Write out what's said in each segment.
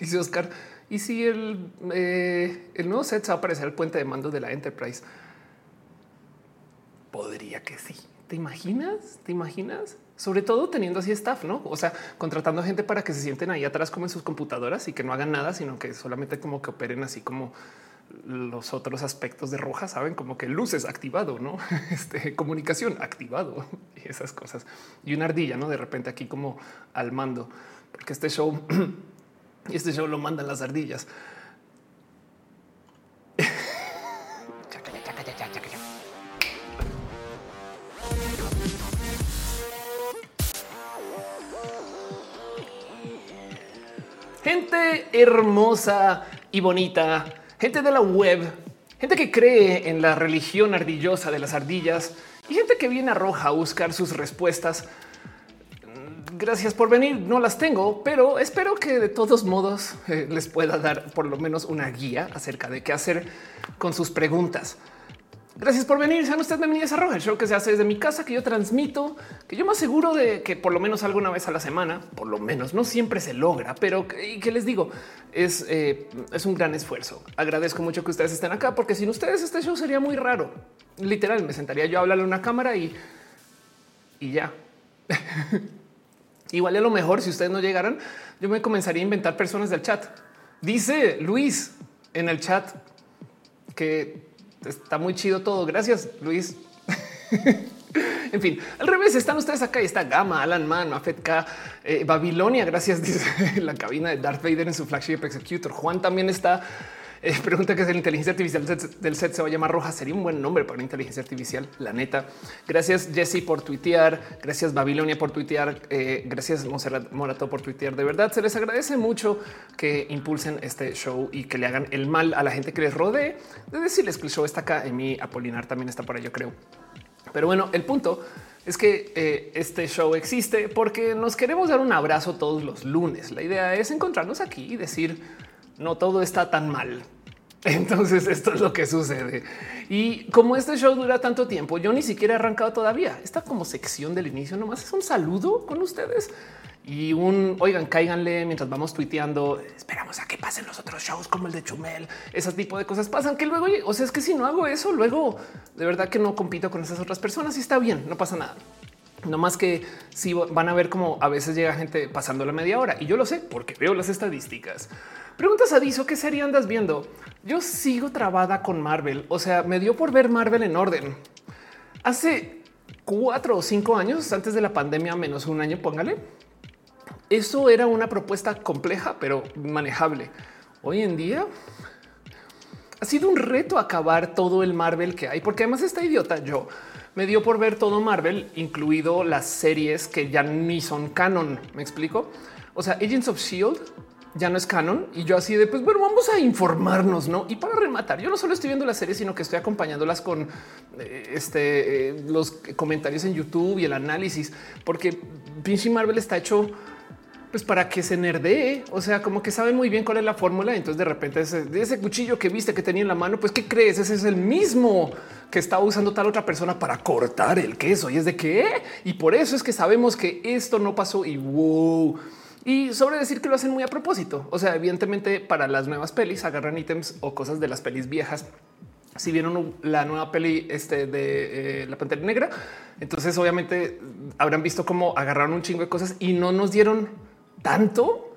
Dice Oscar. Y si el, eh, el nuevo set se va a aparecer el puente de mando de la Enterprise, podría que sí. ¿Te imaginas? ¿Te imaginas? Sobre todo teniendo así staff, no? O sea, contratando gente para que se sienten ahí atrás como en sus computadoras y que no hagan nada, sino que solamente como que operen así como los otros aspectos de roja, saben como que luces activado, no este, comunicación activado y esas cosas y una ardilla, no de repente aquí como al mando, porque este show y este show lo mandan las ardillas. Gente hermosa y bonita, gente de la web, gente que cree en la religión ardillosa de las ardillas y gente que viene a Roja a buscar sus respuestas. Gracias por venir, no las tengo, pero espero que de todos modos eh, les pueda dar por lo menos una guía acerca de qué hacer con sus preguntas. Gracias por venir. Sean ustedes bienvenidos a Roja, el show que se hace desde mi casa, que yo transmito, que yo me aseguro de que por lo menos alguna vez a la semana, por lo menos no siempre se logra, pero que, les digo, es, eh, es un gran esfuerzo. Agradezco mucho que ustedes estén acá, porque sin ustedes este show sería muy raro. Literal, me sentaría yo a hablarle a una cámara y, y ya. Igual a lo mejor si ustedes no llegaran, yo me comenzaría a inventar personas del chat. Dice Luis en el chat que está muy chido todo. Gracias, Luis. en fin, al revés, están ustedes acá y está Gama, Alan Man, Mafet K, eh, Babilonia. Gracias, dice la cabina de Darth Vader en su flagship executor. Juan también está. Eh, pregunta que es la inteligencia artificial del set se va a llamar Roja. Sería un buen nombre para una inteligencia artificial, la neta. Gracias Jesse por tuitear. Gracias Babilonia por tuitear. Eh, gracias Monserrat Morato por tuitear. De verdad se les agradece mucho que impulsen este show y que le hagan el mal a la gente que les rodee. De decirles que el show está acá. En mi Apolinar también está por ahí, yo creo. Pero bueno, el punto es que eh, este show existe porque nos queremos dar un abrazo todos los lunes. La idea es encontrarnos aquí y decir no todo está tan mal. Entonces esto es lo que sucede. Y como este show dura tanto tiempo, yo ni siquiera he arrancado todavía. Esta como sección del inicio nomás es un saludo con ustedes y un oigan, cáiganle mientras vamos tuiteando. Esperamos a que pasen los otros shows como el de Chumel. Ese tipo de cosas pasan que luego, o sea, es que si no hago eso, luego de verdad que no compito con esas otras personas y está bien, no pasa nada. No más que si van a ver como a veces llega gente pasando la media hora y yo lo sé porque veo las estadísticas. Preguntas a Diso, ¿qué serie andas viendo? Yo sigo trabada con Marvel. O sea, me dio por ver Marvel en orden. Hace cuatro o cinco años, antes de la pandemia, menos un año, póngale. Eso era una propuesta compleja, pero manejable. Hoy en día ha sido un reto acabar todo el Marvel que hay, porque además esta idiota yo me dio por ver todo Marvel, incluido las series que ya ni son canon. Me explico. O sea, Agents of Shield ya no es canon y yo así de pues bueno, vamos a informarnos, no? Y para rematar, yo no solo estoy viendo la serie, sino que estoy acompañándolas con eh, este, eh, los comentarios en YouTube y el análisis, porque pinche Marvel está hecho pues para que se nerdee, o sea, como que saben muy bien cuál es la fórmula. Entonces, de repente, ese, ese cuchillo que viste que tenía en la mano, pues, ¿qué crees? Ese es el mismo que estaba usando tal otra persona para cortar el queso. Y es de qué? Y por eso es que sabemos que esto no pasó y wow. Y sobre decir que lo hacen muy a propósito. O sea, evidentemente para las nuevas pelis agarran ítems o cosas de las pelis viejas. Si vieron la nueva peli este de eh, la Pantera Negra, entonces obviamente habrán visto cómo agarraron un chingo de cosas y no nos dieron tanto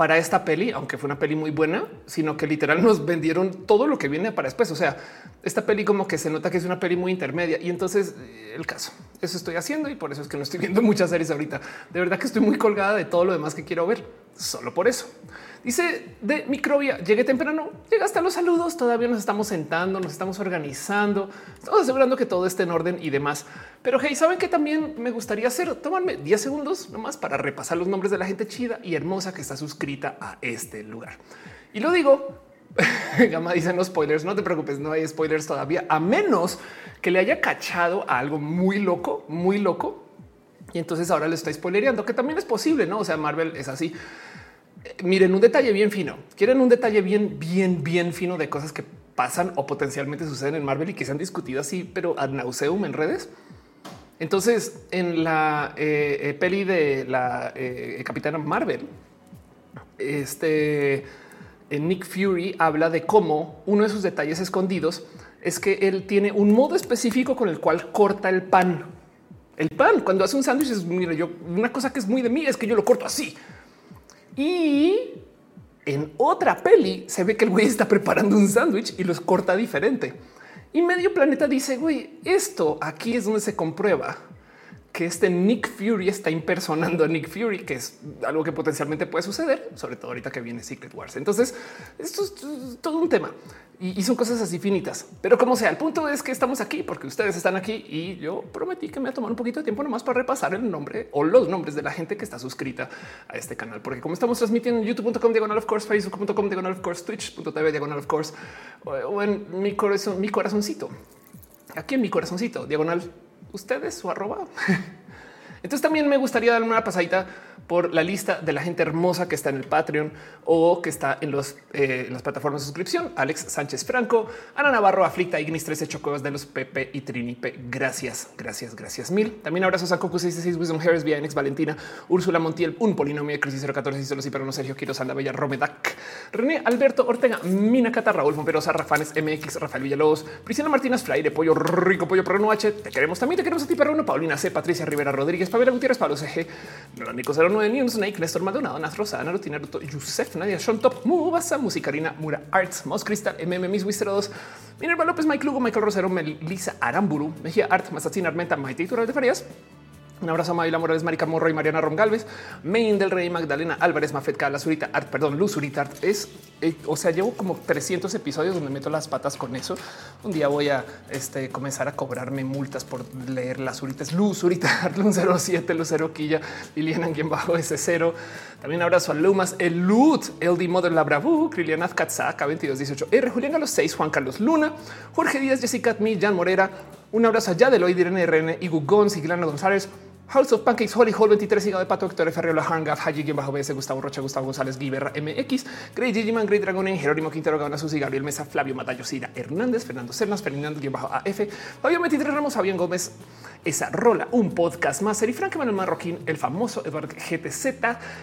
para esta peli, aunque fue una peli muy buena, sino que literal nos vendieron todo lo que viene para después. O sea, esta peli como que se nota que es una peli muy intermedia y entonces eh, el caso, eso estoy haciendo y por eso es que no estoy viendo muchas series ahorita. De verdad que estoy muy colgada de todo lo demás que quiero ver, solo por eso. Dice de microbia, llegué temprano, llega hasta los saludos, todavía nos estamos sentando, nos estamos organizando, estamos asegurando que todo esté en orden y demás. Pero hey, saben que también me gustaría hacer, tomarme 10 segundos nomás para repasar los nombres de la gente chida y hermosa que está suscrita a este lugar. Y lo digo, Gama dice no spoilers, no te preocupes, no hay spoilers todavía, a menos que le haya cachado a algo muy loco, muy loco. Y entonces ahora le estoy spoilereando, que también es posible, ¿no? O sea, Marvel es así miren un detalle bien fino. Quieren un detalle bien, bien, bien fino de cosas que pasan o potencialmente suceden en Marvel y que se han discutido así, pero ad nauseum en redes. Entonces, en la eh, eh, peli de la eh, Capitana Marvel, este Nick Fury habla de cómo uno de sus detalles escondidos es que él tiene un modo específico con el cual corta el pan. El pan, cuando hace un sándwich, es mira, yo una cosa que es muy de mí es que yo lo corto así. Y en otra peli se ve que el güey está preparando un sándwich y los corta diferente. Y medio planeta dice, güey, esto aquí es donde se comprueba que este Nick Fury está impersonando a Nick Fury, que es algo que potencialmente puede suceder, sobre todo ahorita que viene Secret Wars. Entonces, esto es todo un tema y, son cosas así finitas. Pero como sea, el punto es que estamos aquí porque ustedes están aquí y yo prometí que me voy a tomar un poquito de tiempo nomás para repasar el nombre o los nombres de la gente que está suscrita a este canal, porque como estamos transmitiendo en youtube.com diagonal of course, facebook.com diagonal of course, twitch.tv diagonal of course o en mi corazón, mi corazoncito, aquí en mi corazoncito diagonal ustedes o arroba. Entonces también me gustaría darle una pasadita por la lista de la gente hermosa que está en el Patreon o que está en, los, eh, las plataformas de suscripción. Alex Sánchez Franco, Ana Navarro, Aflicta, Ignis 13 Chocobas de los Pepe y Trinipe. Gracias, gracias, gracias mil. También abrazos a Coco 66, Wisdom Harris, Vianex, Valentina, Úrsula Montiel, un polinomio de Crisis 014, Solo y no Sergio Quiroz, Anda Bella, Romedac, René Alberto Ortega, Mina Cata, Raúl Pomperosa, Rafanes MX, Rafael Villalobos, Priscila Martínez, Fraire, Pollo Rico, Pollo Perro H. Te queremos también, te queremos a ti, Perro Paulina C, Patricia Rivera Rodríguez, Pavela Gutiérrez, Pablo CG, Nico 09, Neon Snake, Néstor Maldonado, Nasrosa, Naruto, Naruto, Yusef, Nadia, Sean Top, Mubasa, Musicarina, Mura Arts, Mos Cristal, MM, Miss Wister 2, Minerva López, Mike Lugo, Michael Rosero, Melissa Aramburu, Mejía Art, Mazatzin Armenta, Maite Tural de Farias, un abrazo a Mavila Morales, Marica Morro y Mariana Rom Main del Rey, Magdalena Álvarez, Mafetka, La Zurita Art, perdón, Luz Zurita Art. Es, eh, o sea, llevo como 300 episodios donde meto las patas con eso. Un día voy a este, comenzar a cobrarme multas por leer las Zuritas. Luz Zurita Art, Luz 07, Lucero Quilla, Liliana, quien bajo ese cero. También abrazo a Lumas, el Lut, LD Mother La Bravu, Kriliana Katzaka, 2218R, Julián Galo 6, Juan Carlos Luna, Jorge Díaz, Jessica Atmi, Jan Morera. Un abrazo allá de Loid, Irene RN, Igu Gonz, Siglana González, House of Pancakes, Holly Hall 23, Hígado de Pato, Héctor Ferriola, Hangaf, Haji, bajo BS, Gustavo Rocha, Gustavo González, Guiberra, MX, Grey Gigiman, Grey Dragon, Jerónimo Quintero, Gana Susi, Gabriel Mesa, Flavio Matayo, Cira Hernández, Fernando Cernas, Fernando, bajo AF, Fabio 23 Ramos, Fabián Gómez, esa rola, un podcast más. Frank Manuel Marroquín, el famoso Edward GTZ,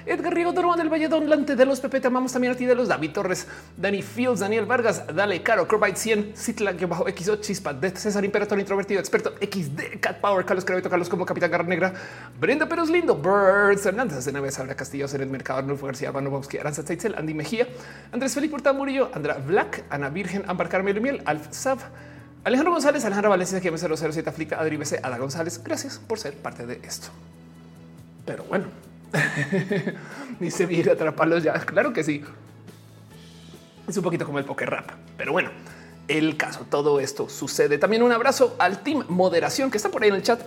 Edgar Riego, Dorman del Valle, Don Lante de los Pepe, te amamos también a ti de los David Torres, Dani Fields, Daniel Vargas, Dale Caro, Crobite 100, Citla, bajo XO, Chispa, de César Imperator, Introvertido, Experto, XD, Cat Power, Carlos Creveto, Carlos como Capitán Garra Negra, Brenda Peros Lindo, Birds, Hernández, de Naves, Abra Castillo, el Mercado, Arnulfo García, Vanovsky, Aranza Teitzel, Andy Mejía, Andrés Felipe Hurtado Murillo, Andra Black, Ana Virgen, Ambar Carmelo Miel, Alf Sav, Alejandro González, Alejandro Valencia, que 007 Aflicta, Adri BC, Ada González. Gracias por ser parte de esto. Pero bueno, dice vir atraparlos ya. Claro que sí. Es un poquito como el poker rap, pero bueno, el caso, todo esto sucede. También un abrazo al team moderación que está por ahí en el chat.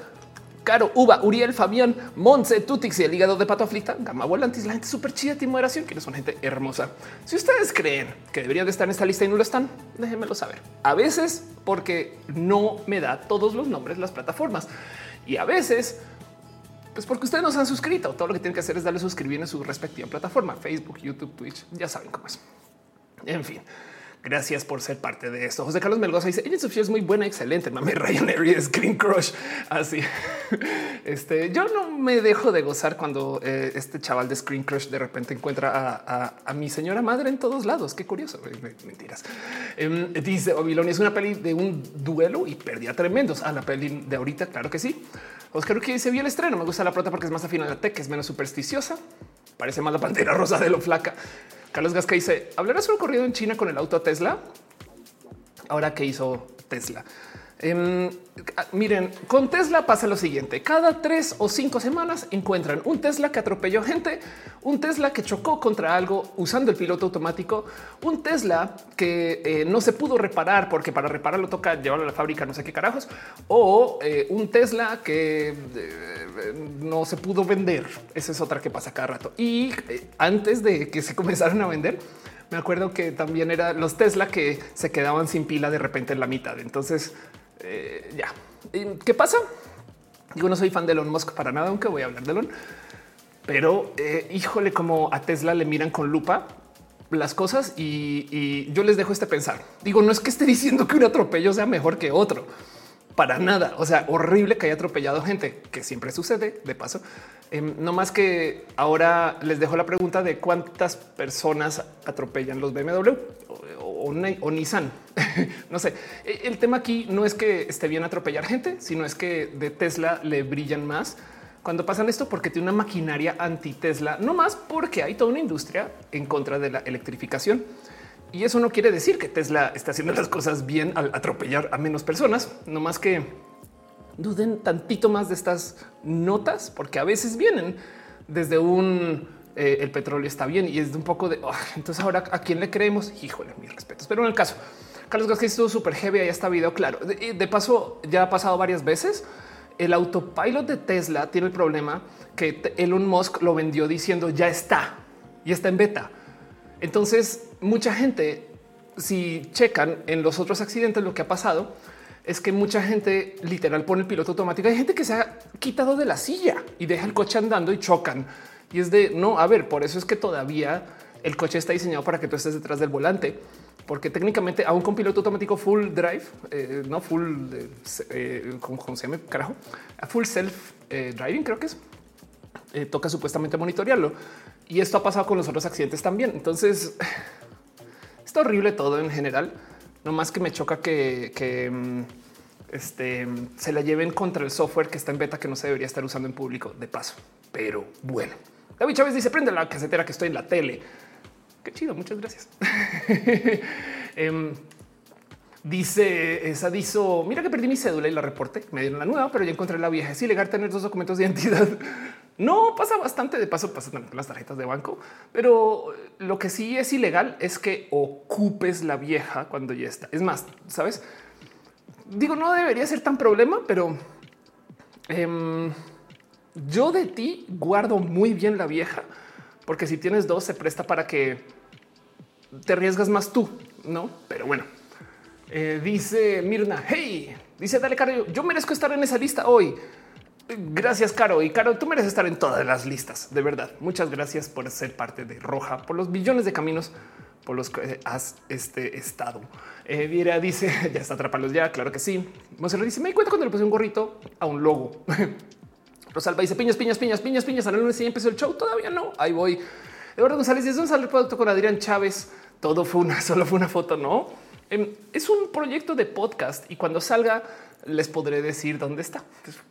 Caro, Uva, Uriel, Fabián, Monse, Tutix y el hígado de pato aflicta, Gama Volantis, la gente súper chida de moderación, que son gente hermosa. Si ustedes creen que deberían de estar en esta lista y no lo están, déjenmelo saber. A veces porque no me da todos los nombres las plataformas y a veces pues porque ustedes no se han suscrito. Todo lo que tienen que hacer es darle suscribir en su respectiva plataforma, Facebook, YouTube, Twitch, ya saben cómo es. En fin. Gracias por ser parte de esto. José Carlos Melgoza dice ella es muy buena, excelente. Mami Ryan es Screen Crush. Así este yo no me dejo de gozar cuando eh, este chaval de Screen Crush de repente encuentra a, mi señora madre en todos lados. Qué curioso. Mentiras. Em, dice Babilonia es una peli de un duelo y perdía tremendos a ah, la peli de ahorita. Claro que sí. Oscar que dice vi el estreno. Me gusta la prota porque es más afín a la tech, es menos supersticiosa. Parece más la pantera rosa de lo flaca. Carlos Gasca dice, ¿hablarás sobre corrido en China con el auto Tesla? Ahora que hizo Tesla. Em, miren, con Tesla pasa lo siguiente. Cada tres o cinco semanas encuentran un Tesla que atropelló gente, un Tesla que chocó contra algo usando el piloto automático, un Tesla que eh, no se pudo reparar porque para repararlo toca llevarlo a la fábrica, no sé qué carajos, o eh, un Tesla que eh, no se pudo vender. Esa es otra que pasa cada rato. Y antes de que se comenzaran a vender, me acuerdo que también era los Tesla que se quedaban sin pila de repente en la mitad. Entonces eh, ya. ¿Qué pasa? Yo no soy fan de Elon Musk para nada, aunque voy a hablar de Elon. Pero eh, híjole, como a Tesla le miran con lupa las cosas y, yo les dejo este pensar. Digo, no es que esté diciendo que un atropello sea mejor que otro. Para nada. O sea, horrible que haya atropellado gente, que siempre sucede de paso. Em, no más que ahora les dejo la pregunta de cuántas personas atropellan los BMW o, Nissan. no sé. E, el tema aquí no es que esté bien atropellar gente, sino es que de Tesla le brillan más cuando pasan esto porque tiene una maquinaria anti Tesla, no más porque hay toda una industria en contra de la electrificación. Y eso no quiere decir que Tesla está haciendo las cosas bien al atropellar a menos personas, no más que duden tantito más de estas notas, porque a veces vienen desde un eh, el petróleo está bien y es de un poco de oh, entonces ahora a quién le creemos. Híjole, mis respetos. Pero en el caso, Carlos Gasquet estuvo súper heavy. Ahí está video. Claro, de, de paso, ya ha pasado varias veces el autopilot de Tesla tiene el problema que Elon Musk lo vendió diciendo ya está y está en beta. Entonces, mucha gente, si checan en los otros accidentes, lo que ha pasado es que mucha gente literal pone el piloto automático. Hay gente que se ha quitado de la silla y deja el coche andando y chocan. Y es de no, a ver, por eso es que todavía el coche está diseñado para que tú estés detrás del volante porque técnicamente aún con piloto automático full drive, eh, no full, eh, ¿cómo, se llama? Carajo, full self eh, driving, creo que es. toca supuestamente monitorearlo. Y esto ha pasado con los otros accidentes también. Entonces, está horrible todo en general. No más que me choca que, mm, este, se la lleven contra el software que está en beta que no se debería estar usando en público de paso. Pero bueno, David Chávez dice prende la casetera que estoy en la tele. Qué chido, muchas gracias. Em, dice Sadizo, mira que perdí mi cédula y la reporté. Me dieron la nueva, pero ya encontré la vieja. Es ilegal tener dos documentos de identidad. No pasa bastante. De paso, pasa con las tarjetas de banco, pero lo que sí es ilegal es que ocupes la vieja cuando ya está. Es más, sabes? Digo, no debería ser tan problema, pero em, yo de ti guardo muy bien la vieja porque si tienes dos se presta para que te arriesgas más tú, no? Pero bueno, eh, dice Mirna, hey, dice dale, Caro, yo merezco estar en esa lista hoy. Gracias, Caro. Y Caro, tú mereces estar en todas las listas. De verdad. Muchas gracias por ser parte de Roja, por los billones de caminos por los que has este estado. Eh, dice, ya está atrapalos ya. Claro que sí. Monserrat dice, me di cuenta cuando le puse un gorrito a un logo. Rosalba dice piñas, piñas, piñas, piñas, piñas. A la lunes y empezó el show. Todavía no. Ahí voy. Eduardo González dice: ¿Dónde sale el producto con Adrián Chávez? Todo fue una, solo fue una foto. No em, es un proyecto de podcast y cuando salga les podré decir dónde está.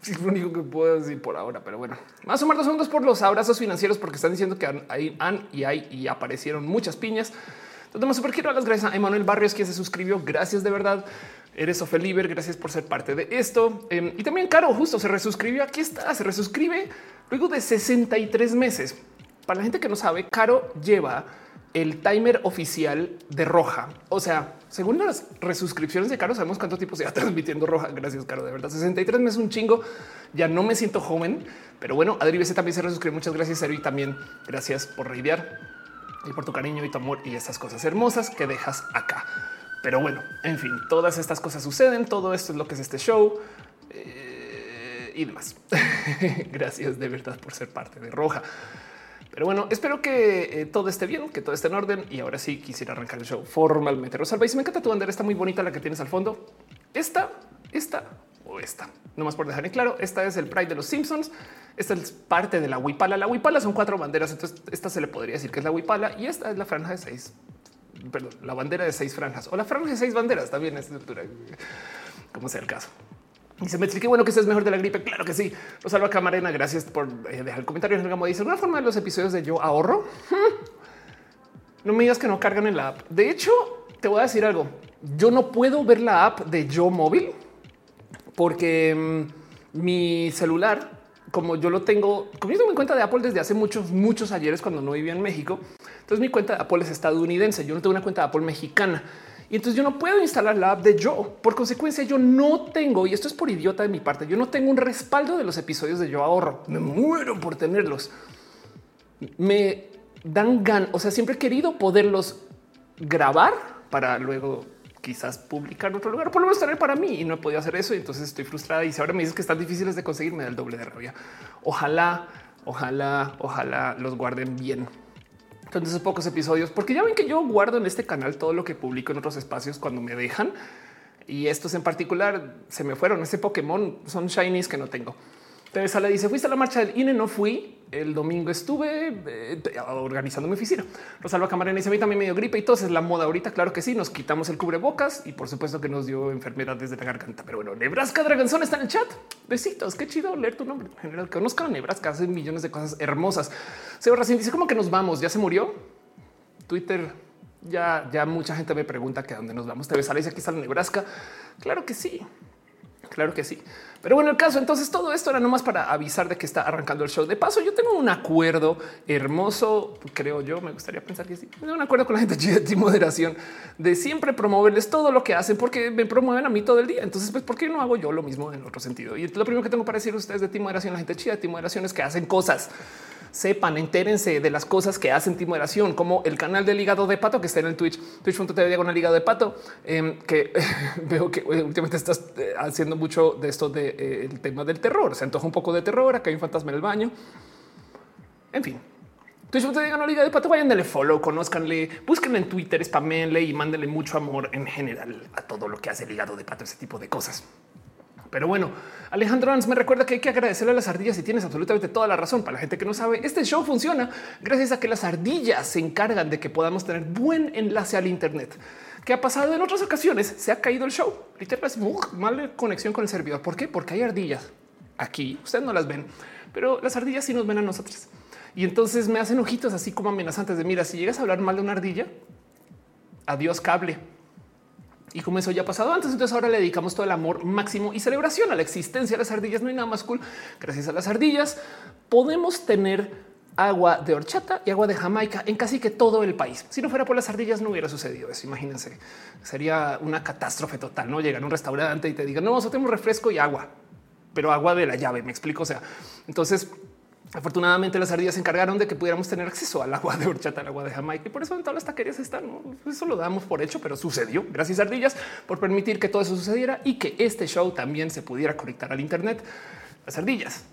Es lo único que puedo decir por ahora, pero bueno, más o menos segundos por los abrazos financieros, porque están diciendo que hay, han y hay y aparecieron muchas piñas. Entonces, más super quiero dar las gracias a Emanuel Barrios que se suscribió. Gracias de verdad. Eres Ofeliber, gracias por ser parte de esto. Em, y también Caro, justo se resuscribió. Aquí está, se resuscribe luego de 63 meses. Para la gente que no sabe, Caro lleva el timer oficial de Roja. O sea, según las resuscripciones de Caro, sabemos cuánto tiempo se va transmitiendo Roja. Gracias, Caro. De verdad, 63 meses un chingo. Ya no me siento joven, pero bueno, Adri BC también se resuscribe. Muchas gracias. Y también gracias por reidear y por tu cariño y tu amor y estas cosas hermosas que dejas acá. Pero bueno, en fin, todas estas cosas suceden. Todo esto es lo que es este show eh, y demás. Gracias de verdad por ser parte de Roja. Pero bueno, espero que eh, todo esté bien, que todo esté en orden. Y ahora sí quisiera arrancar el show formalmente. Rosalba, y si me encanta tu bandera, está muy bonita la que tienes al fondo. Esta, esta o esta. No más por dejar en claro, esta es el Pride de los Simpsons. Esta es parte de la Huipala. La Huipala son cuatro banderas, entonces esta se le podría decir que es la Huipala y esta es la franja de seis perdón, la bandera de seis franjas o la franja de seis banderas también es estructura, como sea el caso. Y se me explique bueno que este es mejor de la gripe. Claro que sí. Rosalba Camarena, gracias por eh, dejar el comentario. En el dice una forma de los episodios de yo ahorro. No me digas que no cargan en la app. De hecho, te voy a decir algo. Yo no puedo ver la app de yo móvil porque mm, mi celular, como yo lo tengo, como tengo mi cuenta de Apple desde hace muchos, muchos ayeres cuando no vivía en México, entonces mi cuenta de Apple es estadounidense. Yo no tengo una cuenta de Apple mexicana. Y entonces yo no puedo instalar la app de yo. Por consecuencia, yo no tengo, y esto es por idiota de mi parte, yo no tengo un respaldo de los episodios de yo ahorro. Me muero por tenerlos. Me dan gan. O sea, siempre he querido poderlos grabar para luego quizás publicar en otro lugar, por lo menos tener para mí y no he podido hacer eso. Y entonces estoy frustrada. Y si ahora me dices que están difíciles de conseguir, me da el doble de rabia. Ojalá, ojalá, ojalá los guarden bien esos pocos episodios, porque ya ven que yo guardo en este canal todo lo que publico en otros espacios cuando me dejan. Y estos en particular se me fueron. Ese Pokémon son shinies que no tengo. Te sale dice fuiste a la marcha del INE, no fui. El domingo estuve eh, organizando mi oficina. Rosalba Camarena dice a mí también me dio gripe y todo es la moda ahorita. Claro que sí, nos quitamos el cubrebocas y por supuesto que nos dio enfermedad desde la garganta. Pero bueno, Nebraska Dragonzón está en el chat. Besitos, qué chido leer tu nombre. En general, conozcan a Nebraska, hacen millones de cosas hermosas. Seba Racing dice como que nos vamos, ya se murió. Twitter, ya, ya mucha gente me pregunta que a dónde nos vamos. Te ves, dice aquí está la Nebraska. Claro que sí, claro que sí. Pero bueno, el caso, entonces todo esto era nomás para avisar de que está arrancando el show. De paso, yo tengo un acuerdo hermoso, creo yo, me gustaría pensar que sí, un acuerdo con la gente de moderación de siempre promoverles todo lo que hacen porque me promueven a mí todo el día. Entonces, pues, ¿por qué no hago yo lo mismo en otro sentido? Y lo primero que tengo para decir a ustedes de Team Moderación, la gente chida de Team Moderación es que hacen cosas sepan, entérense de las cosas que hacen Moderación, como el canal del hígado de pato que está en el Twitch, twitch.tv el hígado de pato, em, que veo que eh, últimamente estás eh, haciendo mucho de esto del de, eh, tema del terror. Se antoja un poco de terror. Acá hay un fantasma en el baño. En fin, Twitch.tv el hígado de pato, vayan, denle follow, conózcanle, búsquenle en Twitter, spamenle y mándenle mucho amor en general a todo lo que hace el hígado de pato, ese tipo de cosas. Pero bueno, Alejandro Ans me recuerda que hay que agradecerle a las ardillas y tienes absolutamente toda la razón. Para la gente que no sabe, este show funciona gracias a que las ardillas se encargan de que podamos tener buen enlace al Internet. ¿Qué ha pasado en otras ocasiones? Se ha caído el show. Literalmente es mala conexión con el servidor. ¿Por qué? Porque hay ardillas aquí. Ustedes no las ven, pero las ardillas sí nos ven a nosotros. Y entonces me hacen ojitos así como amenazantes de mira, si llegas a hablar mal de una ardilla, adiós cable y como eso ya ha pasado antes, entonces ahora le dedicamos todo el amor máximo y celebración a la existencia de las ardillas. No hay nada más cool. Gracias a las ardillas podemos tener agua de horchata y agua de Jamaica en casi que todo el país. Si no fuera por las ardillas no hubiera sucedido eso. Imagínense, sería una catástrofe total. No llegar a un restaurante y te digan no, nosotros tenemos refresco y agua, pero agua de la llave. Me explico. O sea, entonces Afortunadamente las ardillas se encargaron de que pudiéramos tener acceso al agua de horchata, al agua de Jamaica y por eso en todas las taquerías están. Eso lo damos por hecho, pero sucedió. Gracias ardillas por permitir que todo eso sucediera y que este show también se pudiera conectar al Internet. Las ardillas,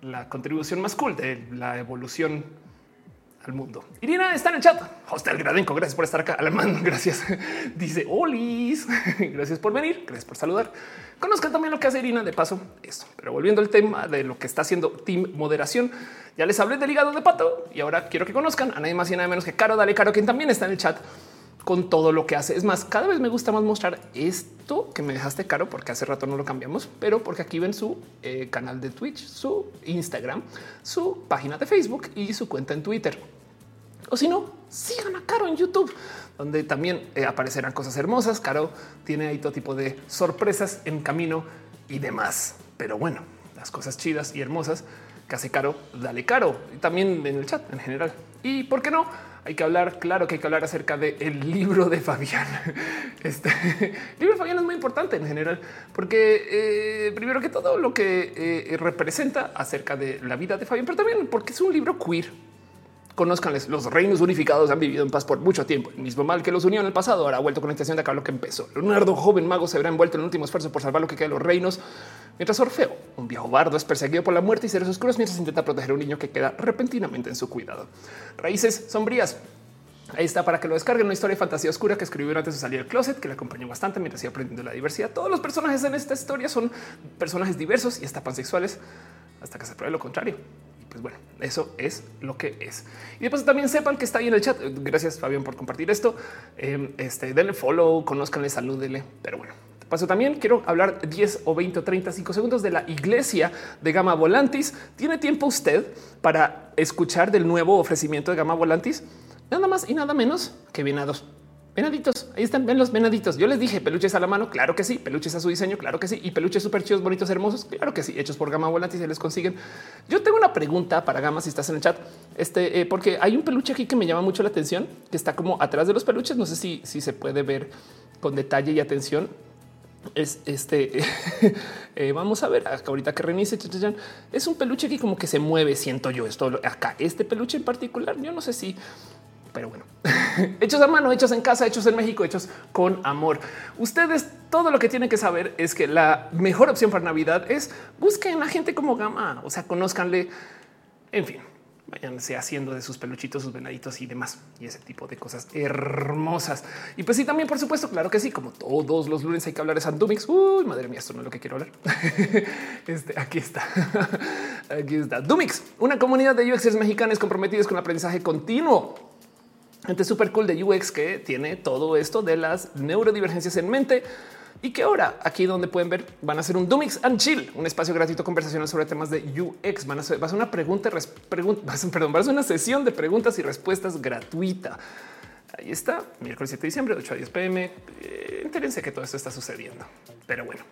la contribución más cool de la evolución al mundo. Irina está en el chat. Hostel Gradenco, gracias por estar acá. Alemán, gracias. Dice Olis, gracias por venir, gracias por saludar. Conozcan también lo que hace Irina de paso esto. Pero volviendo al tema de lo que está haciendo Team Moderación, ya les hablé del hígado de pato y ahora quiero que conozcan a nadie más y nada menos que Caro. Dale, Caro, quien también está en el chat con todo lo que hace. Es más, cada vez me gusta más mostrar esto que me dejaste caro porque hace rato no lo cambiamos, pero porque aquí ven su eh, canal de Twitch, su Instagram, su página de Facebook y su cuenta en Twitter. O si no, sigan a Caro en YouTube, donde también eh, aparecerán cosas hermosas. Caro tiene ahí todo tipo de sorpresas en camino y demás. Pero bueno, las cosas chidas y hermosas que hace Caro, dale Caro. Y también en el chat en general. Y por qué no? Hay que hablar, claro que hay que hablar acerca del libro de Fabián. Este libro de Fabián es muy importante en general, porque eh, primero que todo lo que eh, representa acerca de la vida de Fabián, pero también porque es un libro queer Conozcanles, los reinos unificados han vivido en paz por mucho tiempo. El mismo mal que los unió en el pasado ahora ha vuelto con la intención de acabar lo que empezó. Leonardo, joven mago, se verá envuelto en el último esfuerzo por salvar lo que queda de los reinos. Mientras Orfeo, un viejo bardo, es perseguido por la muerte y seres oscuros mientras intenta proteger a un niño que queda repentinamente en su cuidado. Raíces sombrías. Ahí está para que lo descarguen. Una historia de fantasía oscura que escribió antes de salir del closet, que le acompañó bastante mientras iba aprendiendo la diversidad. Todos los personajes en esta historia son personajes diversos y hasta pansexuales hasta que se pruebe lo contrario. Pues bueno, eso es lo que es. Y después también sepan que está ahí en el chat. Gracias Fabián por compartir esto. Em, este, denle follow, conozcanle, salúdenle. Pero bueno, paso también quiero hablar 10 o 20 o 35 segundos de la iglesia de Gama Volantis. ¿Tiene tiempo usted para escuchar del nuevo ofrecimiento de Gama Volantis? Nada más y nada menos que venados. Venaditos, ahí están, ven los venaditos. Yo les dije peluches a la mano, claro que sí, peluches a su diseño, claro que sí, y peluches súper chidos, bonitos, hermosos, claro que sí, hechos por Gama Volantis se les consiguen. Yo tengo una pregunta para Gama si estás en el chat, este, eh, porque hay un peluche aquí que me llama mucho la atención, que está como atrás de los peluches, no sé si, si se puede ver con detalle y atención. Es este, eh, vamos a ver ahorita que reinicie, es un peluche que como que se mueve, siento yo esto acá, este peluche en particular, yo no sé si pero bueno, hechos a mano, hechos en casa, hechos en México, hechos con amor. Ustedes todo lo que tienen que saber es que la mejor opción para Navidad es busquen a gente como Gama, o sea, conózcanle. En fin, váyanse haciendo de sus peluchitos, sus venaditos y demás y ese tipo de cosas hermosas. Y pues sí, también, por supuesto, claro que sí, como todos los lunes hay que hablar de Sandumix. Uy, madre mía, esto no es lo que quiero hablar. este aquí está. aquí está Dumix, una comunidad de UXers mexicanos comprometidos con aprendizaje continuo. Gente súper cool de UX que tiene todo esto de las neurodivergencias en mente y que ahora aquí donde pueden ver van a hacer un Dumix and Chill, un espacio gratuito conversacional sobre temas de UX. Van a ser, una pregunta, pregunta perdón, va a una sesión de preguntas y respuestas gratuita. Ahí está, miércoles 7 de diciembre, 8 a 10 pm. Eh, entérense que todo esto está sucediendo. Pero bueno,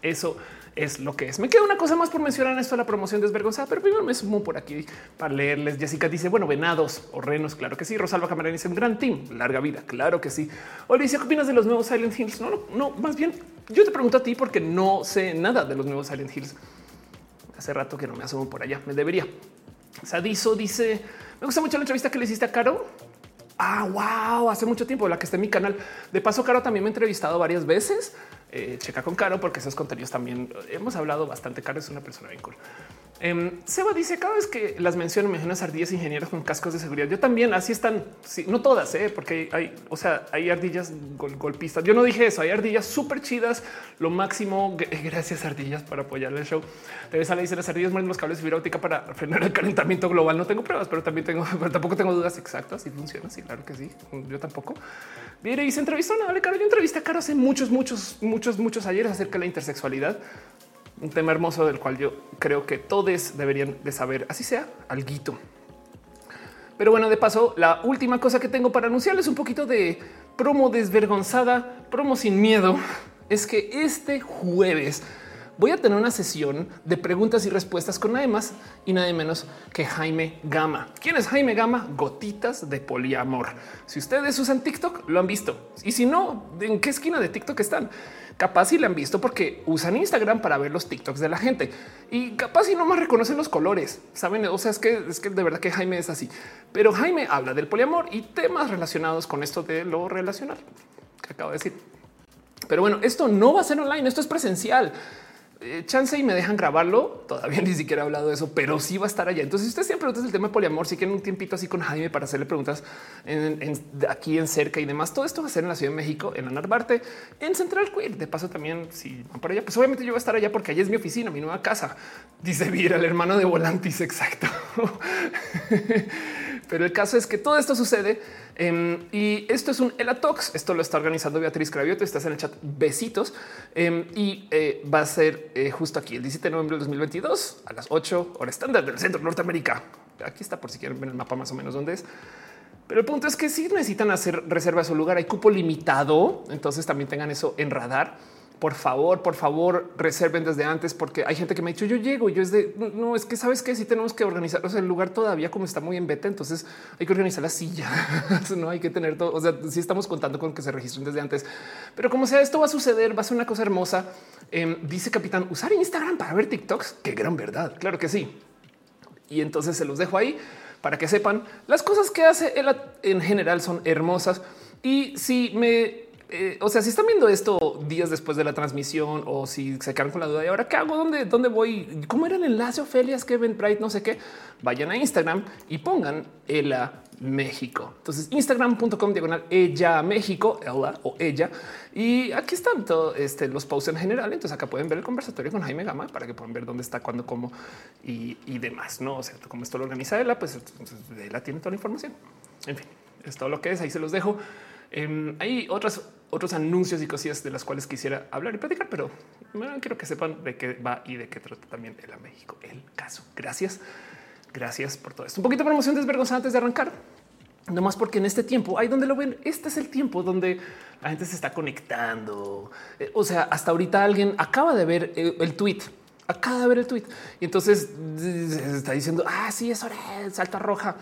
eso es lo que es. Me queda una cosa más por mencionar en esto la promoción desvergonzada, pero primero me sumo por aquí para leerles. Jessica dice, bueno, venados o renos, claro que sí. Rosalba Camarena dice, un gran team, larga vida, claro que sí. Alicia, ¿qué opinas de los nuevos Silent Hills? No, no, no, más bien yo te pregunto a ti porque no sé nada de los nuevos Silent Hills. Hace rato que no me asumo por allá, me debería. Sadiso dice, me gusta mucho la entrevista que le hiciste a Caro. Ah, wow, hace mucho tiempo, la que está en mi canal. De paso, Caro también me ha entrevistado varias veces. Eh, checa con Caro porque esos contenidos también hemos hablado bastante. Caro es una persona bien cool. Eh, Seba dice cada vez que las menciono, me unas ardillas ingenieros con cascos de seguridad. Yo también así están, no todas, ¿eh? porque hay, o sea, hay ardillas golpistas. Yo no dije eso. Hay ardillas súper chidas. Lo máximo. Gracias, ardillas, por apoyar el show. Teresa le dice las ardillas mueren los cables de fibra óptica para frenar el calentamiento global. No tengo pruebas, pero también tengo, pero tampoco tengo dudas exactas si funciona. Sí, claro que sí. Yo tampoco. Mire, y se entrevistó. No, Caro. Yo entrevisté a Caro hace muchos, muchos, muchos, muchos ayeres acerca de la intersexualidad un tema hermoso del cual yo creo que todos deberían de saber, así sea, alguito. Pero bueno, de paso, la última cosa que tengo para anunciarles un poquito de promo desvergonzada, promo sin miedo, es que este jueves voy a tener una sesión de preguntas y respuestas con nadie más y nadie menos que Jaime Gama. ¿Quién es Jaime Gama? Gotitas de poliamor. Si ustedes usan TikTok, lo han visto. Y si no, ¿en qué esquina de TikTok están? Capaz si la han visto porque usan Instagram para ver los TikToks de la gente y capaz si no más reconocen los colores. Saben, o sea, es que es que de verdad que Jaime es así, pero Jaime habla del poliamor y temas relacionados con esto de lo relacional que acabo de decir. Pero bueno, esto no va a ser online, esto es presencial. Eh, chance y me dejan grabarlo. Todavía ni siquiera he hablado de eso, pero sí va a estar allá. Entonces, si usted siempre preguntas el tema de poliamor, si quieren un tiempito así con Jaime para hacerle preguntas aquí en cerca y demás, todo esto va a ser en la Ciudad de México, en la Narvarte, en Central Queer. De paso, también si van para allá, pues obviamente yo voy a estar allá porque allá es mi oficina, mi nueva casa. Dice Vira, el hermano de Volantis. Exacto. pero el caso es que todo esto sucede Em, y esto es un Elatox. Esto lo está organizando Beatriz Cravioto. Estás en el chat. Besitos. Em, y eh, va a ser eh, justo aquí el 17 de noviembre de 2022 a las 8 hora estándar del centro Norteamérica. Aquí está por si quieren ver el mapa más o menos dónde es. Pero el punto es que si necesitan hacer reserva a su lugar, hay cupo limitado. Entonces también tengan eso en radar por favor, por favor, reserven desde antes, porque hay gente que me ha dicho yo llego. Yo es de no, es que sabes que si tenemos que organizar el lugar todavía como está muy en beta, entonces hay que organizar la silla. no hay que tener todo. O sea, si estamos contando con que se registren desde antes, pero como sea, esto va a suceder, va a ser una cosa hermosa. Em, dice Capitán usar Instagram para ver TikToks. Qué gran verdad. Claro que sí. Y entonces se los dejo ahí para que sepan las cosas que hace él en general son hermosas. Y si me eh, o sea, si están viendo esto días después de la transmisión o si se quedan con la duda de ahora qué hago, dónde, dónde voy, cómo era el enlace, Ofelia, Kevin Bright, no sé qué, vayan a Instagram y pongan Ela México. Entonces, instagram.com diagonal ella México, ella o ella. Y aquí están todos este, los posts en general. Entonces, acá pueden ver el conversatorio con Jaime Gama para que puedan ver dónde está, cuándo, cómo y, demás. No, o sea, como esto lo organiza Ela, pues Ela tiene toda la información. En fin, es todo lo que es. Ahí se los dejo. Em, hay otras, otros anuncios y cosillas de las cuales quisiera hablar y platicar, pero quiero que sepan de qué va y de qué trata también el a México el caso. Gracias. Gracias por todo esto. Un poquito de promoción desvergonzada antes de arrancar. No más porque en este tiempo, hay donde lo ven, este es el tiempo donde la gente se está conectando. Eh, o sea, hasta ahorita alguien acaba de ver el, el tweet, acaba de ver el tweet y entonces está diciendo, ah, sí, es hora, salta roja.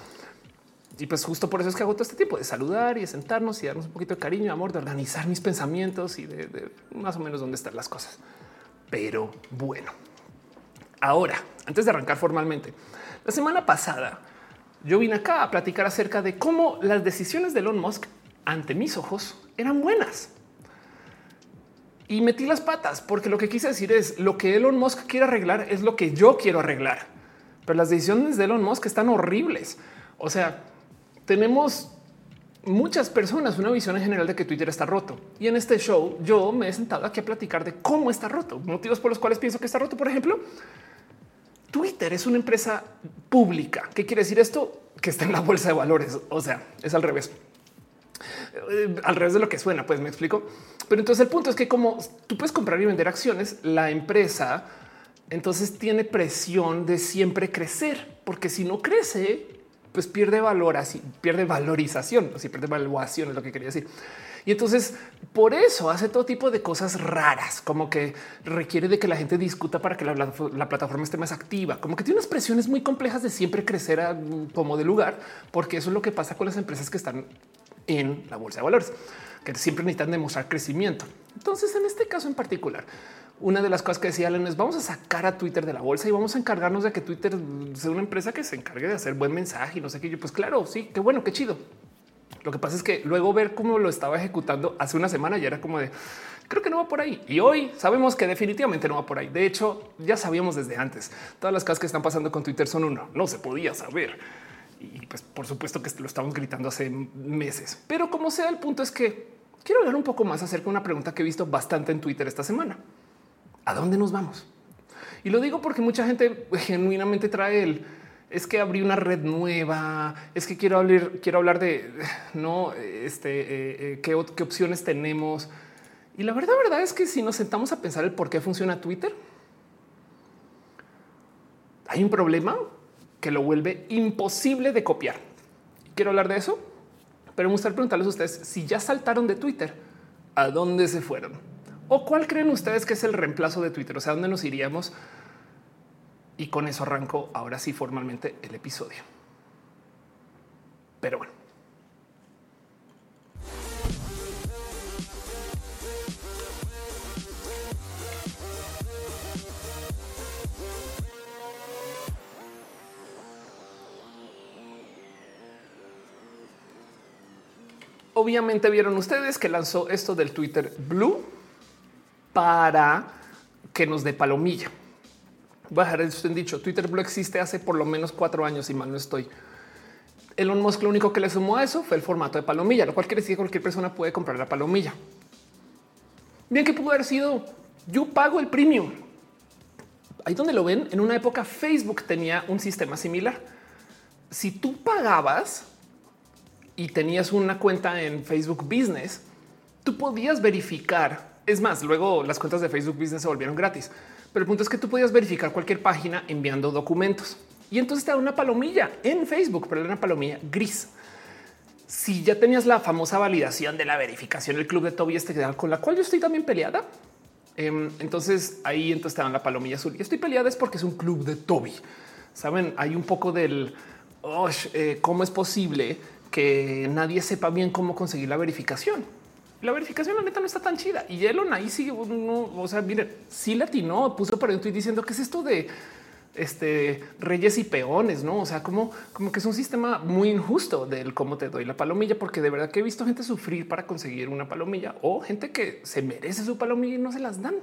Y pues justo por eso es que hago todo este tipo de saludar y de sentarnos y darnos un poquito de cariño, amor, de organizar mis pensamientos y de, más o menos dónde están las cosas. Pero bueno, ahora, antes de arrancar formalmente, la semana pasada yo vine acá a platicar acerca de cómo las decisiones de Elon Musk ante mis ojos eran buenas. Y metí las patas porque lo que quise decir es lo que Elon Musk quiere arreglar es lo que yo quiero arreglar. pero las decisiones de Elon Musk están horribles. O sea, tenemos muchas personas una visión en general de que Twitter está roto. Y en este show yo me he sentado aquí a platicar de cómo está roto, motivos por los cuales pienso que está roto. Por ejemplo, Twitter es una empresa pública. ¿Qué quiere decir esto? Que está en la bolsa de valores. O sea, es al revés. Eh, al revés de lo que suena, pues me explico. Pero entonces el punto es que como tú puedes comprar y vender acciones, la empresa entonces tiene presión de siempre crecer, porque si no crece, pues pierde valor, así pierde valorización, si pierde valuación es lo que quería decir. Y entonces por eso hace todo tipo de cosas raras, como que requiere de que la gente discuta para que la, plataforma esté más activa, como que tiene unas presiones muy complejas de siempre crecer a, como de lugar, porque eso es lo que pasa con las empresas que están en la bolsa de valores, que siempre necesitan demostrar crecimiento. Entonces, en este caso en particular, una de las cosas que decía Alan es vamos a sacar a Twitter de la bolsa y vamos a encargarnos de que Twitter sea una empresa que se encargue de hacer buen mensaje y no sé qué. Yo, pues claro, sí, qué bueno, qué chido. Lo que pasa es que luego ver cómo lo estaba ejecutando hace una semana ya era como de creo que no va por ahí. Y hoy sabemos que definitivamente no va por ahí. De hecho, ya sabíamos desde antes. Todas las cosas que están pasando con Twitter son uno. No se podía saber. Y pues por supuesto que lo estamos gritando hace meses. Pero como sea, el punto es que quiero hablar un poco más acerca de una pregunta que he visto bastante en Twitter esta semana. ¿A dónde nos vamos? Y lo digo porque mucha gente genuinamente trae el es que abrí una red nueva, es que quiero hablar, quiero hablar de no este eh, eh, qué, qué opciones tenemos. Y la verdad, verdad es que si nos sentamos a pensar el por qué funciona Twitter, hay un problema que lo vuelve imposible de copiar. Quiero hablar de eso, pero me gustaría preguntarles a ustedes si ya saltaron de Twitter, ¿a dónde se fueron? ¿O cuál creen ustedes que es el reemplazo de Twitter? O sea, ¿dónde nos iríamos? Y con eso arranco ahora sí formalmente el episodio. Pero bueno. Obviamente vieron ustedes que lanzó esto del Twitter Blue para que nos dé palomilla. Voy a dejar esto en dicho. Twitter Blue existe hace por lo menos cuatro años y mal no estoy. Elon Musk lo único que le sumó a eso fue el formato de palomilla, lo cual quiere decir que cualquier persona puede comprar la palomilla. Bien que pudo haber sido yo pago el premium. Ahí donde lo ven, en una época Facebook tenía un sistema similar. Si tú pagabas, y tenías una cuenta en Facebook Business, tú podías verificar. Es más, luego las cuentas de Facebook Business se volvieron gratis, pero el punto es que tú podías verificar cualquier página enviando documentos y entonces te da una palomilla en Facebook, pero era una palomilla gris. Si ya tenías la famosa validación de la verificación del club de Toby este con la cual yo estoy también peleada, em, entonces ahí entonces te dan la palomilla azul y estoy peleada es porque es un club de Toby. Saben, hay un poco del eh, cómo es posible que nadie sepa bien cómo conseguir la verificación. La verificación, la neta, no está tan chida. Y Elon ahí sigue. o sea, miren, sí latinó, puso por un tweet diciendo que es esto de este reyes y peones, no? O sea, como, como que es un sistema muy injusto del cómo te doy la palomilla, porque de verdad que he visto gente sufrir para conseguir una palomilla o gente que se merece su palomilla y no se las dan.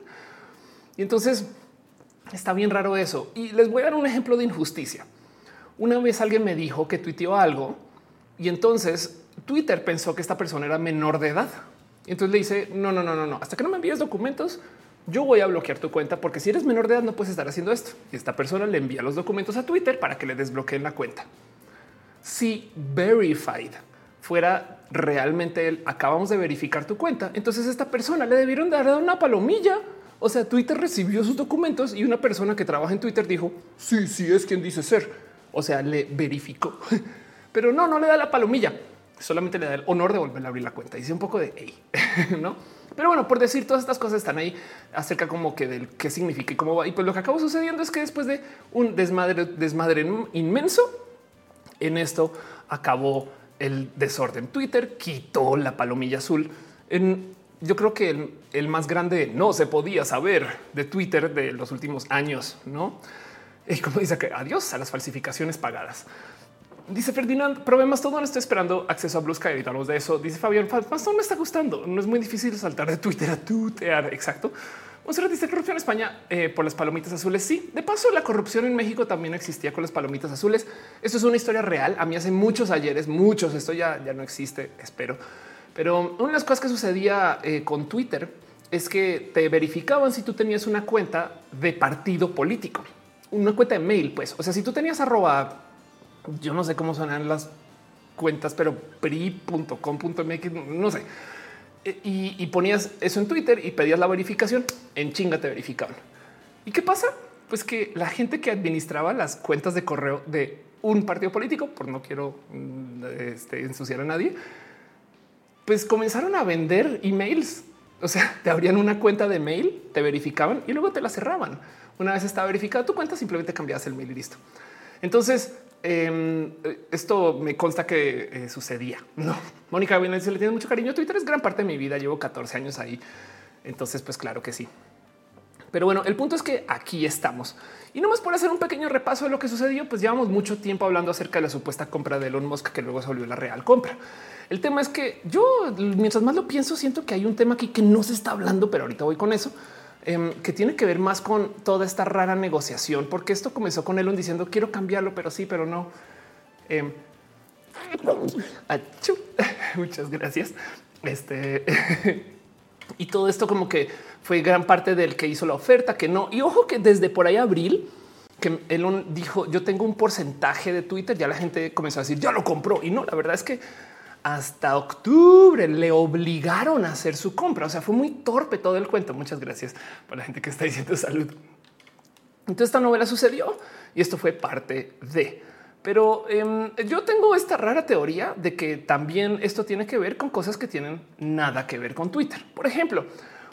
Y entonces está bien raro eso. Y les voy a dar un ejemplo de injusticia. Una vez alguien me dijo que tuiteó algo y entonces Twitter pensó que esta persona era menor de edad. Entonces le dice, no, no, no, no, no, hasta que no me envíes documentos, yo voy a bloquear tu cuenta porque si eres menor de edad no puedes estar haciendo esto. Y esta persona le envía los documentos a Twitter para que le desbloqueen la cuenta. Si verified fuera realmente él, acabamos de verificar tu cuenta, entonces esta persona le debieron dar una palomilla. O sea, Twitter recibió sus documentos y una persona que trabaja en Twitter dijo, sí, sí, es quien dice ser. O sea, le verificó. pero no, no le da la palomilla, solamente le da el honor de volver a abrir la cuenta. Dice un poco de no? Pero bueno, por decir todas estas cosas están ahí acerca como que del qué significa y cómo va. Y pues lo que acabó sucediendo es que después de un desmadre, desmadre inmenso en esto acabó el desorden. Twitter quitó la palomilla azul. En, yo creo que el, más grande no se podía saber de Twitter de los últimos años, no? Y como dice que adiós a las falsificaciones pagadas. Dice Ferdinand, probé todo. Estoy esperando acceso a Blue Sky. de eso. Dice Fabián, Mastodon me está gustando. No es muy difícil saltar de Twitter a tutear. Exacto. Se dice corrupción en España eh, por las palomitas azules. Sí, de paso, la corrupción en México también existía con las palomitas azules. Esto es una historia real. A mí hace muchos ayeres, muchos, esto ya, ya no existe, espero. Pero una de las cosas que sucedía eh, con Twitter es que te verificaban si tú tenías una cuenta de partido político, una cuenta de mail. Pues, o sea, si tú tenías arroba, yo no sé cómo sonan las cuentas, pero pri.com.mx, no sé y, ponías eso en Twitter y pedías la verificación, en chinga te verificaban. ¿Y qué pasa? Pues que la gente que administraba las cuentas de correo de un partido político, por no quiero mm, este, ensuciar a nadie, pues comenzaron a vender emails. O sea, te abrían una cuenta de mail, te verificaban y luego te la cerraban. Una vez estaba verificada tu cuenta, simplemente cambiabas el mail y listo. Entonces, Em, esto me consta que eh, sucedía. No, Mónica bien se le tiene mucho cariño. Twitter es gran parte de mi vida. Llevo 14 años ahí. Entonces, pues claro que sí. Pero bueno, el punto es que aquí estamos. Y nomás por hacer un pequeño repaso de lo que sucedió, pues llevamos mucho tiempo hablando acerca de la supuesta compra de Elon Musk, que luego se volvió la real compra. El tema es que yo, mientras más lo pienso, siento que hay un tema aquí que no se está hablando, pero ahorita voy con eso Em, que tiene que ver más con toda esta rara negociación, porque esto comenzó con Elon diciendo quiero cambiarlo, pero sí, pero no. Em, muchas gracias. Este y todo esto como que fue gran parte del que hizo la oferta, que no. Y ojo que desde por ahí abril que Elon dijo yo tengo un porcentaje de Twitter, ya la gente comenzó a decir ya lo compró y no, la verdad es que hasta octubre le obligaron a hacer su compra. O sea, fue muy torpe todo el cuento. Muchas gracias para la gente que está diciendo salud. Entonces esta novela sucedió y esto fue parte de. Pero em, yo tengo esta rara teoría de que también esto tiene que ver con cosas que tienen nada que ver con Twitter. Por ejemplo,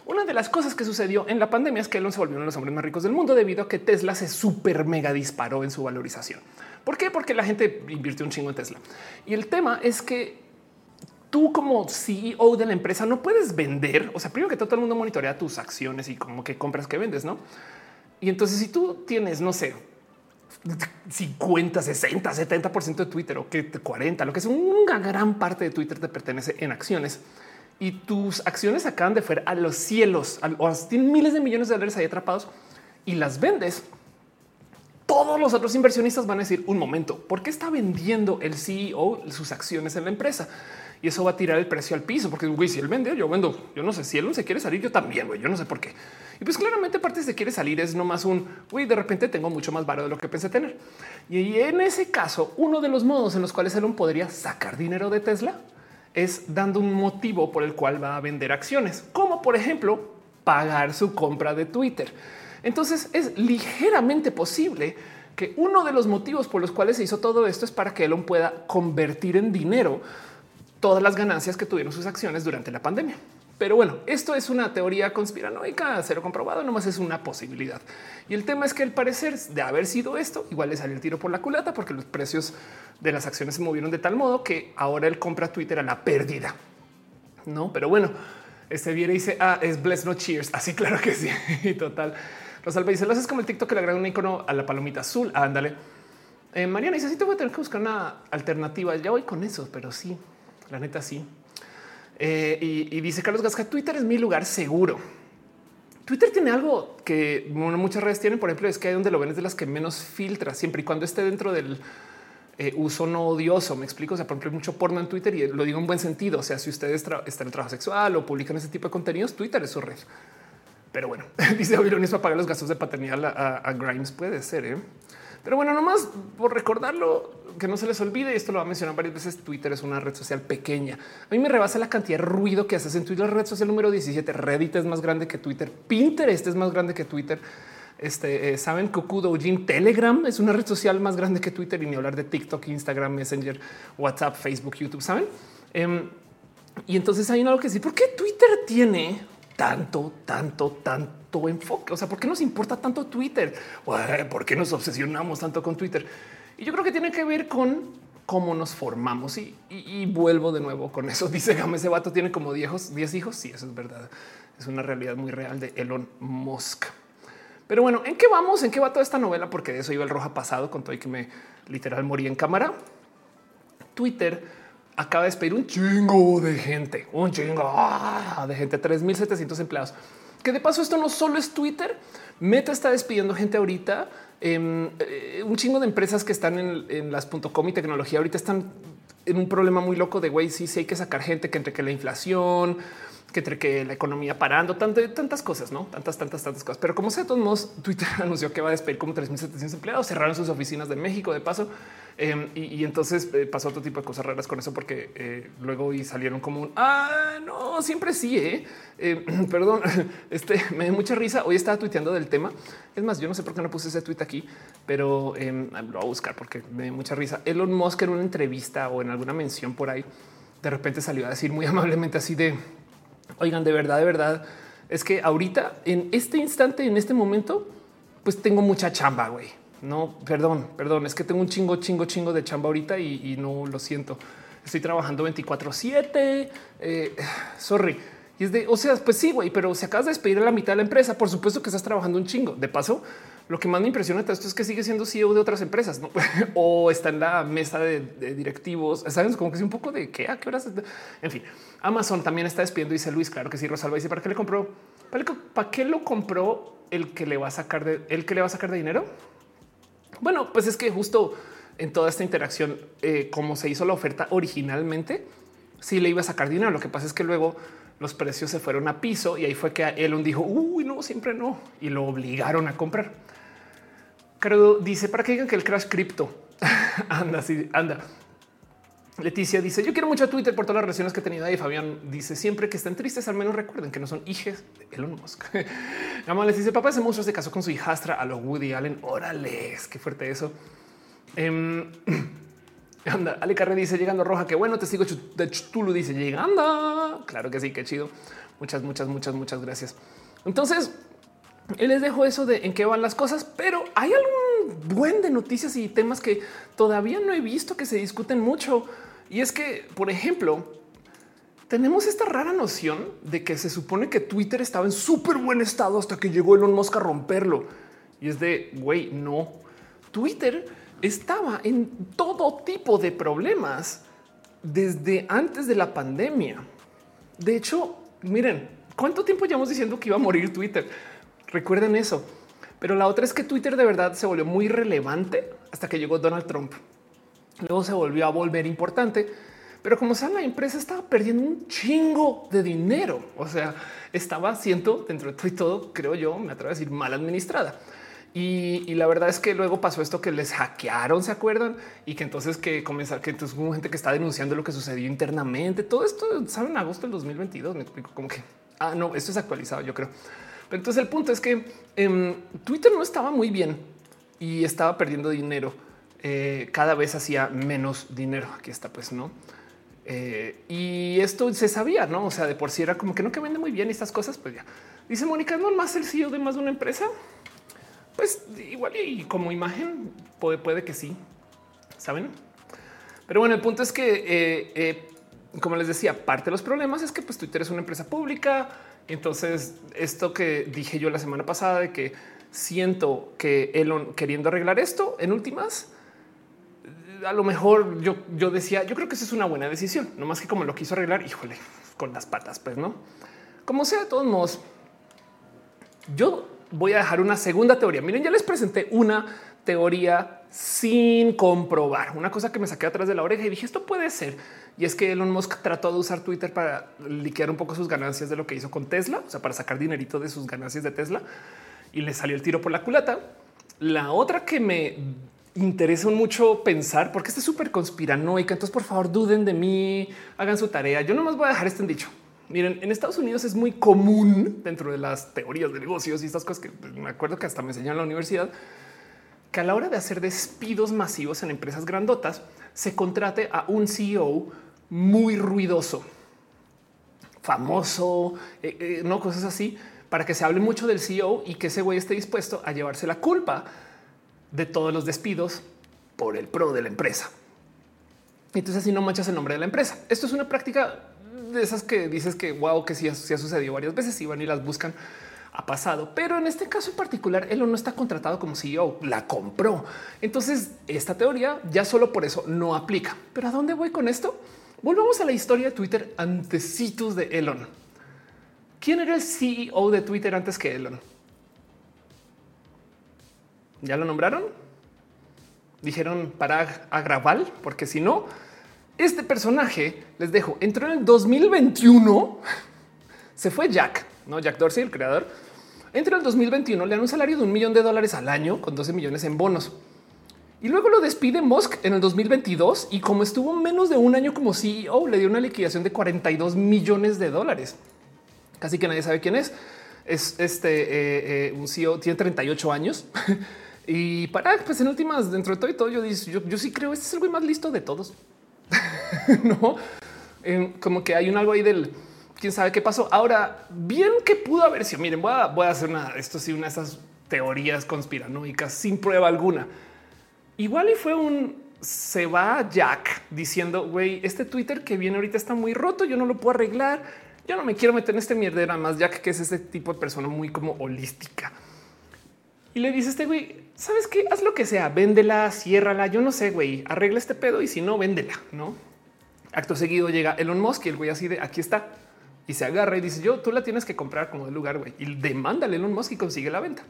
una de las cosas que sucedió en la pandemia es que Elon se volvió uno de los hombres más ricos del mundo debido a que Tesla se super mega disparó en su valorización. ¿Por qué? Porque la gente invirtió un chingo en Tesla. Y el tema es que tú como CEO de la empresa no puedes vender. O sea, primero que todo, el mundo monitorea tus acciones y como que compras que vendes, no? Y entonces, si tú tienes, no sé, 50, 60, 70 por ciento de Twitter o que 40, lo que es una gran parte de Twitter te pertenece en acciones y tus acciones acaban de fuera a los cielos o miles de millones de dólares ahí atrapados y las vendes. Todos los otros inversionistas van a decir un momento, ¿por qué está vendiendo el CEO sus acciones en la empresa? Y eso va a tirar el precio al piso, porque si él vende, yo vendo. Yo no sé si él se quiere salir, yo también, güey, yo no sé por qué. Y pues claramente parte de quiere salir es nomás un güey, de repente tengo mucho más varo de lo que pensé tener. Y en ese caso, uno de los modos en los cuales Elon podría sacar dinero de Tesla es dando un motivo por el cual va a vender acciones, como por ejemplo pagar su compra de Twitter. Entonces es ligeramente posible que uno de los motivos por los cuales se hizo todo esto es para que Elon pueda convertir en dinero todas las ganancias que tuvieron sus acciones durante la pandemia. Pero bueno, esto es una teoría conspiranoica, cero comprobado, nomás es una posibilidad. Y el tema es que al parecer de haber sido esto, igual le salió el tiro por la culata porque los precios de las acciones se movieron de tal modo que ahora él compra Twitter a la pérdida. No, pero bueno, este viene y dice, ah, es bless no cheers. Así claro que sí, total. Rosalba dice, lo haces como el TikTok que le agrega un icono a la palomita azul. ándale. Eh, Mariana dice, sí, te voy a tener que buscar una alternativa. Ya voy con eso, pero sí, la neta sí. Eh, y, dice Carlos Gasca, Twitter es mi lugar seguro. Twitter tiene algo que muchas redes tienen, por ejemplo, es que hay donde lo ven es de las que menos filtra, siempre y cuando esté dentro del eh, uso no odioso. Me explico. O sea, por ejemplo, hay mucho porno en Twitter y lo digo en buen sentido. O sea, si ustedes están en trabajo sexual o publican ese tipo de contenidos, Twitter es su red. Pero bueno, dice Babilonis para pagar los gastos de paternidad a, Grimes. Puede ser. ¿eh? Pero bueno, nomás por recordarlo, que no se les olvide, esto lo va a mencionar varias veces, Twitter es una red social pequeña. A mí me rebasa la cantidad de ruido que haces en Twitter, la red social número 17, Reddit es más grande que Twitter, Pinterest es más grande que Twitter. Este, eh, saben, Jim, Telegram es una red social más grande que Twitter y ni hablar de TikTok, Instagram, Messenger, WhatsApp, Facebook, YouTube, ¿saben? Em, y entonces hay algo que decir, ¿por qué Twitter tiene tanto, tanto, tanto enfoque? O sea, ¿por qué nos importa tanto Twitter? ¿Por qué nos obsesionamos tanto con Twitter? Y yo creo que tiene que ver con cómo nos formamos y, vuelvo de nuevo con eso. Dice Game, ese vato tiene como 10 hijos, 10 hijos. Sí, eso es verdad. Es una realidad muy real de Elon Musk. Pero bueno, ¿en qué vamos? ¿En qué va toda esta novela? Porque de eso iba el roja pasado con todo y que me literal morí en cámara. Twitter acaba de despedir un chingo de gente, un chingo ah, de gente, 3700 empleados. Que de paso esto no solo es Twitter. Meta está despidiendo gente ahorita. Em, eh, un chingo de empresas que están en, en las .com y tecnología ahorita están en un problema muy loco de güey, sí, sí hay que sacar gente que entre que la inflación, que entre que la economía parando, tantas cosas, no tantas, tantas, tantas cosas. Pero como sea, de todos modos, Twitter anunció que va a despedir como 3.700 empleados, cerraron sus oficinas de México de paso. Em, y, entonces eh, pasó otro tipo de cosas raras con eso, porque eh, luego y salieron como un ah, no, siempre sí. Eh". Em, perdón, este me dio mucha risa. Hoy estaba tuiteando del tema. Es más, yo no sé por qué no puse ese tweet aquí, pero em, lo voy a buscar porque me dio mucha risa. Elon Musk en una entrevista o en alguna mención por ahí, de repente salió a decir muy amablemente así de Oigan, de verdad, de verdad, es que ahorita, en este instante, en este momento, pues tengo mucha chamba, güey. No, perdón, perdón, es que tengo un chingo, chingo, chingo de chamba ahorita y, no lo siento. Estoy trabajando 24 7. Eh, sorry. Y es de, o sea, pues sí, güey, pero si acabas de despedir a la mitad de la empresa, por supuesto que estás trabajando un chingo. De paso, lo que más me impresiona de esto es que sigue siendo CEO de otras empresas o está en la mesa de, directivos. Sabes como que es un poco de qué, a qué horas. En fin, Amazon también está despidiendo. Dice Luis, claro que sí. Rosalba dice para qué le compró, para qué lo compró el que le va a sacar de el que le va a sacar de dinero. Bueno, pues es que justo en toda esta interacción, eh, como se hizo la oferta originalmente, sí le iba a sacar dinero. Lo que pasa es que luego los precios se fueron a piso y ahí fue que Elon dijo, uy, no, siempre no. Y lo obligaron a comprar. Creo, dice, para que digan que el crash cripto anda, sí, anda. Leticia dice, yo quiero mucho a Twitter por todas las relaciones que he tenido ahí. Fabián dice, siempre que estén tristes, al menos recuerden que no son hijas de Elon Musk. Además les dice, papá ese monstruo se casó con su hijastra a los Woody Allen. Órale, qué fuerte eso. Um, Anda, Ale Carre dice llegando roja. Que bueno, te sigo de Chutulu dice llegando. Claro que sí, qué chido. Muchas, muchas, muchas, muchas gracias. Entonces, les dejo eso de en qué van las cosas, pero hay algún buen de noticias y temas que todavía no he visto que se discuten mucho. Y es que, por ejemplo, tenemos esta rara noción de que se supone que Twitter estaba en súper buen estado hasta que llegó Elon Musk a romperlo. Y es de güey, no. Twitter estaba en todo tipo de problemas desde antes de la pandemia. De hecho, miren, ¿cuánto tiempo llevamos diciendo que iba a morir Twitter? Recuerden eso. Pero la otra es que Twitter de verdad se volvió muy relevante hasta que llegó Donald Trump. Luego se volvió a volver importante. Pero como saben, la empresa estaba perdiendo un chingo de dinero. O sea, estaba siendo dentro de todo y todo, creo yo, me atrevo a decir mal administrada. Y, la verdad es que luego pasó esto que les hackearon, se acuerdan, y que entonces que comenzar que entonces hubo gente que está denunciando lo que sucedió internamente. Todo esto saben en agosto del 2022. Me explico como que ah, no, esto es actualizado, yo creo. Pero entonces el punto es que em, Twitter no estaba muy bien y estaba perdiendo dinero. Eh, cada vez hacía menos dinero. Aquí está, pues no. Eh, y esto se sabía, no? O sea, de por sí era como que no que vende muy bien estas cosas. Pues ya dice Mónica, no más el CEO de más de una empresa. Pues igual y como imagen puede, puede que sí, saben. Pero bueno, el punto es que, eh, como les decía, parte de los problemas es que pues, Twitter es una empresa pública. Entonces, esto que dije yo la semana pasada de que siento que Elon queriendo arreglar esto en últimas, a lo mejor yo, yo decía, yo creo que esa es una buena decisión, no más que como lo quiso arreglar, híjole, con las patas, pues no. Como sea, de todos modos, yo voy a dejar una segunda teoría. Miren, ya les presenté una teoría sin comprobar, una cosa que me saqué atrás de la oreja y dije esto puede ser. Y es que Elon Musk trató de usar Twitter para liquear un poco sus ganancias de lo que hizo con Tesla, o sea, para sacar dinerito de sus ganancias de Tesla y le salió el tiro por la culata. La otra que me interesa mucho pensar, porque este es súper conspiranoica, entonces por favor duden de mí, hagan su tarea. Yo no más voy a dejar este en dicho. Miren, en Estados Unidos es muy común dentro de las teorías de negocios y estas cosas que pues, me acuerdo que hasta me enseñaron en la universidad, que a la hora de hacer despidos masivos en empresas grandotas, se contrate a un CEO muy ruidoso, famoso, eh, eh, no cosas así, para que se hable mucho del CEO y que ese güey esté dispuesto a llevarse la culpa de todos los despidos por el pro de la empresa. Entonces así no manchas el nombre de la empresa. Esto es una práctica de esas que dices que wow, que sí, ha sucedido varias veces y van y las buscan. Ha pasado, pero en este caso en particular, él no está contratado como CEO, la compró. Entonces, esta teoría ya solo por eso no aplica. Pero a dónde voy con esto? Volvamos a la historia de Twitter antecitos de Elon. ¿Quién era el CEO de Twitter antes que Elon? ¿Ya lo nombraron? Dijeron para agraval, porque si no, este personaje, les dejo, entró en el 2021, se fue Jack, no Jack Dorsey, el creador. Entró en el 2021, le dan un salario de un millón de dólares al año con 12 millones en bonos. Y luego lo despide Musk en el 2022 y como estuvo menos de un año como CEO, le dio una liquidación de 42 millones de dólares. Casi que nadie sabe quién es. Es este eh, eh, un CEO, tiene 38 años. y para, pues en últimas, dentro de todo y todo, yo, yo, yo sí creo, este es el güey más listo de todos. no, como que hay un algo ahí del quién sabe qué pasó. Ahora, bien que pudo haber sido. Miren, voy a, voy a hacer una, esto sí, una de esas teorías conspiranoicas sin prueba alguna Igual y fue un se va Jack diciendo, güey, este Twitter que viene ahorita está muy roto, yo no lo puedo arreglar, yo no me quiero meter en este mierdera más Jack, que es este tipo de persona muy como holística. Y le dice este güey, ¿sabes qué? Haz lo que sea, véndela, ciérrala, yo no sé, güey, arregla este pedo y si no, véndela, ¿no? Acto seguido llega Elon Musk y el güey así de, aquí está. Y se agarra y dice, yo, tú la tienes que comprar como de lugar, güey. Y demanda a Elon Musk y consigue la venta.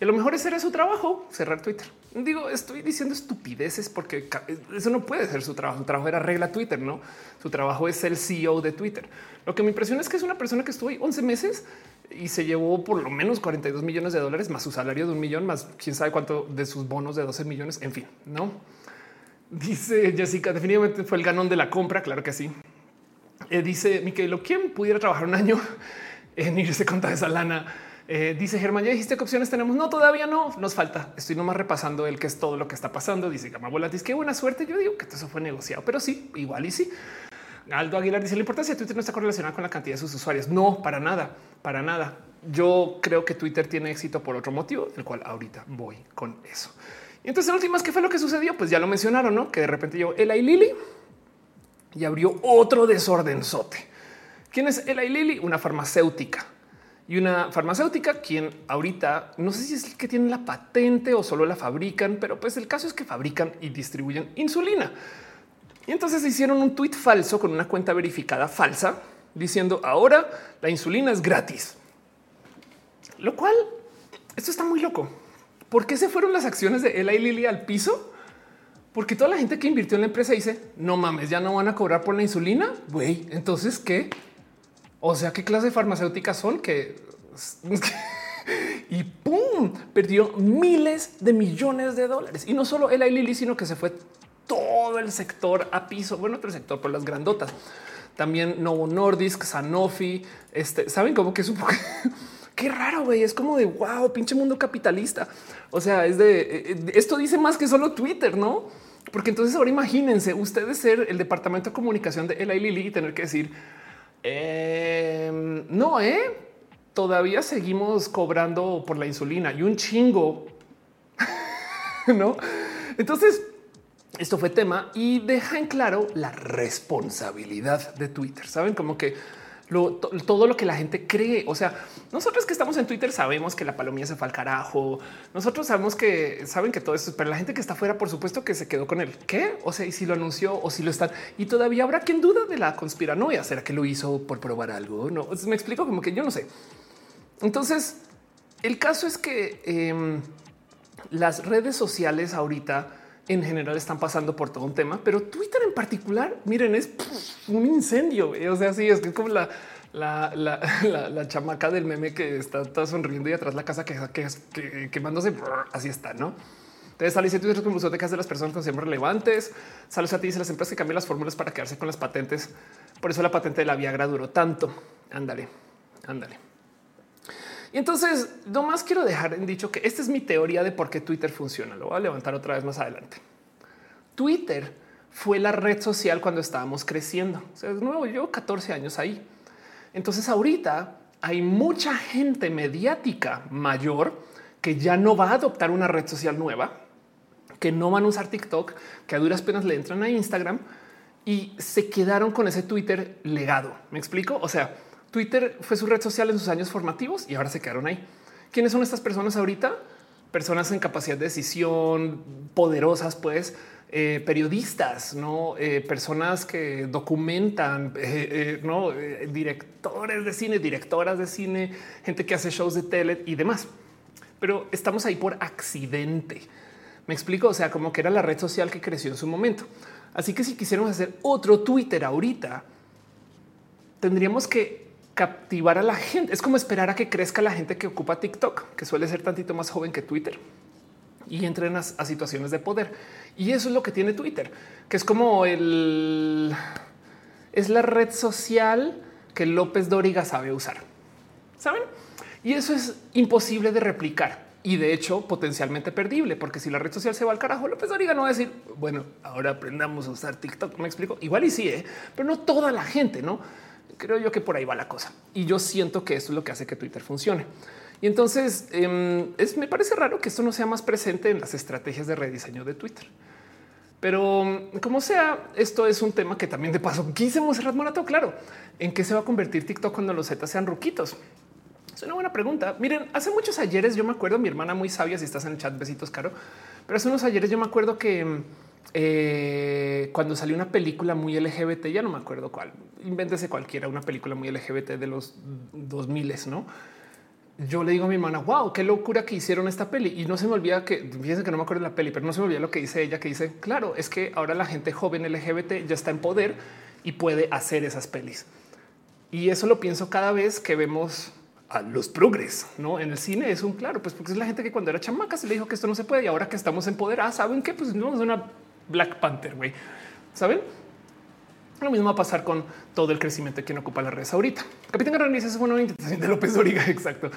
Y a lo mejor ese era su trabajo, cerrar Twitter. Digo, estoy diciendo estupideces porque eso no puede ser su trabajo. Su trabajo era regla Twitter, no? Su trabajo es el CEO de Twitter. Lo que me impresiona es que es una persona que estuvo ahí 11 meses y se llevó por lo menos 42 millones de dólares más su salario de un millón, más quién sabe cuánto de sus bonos de 12 millones. En fin, no dice Jessica. Definitivamente fue el ganón de la compra. Claro que sí. Eh, dice Miquelo, ¿quién pudiera trabajar un año en irse con toda esa lana? Eh, dice Germán, ya dijiste qué opciones tenemos. No, todavía no nos falta. Estoy nomás repasando el que es todo lo que está pasando. Dice Gama Volatis, qué buena suerte. Yo digo que eso fue negociado, pero sí, igual y sí. Aldo Aguilar dice la importancia de Twitter no está correlacionada con la cantidad de sus usuarios. No, para nada, para nada. Yo creo que Twitter tiene éxito por otro motivo, el cual ahorita voy con eso. Y entonces, en últimas, ¿qué fue lo que sucedió? Pues ya lo mencionaron, ¿no? Que de repente llegó Ela y Lili y abrió otro desordenzote. ¿Quién es Ela y Lili? Una farmacéutica y una farmacéutica, quien ahorita no sé si es el que tiene la patente o solo la fabrican, pero pues el caso es que fabrican y distribuyen insulina. Y entonces hicieron un tweet falso con una cuenta verificada falsa diciendo ahora la insulina es gratis. Lo cual esto está muy loco. ¿Por qué se fueron las acciones de Ella y Lily al piso? Porque toda la gente que invirtió en la empresa dice no mames, ya no van a cobrar por la insulina. Güey, entonces qué? O sea, qué clase de farmacéuticas son que y pum, perdió miles de millones de dólares. Y no solo el Lili, sino que se fue todo el sector a piso. Bueno, otro sector por las grandotas. También Novo Nordisk, Sanofi. Este saben cómo que es un poco qué raro, güey. Es como de wow, pinche mundo capitalista. O sea, es de eh, esto dice más que solo Twitter, no? Porque entonces ahora imagínense ustedes ser el departamento de comunicación de Eli Lilly y tener que decir Em, no, ¿eh? todavía seguimos cobrando por la insulina y un chingo. no? Entonces, esto fue tema y deja en claro la responsabilidad de Twitter. Saben como que todo lo que la gente cree. O sea, nosotros que estamos en Twitter sabemos que la palomilla se fue al carajo. Nosotros sabemos que saben que todo esto, pero la gente que está afuera, por supuesto que se quedó con él. ¿Qué? O sea, y si lo anunció o si lo están. Y todavía habrá quien duda de la conspiranoia. ¿Será que lo hizo por probar algo? No, me explico como que yo no sé. Entonces, el caso es que em, las redes sociales ahorita en general están pasando por todo un tema, pero Twitter en particular, miren, es un incendio. O sea, sí, es que como la, la, la, chamaca del meme que está, sonriendo y atrás la casa que, que, quemándose. Así está, no? Entonces sale y Twitter como de las personas que son relevantes. Sale a ti dice las empresas que cambian las fórmulas para quedarse con las patentes. Por eso la patente de la Viagra duró tanto. Ándale, ándale. Y entonces, más quiero dejar en dicho que esta es mi teoría de por qué Twitter funciona. Lo voy a levantar otra vez más adelante. Twitter fue la red social cuando estábamos creciendo. O sea, es nuevo, yo 14 años ahí. Entonces ahorita hay mucha gente mediática mayor que ya no va a adoptar una red social nueva, que no van a usar TikTok, que a duras penas le entran a Instagram y se quedaron con ese Twitter legado. ¿Me explico? O sea, Twitter fue su red social en sus años formativos y ahora se quedaron ahí. ¿Quiénes son estas personas ahorita? Personas en capacidad de decisión, poderosas, pues, eh, periodistas, no eh, personas que documentan, eh, no directores de cine, directoras de cine, gente que hace shows de tele y demás. Pero estamos ahí por accidente. Me explico. O sea, como que era la red social que creció en su momento. Así que si quisiéramos hacer otro Twitter ahorita, tendríamos que captivar a la gente. Es como esperar a que crezca la gente que ocupa TikTok, que suele ser tantito más joven que Twitter y entren a, situaciones de poder. Y eso es lo que tiene Twitter, que es como el es la red social que López Dóriga sabe usar. Saben? Y eso es imposible de replicar y de hecho potencialmente perdible, porque si la red social se va al carajo, López Dóriga no va a decir, bueno, ahora aprendamos a usar TikTok. Me explico. Igual y sí, ¿eh? pero no toda la gente, no creo yo que por ahí va la cosa. Y yo siento que esto es lo que hace que Twitter funcione. Y entonces em, me parece raro que esto no sea más presente en las estrategias de rediseño de Twitter. Pero como sea, esto es un tema que también de paso quise Monserrat Morato. Claro, en qué se va a convertir TikTok cuando los Z sean ruquitos. Es una buena pregunta. Miren, hace muchos ayeres yo me acuerdo, mi hermana muy sabia, si estás en el chat, besitos, caro. Pero hace unos ayeres yo me acuerdo que eh, cuando salió una película muy LGBT, ya no me acuerdo cuál, invéntese cualquiera, una película muy LGBT de los 2000, ¿no? Yo le digo a mi hermana, wow, qué locura que hicieron esta peli. Y no se me olvida que, fíjense que no me acuerdo de la peli, pero no se me olvida lo que dice ella, que dice, claro, es que ahora la gente joven LGBT ya está en poder y puede hacer esas pelis. Y eso lo pienso cada vez que vemos a los progres, ¿no? En el cine es un claro, pues porque es la gente que cuando era chamaca se le dijo que esto no se puede y ahora que estamos en poder, ah, ¿saben qué? Pues no es una Black Panther, güey. ¿Saben? Lo mismo va a pasar con todo el crecimiento de quien ocupa las redes ahorita. Capitán Garrón dice es una intentación de López Doriga. Exacto.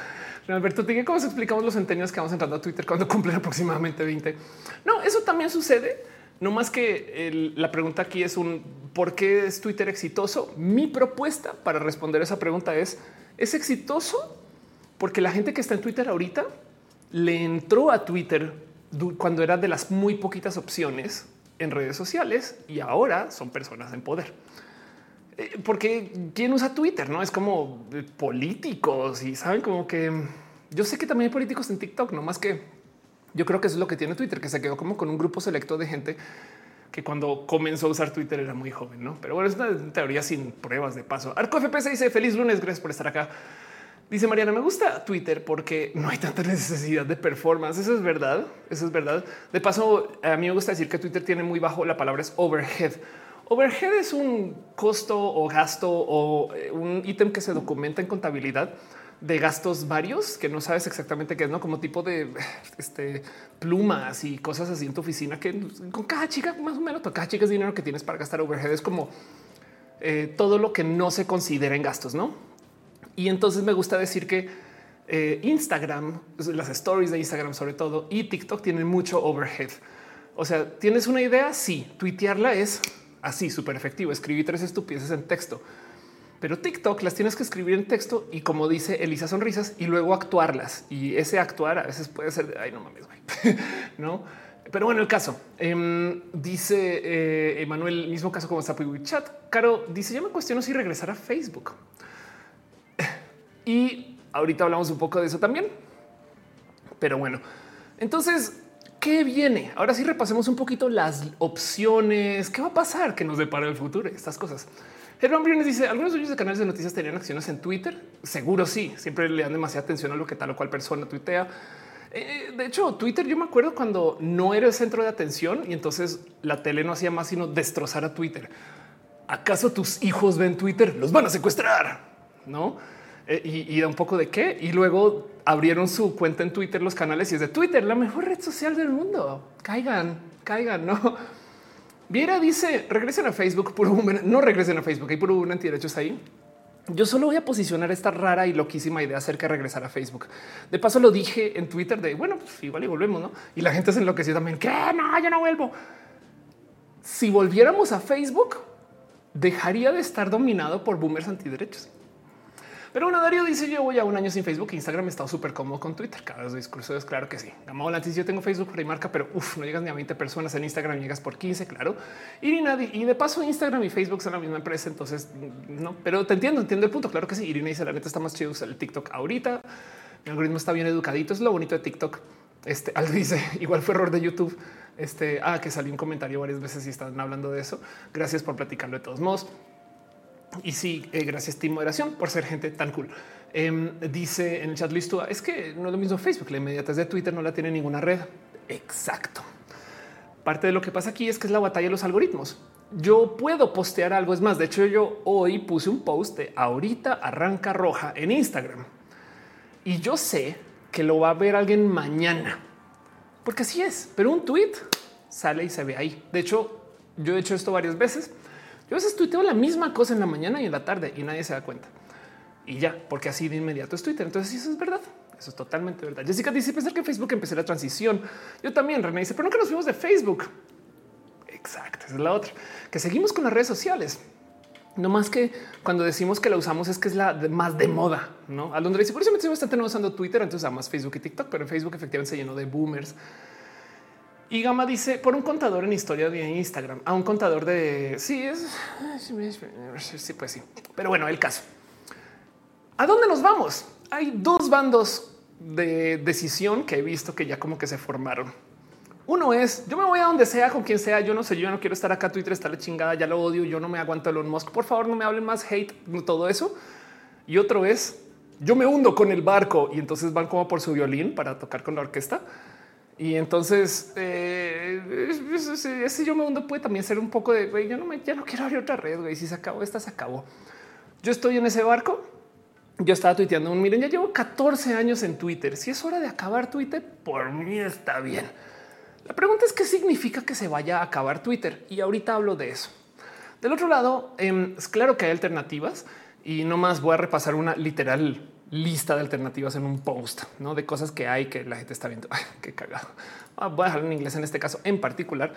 Alberto, ¿cómo se explicamos los centenios que vamos entrando a Twitter cuando cumplen aproximadamente 20? No, eso también sucede. No más que la pregunta aquí es un por qué es Twitter exitoso. Mi propuesta para responder esa pregunta es es exitoso porque la gente que está en Twitter ahorita le entró a Twitter cuando era de las muy poquitas opciones en redes sociales y ahora son personas en poder. Eh, porque quién usa Twitter, no es como políticos y saben como que yo sé que también hay políticos en TikTok, no más que yo creo que es lo que tiene Twitter, que se quedó como con un grupo selecto de gente que cuando comenzó a usar Twitter era muy joven, no? Pero bueno, es una teoría sin pruebas de paso. Arco FPS dice feliz lunes. Gracias por estar acá. Dice Mariana, me gusta Twitter porque no hay tanta necesidad de performance. Eso es verdad. Eso es verdad. De paso, a mí me gusta decir que Twitter tiene muy bajo la palabra es overhead. Overhead es un costo o gasto o eh, un ítem que se documenta en contabilidad de gastos varios que no sabes exactamente qué es, no como tipo de este, plumas y cosas así en tu oficina que con cada chica más o menos cada chica es dinero que tienes para gastar overhead. Es como eh, todo lo que no se considera en gastos, no? Y entonces me gusta decir que eh, Instagram, las stories de Instagram sobre todo y TikTok tienen mucho overhead. O sea, tienes una idea, sí, tuitearla es así súper efectivo, escribir tres estupideces en texto. Pero TikTok las tienes que escribir en texto y como dice Elisa Sonrisas y luego actuarlas. Y ese actuar a veces puede ser, ay no mames, no. Pero bueno, el caso em, dice eh, Emanuel, mismo caso como Sapo y Chat. Caro dice: Yo me cuestiono si regresar a Facebook. Y ahorita hablamos un poco de eso también. Pero bueno, entonces, ¿qué viene? Ahora sí repasemos un poquito las opciones. ¿Qué va a pasar? que nos depara el futuro? Estas cosas. Germán Briones dice, ¿algunos dueños de canales de noticias tenían acciones en Twitter? Seguro sí. Siempre le dan demasiada atención a lo que tal o cual persona tuitea. Eh, de hecho, Twitter, yo me acuerdo cuando no era el centro de atención y entonces la tele no hacía más sino destrozar a Twitter. ¿Acaso tus hijos ven Twitter? Los van a secuestrar, ¿no? Eh, y, da un poco de qué. Y luego abrieron su cuenta en Twitter, los canales y es de Twitter, la mejor red social del mundo. Caigan, caigan, no. Viera dice regresen a Facebook, puro no regresen a Facebook, hay puro antiderechos ahí. Yo solo voy a posicionar esta rara y loquísima idea acerca de regresar a Facebook. De paso lo dije en Twitter de bueno, pues igual y volvemos, no? Y la gente se enloqueció también. Que no, yo no vuelvo. Si volviéramos a Facebook, dejaría de estar dominado por boomers antiderechos. Pero bueno, Darío dice: Yo voy a un año sin Facebook, Instagram he estado súper cómodo con Twitter. Cada vez discurso es claro que sí. Gama Volantis, yo tengo Facebook por marca, pero uf, no llegas ni a 20 personas en Instagram, llegas por 15, claro. Nadie. Y de paso, Instagram y Facebook son la misma empresa. Entonces, no, pero te entiendo, entiendo el punto. Claro que sí. Irina dice: La neta está más chido usar el TikTok ahorita. Mi algoritmo está bien educadito. Es lo bonito de TikTok. Este algo dice igual fue error de YouTube. Este ah, que salió un comentario varias veces y están hablando de eso. Gracias por platicarlo de todos modos. Y sí, eh, gracias Team Moderación por ser gente tan cool. Em, dice en el chat listo, es que no es lo mismo Facebook, la inmediatez de Twitter no la tiene ninguna red. Exacto. Parte de lo que pasa aquí es que es la batalla de los algoritmos. Yo puedo postear algo, es más, de hecho yo hoy puse un post de ahorita arranca roja en Instagram y yo sé que lo va a ver alguien mañana, porque así es, pero un tweet sale y se ve ahí. De hecho, yo he hecho esto varias veces. Yo a veces tuiteo la misma cosa en la mañana y en la tarde y nadie se da cuenta. Y ya, porque así de inmediato es Twitter. Entonces eso es verdad. Eso es totalmente verdad. Jessica dice pensar que Facebook empecé la transición. Yo también. René dice, pero que nos fuimos de Facebook. Exacto. Esa es la otra que seguimos con las redes sociales. No más que cuando decimos que la usamos es que es la más de moda, no? Alondra dice por eso me estoy bastante usando Twitter, entonces más Facebook y TikTok, pero en Facebook efectivamente se llenó de boomers. Y Gama dice por un contador en historia de Instagram, a un contador de sí, es sí, pues sí. Pero bueno, el caso. ¿A dónde nos vamos? Hay dos bandos de decisión que he visto que ya como que se formaron. Uno es yo me voy a donde sea con quien sea. Yo no sé, yo no quiero estar acá. Twitter está la chingada, ya lo odio. Yo no me aguanto Elon Musk. Por favor, no me hablen más hate, todo eso. Y otro es yo me hundo con el barco y entonces van como por su violín para tocar con la orquesta. Y entonces eh, ese yo me hundo puede también ser un poco de güey, yo no me, ya no quiero abrir otra red. Güey, si se acabó, esta se acabó. Yo estoy en ese barco. Yo estaba tuiteando un miren, ya llevo 14 años en Twitter. Si es hora de acabar Twitter, por mí está bien. La pregunta es qué significa que se vaya a acabar Twitter y ahorita hablo de eso. Del otro lado, em, es claro que hay alternativas y no más voy a repasar una literal lista de alternativas en un post ¿no? de cosas que hay que la gente está viendo. qué cagado. Ah, voy a dejarlo en inglés en este caso en particular,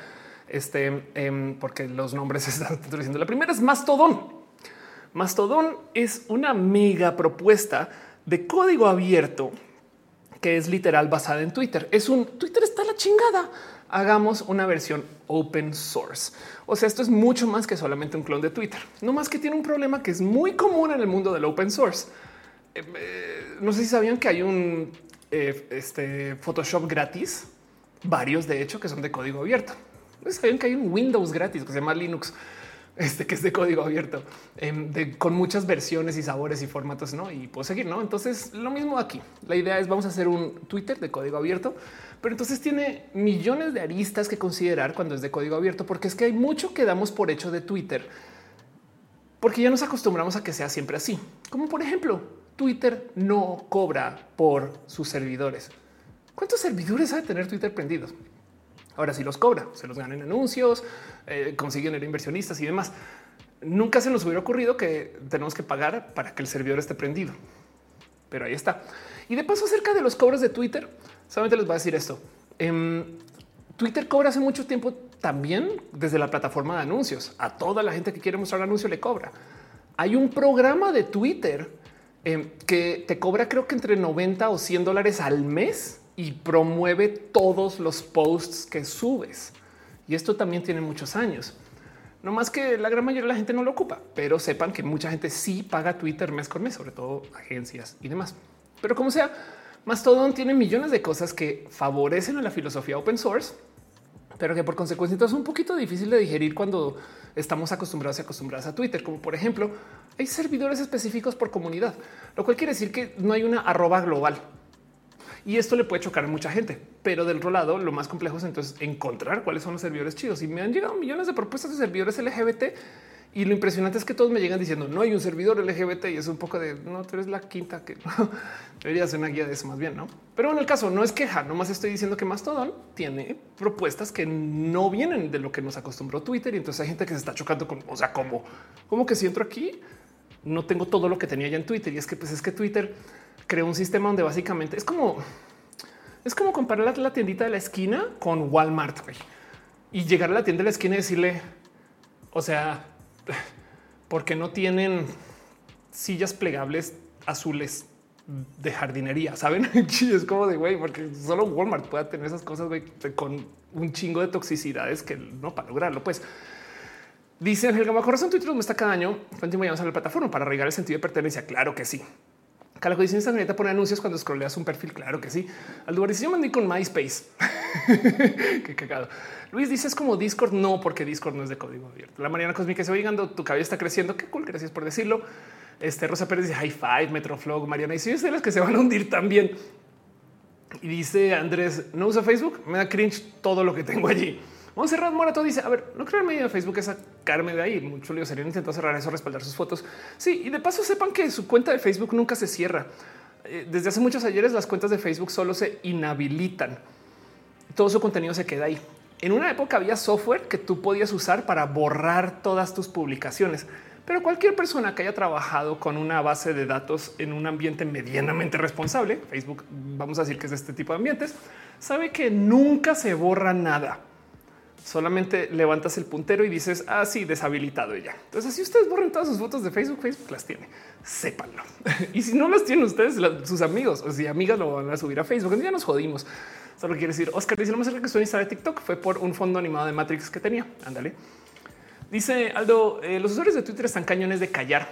este, em, porque los nombres están diciendo. La primera es Mastodon. Mastodon es una mega propuesta de código abierto que es literal basada en Twitter. Es un Twitter está la chingada. Hagamos una versión open source. O sea, esto es mucho más que solamente un clon de Twitter. No más que tiene un problema que es muy común en el mundo del open source. Eh, eh, no sé si sabían que hay un eh, este Photoshop gratis, varios de hecho que son de código abierto. No sabían que hay un Windows gratis que se llama Linux este que es de código abierto, em, con muchas versiones y sabores y formatos, ¿no? Y puedo seguir, ¿no? Entonces, lo mismo aquí. La idea es vamos a hacer un Twitter de código abierto, pero entonces tiene millones de aristas que considerar cuando es de código abierto, porque es que hay mucho que damos por hecho de Twitter, porque ya nos acostumbramos a que sea siempre así. Como por ejemplo, Twitter no cobra por sus servidores. ¿Cuántos servidores ha de tener Twitter prendidos? Ahora sí los cobra, se los ganan anuncios, eh, consiguen inversionistas y demás. Nunca se nos hubiera ocurrido que tenemos que pagar para que el servidor esté prendido. Pero ahí está. Y de paso, acerca de los cobros de Twitter, solamente les voy a decir esto. Em, Twitter cobra hace mucho tiempo también desde la plataforma de anuncios. A toda la gente que quiere mostrar anuncio le cobra. Hay un programa de Twitter em, que te cobra creo que entre 90 o 100 dólares al mes y promueve todos los posts que subes. Y esto también tiene muchos años. No más que la gran mayoría de la gente no lo ocupa, pero sepan que mucha gente sí paga Twitter mes con mes, sobre todo agencias y demás. Pero como sea, Mastodon tiene millones de cosas que favorecen a la filosofía open source, pero que por consecuencia es un poquito difícil de digerir cuando estamos acostumbrados y acostumbradas a Twitter. Como por ejemplo, hay servidores específicos por comunidad, lo cual quiere decir que no hay una arroba global y esto le puede chocar a mucha gente. Pero del otro lado, lo más complejo es entonces encontrar cuáles son los servidores chidos. Y me han llegado millones de propuestas de servidores LGBT. Y lo impresionante es que todos me llegan diciendo no hay un servidor LGBT y es un poco de no, tú eres la quinta que debería ser una guía de eso más bien, no? Pero en el caso no es queja, nomás estoy diciendo que Mastodon tiene propuestas que no vienen de lo que nos acostumbró Twitter y entonces hay gente que se está chocando con, o sea, como, como que si entro aquí no tengo todo lo que tenía ya en Twitter y es que pues es que Twitter creó un sistema donde básicamente es como es como comparar la, tiendita de la esquina con Walmart y llegar a la tienda de la esquina y decirle, o sea, porque no tienen sillas plegables azules de jardinería, saben? es como de güey, porque solo Walmart puede tener esas cosas con un chingo de toxicidades que no para lograrlo. Pues dice el Gama Corazón Twitter me está cada año. ¿Cuánto a la plataforma para arraigar el sentido de pertenencia? Claro que sí Calaco dice Instagram pone anuncios cuando scrolleas un perfil. Claro que sí. Al lugar yo mandé con MySpace. Qué cagado. Luis dice es como Discord. No, porque Discord no es de código abierto. La Mariana Cósmica se va llegando. Tu cabello está creciendo. Qué cool. Gracias por decirlo. Este Rosa Pérez dice high five, Metroflog. Mariana dice es de las que se van a hundir también. Y dice Andrés no usa Facebook. Me da cringe todo lo que tengo allí. Monserrat Morato dice: A ver, no creo en medio de Facebook es sacarme de ahí. Mucho lío sería intentar cerrar eso, respaldar sus fotos. Sí, y de paso sepan que su cuenta de Facebook nunca se cierra. Eh, desde hace muchos ayeres, las cuentas de Facebook solo se inhabilitan. Todo su contenido se queda ahí. En una época había software que tú podías usar para borrar todas tus publicaciones, pero cualquier persona que haya trabajado con una base de datos en un ambiente medianamente responsable, Facebook, vamos a decir que es este tipo de ambientes, sabe que nunca se borra nada solamente levantas el puntero y dices así ah, deshabilitado ya. Entonces, si ustedes borran todas sus fotos de Facebook, Facebook las tiene. Sépanlo. y si no las tienen ustedes, sus amigos o si amigas lo van a subir a Facebook, ya nos jodimos. Solo quiere decir Oscar dice lo más cerca que estoy en TikTok fue por un fondo animado de Matrix que tenía. Ándale. Dice Aldo, eh, los usuarios de Twitter están cañones de callar.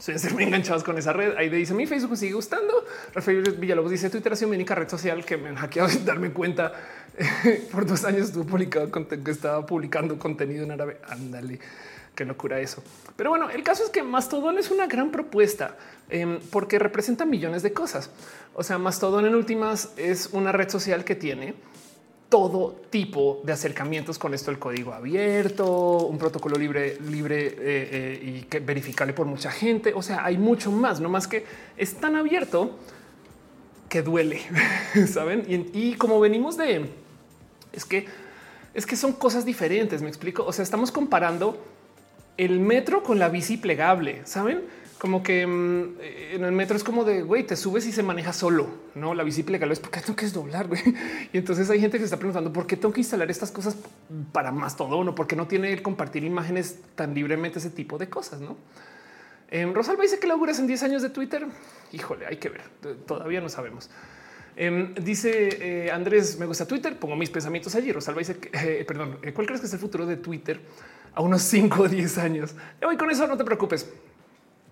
Suelen ser muy enganchados con esa red. Ahí dice mi Facebook sigue gustando. Rafael Villalobos dice Twitter ha sido mi única red social que me han hackeado sin darme cuenta. Por dos años estuvo publicado que estaba publicando contenido en árabe. Ándale, qué locura eso. Pero bueno, el caso es que Mastodon es una gran propuesta em, porque representa millones de cosas. O sea, Mastodon en últimas es una red social que tiene todo tipo de acercamientos con esto, el código abierto, un protocolo libre, libre eh, eh, y que verificable por mucha gente. O sea, hay mucho más, no más que es tan abierto que duele, saben? Y, como venimos de es que es que son cosas diferentes. Me explico. O sea, estamos comparando el metro con la bici plegable, saben? como que mm, en el metro es como de güey, te subes y se maneja solo, no la bici legal es porque tengo que desdoblar. Güey. Y entonces hay gente que se está preguntando por qué tengo que instalar estas cosas para más todo o porque no tiene el compartir imágenes tan libremente ese tipo de cosas. No eh, Rosalba dice que auguras en 10 años de Twitter. Híjole, hay que ver. Todavía no sabemos. Em, dice eh, Andrés, me gusta Twitter. Pongo mis pensamientos allí. Rosalba dice, que, eh, perdón, eh, ¿cuál crees que es el futuro de Twitter a unos 5 o 10 años? Ya voy con eso, no te preocupes.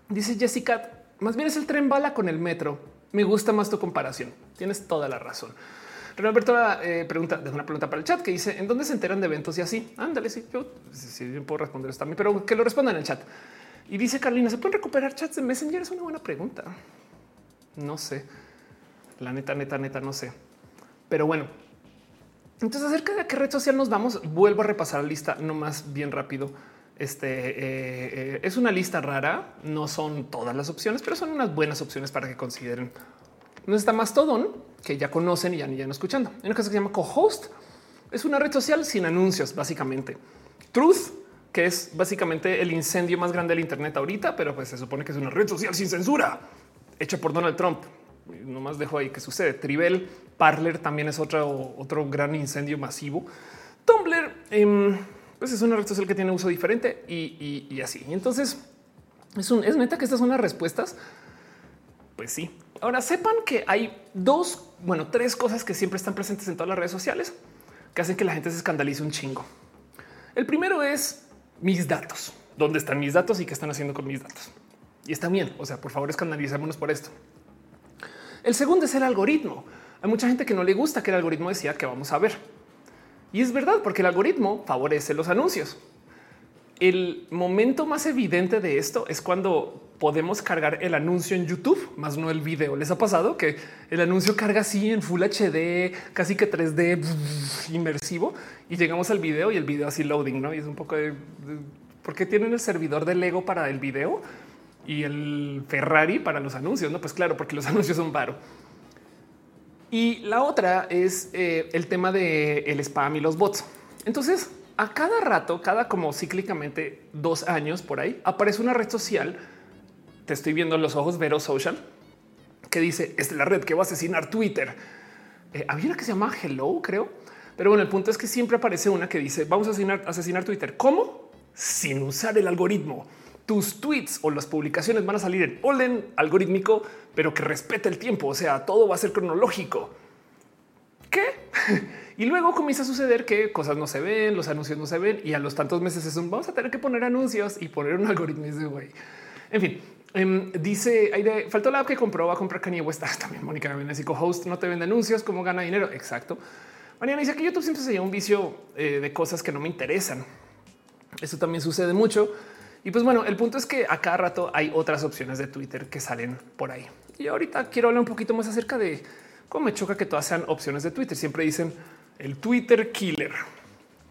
Dice Jessica, más bien es el tren bala con el metro. Me gusta más tu comparación. Tienes toda la razón. Alberto eh, pregunta, de una pregunta para el chat que dice en dónde se enteran de eventos y así. Ándale, sí, yo sí, puedo responder esto también, pero que lo respondan en el chat. Y dice Carolina, ¿se pueden recuperar chats de Messenger? Es una buena pregunta. No sé. La neta, neta, neta, no sé. Pero bueno, entonces acerca de qué red social nos vamos, vuelvo a repasar la lista no más bien rápido. Este eh, eh, es una lista rara, no son todas las opciones, pero son unas buenas opciones para que consideren. No está Mastodon, que ya conocen y ya ni ya no escuchando. Hay una cosa que se llama Cohost, es una red social sin anuncios, básicamente. Truth, que es básicamente el incendio más grande del Internet ahorita, pero pues se supone que es una red social sin censura, hecha por Donald Trump. No más dejo ahí que sucede. Tribel, Parler también es otro, otro gran incendio masivo. Tumblr, eh, pues es una red social que tiene uso diferente y, así. Y entonces es, un, es neta que estas son las respuestas. Pues sí. Ahora sepan que hay dos, bueno, tres cosas que siempre están presentes en todas las redes sociales que hacen que la gente se escandalice un chingo. El primero es mis datos. ¿Dónde están mis datos y qué están haciendo con mis datos? Y está bien. O sea, por favor, escandalicémonos por esto. El segundo es el algoritmo. Hay mucha gente que no le gusta que el algoritmo decía que vamos a ver. Y es verdad, porque el algoritmo favorece los anuncios. El momento más evidente de esto es cuando podemos cargar el anuncio en YouTube, más no el video. Les ha pasado que el anuncio carga así en Full HD, casi que 3D inmersivo y llegamos al video y el video así loading, no? Y es un poco de, por qué tienen el servidor de Lego para el video y el Ferrari para los anuncios. No, pues claro, porque los anuncios son paro. Y la otra es eh, el tema de el spam y los bots. Entonces, a cada rato, cada como cíclicamente dos años por ahí, aparece una red social. Te estoy viendo en los ojos, Vero Social, que dice es la red que va a asesinar Twitter. Eh, había una que se llama Hello, creo. Pero bueno, el punto es que siempre aparece una que dice vamos a asesinar, asesinar Twitter. ¿Cómo? Sin usar el algoritmo tus tweets o las publicaciones van a salir en orden algorítmico, pero que respete el tiempo. O sea, todo va a ser cronológico. ¿Qué? y luego comienza a suceder que cosas no se ven, los anuncios no se ven y a los tantos meses es un vamos a tener que poner anuncios y poner un algoritmo de güey. En fin, Em, dice Aire, faltó la app que compró, a comprar Kanye West. Ah, también Mónica Gavilanes, host no te vende anuncios, cómo gana dinero. Exacto. Mariana dice que YouTube siempre se lleva un vicio eh, de cosas que no me interesan. Eso también sucede mucho. Y pues bueno, el punto es que a cada rato hay otras opciones de Twitter que salen por ahí. Y ahorita quiero hablar un poquito más acerca de cómo me choca que todas sean opciones de Twitter. Siempre dicen el Twitter killer.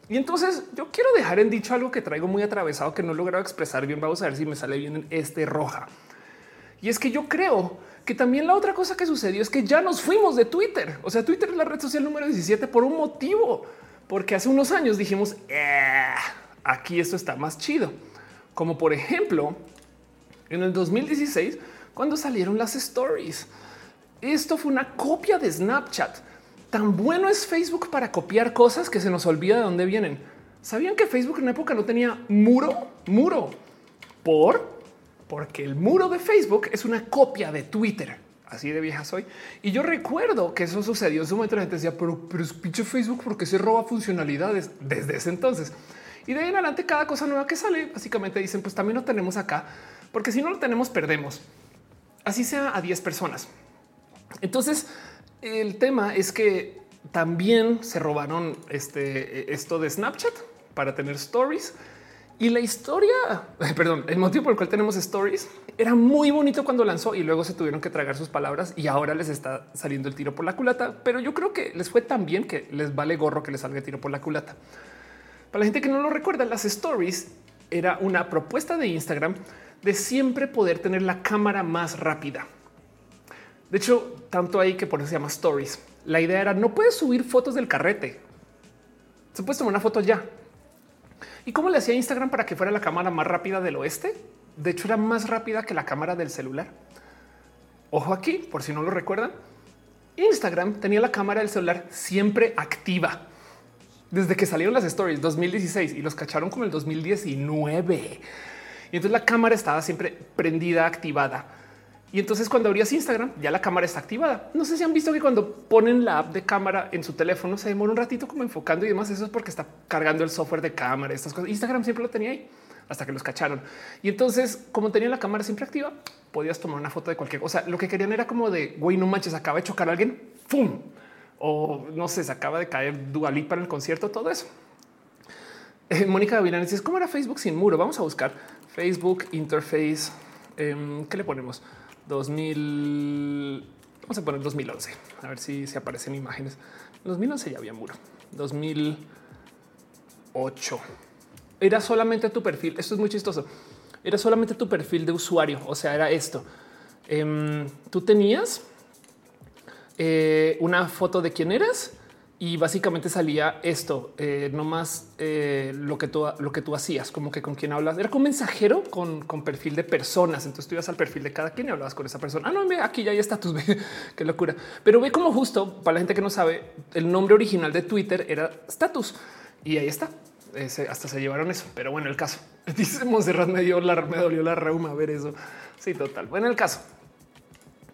Y entonces yo quiero dejar en dicho algo que traigo muy atravesado que no he logrado expresar bien. Vamos a ver si me sale bien en este roja. Y es que yo creo que también la otra cosa que sucedió es que ya nos fuimos de Twitter. O sea, Twitter es la red social número 17 por un motivo, porque hace unos años dijimos eh, aquí esto está más chido. Como por ejemplo, en el 2016, cuando salieron las stories. Esto fue una copia de Snapchat. Tan bueno es Facebook para copiar cosas que se nos olvida de dónde vienen. ¿Sabían que Facebook en una época no tenía muro? Muro. ¿Por? Porque el muro de Facebook es una copia de Twitter. Así de vieja soy. Y yo recuerdo que eso sucedió en su momento. La gente decía, pero, pero es pinche Facebook porque se roba funcionalidades desde ese entonces. Y de ahí en adelante, cada cosa nueva que sale, básicamente dicen, pues también lo tenemos acá, porque si no lo tenemos, perdemos. Así sea a 10 personas. Entonces, el tema es que también se robaron este, esto de Snapchat para tener stories. Y la historia, perdón, el motivo por el cual tenemos stories era muy bonito cuando lanzó y luego se tuvieron que tragar sus palabras y ahora les está saliendo el tiro por la culata. Pero yo creo que les fue tan bien que les vale gorro que les salga el tiro por la culata. Para la gente que no lo recuerda, las stories era una propuesta de Instagram de siempre poder tener la cámara más rápida. De hecho, tanto ahí que por eso se llama stories. La idea era no puedes subir fotos del carrete. Se puede tomar una foto ya. ¿Y cómo le hacía Instagram para que fuera la cámara más rápida del oeste? De hecho, era más rápida que la cámara del celular. Ojo aquí, por si no lo recuerdan. Instagram tenía la cámara del celular siempre activa desde que salieron las stories 2016 y los cacharon como el 2019. Y entonces la cámara estaba siempre prendida, activada. Y entonces cuando abrías Instagram, ya la cámara está activada. No sé si han visto que cuando ponen la app de cámara en su teléfono se demora un ratito como enfocando y demás. Eso es porque está cargando el software de cámara, estas cosas. Instagram siempre lo tenía ahí hasta que los cacharon. Y entonces, como tenía la cámara siempre activa, podías tomar una foto de cualquier cosa. Lo que querían era como de güey, no manches, acaba de chocar a alguien. ¡Fum! O no sé, se acaba de caer Dualipa en el concierto, todo eso. Eh, Mónica Gavilán dice cómo era Facebook sin muro. Vamos a buscar Facebook interface. Em, ¿Qué le ponemos? 2000. Vamos a poner 2011. A ver si se aparecen imágenes. 2011 ya había muro. 2008. Era solamente tu perfil. Esto es muy chistoso. Era solamente tu perfil de usuario. O sea, era esto. Em, tú tenías eh, una foto de quién eras y básicamente salía esto, eh, no más eh, lo que tú lo que tú hacías, como que con quién hablas. Era como mensajero con, perfil de personas. Entonces tú ibas al perfil de cada quien y hablabas con esa persona. Ah, no, aquí ya hay estatus. Qué locura. Pero ve como justo para la gente que no sabe, el nombre original de Twitter era status y ahí está. hasta se llevaron eso. Pero bueno, el caso dice Monserrat me dio la, me dolió la reuma ver eso. Sí, total. Bueno, el caso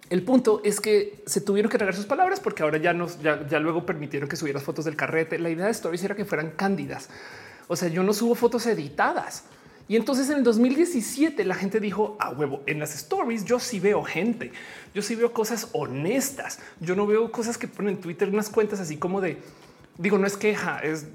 el punto es que se tuvieron que tragar sus palabras porque ahora ya nos ya, luego permitieron que subieras fotos del carrete. La idea de stories era que fueran cándidas. O sea, yo no subo fotos editadas. Y entonces en el 2017 la gente dijo a huevo en las stories. Yo sí veo gente, yo sí veo cosas honestas. Yo no veo cosas que ponen en Twitter unas cuentas así como de digo, no es queja, es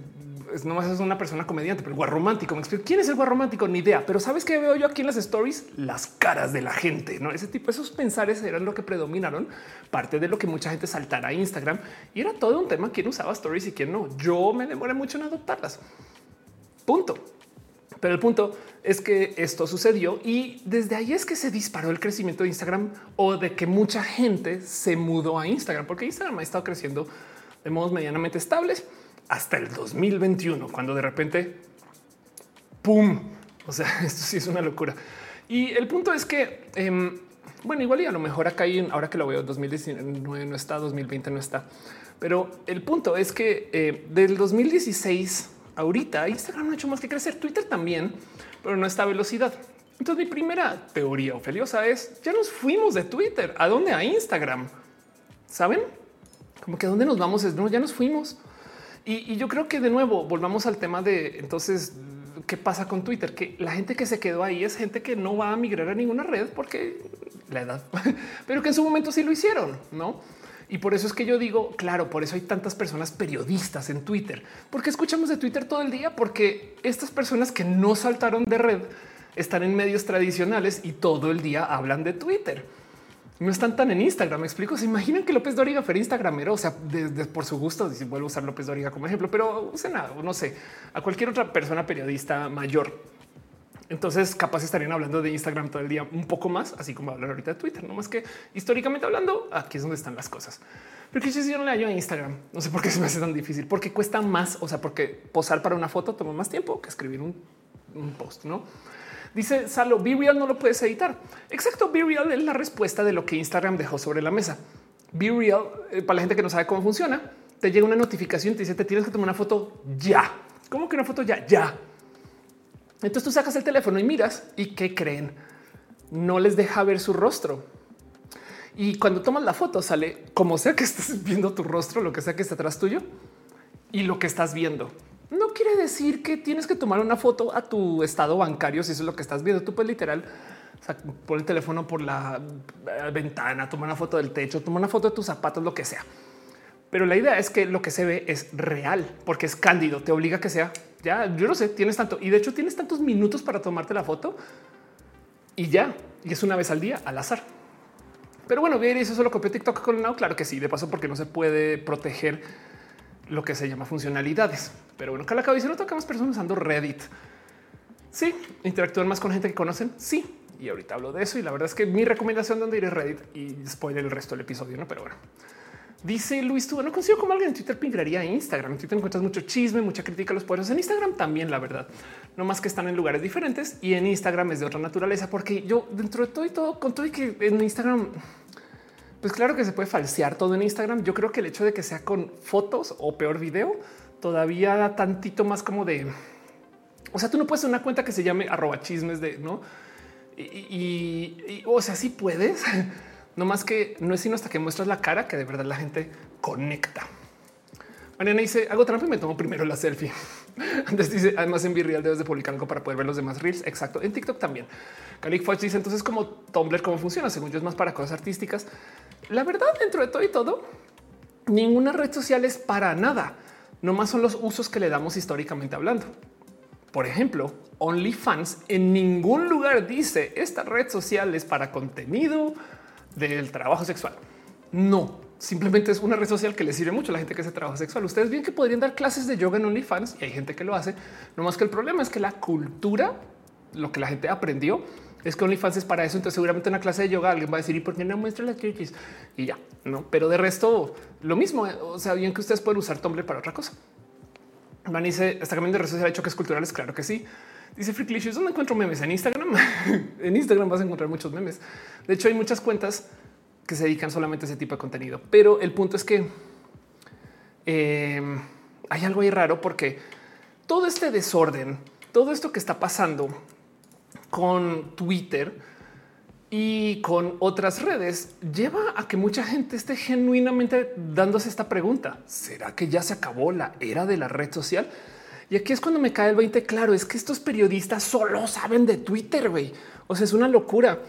es nomás es una persona comediante, pero el romántico. Me explico quién es el romántico, ni idea. Pero sabes que veo yo aquí en las stories las caras de la gente, no ese tipo, esos pensares eran lo que predominaron, parte de lo que mucha gente saltara a Instagram y era todo un tema quién usaba stories y quién no. Yo me demoré mucho en adoptarlas. Punto. Pero el punto es que esto sucedió y desde ahí es que se disparó el crecimiento de Instagram o de que mucha gente se mudó a Instagram, porque Instagram ha estado creciendo de modos medianamente estables hasta el 2021, cuando de repente, ¡pum! O sea, esto sí es una locura. Y el punto es que, em, bueno, igual y a lo mejor acá hay, ahora que lo veo, 2019 no está, 2020 no está. Pero el punto es que eh, del 2016 ahorita Instagram no ha hecho más que crecer, Twitter también, pero no está a velocidad. Entonces mi primera teoría ofeliosa es, ya nos fuimos de Twitter, ¿a dónde? A Instagram. ¿Saben? Como que a dónde nos vamos es, no, ya nos fuimos. Y, yo creo que de nuevo volvamos al tema de entonces qué pasa con Twitter, que la gente que se quedó ahí es gente que no va a migrar a ninguna red porque la edad, pero que en su momento sí lo hicieron, no? Y por eso es que yo digo, claro, por eso hay tantas personas periodistas en Twitter, porque escuchamos de Twitter todo el día, porque estas personas que no saltaron de red están en medios tradicionales y todo el día hablan de Twitter. No están tan en Instagram. Me explico. Se imaginan que López Dóriga fuera Instagramero, o sea, por su gusto, si vuelvo a usar López Dóriga como ejemplo, pero usen nada, no sé, a cualquier otra persona periodista mayor. Entonces, capaz estarían hablando de Instagram todo el día un poco más, así como hablar ahorita de Twitter, no más que históricamente hablando, aquí es donde están las cosas. Pero que yo no le hallo a Instagram. No sé por qué se me hace tan difícil, porque cuesta más. O sea, porque posar para una foto toma más tiempo que escribir un, un post, no? Dice Salo, Be Real no lo puedes editar. Exacto, Be Real es la respuesta de lo que Instagram dejó sobre la mesa. Be Real, eh, para la gente que no sabe cómo funciona, te llega una notificación, te dice, te tienes que tomar una foto ya. ¿Cómo que una foto ya? Ya. Entonces tú sacas el teléfono y miras y ¿qué creen? No les deja ver su rostro. Y cuando tomas la foto sale como sea que estés viendo tu rostro, lo que sea que está atrás tuyo y lo que estás viendo no quiere decir que tienes que tomar una foto a tu estado bancario. Si eso es lo que estás viendo, tú puedes literal por el teléfono por la eh, ventana, toma una foto del techo, toma una foto de tus zapatos, lo que sea. Pero la idea es que lo que se ve es real porque es cándido. Te obliga a que sea ya. Yo no sé, tienes tanto y de hecho tienes tantos minutos para tomarte la foto y ya. Y es una vez al día al azar. Pero bueno, bien, eso solo copió TikTok con now. Claro que sí, de paso, porque no se puede proteger lo que se llama funcionalidades. Pero bueno, cada cabeza no tocamos personas usando Reddit. Sí, interactúan más con gente que conocen. Sí, y ahorita hablo de eso. Y la verdad es que mi recomendación donde ir es Reddit y spoiler el resto del episodio, no? Pero bueno, dice Luis, tú no consigo como alguien en Twitter pingraría Instagram. En Twitter encuentras mucho chisme, mucha crítica a los poderes. En Instagram también, la verdad, no más que están en lugares diferentes y en Instagram es de otra naturaleza, porque yo dentro de todo y todo, con todo y que en Instagram pues claro que se puede falsear todo en Instagram. Yo creo que el hecho de que sea con fotos o peor video todavía da tantito más como de, o sea, tú no puedes una cuenta que se llame arroba chismes de no. Y, o sea, sí puedes, no más que no es sino hasta que muestras la cara que de verdad la gente conecta. Mariana dice hago trampa y me tomo primero la selfie. Antes dice además en Virreal debes de publicar algo para poder ver los demás reels. Exacto. En TikTok también. Calic Fox dice entonces como Tumblr cómo funciona. Según yo es más para cosas artísticas. La verdad, dentro de todo y todo, ninguna red social es para nada. No más son los usos que le damos históricamente hablando. Por ejemplo, OnlyFans en ningún lugar dice esta red social es para contenido del trabajo sexual. No, simplemente es una red social que le sirve mucho a la gente que hace trabajo sexual. Ustedes bien que podrían dar clases de yoga en OnlyFans y hay gente que lo hace. No más que el problema es que la cultura, lo que la gente aprendió, es que OnlyFans es para eso. Entonces, seguramente en una clase de yoga alguien va a decir y por qué no muestra las chichis y ya no. Pero de resto, lo mismo. Eh, o sea, bien que ustedes pueden usar Tumblr para otra cosa. Van dice está cambiando de redes sociales choques culturales. Claro que sí. Dice Freaklicious, ¿dónde encuentro memes? En Instagram. en Instagram vas a encontrar muchos memes. De hecho, hay muchas cuentas que se dedican solamente a ese tipo de contenido. Pero el punto es que eh, hay algo ahí raro porque todo este desorden, todo esto que está pasando con Twitter y con otras redes lleva a que mucha gente esté genuinamente dándose esta pregunta. ¿Será que ya se acabó la era de la red social? Y aquí es cuando me cae el 20. Claro, es que estos periodistas solo saben de Twitter, güey. O sea, es una locura.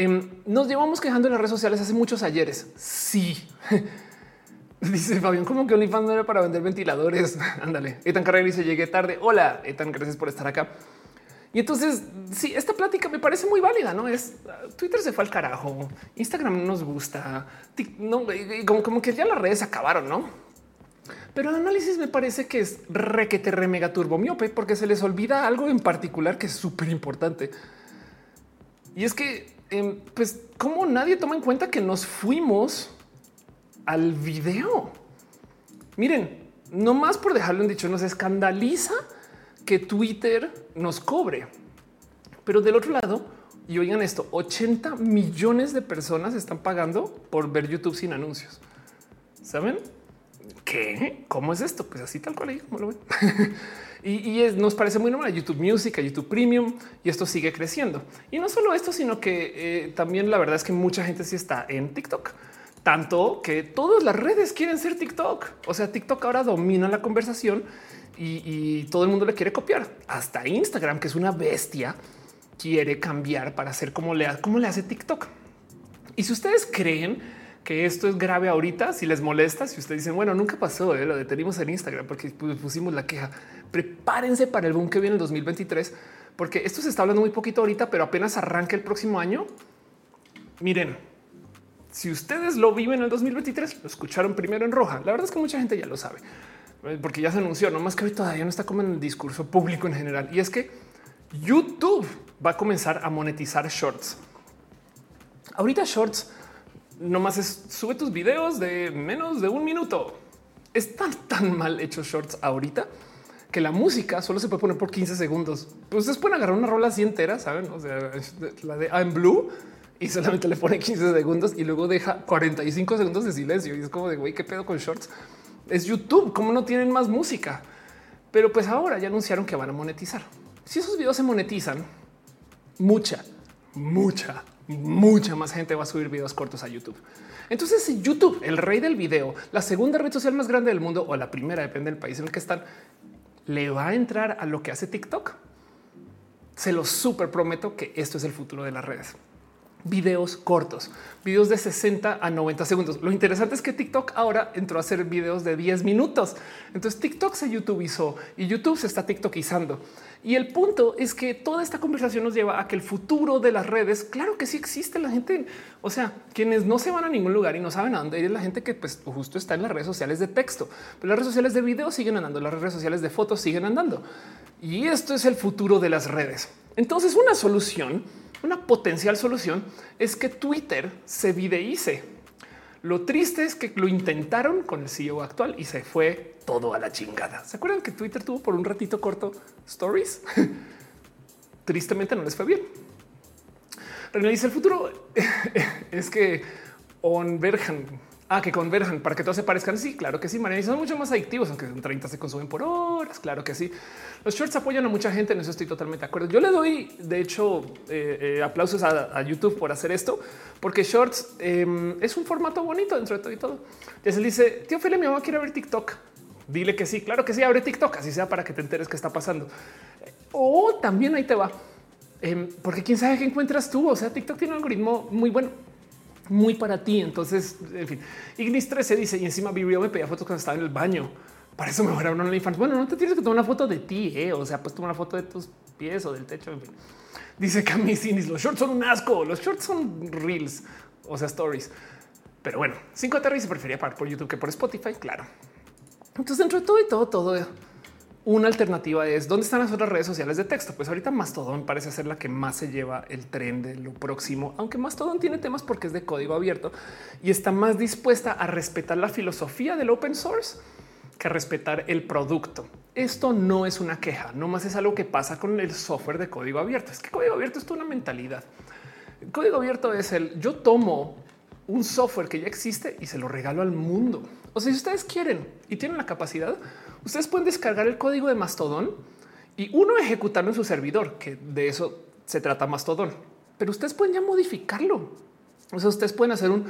Em, nos llevamos quejando en las redes sociales hace muchos ayeres. Sí. Dice Fabián, como que OnlyFans no era para vender ventiladores. Ándale. Etan Carrera dice llegué tarde. Hola, Etan, gracias por estar acá. Y entonces, sí, esta plática me parece muy válida, ¿no? Es Twitter se fue al carajo, Instagram nos gusta, no, como, como que ya las redes acabaron, ¿no? Pero el análisis me parece que es requete re mega turbo miope porque se les olvida algo en particular que es súper importante. Y es que, em, pues, como nadie toma en cuenta que nos fuimos al video. Miren, no más por dejarlo en dicho, nos escandaliza que Twitter nos cobre. Pero del otro lado, y oigan esto, 80 millones de personas están pagando por ver YouTube sin anuncios. ¿Saben? ¿Qué? ¿Cómo es esto? Pues así tal cual ahí, como lo ven. y, nos parece muy normal YouTube Music, YouTube Premium y esto sigue creciendo. Y no solo esto, sino que eh, también la verdad es que mucha gente sí está en TikTok. Tanto que todas las redes quieren ser TikTok. O sea, TikTok ahora domina la conversación y, todo el mundo le quiere copiar. Hasta Instagram, que es una bestia, quiere cambiar para hacer como le, como le hace TikTok. Y si ustedes creen que esto es grave ahorita, si les molesta, si ustedes dicen, bueno, nunca pasó, eh, lo detenimos en Instagram porque pusimos la queja, prepárense para el boom que viene en 2023, porque esto se está hablando muy poquito ahorita, pero apenas arranque el próximo año. Miren, si ustedes lo viven en el 2023, lo escucharon primero en roja. La verdad es que mucha gente ya lo sabe, eh, porque ya se anunció, no más que hoy todavía no está como en el discurso público en general. Y es que YouTube va a comenzar a monetizar shorts. Ahorita shorts nomás es sube tus videos de menos de un minuto. Están tan mal hechos shorts ahorita que la música solo se puede poner por 15 segundos. Pues ustedes pueden agarrar una rola así entera, saben? O sea, la de I'm Blue y solamente le pone 15 segundos y luego deja 45 segundos de silencio. Y es como de güey, qué pedo con shorts. Es YouTube, cómo no tienen más música. Pero pues ahora ya anunciaron que van a monetizar. Si esos videos se monetizan, mucha, mucha, mucha más gente va a subir videos cortos a YouTube. Entonces, si YouTube, el rey del video, la segunda red social más grande del mundo o la primera, depende del país en el que están, le va a entrar a lo que hace TikTok. Se lo súper prometo que esto es el futuro de las redes videos cortos, videos de 60 a 90 segundos. Lo interesante es que TikTok ahora entró a hacer videos de 10 minutos. Entonces TikTok se YouTubeizó y YouTube se está TikTokizando. Y el punto es que toda esta conversación nos lleva a que el futuro de las redes, claro que sí existe la gente. O sea, quienes no se van a ningún lugar y no saben a dónde ir es la gente que pues, justo está en las redes sociales de texto, pero las redes sociales de video siguen andando, las redes sociales de fotos siguen andando. Y esto es el futuro de las redes. Entonces una solución una potencial solución es que Twitter se videice. Lo triste es que lo intentaron con el CEO actual y se fue todo a la chingada. ¿Se acuerdan que Twitter tuvo por un ratito corto stories? Tristemente no les fue bien. René dice el futuro es que converjan Ah, que converjan para que todos se parezcan. Sí, claro que sí, María. son mucho más adictivos, aunque en 30 se consumen por horas. Claro que sí. Los shorts apoyan a mucha gente. En eso estoy totalmente de acuerdo. Yo le doy, de hecho, eh, eh, aplausos a, YouTube por hacer esto, porque shorts em, es un formato bonito dentro de todo y todo. Ya se dice, tío Felipe, mi mamá quiere ver TikTok. Dile que sí, claro que sí, abre TikTok, así sea para que te enteres qué está pasando. O también ahí te va, em, porque quién sabe qué encuentras tú. O sea, TikTok tiene un algoritmo muy bueno muy para ti. Entonces, en fin, Ignis 13 dice y encima vivió, me pedía fotos cuando estaba en el baño. Para eso me voy a una OnlyFans. Bueno, no te tienes que tomar una foto de ti, ¿eh? o sea, pues toma una foto de tus pies o del techo. En fin, dice Camisis, los shorts son un asco. Los shorts son reels, o sea, stories. Pero bueno, 5 Terry se prefería pagar por YouTube que por Spotify. Claro. Entonces, dentro de todo y todo, todo una alternativa es dónde están las otras redes sociales de texto. Pues ahorita Mastodon parece ser la que más se lleva el tren de lo próximo, aunque Mastodon tiene temas porque es de código abierto y está más dispuesta a respetar la filosofía del open source que a respetar el producto. Esto no es una queja, no más es algo que pasa con el software de código abierto. Es que código abierto es toda una mentalidad. Código abierto es el yo tomo un software que ya existe y se lo regalo al mundo. O sea, si ustedes quieren y tienen la capacidad, ustedes pueden descargar el código de Mastodon y uno ejecutarlo en su servidor, que de eso se trata Mastodon. Pero ustedes pueden ya modificarlo. O sea, ustedes pueden hacer un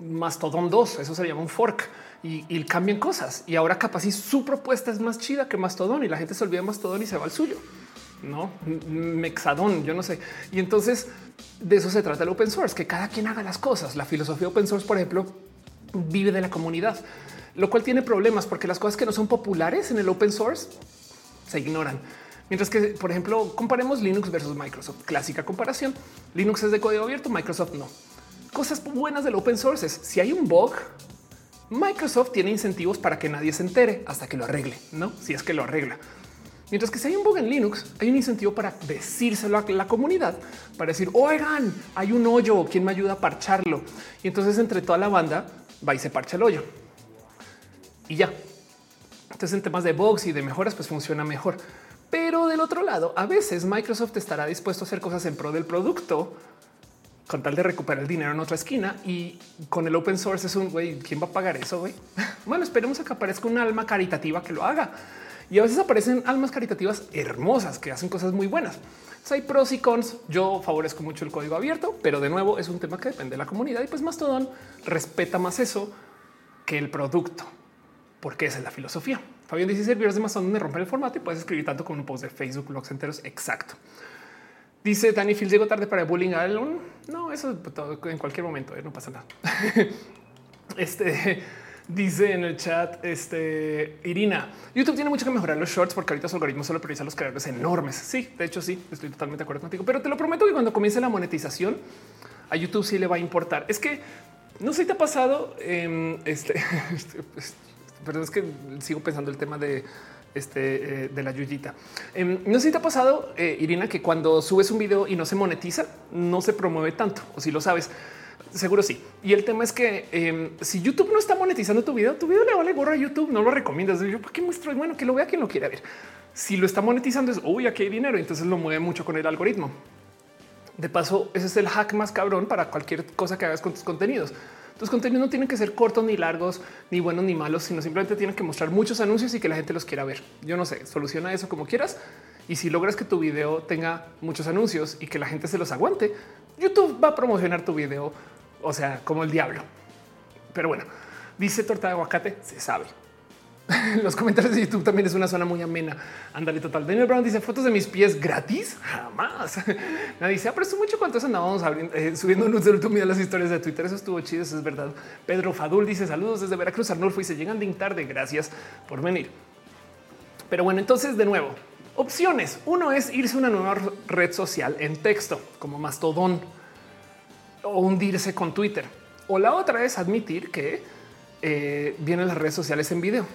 Mastodon 2, eso se llama un fork y, cambian cosas. Y ahora capaz si su propuesta es más chida que Mastodon y la gente se olvida de Mastodon y se va al suyo. No mexadón, yo no sé. Y entonces de eso se trata el open source, que cada quien haga las cosas. La filosofía open source, por ejemplo, vive de la comunidad, lo cual tiene problemas porque las cosas que no son populares en el open source se ignoran. Mientras que, por ejemplo, comparemos Linux versus Microsoft. Clásica comparación. Linux es de código abierto, Microsoft no. Cosas buenas del open source es si hay un bug, Microsoft tiene incentivos para que nadie se entere hasta que lo arregle, no? Si es que lo arregla. Mientras que si hay un bug en Linux, hay un incentivo para decírselo a la comunidad, para decir, oigan, hay un hoyo, ¿quién me ayuda a parcharlo? Y entonces entre toda la banda va y se parcha el hoyo. Y ya. Entonces en temas de bugs y de mejoras, pues funciona mejor. Pero del otro lado, a veces Microsoft estará dispuesto a hacer cosas en pro del producto con tal de recuperar el dinero en otra esquina y con el open source es un güey. ¿Quién va a pagar eso? Güey? Bueno, esperemos a que aparezca un alma caritativa que lo haga. y a veces aparecen almas caritativas hermosas que hacen cosas muy buenas. hay pros y cons. Yo favorezco mucho el código abierto, pero de nuevo es un tema que depende de la comunidad y pues Mastodon respeta más eso que el producto, porque esa es la filosofía. Fabián dice servidores de Mastodon donde romper el formato y puedes escribir tanto como un post de Facebook, blogs enteros. Exacto. Dice Danny Fields, llegó tarde para el bullying a. No, eso en cualquier momento, eh, no pasa nada. este dice en el chat, este Irina, YouTube tiene mucho que mejorar los shorts porque ahorita su algoritmo solo prioriza los creadores enormes. Sí, de hecho, sí, estoy totalmente de acuerdo contigo, pero te lo prometo que cuando comience la monetización a YouTube sí le va a importar. Es que no sé si te ha pasado, em, este, pero es que sigo pensando el tema de este, eh, de la Yuyita. Em, no sé si te ha pasado, eh, Irina, que cuando subes un video y no se monetiza, no se promueve tanto, o si lo sabes. Seguro sí. Y el tema es que em, si YouTube no está monetizando tu video, tu video le vale gorro a YouTube, no lo recomiendas. Yo, ¿para qué muestro? Bueno, que lo vea quien lo quiera ver. Si lo está monetizando es, uy, aquí hay dinero, entonces lo mueve mucho con el algoritmo. De paso, ese es el hack más cabrón para cualquier cosa que hagas con tus contenidos. Tus contenidos no tienen que ser cortos ni largos, ni buenos ni malos, sino simplemente tienen que mostrar muchos anuncios y que la gente los quiera ver. Yo no sé, soluciona eso como quieras. Y si logras que tu video tenga muchos anuncios y que la gente se los aguante, YouTube va a promocionar tu video, o sea, como el diablo. Pero bueno, dice torta de aguacate, se sabe. Los comentarios de YouTube también es una zona muy amena. Ándale, total. Daniel Brown dice fotos de mis pies gratis. Jamás. Nadie dice, pero mucho cuántos andábamos eh, subiendo un del último las historias de Twitter. Eso estuvo chido. Eso es verdad. Pedro Fadul dice saludos desde Veracruz, Arnulfo y se llegan de tarde. Gracias por venir. Pero bueno, entonces de nuevo, opciones. Uno es irse a una nueva red social en texto, como Mastodon o hundirse con Twitter. O la otra es admitir que eh, vienen las redes sociales en video.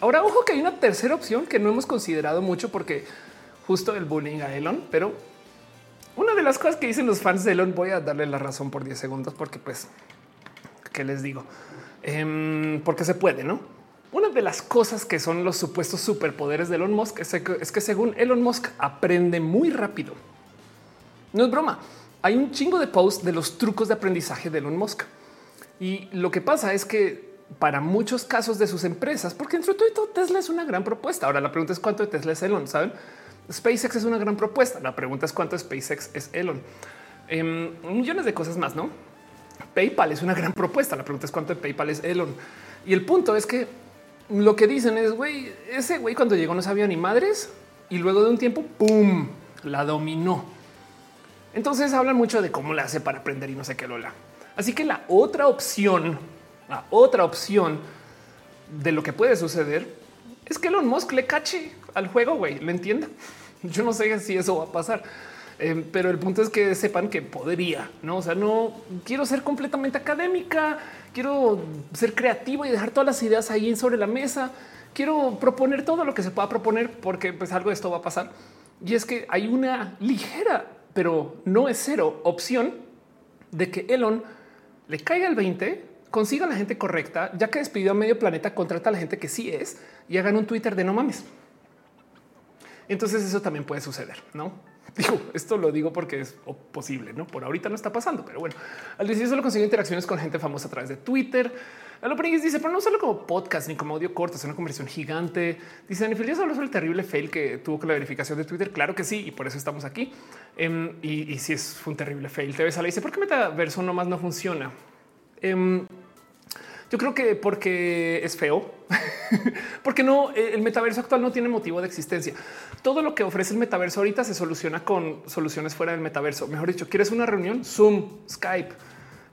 Ahora, ojo que hay una tercera opción que no hemos considerado mucho porque justo el bullying a Elon, pero una de las cosas que dicen los fans de Elon, voy a darle la razón por 10 segundos porque pues, ¿qué les digo? Em, porque se puede, ¿no? Una de las cosas que son los supuestos superpoderes de Elon Musk es que, es que según Elon Musk aprende muy rápido. No es broma. Hay un chingo de posts de los trucos de aprendizaje de Elon Musk. Y lo que pasa es que para muchos casos de sus empresas, porque entre todo Tesla es una gran propuesta. Ahora la pregunta es cuánto de Tesla es Elon, saben? SpaceX es una gran propuesta. La pregunta es cuánto SpaceX es Elon. Em, millones de cosas más, no? PayPal es una gran propuesta. La pregunta es cuánto de PayPal es Elon. Y el punto es que lo que dicen es, güey, ese güey cuando llegó no sabía ni madres y luego de un tiempo, ¡pum!, la dominó. Entonces hablan mucho de cómo le hace para aprender y no sé qué lola. Así que la otra opción la otra opción de lo que puede suceder es que Elon Musk le cache al juego, güey, lo entienda. Yo no sé si eso va a pasar, eh, pero el punto es que sepan que podría, no? O sea, no quiero ser completamente académica, quiero ser creativo y dejar todas las ideas ahí sobre la mesa. Quiero proponer todo lo que se pueda proponer porque pues algo de esto va a pasar. Y es que hay una ligera, pero no es cero opción de que Elon le caiga el 20 consigan la gente correcta, ya que despidió a medio planeta, contrata a la gente que sí es y hagan un Twitter de no mames. Entonces eso también puede suceder, ¿no? Digo, esto lo digo porque es posible, ¿no? Por ahorita no está pasando, pero bueno. Al decir solo consigo interacciones con gente famosa a través de Twitter. A lo dice, pero no solo como podcast ni como audio corto, es una conversión gigante. Dice, Anifil, ¿ya sobre el terrible fail que tuvo con la verificación de Twitter? Claro que sí, y por eso estamos aquí. Em, y, si es un terrible fail, te ves a la dice, ¿por qué metaverso nomás no funciona? Em, yo creo que porque es feo, porque no, eh, el metaverso actual no tiene motivo de existencia. Todo lo que ofrece el metaverso ahorita se soluciona con soluciones fuera del metaverso. Mejor dicho, quieres una reunión, Zoom, Skype,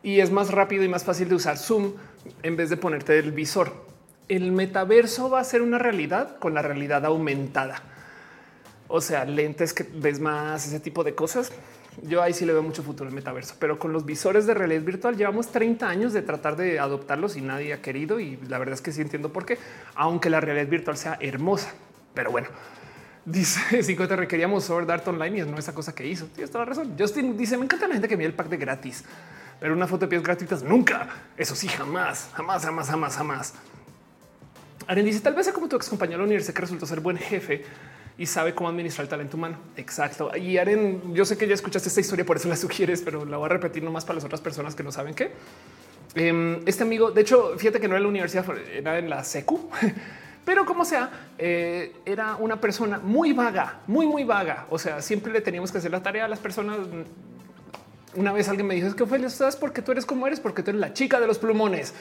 y es más rápido y más fácil de usar Zoom en vez de ponerte el visor. El metaverso va a ser una realidad con la realidad aumentada. O sea, lentes que ves más, ese tipo de cosas yo ahí sí le veo mucho futuro en metaverso, pero con los visores de realidad virtual llevamos 30 años de tratar de adoptarlos y nadie ha querido. Y la verdad es que sí entiendo por qué, aunque la realidad virtual sea hermosa. Pero bueno, dice si te requeríamos Sword Art Online y es no esa cosa que hizo. Tienes toda la razón. Justin dice: Me encanta la gente que mira el pack de gratis, pero una foto de pies gratuitas nunca. Eso sí, jamás, jamás, jamás, jamás, jamás. Aren dice: Tal vez sea como tu ex compañero de la que resultó ser buen jefe y sabe cómo administrar el talento humano. Exacto. Y Aren, yo sé que ya escuchaste esta historia, por eso la sugieres, pero la voy a repetir nomás para las otras personas que no saben qué. Em, este amigo, de hecho, fíjate que no era la universidad, era en la secu, Pero como sea, eh, era una persona muy vaga, muy, muy vaga. O sea, siempre le teníamos que hacer la tarea a las personas. Una vez alguien me dijo, es que Ophelia, ¿sabes por qué tú eres como eres? Porque tú eres la chica de los plumones.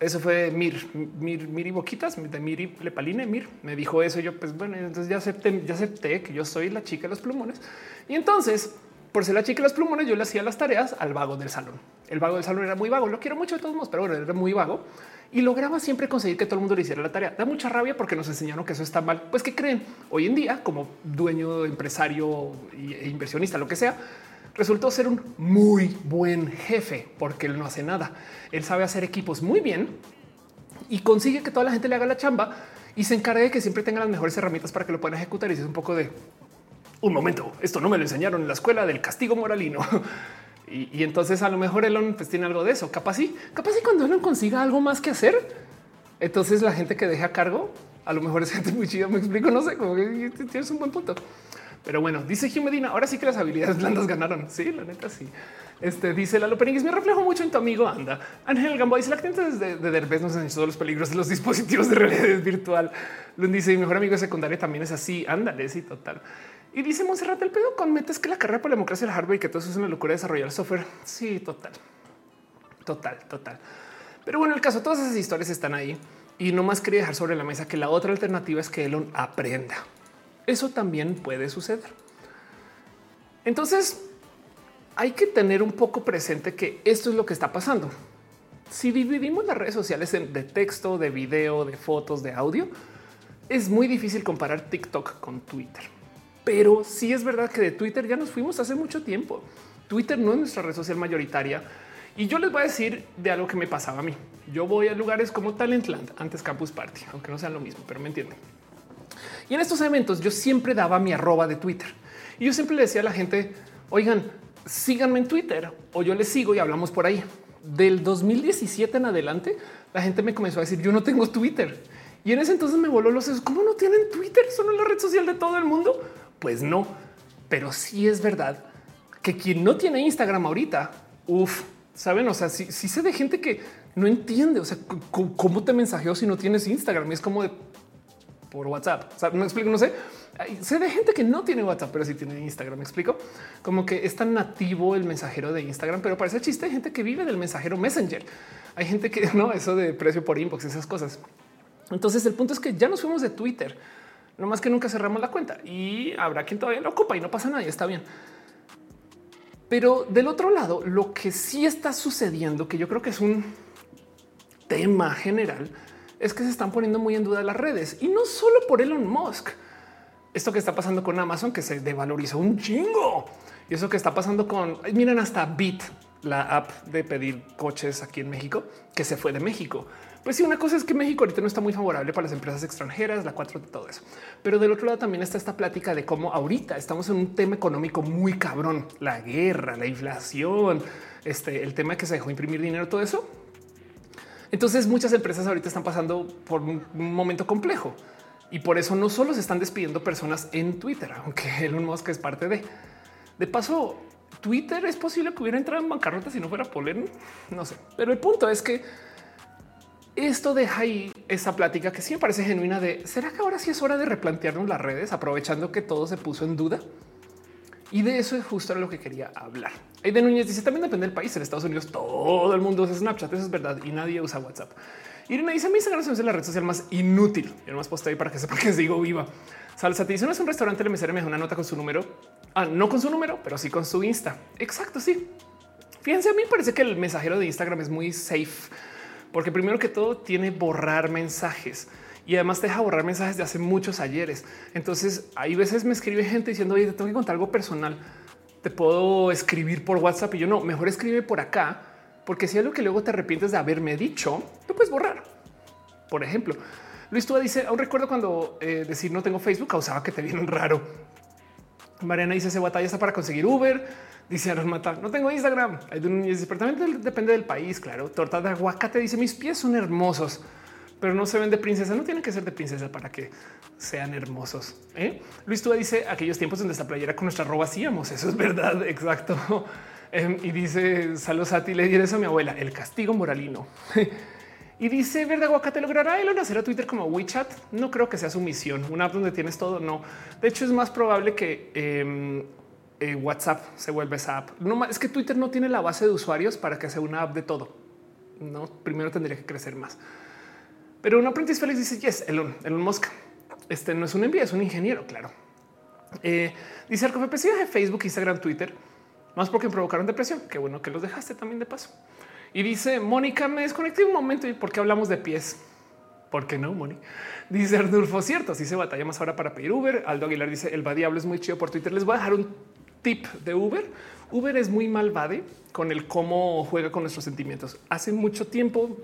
Eso fue Mir, Mir, Mir y Boquitas, de Mir y Lepaline. Mir me dijo eso. Yo, pues bueno, entonces ya acepté, ya acepté que yo soy la chica de los plumones. Y entonces, por ser la chica de los plumones, yo le hacía las tareas al vago del salón. El vago del salón era muy vago. Lo quiero mucho de todos modos, pero era muy vago y lograba siempre conseguir que todo el mundo le hiciera la tarea. Da mucha rabia porque nos enseñaron que eso está mal. Pues que creen hoy en día, como dueño, empresario e inversionista, lo que sea, resultó ser un muy buen jefe porque él no hace nada. Él sabe hacer equipos muy bien y consigue que toda la gente le haga la chamba y se encarga de que siempre tenga las mejores herramientas para que lo puedan ejecutar. Y es un poco de un momento. Esto no me lo enseñaron en la escuela del castigo moralino. Y, entonces a lo mejor Elon pues, tiene algo de eso. Capaz sí, capaz y cuando Elon consiga algo más que hacer, entonces la gente que deja a cargo, a lo mejor es gente muy chida. Me explico, no sé, como tienes un buen punto. Pero bueno, dice Hugh Medina, ahora sí que las habilidades blandas ganaron. Sí, la neta sí. Este dice Lalo Peniguis, me reflejo mucho en tu amigo Anda. Ángel Gambo dice la cliente de, de Derbez nos enseñó todos los peligros de los dispositivos de realidad virtual. Lund dice mi mejor amigo de secundaria también es así. Ándale, sí, total. Y dice Monserrat, el pedo con metes que la carrera por la democracia del hardware y que todo eso es una locura de desarrollar software. Sí, total, total, total. Pero bueno, el caso, todas esas historias están ahí y no más quería dejar sobre la mesa que la otra alternativa es que Elon aprenda. Eso también puede suceder. Entonces, hay que tener un poco presente que esto es lo que está pasando. Si dividimos las redes sociales en de texto, de video, de fotos, de audio, es muy difícil comparar TikTok con Twitter pero sí es verdad que de Twitter ya nos fuimos hace mucho tiempo. Twitter no es nuestra red social mayoritaria. Y yo les voy a decir de algo que me pasaba a mí. Yo voy a lugares como Talentland, antes Campus Party, aunque no sean lo mismo, pero me entienden. Y en estos eventos yo siempre daba mi arroba de Twitter. Y yo siempre le decía a la gente, oigan, síganme en Twitter o yo les sigo y hablamos por ahí. Del 2017 en adelante, la gente me comenzó a decir, yo no tengo Twitter. Y en ese entonces me voló los sesos. ¿Cómo no tienen Twitter? Son la red social de todo el mundo. Pues no, pero sí es verdad que quien no tiene Instagram ahorita, uff, saben, o sea, sí, sé de gente que no entiende, o sea, cómo te mensajeo si no tienes Instagram. Y es como de por WhatsApp. O no explico, no sé. Sé de gente que no tiene WhatsApp, pero sí tiene Instagram. Me explico como que es tan nativo el mensajero de Instagram, pero parece chiste. Hay gente que vive del mensajero Messenger. Hay gente que no, eso de precio por inbox, esas cosas. Entonces, el punto es que ya nos fuimos de Twitter no más que nunca cerramos la cuenta y habrá quien todavía lo ocupa y no pasa nada, está bien. Pero del otro lado, lo que sí está sucediendo, que yo creo que es un tema general, es que se están poniendo muy en duda las redes y no solo por Elon Musk. Esto que está pasando con Amazon, que se devalorizó un chingo y eso que está pasando con miren hasta Bit, la app de pedir coches aquí en México, que se fue de México. Pues sí, una cosa es que México ahorita no está muy favorable para las empresas extranjeras, la cuatro de todo eso. Pero del otro lado también está esta plática de cómo ahorita estamos en un tema económico muy cabrón, la guerra, la inflación, este, el tema que se dejó imprimir dinero, todo eso. Entonces muchas empresas ahorita están pasando por un momento complejo y por eso no solo se están despidiendo personas en Twitter, aunque Elon Musk es parte de. De paso, Twitter es posible que hubiera entrado en bancarrota si no fuera Polen. No sé, pero el punto es que esto deja ahí esa plática que sí me parece genuina de será que ahora sí es hora de replantearnos las redes, aprovechando que todo se puso en duda. Y de eso es justo lo que quería hablar. de Núñez dice también depende del país. En Estados Unidos todo el mundo usa Snapchat, eso es verdad, y nadie usa WhatsApp. Irene dice: Mi Instagram es la red social más inútil. Yo más puesto ahí para que sepa que digo viva. Salsa te dice: No es un restaurante, le mesero me una nota con su número. Ah, no con su número, pero sí con su Insta. Exacto. Sí. Fíjense, a mí me parece que el mensajero de Instagram es muy safe porque primero que todo tiene borrar mensajes y además te deja borrar mensajes de hace muchos ayeres. Entonces hay veces me escribe gente diciendo oye, te tengo que contar algo personal. Te puedo escribir por WhatsApp y yo no, mejor escribe por acá, porque si es lo que luego te arrepientes de haberme dicho, lo puedes borrar. Por ejemplo, Luis Túa dice aún recuerdo cuando eh, decir no tengo Facebook causaba que te vieron raro. Mariana dice se batalla está para conseguir Uber. Dice Aaron Mata, no tengo Instagram. Departamento depende del país. Claro, torta de aguacate dice mis pies son hermosos, pero no se ven de princesa. No tienen que ser de princesa para que sean hermosos. ¿eh? Luis Túa dice aquellos tiempos donde esta playera con nuestra ropa hacíamos. Eso es verdad. Exacto. Em, y dice saludos a ti. Le eso a mi abuela. El castigo moralino. Y dice Verde Aguacate, ¿logrará Elon hacer a Twitter como WeChat? No creo que sea su misión. Una app donde tienes todo, no. De hecho, es más probable que em, eh, WhatsApp se vuelva esa app. No, es que Twitter no tiene la base de usuarios para que sea una app de todo. No, primero tendría que crecer más. Pero un aprendiz feliz dice, yes, Elon, Elon Musk. Este no es un envío, es un ingeniero, claro. Eh, dice el café de Facebook, Instagram, Twitter, más porque provocaron depresión. Qué bueno que los dejaste también de paso. Y dice Mónica, me desconecté un momento y por qué hablamos de pies. ¿Por qué no, Moni? Dice Arnulfo, cierto, así se batalla más ahora para pedir Uber. Aldo Aguilar dice, el va diablo es muy chido por Twitter. Les voy a dejar un tip de Uber. Uber es muy malvade con el cómo juega con nuestros sentimientos. Hace mucho tiempo,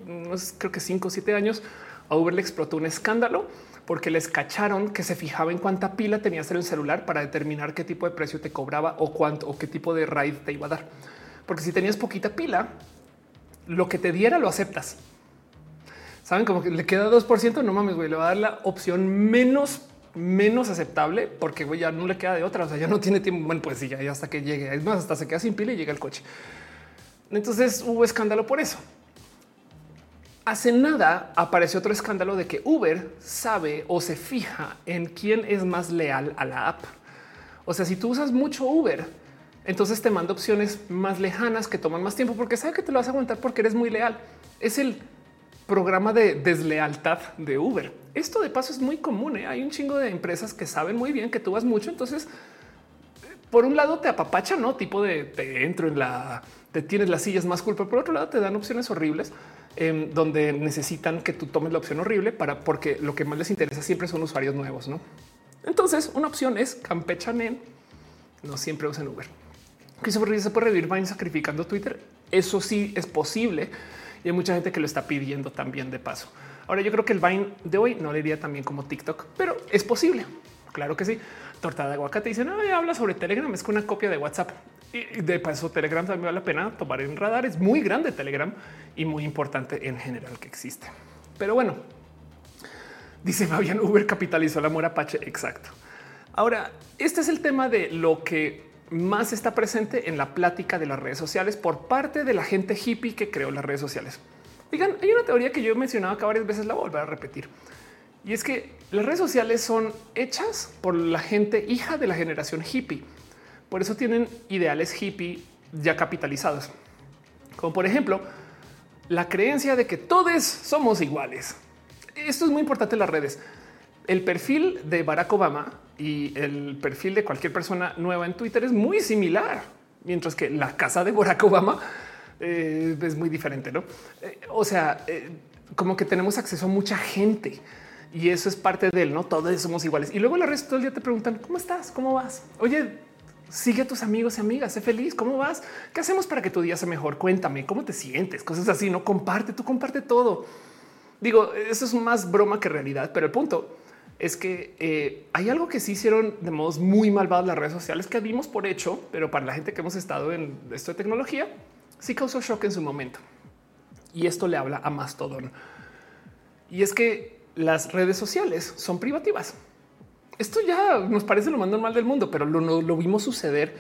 creo que cinco o siete años, a Uber le explotó un escándalo porque les cacharon que se fijaba en cuánta pila tenías en el celular para determinar qué tipo de precio te cobraba o cuánto o qué tipo de ride te iba a dar. Porque si tenías poquita pila, lo que te diera lo aceptas. Saben como que le queda 2%, no mames, güey, le va a dar la opción menos menos aceptable porque ya no le queda de otra. O sea, ya no tiene tiempo. Bueno, pues sí, ya hasta que llegue. Es más, hasta se queda sin pila y llega el coche. Entonces hubo escándalo por eso. Hace nada apareció otro escándalo de que Uber sabe o se fija en quién es más leal a la app. O sea, si tú usas mucho Uber, entonces te manda opciones más lejanas que toman más tiempo porque sabe que te lo vas a aguantar porque eres muy leal. Es el programa de deslealtad de Uber. Esto de paso es muy común. ¿eh? Hay un chingo de empresas que saben muy bien que tú vas mucho. Entonces, por un lado te apapacha, no tipo de te entro en la, te tienes las sillas más culpa. Por otro lado, te dan opciones horribles em, donde necesitan que tú tomes la opción horrible para porque lo que más les interesa siempre son usuarios nuevos. No, entonces una opción es campechanen. No siempre usen Uber. Christopher se puede revivir Vine sacrificando Twitter. Eso sí es posible y hay mucha gente que lo está pidiendo también de paso. Ahora yo creo que el Vine de hoy no le iría también como TikTok, pero es posible. Claro que sí. Torta de aguacate dice no habla sobre Telegram, es con una copia de WhatsApp y de paso Telegram también vale la pena tomar en radar. Es muy grande Telegram y muy importante en general que existe. Pero bueno, dice Fabián Uber capitalizó el amor apache. Exacto. Ahora, este es el tema de lo que más está presente en la plática de las redes sociales por parte de la gente hippie que creó las redes sociales. Digan, hay una teoría que yo he mencionado acá varias veces, la voy a volver a repetir. Y es que las redes sociales son hechas por la gente hija de la generación hippie. Por eso tienen ideales hippie ya capitalizados. Como por ejemplo, la creencia de que todos somos iguales. Esto es muy importante en las redes. El perfil de Barack Obama y el perfil de cualquier persona nueva en Twitter es muy similar, mientras que la casa de Barack Obama eh, es muy diferente, ¿no? Eh, o sea, eh, como que tenemos acceso a mucha gente y eso es parte de él, ¿no? Todos somos iguales. Y luego la resto todo el día te preguntan, ¿cómo estás? ¿Cómo vas? Oye, sigue a tus amigos y amigas, sé feliz, ¿cómo vas? ¿Qué hacemos para que tu día sea mejor? Cuéntame, ¿cómo te sientes? Cosas así, ¿no? Comparte, tú comparte todo. Digo, eso es más broma que realidad, pero el punto es que eh, hay algo que sí hicieron de modos muy malvados las redes sociales que dimos por hecho, pero para la gente que hemos estado en esto de tecnología, sí causó shock en su momento. Y esto le habla a Mastodon. Y es que las redes sociales son privativas. Esto ya nos parece lo más normal del mundo, pero lo, lo vimos suceder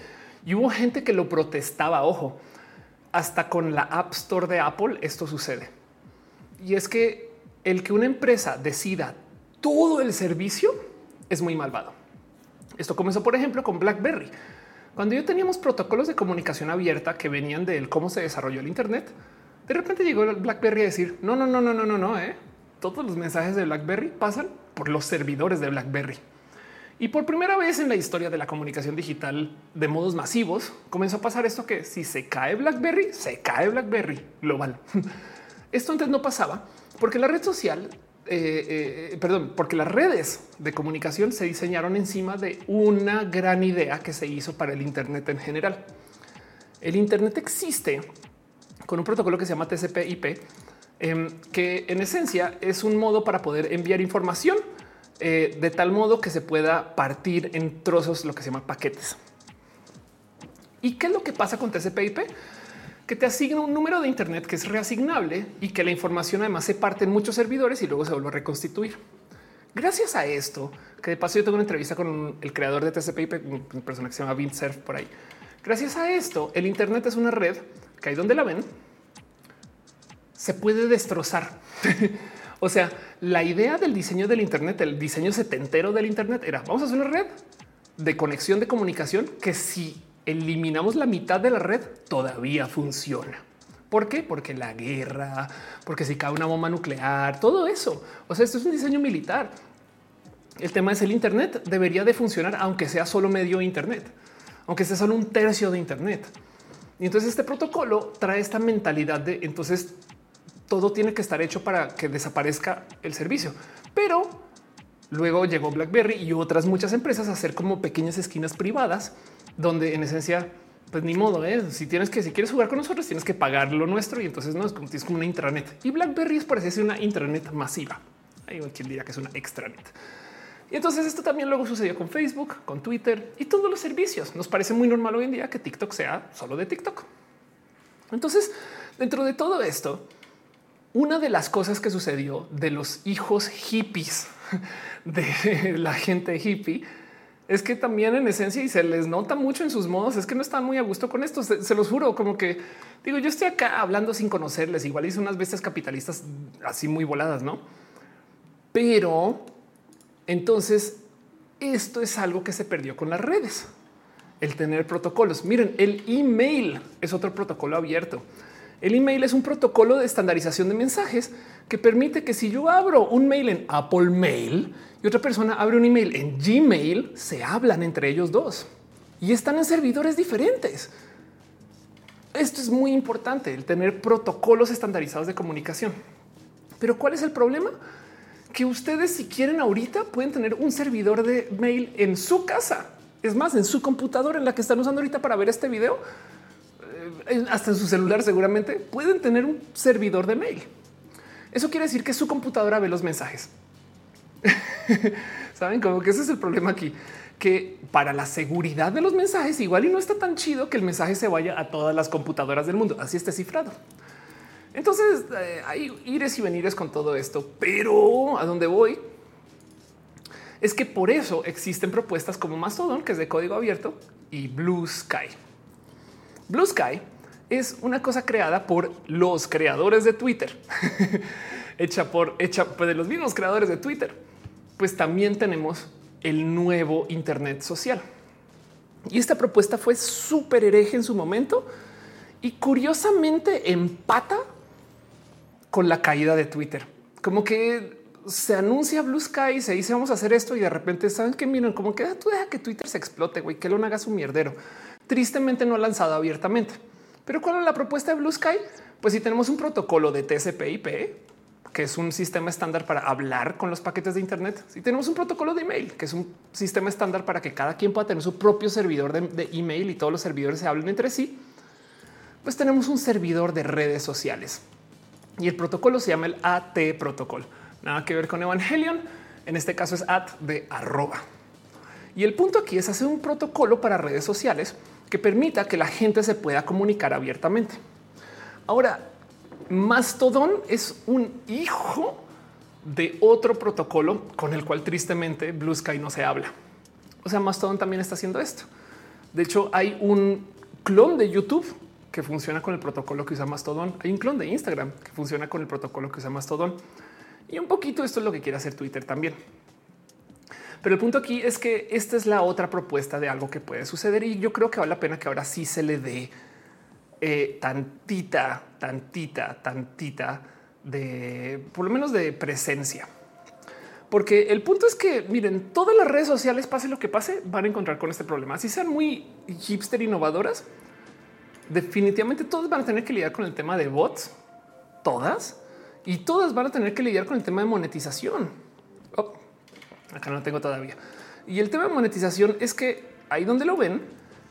y hubo gente que lo protestaba. Ojo, hasta con la App Store de Apple esto sucede. Y es que el que una empresa decida todo el servicio es muy malvado. Esto comenzó, por ejemplo, con BlackBerry. Cuando yo teníamos protocolos de comunicación abierta que venían del cómo se desarrolló el Internet, de repente llegó BlackBerry a decir no, no, no, no, no, no, no. ¿eh? Todos los mensajes de BlackBerry pasan por los servidores de BlackBerry. Y por primera vez en la historia de la comunicación digital de modos masivos, comenzó a pasar esto que si se cae BlackBerry, se cae BlackBerry global. Esto antes no pasaba porque la red social eh, eh, perdón, porque las redes de comunicación se diseñaron encima de una gran idea que se hizo para el Internet en general. El Internet existe con un protocolo que se llama TCP/IP, em, que en esencia es un modo para poder enviar información eh, de tal modo que se pueda partir en trozos, lo que se llama paquetes. ¿Y qué es lo que pasa con TCP/IP? que te asigna un número de Internet que es reasignable y que la información además se parte en muchos servidores y luego se vuelve a reconstituir. Gracias a esto, que de paso yo tengo una entrevista con el creador de TCP/IP, una persona que se llama Vintserf por ahí. Gracias a esto, el Internet es una red que ahí donde la ven se puede destrozar. o sea, la idea del diseño del Internet, el diseño setentero del Internet era vamos a hacer una red de conexión de comunicación que si eliminamos la mitad de la red todavía funciona. ¿Por qué? Porque la guerra, porque si cae una bomba nuclear, todo eso. O sea, esto es un diseño militar. El tema es el Internet debería de funcionar aunque sea solo medio Internet, aunque sea solo un tercio de Internet. Y entonces este protocolo trae esta mentalidad de entonces todo tiene que estar hecho para que desaparezca el servicio. Pero luego llegó BlackBerry y otras muchas empresas a hacer como pequeñas esquinas privadas donde en esencia, pues ni modo, ¿eh? si tienes que, si quieres jugar con nosotros, tienes que pagar lo nuestro y entonces no es como, como una intranet y BlackBerry es parece una intranet masiva. Hay quien diría que es una extranet. Y entonces esto también luego sucedió con Facebook, con Twitter y todos los servicios. Nos parece muy normal hoy en día que TikTok sea solo de TikTok. Entonces, dentro de todo esto, una de las cosas que sucedió de los hijos hippies de la gente hippie es que también en esencia y se les nota mucho en sus modos, es que no están muy a gusto con esto. Se, los juro, como que digo, yo estoy acá hablando sin conocerles. Igual hice unas bestias capitalistas así muy voladas, no? Pero entonces, esto es algo que se perdió con las redes, el tener protocolos. Miren, el email es otro protocolo abierto. El email es un protocolo de estandarización de mensajes que permite que si yo abro un mail en Apple Mail y otra persona abre un email en Gmail, se hablan entre ellos dos y están en servidores diferentes. Esto es muy importante, el tener protocolos estandarizados de comunicación. Pero ¿cuál es el problema? que ustedes si quieren ahorita pueden tener un servidor de mail en su casa. Es más, en su computadora en la que están usando ahorita para ver este video, hasta en su celular seguramente pueden tener un servidor de mail. Eso quiere decir que su computadora ve los mensajes. Saben como que ese es el problema aquí, que para la seguridad de los mensajes igual y no está tan chido que el mensaje se vaya a todas las computadoras del mundo. Así está cifrado. Entonces eh, hay ires y venires con todo esto, pero a dónde voy es que por eso existen propuestas como Mastodon, que es de código abierto, y Blue Sky. Blue Sky es una cosa creada por los creadores de Twitter, hecha por hecha por de los mismos creadores de Twitter. Pues también tenemos el nuevo Internet social. Y esta propuesta fue súper hereje en su momento y curiosamente empata con la caída de Twitter. Como que se anuncia Blue Sky, se dice vamos a hacer esto y de repente saben que miren como que ah, tú deja que Twitter se explote, güey, que lo haga su mierdero. Tristemente no ha lanzado abiertamente. Pero ¿cuál es la propuesta de Blue Sky? Pues si tenemos un protocolo de TCP/IP, que es un sistema estándar para hablar con los paquetes de Internet, si tenemos un protocolo de email, que es un sistema estándar para que cada quien pueda tener su propio servidor de, email y todos los servidores se hablen entre sí, pues tenemos un servidor de redes sociales y el protocolo se llama el AT protocolo. Nada que ver con Evangelion. En este caso es at de arroba. Y el punto aquí es hacer un protocolo para redes sociales que permita que la gente se pueda comunicar abiertamente. Ahora, Mastodon es un hijo de otro protocolo con el cual tristemente Blue Sky no se habla. O sea, Mastodon también está haciendo esto. De hecho, hay un clon de YouTube que funciona con el protocolo que usa Mastodon. Hay un clon de Instagram que funciona con el protocolo que usa Mastodon. Y un poquito esto es lo que quiere hacer Twitter también. Pero el punto aquí es que esta es la otra propuesta de algo que puede suceder y yo creo que vale la pena que ahora sí se le dé eh, tantita, tantita, tantita de por lo menos de presencia. Porque el punto es que miren, todas las redes sociales, pase lo que pase, van a encontrar con este problema. Si sean muy hipster innovadoras, definitivamente todos van a tener que lidiar con el tema de bots, todas, y todas van a tener que lidiar con el tema de monetización. Acá no lo tengo todavía. Y el tema de monetización es que ahí donde lo ven,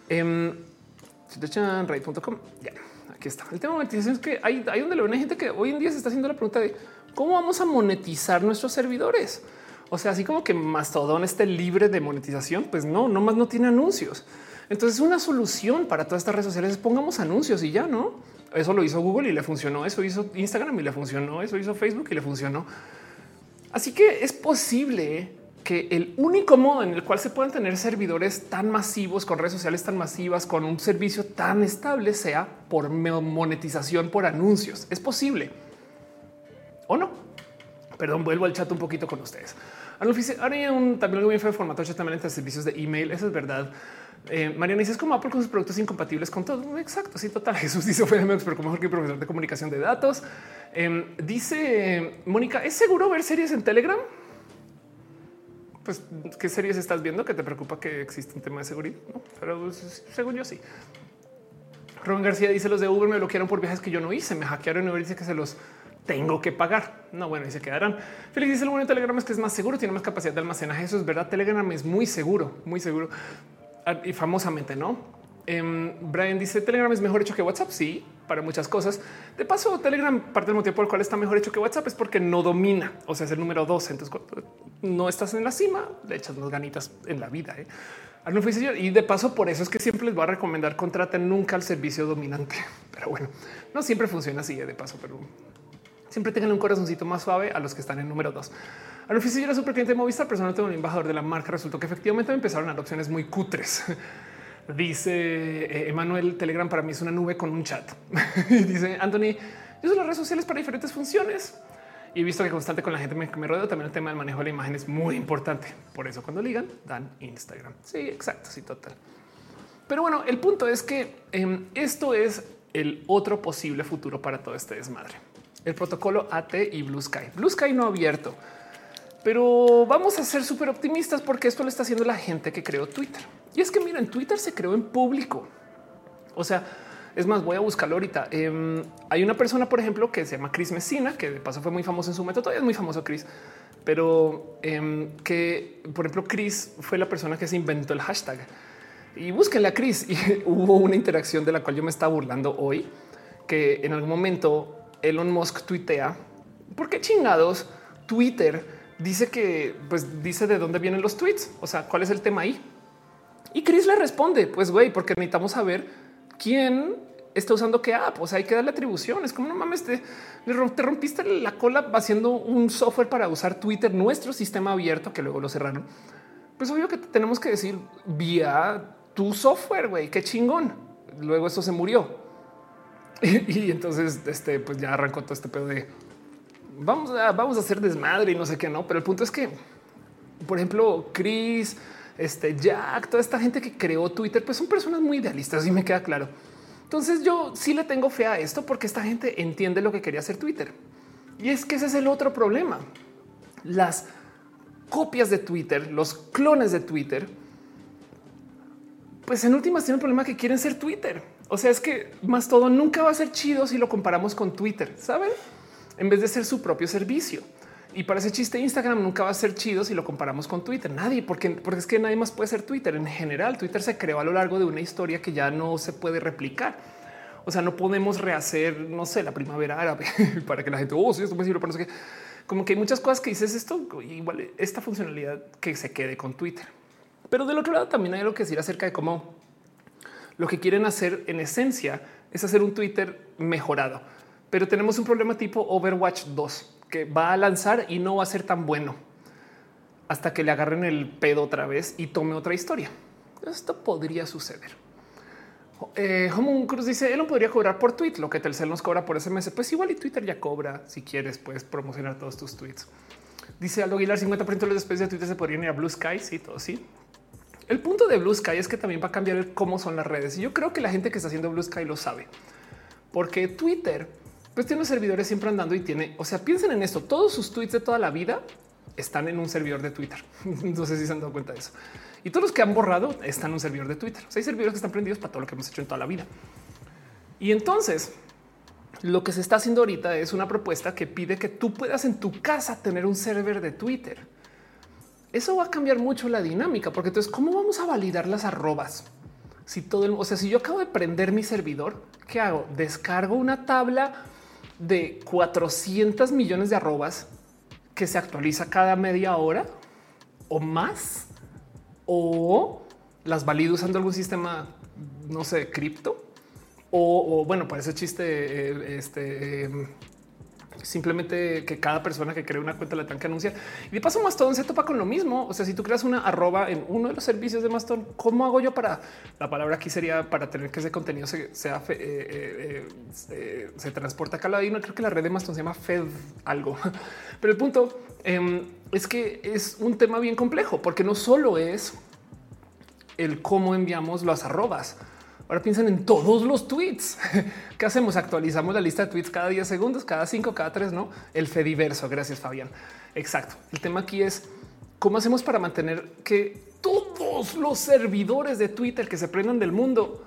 echan raid.com, ya aquí está. El tema de monetización es que ahí, ahí donde lo ven hay gente que hoy en día se está haciendo la pregunta de cómo vamos a monetizar nuestros servidores. O sea, así como que Mastodon esté libre de monetización, pues no, no más no tiene anuncios. Entonces, una solución para todas estas redes sociales es pongamos anuncios y ya no. Eso lo hizo Google y le funcionó. Eso hizo Instagram y le funcionó. Eso hizo Facebook y le funcionó. Así que es posible que el único modo en el cual se puedan tener servidores tan masivos con redes sociales tan masivas, con un servicio tan estable, sea por monetización por anuncios. Es posible. o no. Perdón, vuelvo al chat un poquito con ustedes. Ahora un también algo bien feo de formato también entre servicios de email. Eso es verdad. Eh, Mariana dice es como Apple con sus productos incompatibles con todo. Exacto. Sí, total. Jesús dice fue pero como mejor que profesor de comunicación de datos. Em, dice Mónica, ¿es seguro ver series en Telegram? Pues, ¿qué series estás viendo que te preocupa que existe un tema de seguridad? Pero pues, según yo sí. Ron García dice los de Uber me bloquearon por viajes que yo no hice, me hackearon y Uber dice que se los tengo que pagar. No, bueno, y se quedarán. Félix dice el bueno de Telegram es que es más seguro, tiene más capacidad de almacenaje. Eso es verdad. Telegram es muy seguro, muy seguro ah, y famosamente no. Em, Brian dice Telegram es mejor hecho que WhatsApp. Sí, para muchas cosas. De paso, Telegram, parte del motivo por el cual está mejor hecho que WhatsApp es porque no domina, o sea, es el número dos. Entonces, no estás en la cima, le echas unas ganitas en la vida. ¿eh? Y de paso, por eso es que siempre les voy a recomendar contraten nunca al servicio dominante. Pero bueno, no siempre funciona así ¿eh? de paso, pero siempre tengan un corazoncito más suave a los que están en número dos. Al oficio yo era súper cliente de Movistar, pero no un embajador de la marca. Resultó que efectivamente me empezaron a dar opciones muy cutres. Dice eh, Emanuel Telegram para mí es una nube con un chat. Dice Anthony, yo uso las redes sociales para diferentes funciones y visto que constante con la gente me, me rodeo. También el tema del manejo de la imagen es muy importante. Por eso cuando ligan dan Instagram. Sí, exacto. Sí, total. Pero bueno, el punto es que em, esto es el otro posible futuro para todo este desmadre. El protocolo AT y Blue Sky. Blue Sky no abierto, pero vamos a ser súper optimistas porque esto lo está haciendo la gente que creó Twitter. Y es que miren, Twitter se creó en público. O sea, es más, voy a buscarlo ahorita. Em, hay una persona, por ejemplo, que se llama Chris Messina, que de paso fue muy famoso en su método, todavía es muy famoso Chris, pero em, que, por ejemplo, Chris fue la persona que se inventó el hashtag. Y búsquenla a Chris. Y hubo una interacción de la cual yo me estaba burlando hoy, que en algún momento Elon Musk tuitea, ¿por qué chingados Twitter dice que, pues dice de dónde vienen los tweets? O sea, ¿cuál es el tema ahí? Y Chris le responde, pues güey, porque necesitamos saber quién está usando qué app. O sea, hay que darle atribuciones. Como no mames, te, te rompiste la cola haciendo un software para usar Twitter, nuestro sistema abierto, que luego lo cerraron. Pues obvio que tenemos que decir vía tu software, güey, qué chingón. Luego eso se murió. Y, entonces, este, pues ya arrancó todo este pedo de vamos a, vamos a hacer desmadre y no sé qué, no. Pero el punto es que, por ejemplo, Chris, este Jack, toda esta gente que creó Twitter, pues son personas muy idealistas y me queda claro. Entonces yo sí le tengo fe a esto porque esta gente entiende lo que quería hacer Twitter. Y es que ese es el otro problema. Las copias de Twitter, los clones de Twitter, pues en últimas tienen un problema que quieren ser Twitter. O sea, es que más todo nunca va a ser chido si lo comparamos con Twitter, ¿saben? En vez de ser su propio servicio. Y para ese chiste, Instagram nunca va a ser chido si lo comparamos con Twitter. Nadie, porque, porque es que nadie más puede ser Twitter. En general, Twitter se creó a lo largo de una historia que ya no se puede replicar. O sea, no podemos rehacer, no sé, la primavera árabe para que la gente, oh, sí, esto puede sirve para no sé qué. Como que hay muchas cosas que dices esto, igual esta funcionalidad que se quede con Twitter. Pero del otro lado también hay algo que decir acerca de cómo lo que quieren hacer en esencia es hacer un Twitter mejorado. Pero tenemos un problema tipo Overwatch 2 que va a lanzar y no va a ser tan bueno hasta que le agarren el pedo otra vez y tome otra historia. Esto podría suceder. Eh, Cruz dice no podría cobrar por tweet lo que Telcel nos cobra por SMS. Pues igual y Twitter ya cobra. Si quieres, puedes promocionar todos tus tweets. Dice Aldo Aguilar: 50% de los especies de Twitter se podrían ir a Blue Sky. Sí, todo sí. El punto de Blue Sky es que también va a cambiar cómo son las redes. Y yo creo que la gente que está haciendo Blue Sky lo sabe, porque Twitter pues tiene servidores siempre andando y tiene, o sea, piensen en esto, todos sus tweets de toda la vida están en un servidor de Twitter. No sé si se han dado cuenta de eso. Y todos los que han borrado están en un servidor de Twitter. O hay servidores que están prendidos para todo lo que hemos hecho en toda la vida. Y entonces, lo que se está haciendo ahorita es una propuesta que pide que tú puedas en tu casa tener un server de Twitter. Eso va a cambiar mucho la dinámica, porque entonces, ¿cómo vamos a validar las arrobas? Si todo el, o sea, si yo acabo de prender mi servidor, ¿qué hago? Descargo una tabla de 400 millones de arrobas que se actualiza cada media hora o más, o las valido usando algún sistema, no sé, cripto, o, bueno, para ese chiste, eh, este, em, Simplemente que cada persona que cree una cuenta la tenga que anunciar. Y de paso, Mastodon se topa con lo mismo. O sea, si tú creas una arroba en uno de los servicios de Mastodon, ¿cómo hago yo para la palabra aquí sería para tener que ese contenido se, sea eh, eh, eh, se transporta acá? No creo que la red de Mastodon se llama Fed algo, pero el punto em, es que es un tema bien complejo porque no solo es el cómo enviamos las arrobas. Ahora piensen en todos los tweets. ¿Qué hacemos? Actualizamos la lista de tweets cada 10 segundos, cada 5, cada 3, ¿no? El Fediverso. Gracias, Fabián. Exacto. El tema aquí es cómo hacemos para mantener que todos los servidores de Twitter que se prendan del mundo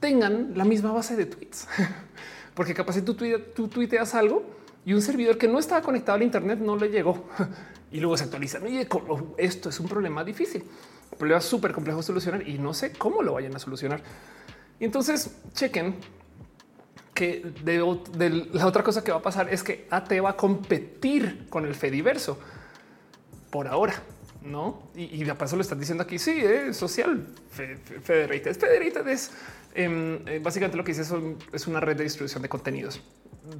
tengan la misma base de tweets. Porque capaz si tú, tú tuiteas algo y un servidor que no estaba conectado al Internet no le llegó y luego se actualiza. Y esto es un problema difícil, problema súper complejo de solucionar y no sé cómo lo vayan a solucionar. Y entonces chequen que de, la otra cosa que va a pasar es que AT va a competir con el Fediverso por ahora. No, y, de paso lo están diciendo aquí. Sí, es social. Federated. Federated es em, eh, básicamente lo que dice es una red de distribución de contenidos,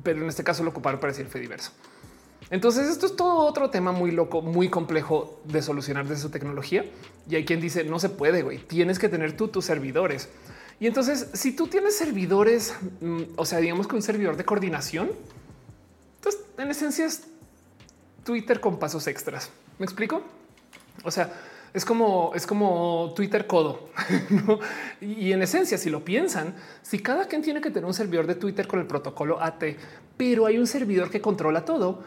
pero en este caso lo ocuparon para decir Fediverso. Entonces, esto es todo otro tema muy loco, muy complejo de solucionar desde su tecnología. Y hay quien dice no se puede, güey. Tienes que tener tú tus servidores. Y entonces, si tú tienes servidores, mm, o sea, digamos que un servidor de coordinación, entonces en esencia es Twitter con pasos extras. ¿Me explico? O sea, es como es como Twitter codo. Y en esencia, si lo piensan, si cada quien tiene que tener un servidor de Twitter con el protocolo AT, pero hay un servidor que controla todo,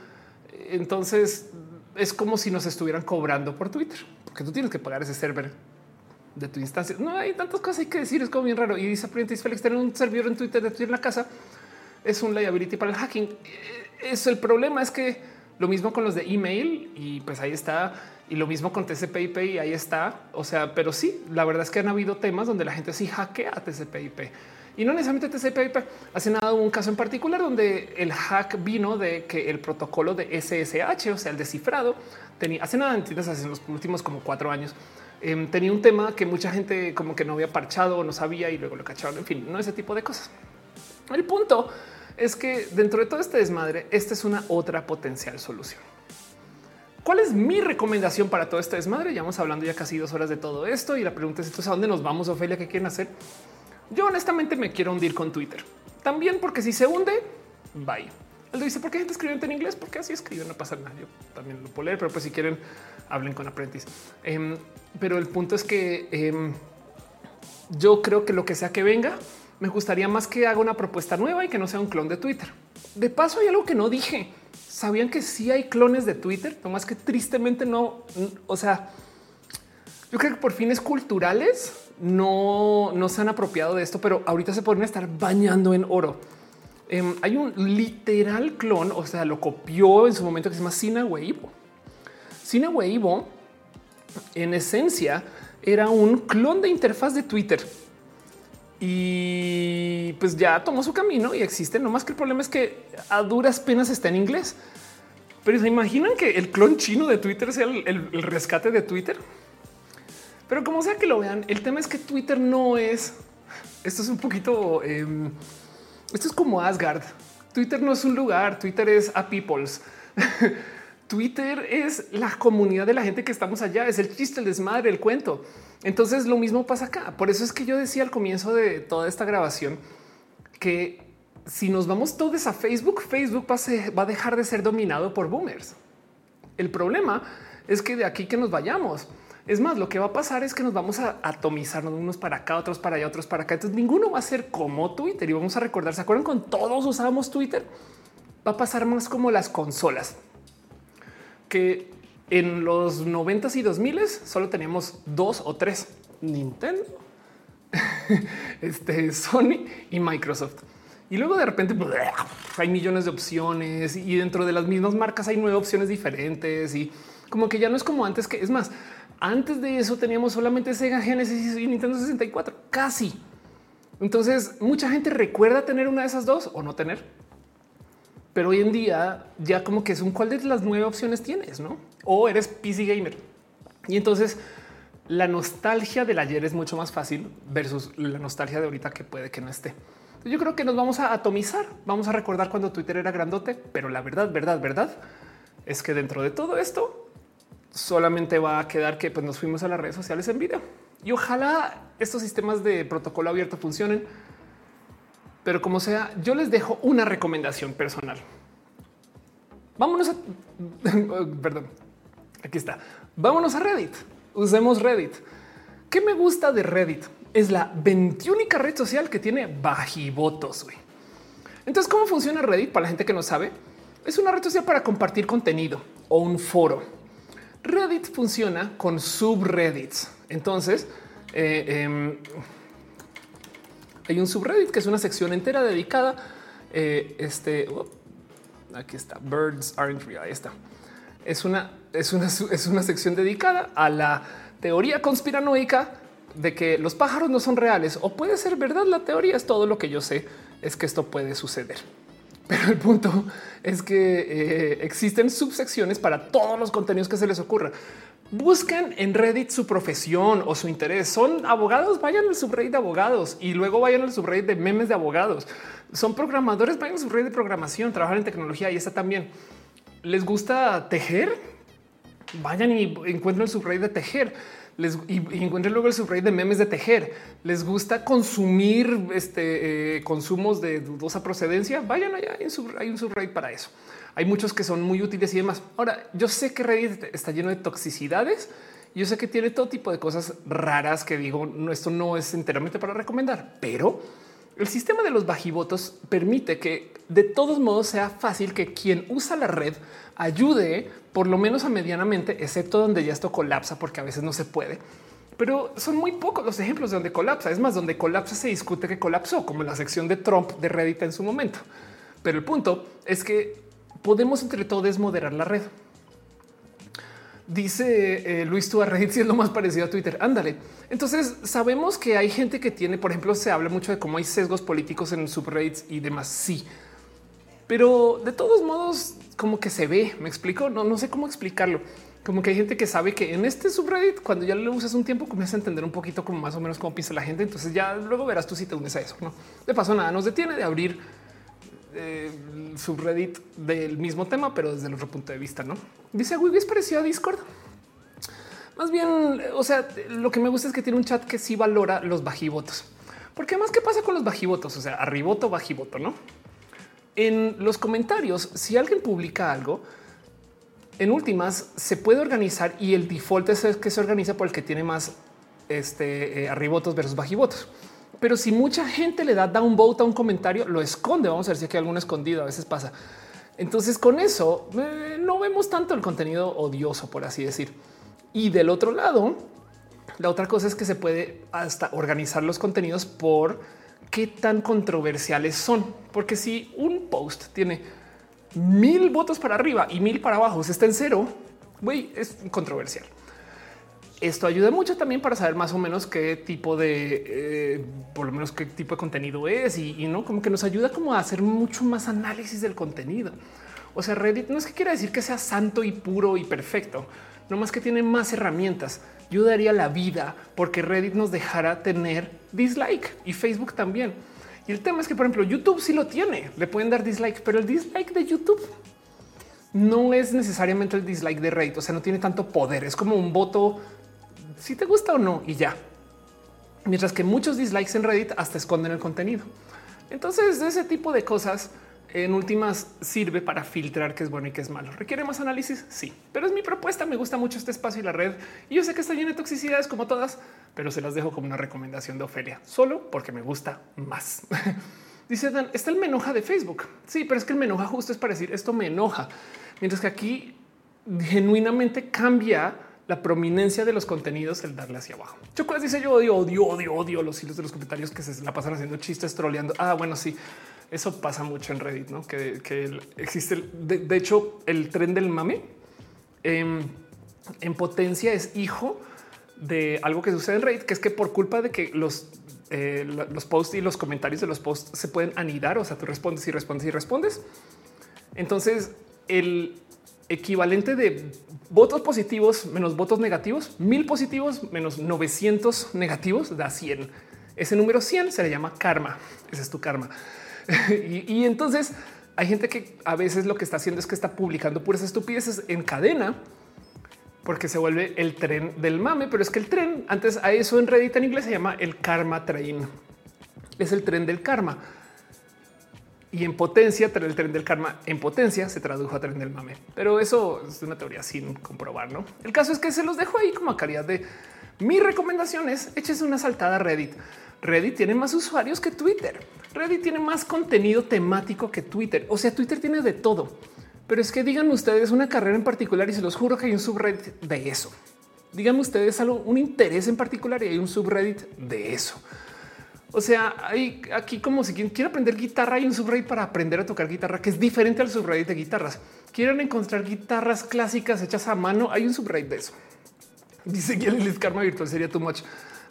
entonces es como si nos estuvieran cobrando por Twitter, porque tú tienes que pagar ese server de tu instancia. No hay tantas cosas hay que decir, es como bien raro. Y dice Félix, tener un servidor en Twitter de Twitter en la casa es un liability para el hacking. Eh, eso el problema es que lo mismo con los de email y pues ahí está. Y lo mismo con TCP/IP y ahí está. O sea, pero sí, la verdad es que han habido temas donde la gente sí hackea TCP/IP y no necesariamente TCP/IP. Hace nada un caso en particular donde el hack vino de que el protocolo de SSH, o sea, el descifrado, tenía hace nada, entiendes, hace los últimos como cuatro años Em, tenía un tema que mucha gente como que no había parchado o no sabía y luego lo cacharon. En fin, no ese tipo de cosas. El punto es que dentro de todo este desmadre, esta es una otra potencial solución. ¿Cuál es mi recomendación para todo este desmadre? Ya vamos hablando ya casi dos horas de todo esto y la pregunta es entonces a dónde nos vamos, Ofelia, qué quieren hacer. Yo honestamente me quiero hundir con Twitter. También porque si se hunde, bye. Él dice, ¿por qué gente escribe en inglés? Porque así escribe, no pasa nada. Yo también lo puedo leer, pero pues si quieren, hablen con aprendiz. Em, pero el punto es que em, yo creo que lo que sea que venga, me gustaría más que haga una propuesta nueva y que no sea un clon de Twitter. De paso, hay algo que no dije. Sabían que sí hay clones de Twitter, más que tristemente no. O sea, yo creo que por fines culturales no, no se han apropiado de esto, pero ahorita se pueden estar bañando en oro. Em, hay un literal clon, o sea, lo copió en su momento que se llama Sina Weibo. Sina Weibo en esencia era un clon de interfaz de Twitter y pues ya tomó su camino y existe. No más que el problema es que a duras penas está en inglés. Pero se imaginan que el clon chino de Twitter sea el, rescate de Twitter. Pero como sea que lo vean, el tema es que Twitter no es. Esto es un poquito. Em, esto es como Asgard. Twitter no es un lugar. Twitter es a people's. Twitter es la comunidad de la gente que estamos allá, es el chiste, el desmadre, el cuento. Entonces lo mismo pasa acá. Por eso es que yo decía al comienzo de toda esta grabación que si nos vamos todos a Facebook, Facebook va a dejar de ser dominado por boomers. El problema es que de aquí que nos vayamos. Es más, lo que va a pasar es que nos vamos a atomizar unos para acá, otros para allá, otros para acá. Entonces ninguno va a ser como Twitter y vamos a recordar. ¿Se acuerdan con todos usábamos Twitter? Va a pasar más como las consolas que en los 90 y 2000 solo teníamos dos o tres Nintendo, este Sony y Microsoft. Y luego de repente pues, hay millones de opciones y dentro de las mismas marcas hay nueve opciones diferentes y como que ya no es como antes que es más. Antes de eso teníamos solamente Sega Genesis y Nintendo 64, casi. Entonces mucha gente recuerda tener una de esas dos o no tener pero hoy en día ya como que es un cuál de las nueve opciones tienes, no? O eres PC gamer. Y entonces la nostalgia del ayer es mucho más fácil versus la nostalgia de ahorita que puede que no esté. Yo creo que nos vamos a atomizar. Vamos a recordar cuando Twitter era grandote, pero la verdad, verdad, verdad es que dentro de todo esto solamente va a quedar que pues, nos fuimos a las redes sociales en video y ojalá estos sistemas de protocolo abierto funcionen. Pero como sea, yo les dejo una recomendación personal. Vámonos a perdón. Aquí está. Vámonos a Reddit. Usemos Reddit. ¿Qué me gusta de Reddit? Es la 21 red social que tiene bajivotos. Entonces, ¿cómo funciona Reddit? Para la gente que no sabe, es una red social para compartir contenido o un foro. Reddit funciona con subreddits. Entonces, eh, em, hay un subreddit que es una sección entera dedicada. Eh, este aquí está. Birds aren't real. Ahí está. Es una, es una, es una sección dedicada a la teoría conspiranoica de que los pájaros no son reales o puede ser verdad. La teoría es todo lo que yo sé es que esto puede suceder. Pero el punto es que eh, existen subsecciones para todos los contenidos que se les ocurra. Busquen en Reddit su profesión o su interés. Son abogados, vayan al subreddit de abogados y luego vayan al subreddit de memes de abogados. Son programadores, vayan al subreddit de programación, trabajar en tecnología y está también. ¿Les gusta tejer? Vayan y encuentren el subreddit de tejer les y, encuentren luego el subreddit de memes de tejer. Les gusta consumir este, eh, consumos de dudosa procedencia. Vayan allá. Hay un subreddit para eso. Hay muchos que son muy útiles y demás. Ahora, yo sé que Reddit está lleno de toxicidades. Yo sé que tiene todo tipo de cosas raras que digo, no, esto no es enteramente para recomendar, pero el sistema de los bajivotos permite que de todos modos sea fácil que quien usa la red ayude por lo menos a medianamente, excepto donde ya esto colapsa, porque a veces no se puede. Pero son muy pocos los ejemplos de donde colapsa. Es más, donde colapsa se discute que colapsó, como en la sección de Trump de Reddit en su momento. Pero el punto es que podemos entre todos moderar la red. Dice eh, Luis, tú a Reddit si es lo más parecido a Twitter. Ándale. Entonces sabemos que hay gente que tiene, por ejemplo, se habla mucho de cómo hay sesgos políticos en subreddits y demás. Sí, pero de todos modos, como que se ve. Me explico. No, no sé cómo explicarlo. Como que hay gente que sabe que en este subreddit, cuando ya lo usas un tiempo, comienza a entender un poquito como más o menos cómo piensa la gente. Entonces ya luego verás tú si te unes a eso. No de paso, nada nos detiene de abrir eh, subreddit del mismo tema, pero desde el otro punto de vista. No dice Wiggy es parecido a Discord. Más bien, o sea, lo que me gusta es que tiene un chat que sí valora los bajivotos. Porque más, ¿qué pasa con los bajivotos? O sea, arriboto, bajivoto, ¿no? En los comentarios, si alguien publica algo, en últimas se puede organizar y el default es que se organiza por el que tiene más este, eh, arribotos versus bajivotos. Pero si mucha gente le da downvote a un comentario, lo esconde. Vamos a ver si hay alguno escondido. A veces pasa. Entonces, con eso eh, no vemos tanto el contenido odioso, por así decir. Y del otro lado, la otra cosa es que se puede hasta organizar los contenidos por qué tan controversiales son. Porque si un post tiene mil votos para arriba y mil para abajo, está en cero, güey, es controversial. Esto ayuda mucho también para saber más o menos qué tipo de, eh, por lo menos qué tipo de contenido es y, no como que nos ayuda como a hacer mucho más análisis del contenido. O sea, Reddit no es que quiera decir que sea santo y puro y perfecto, no más que tiene más herramientas. Yo daría la vida porque Reddit nos dejara tener dislike y Facebook también. Y el tema es que, por ejemplo, YouTube sí lo tiene, le pueden dar dislike, pero el dislike de YouTube no es necesariamente el dislike de Reddit. O sea, no tiene tanto poder. Es como un voto si te gusta o no y ya. Mientras que muchos dislikes en Reddit hasta esconden el contenido. Entonces, ese tipo de cosas en últimas sirve para filtrar qué es bueno y qué es malo. ¿Requiere más análisis? Sí, pero es mi propuesta. Me gusta mucho este espacio y la red. Y yo sé que está lleno de toxicidades como todas, pero se las dejo como una recomendación de Ofelia, solo porque me gusta más. Dice Dan, está el me enoja de Facebook. Sí, pero es que el me enoja justo es para decir esto me enoja. Mientras que aquí genuinamente cambia la prominencia de los contenidos, el darle hacia abajo. Chocolate dice yo odio, odio, odio, odio los hilos de los comentarios que se la pasan haciendo chistes, troleando. Ah, bueno, sí, eso pasa mucho en Reddit, no que, existe. de, hecho, el tren del mame em, en potencia es hijo de algo que sucede en Reddit, que es que por culpa de que los eh, los posts y los comentarios de los posts se pueden anidar. O sea, tú respondes y respondes y respondes. Entonces, el equivalente de votos positivos menos votos negativos, mil positivos menos 900 negativos da 100. Ese número 100 se le llama karma. Ese es tu karma. y, entonces hay gente que a veces lo que está haciendo es que está publicando puras estupideces en cadena porque se vuelve el tren del mame, pero es que el tren antes a eso en Reddit en inglés se llama el karma train. Es el tren del karma. Y en potencia, el tren del karma en potencia se tradujo a tren del mame. Pero eso es una teoría sin comprobar, ¿no? El caso es que se los dejo ahí como a calidad de mi recomendación es échese una saltada a Reddit. Reddit tiene más usuarios que Twitter. Reddit tiene más contenido temático que Twitter. O sea, Twitter tiene de todo. Pero es que digan ustedes una carrera en particular y se los juro que hay un subreddit de eso. Díganme ustedes algo, un interés en particular y hay un subreddit de eso. O sea, hay aquí como si quien quiere aprender guitarra, hay un subreddit para aprender a tocar guitarra que es diferente al subreddit de guitarras. Quieren encontrar guitarras clásicas hechas a mano, hay un subreddit de eso. Dice que el karma virtual sería too much.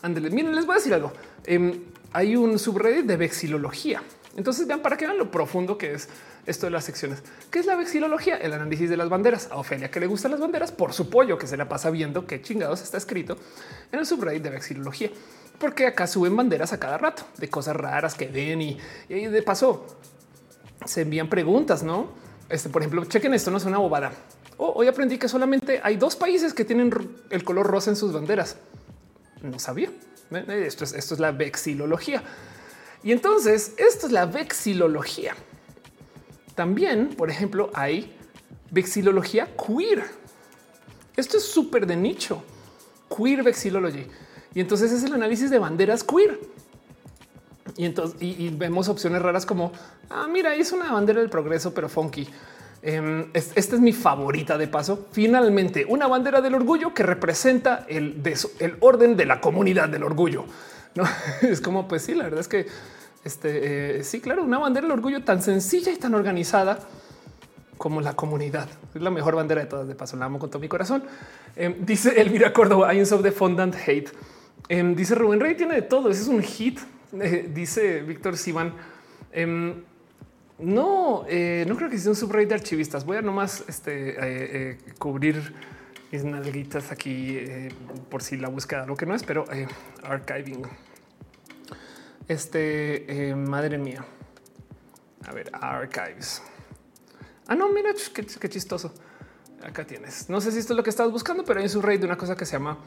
Ándale, miren, les voy a decir algo. Em, hay un subreddit de vexilología. Entonces vean para que vean lo profundo que es esto de las secciones. ¿Qué es la vexilología? El análisis de las banderas. A Ofelia que le gustan las banderas por su pollo que se la pasa viendo qué chingados está escrito en el subreddit de vexilología. Porque acá suben banderas a cada rato de cosas raras que ven y, de paso se envían preguntas, ¿no? Este, por ejemplo, chequen esto, no es una bobada. Oh, hoy aprendí que solamente hay dos países que tienen el color rosa en sus banderas. No sabía. Esto es, esto es la vexilología. Y entonces esto es la vexilología. También, por ejemplo, hay vexilología queer. Esto es súper de nicho. Queer vexilology. Y entonces es el análisis de banderas queer. Y entonces y, vemos opciones raras como ah, mira, es una bandera del progreso, pero funky. Em, esta es mi favorita de paso. Finalmente, una bandera del orgullo que representa el, orden de la comunidad del orgullo. No es como, pues sí, la verdad es que este eh, sí, claro, una bandera del orgullo tan sencilla y tan organizada como la comunidad. Es la mejor bandera de todas. De paso, la amo con todo mi corazón. Em, dice Elvira Córdoba, I of the fondant hate. Em, dice Rubén Rey, tiene de todo. Ese es un hit. Eh, dice Víctor Sivan. No, eh, no creo que sea un subreddit de archivistas. Voy a nomás este, cubrir mis nalguitas aquí por si la búsqueda lo que no es, pero archiving. Este, eh, madre mía. A ver, archives. Ah, no, mira, qué, chistoso. Acá tienes. No sé si esto es lo que estás buscando, pero hay en su rey de una cosa que se llama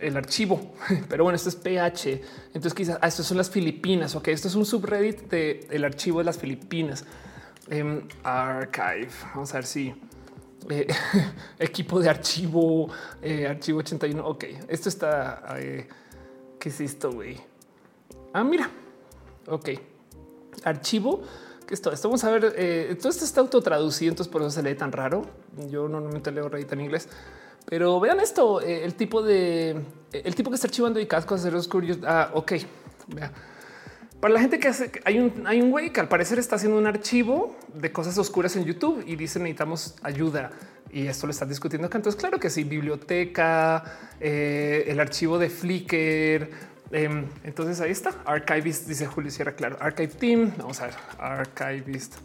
el archivo. Pero bueno, esto es PH. Entonces quizás ah, esto son las Filipinas. Ok, esto es un subreddit del archivo de las Filipinas. Em, archive. Vamos a ver si eh, equipo de archivo, eh, archivo 81. Ok, esto está. ¿Qué es esto, güey? Ah, mira. Ok. Archivo. ¿Qué es todo esto? Vamos a ver. Eh, todo esto está autotraducido, entonces por eso se lee tan raro. Yo normalmente leo Reddit en inglés. Pero vean esto, eh, el tipo de eh, el tipo que está archivando y de los curiosos. Ah, ok. Vea. Para la gente que hace, hay un, hay un güey que al parecer está haciendo un archivo de cosas oscuras en YouTube y dice necesitamos ayuda. Y esto lo están discutiendo acá. Entonces, claro que sí, biblioteca, el archivo de Flickr, Em, entonces ahí está. Archivist, dice Julio Sierra, claro. Archive Team. Vamos a ver. Archivist.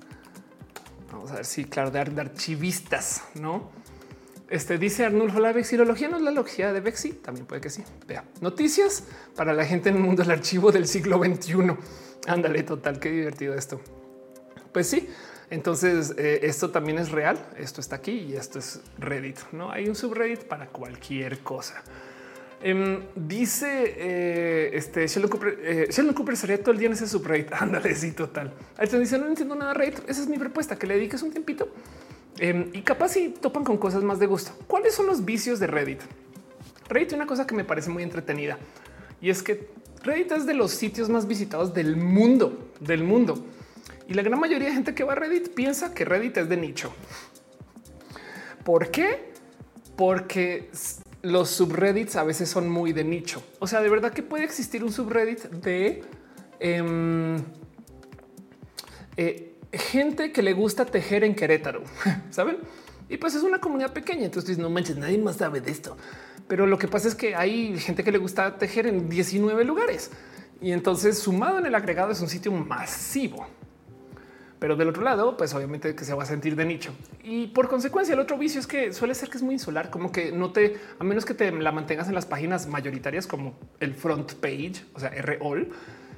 Vamos a ver si, claro, de, archivistas, ¿no? Este dice Arnulfo, la vexilología no es la logía de Vexi. También puede que sí. Vea noticias para la gente en el mundo del archivo del siglo XXI. Ándale, total, qué divertido esto. Pues sí, entonces eh, esto también es real. Esto está aquí y esto es Reddit. No hay un subreddit para cualquier cosa. Em, dice eh, este Sheldon Cooper, eh, Sheldon Cooper sería todo el día en ese subreddit. Ándale, sí, total. Ahí dice no entiendo nada Reddit. Esa es mi propuesta, que le dediques un tiempito em, y capaz si topan con cosas más de gusto. ¿Cuáles son los vicios de Reddit? Reddit una cosa que me parece muy entretenida y es que Reddit es de los sitios más visitados del mundo, del mundo. Y la gran mayoría de gente que va a Reddit piensa que Reddit es de nicho. ¿Por qué? Porque los subreddits a veces son muy de nicho. O sea, de verdad que puede existir un subreddit de em, eh, gente que le gusta tejer en Querétaro, saben? Y pues es una comunidad pequeña. Entonces no manches, nadie más sabe de esto. Pero lo que pasa es que hay gente que le gusta tejer en 19 lugares y entonces sumado en el agregado es un sitio masivo. pero del otro lado, pues obviamente que se va a sentir de nicho. Y por consecuencia, el otro vicio es que suele ser que es muy insular, como que no te, a menos que te la mantengas en las páginas mayoritarias como el front page, o sea, R all,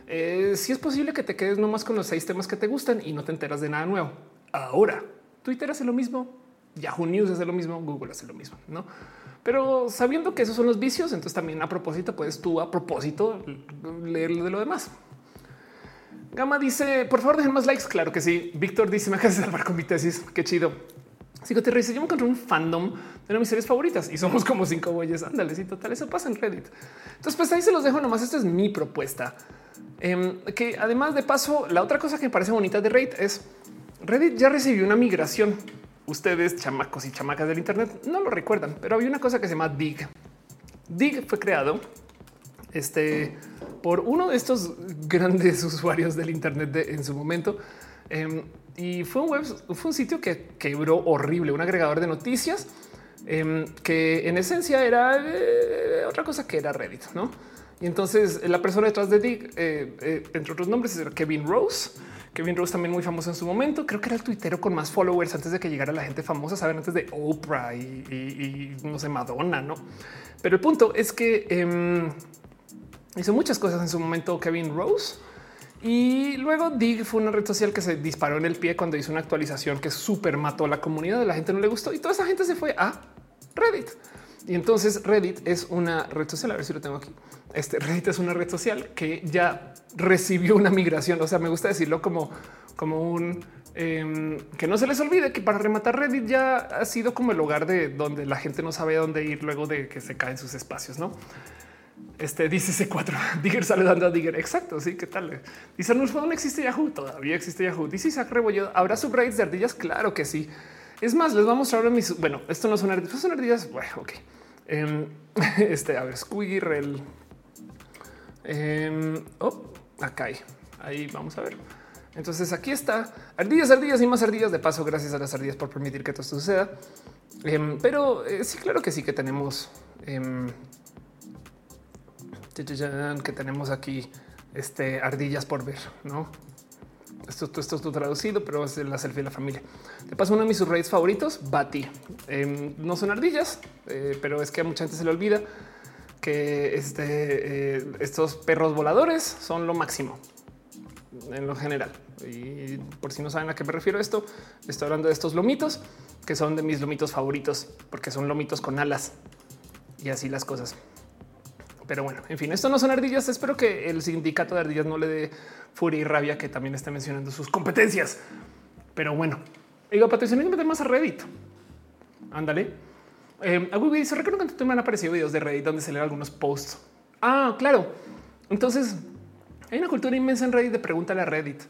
eh, si es posible que te quedes nomás con los seis temas que te gustan y no te enteras de nada nuevo. Ahora, Twitter hace lo mismo, Yahoo News hace lo mismo, Google hace lo mismo, ¿no? Pero sabiendo que esos son los vicios, entonces también a propósito puedes tú a propósito leer de lo demás. Gama dice, por favor, dejen más likes. Claro que sí. Víctor dice, me acabas de salvar con mi tesis. Qué chido. Te dice, yo me encontré un fandom de una de mis series favoritas y somos como cinco bueyes. Ándale, sí, total, eso pasa en Reddit. Entonces, pues ahí se los dejo nomás. Esto es mi propuesta. Em, que además de paso, la otra cosa que me parece bonita de Reddit es Reddit ya recibió una migración. Ustedes, chamacos y chamacas del Internet, no lo recuerdan, pero había una cosa que se llama Dig. Dig fue creado este, por uno de estos grandes usuarios del Internet en su momento. Em, y fue un web, fue un sitio que quebró horrible, un agregador de noticias em, que en esencia era eh, otra cosa que era Reddit, no? Y entonces la persona detrás de Dig, eh, eh, entre otros nombres, es Kevin Rose. Kevin Rose también muy famoso en su momento. Creo que era el tuitero con más followers antes de que llegara la gente famosa, saben, antes de Oprah y, no sé, Madonna, no? Pero el punto es que em, hizo muchas cosas en su momento Kevin Rose. Y luego Dig fue una red social que se disparó en el pie cuando hizo una actualización que súper mató a la comunidad. La gente no le gustó y toda esa gente se fue a Reddit. Y entonces Reddit es una red social. A ver si lo tengo aquí. Este Reddit es una red social que ya recibió una migración. O sea, me gusta decirlo como, como un em, que no se les olvide que para rematar Reddit ya ha sido como el lugar de donde la gente no sabe dónde ir luego de que se caen sus espacios, no? Este dice C4 Digger saludando a Digger. Exacto. Sí, qué tal? Dice Arnulfo, no existe Yahoo. Todavía existe Yahoo. Dice Isaac Rebollo. Habrá subreddits de ardillas. Claro que sí. Es más, les voy a mostrar mis. Bueno, esto no son ardillas, son ardillas. Bueno, ok. Em, este, a ver, Squirrel. Eh, acá hay. Ahí vamos a ver. Entonces aquí está ardillas, ardillas y más ardillas. De paso, gracias a las ardillas por permitir que todo esto suceda. Em, pero eh, sí, claro que sí que tenemos que tenemos aquí este, ardillas por ver, ¿no? Esto, esto, es traducido, pero es la selfie de la familia. Te paso uno de mis subreddits favoritos, Bati. Em, no son ardillas, eh, pero es que a mucha gente se le olvida que este, eh, estos perros voladores son lo máximo en lo general. Y por si no saben a qué me refiero esto, estoy hablando de estos lomitos que son de mis lomitos favoritos porque son lomitos con alas y así las cosas. Pero bueno, en fin, esto no son ardillas. Espero que el sindicato de ardillas no le dé furia y rabia que también esté mencionando sus competencias. Pero bueno, digo, Patricia, no meter más a Reddit. Ándale. Eh, dice, recuerdo que me han aparecido videos de Reddit donde se leen algunos posts. Ah, claro. Entonces, hay una cultura inmensa en Reddit de pregúntale a Reddit.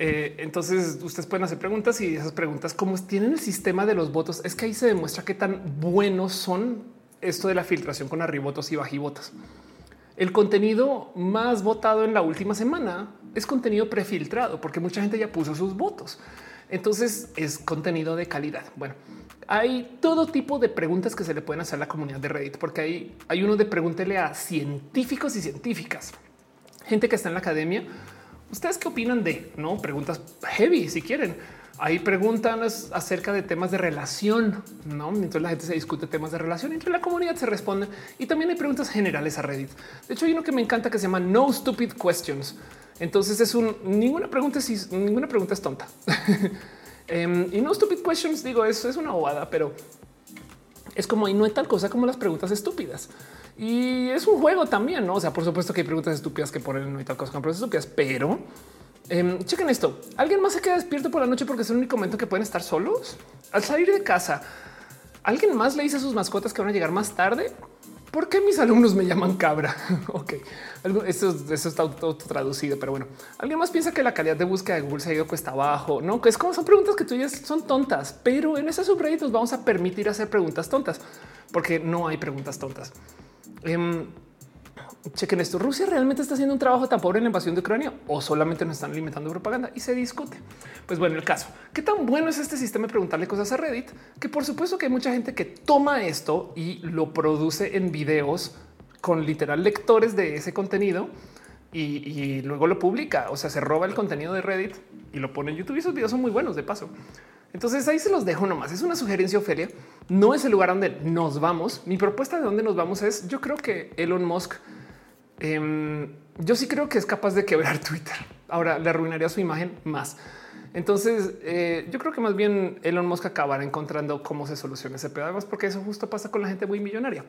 Eh, entonces ustedes pueden hacer preguntas y esas preguntas, como tienen el sistema de los votos, es que ahí se demuestra qué tan buenos son esto de la filtración con arribotos y bajivotas. El contenido más votado en la última semana es contenido prefiltrado porque mucha gente ya puso sus votos. Entonces es contenido de calidad. Bueno, hay todo tipo de preguntas que se le pueden hacer a la comunidad de Reddit, porque hay, hay uno de pregúntele a científicos y científicas, gente que está en la academia. ¿Ustedes qué opinan de no preguntas heavy si quieren? Ahí preguntan acerca de temas de relación, no? Mientras la gente se discute temas de relación entre la comunidad se responde y también hay preguntas generales a Reddit. De hecho, hay uno que me encanta que se llama No Stupid Questions. Entonces es un ninguna pregunta, si ninguna pregunta es tonta. Em, y no stupid questions, digo, eso es una bobada, pero es como y no hay tal cosa como las preguntas estúpidas. Y es un juego también, ¿no? O sea, por supuesto que hay preguntas estúpidas que ponen no hay tal cosa como preguntas estúpidas, pero eh, chequen esto. ¿Alguien más se queda despierto por la noche porque es el único momento que pueden estar solos? Al salir de casa, ¿alguien más le dice a sus mascotas que van a llegar más tarde? ¿Por qué mis alumnos me llaman cabra? ok, eso, está todo traducido, pero bueno, alguien más piensa que la calidad de búsqueda de Google se ha ido cuesta abajo. No, que es como son preguntas que tú ya son tontas, pero en ese subreddit nos vamos a permitir hacer preguntas tontas porque no hay preguntas tontas. Em, chequen esto. Rusia realmente está haciendo un trabajo tan pobre en la invasión de Ucrania o solamente nos están alimentando propaganda y se discute. Pues bueno, el caso, qué tan bueno es este sistema de preguntarle cosas a Reddit, que por supuesto que hay mucha gente que toma esto y lo produce en videos con literal lectores de ese contenido y, luego lo publica. O sea, se roba el contenido de Reddit y lo pone en YouTube. Y esos videos son muy buenos de paso. Entonces ahí se los dejo nomás. Es una sugerencia, Ofelia. No es el lugar donde nos vamos. Mi propuesta de dónde nos vamos es yo creo que Elon Musk, em, yo sí creo que es capaz de quebrar Twitter. Ahora le arruinaría su imagen más. Entonces, eh, yo creo que más bien Elon Musk acabará encontrando cómo se soluciona ese pedazo, porque eso justo pasa con la gente muy millonaria.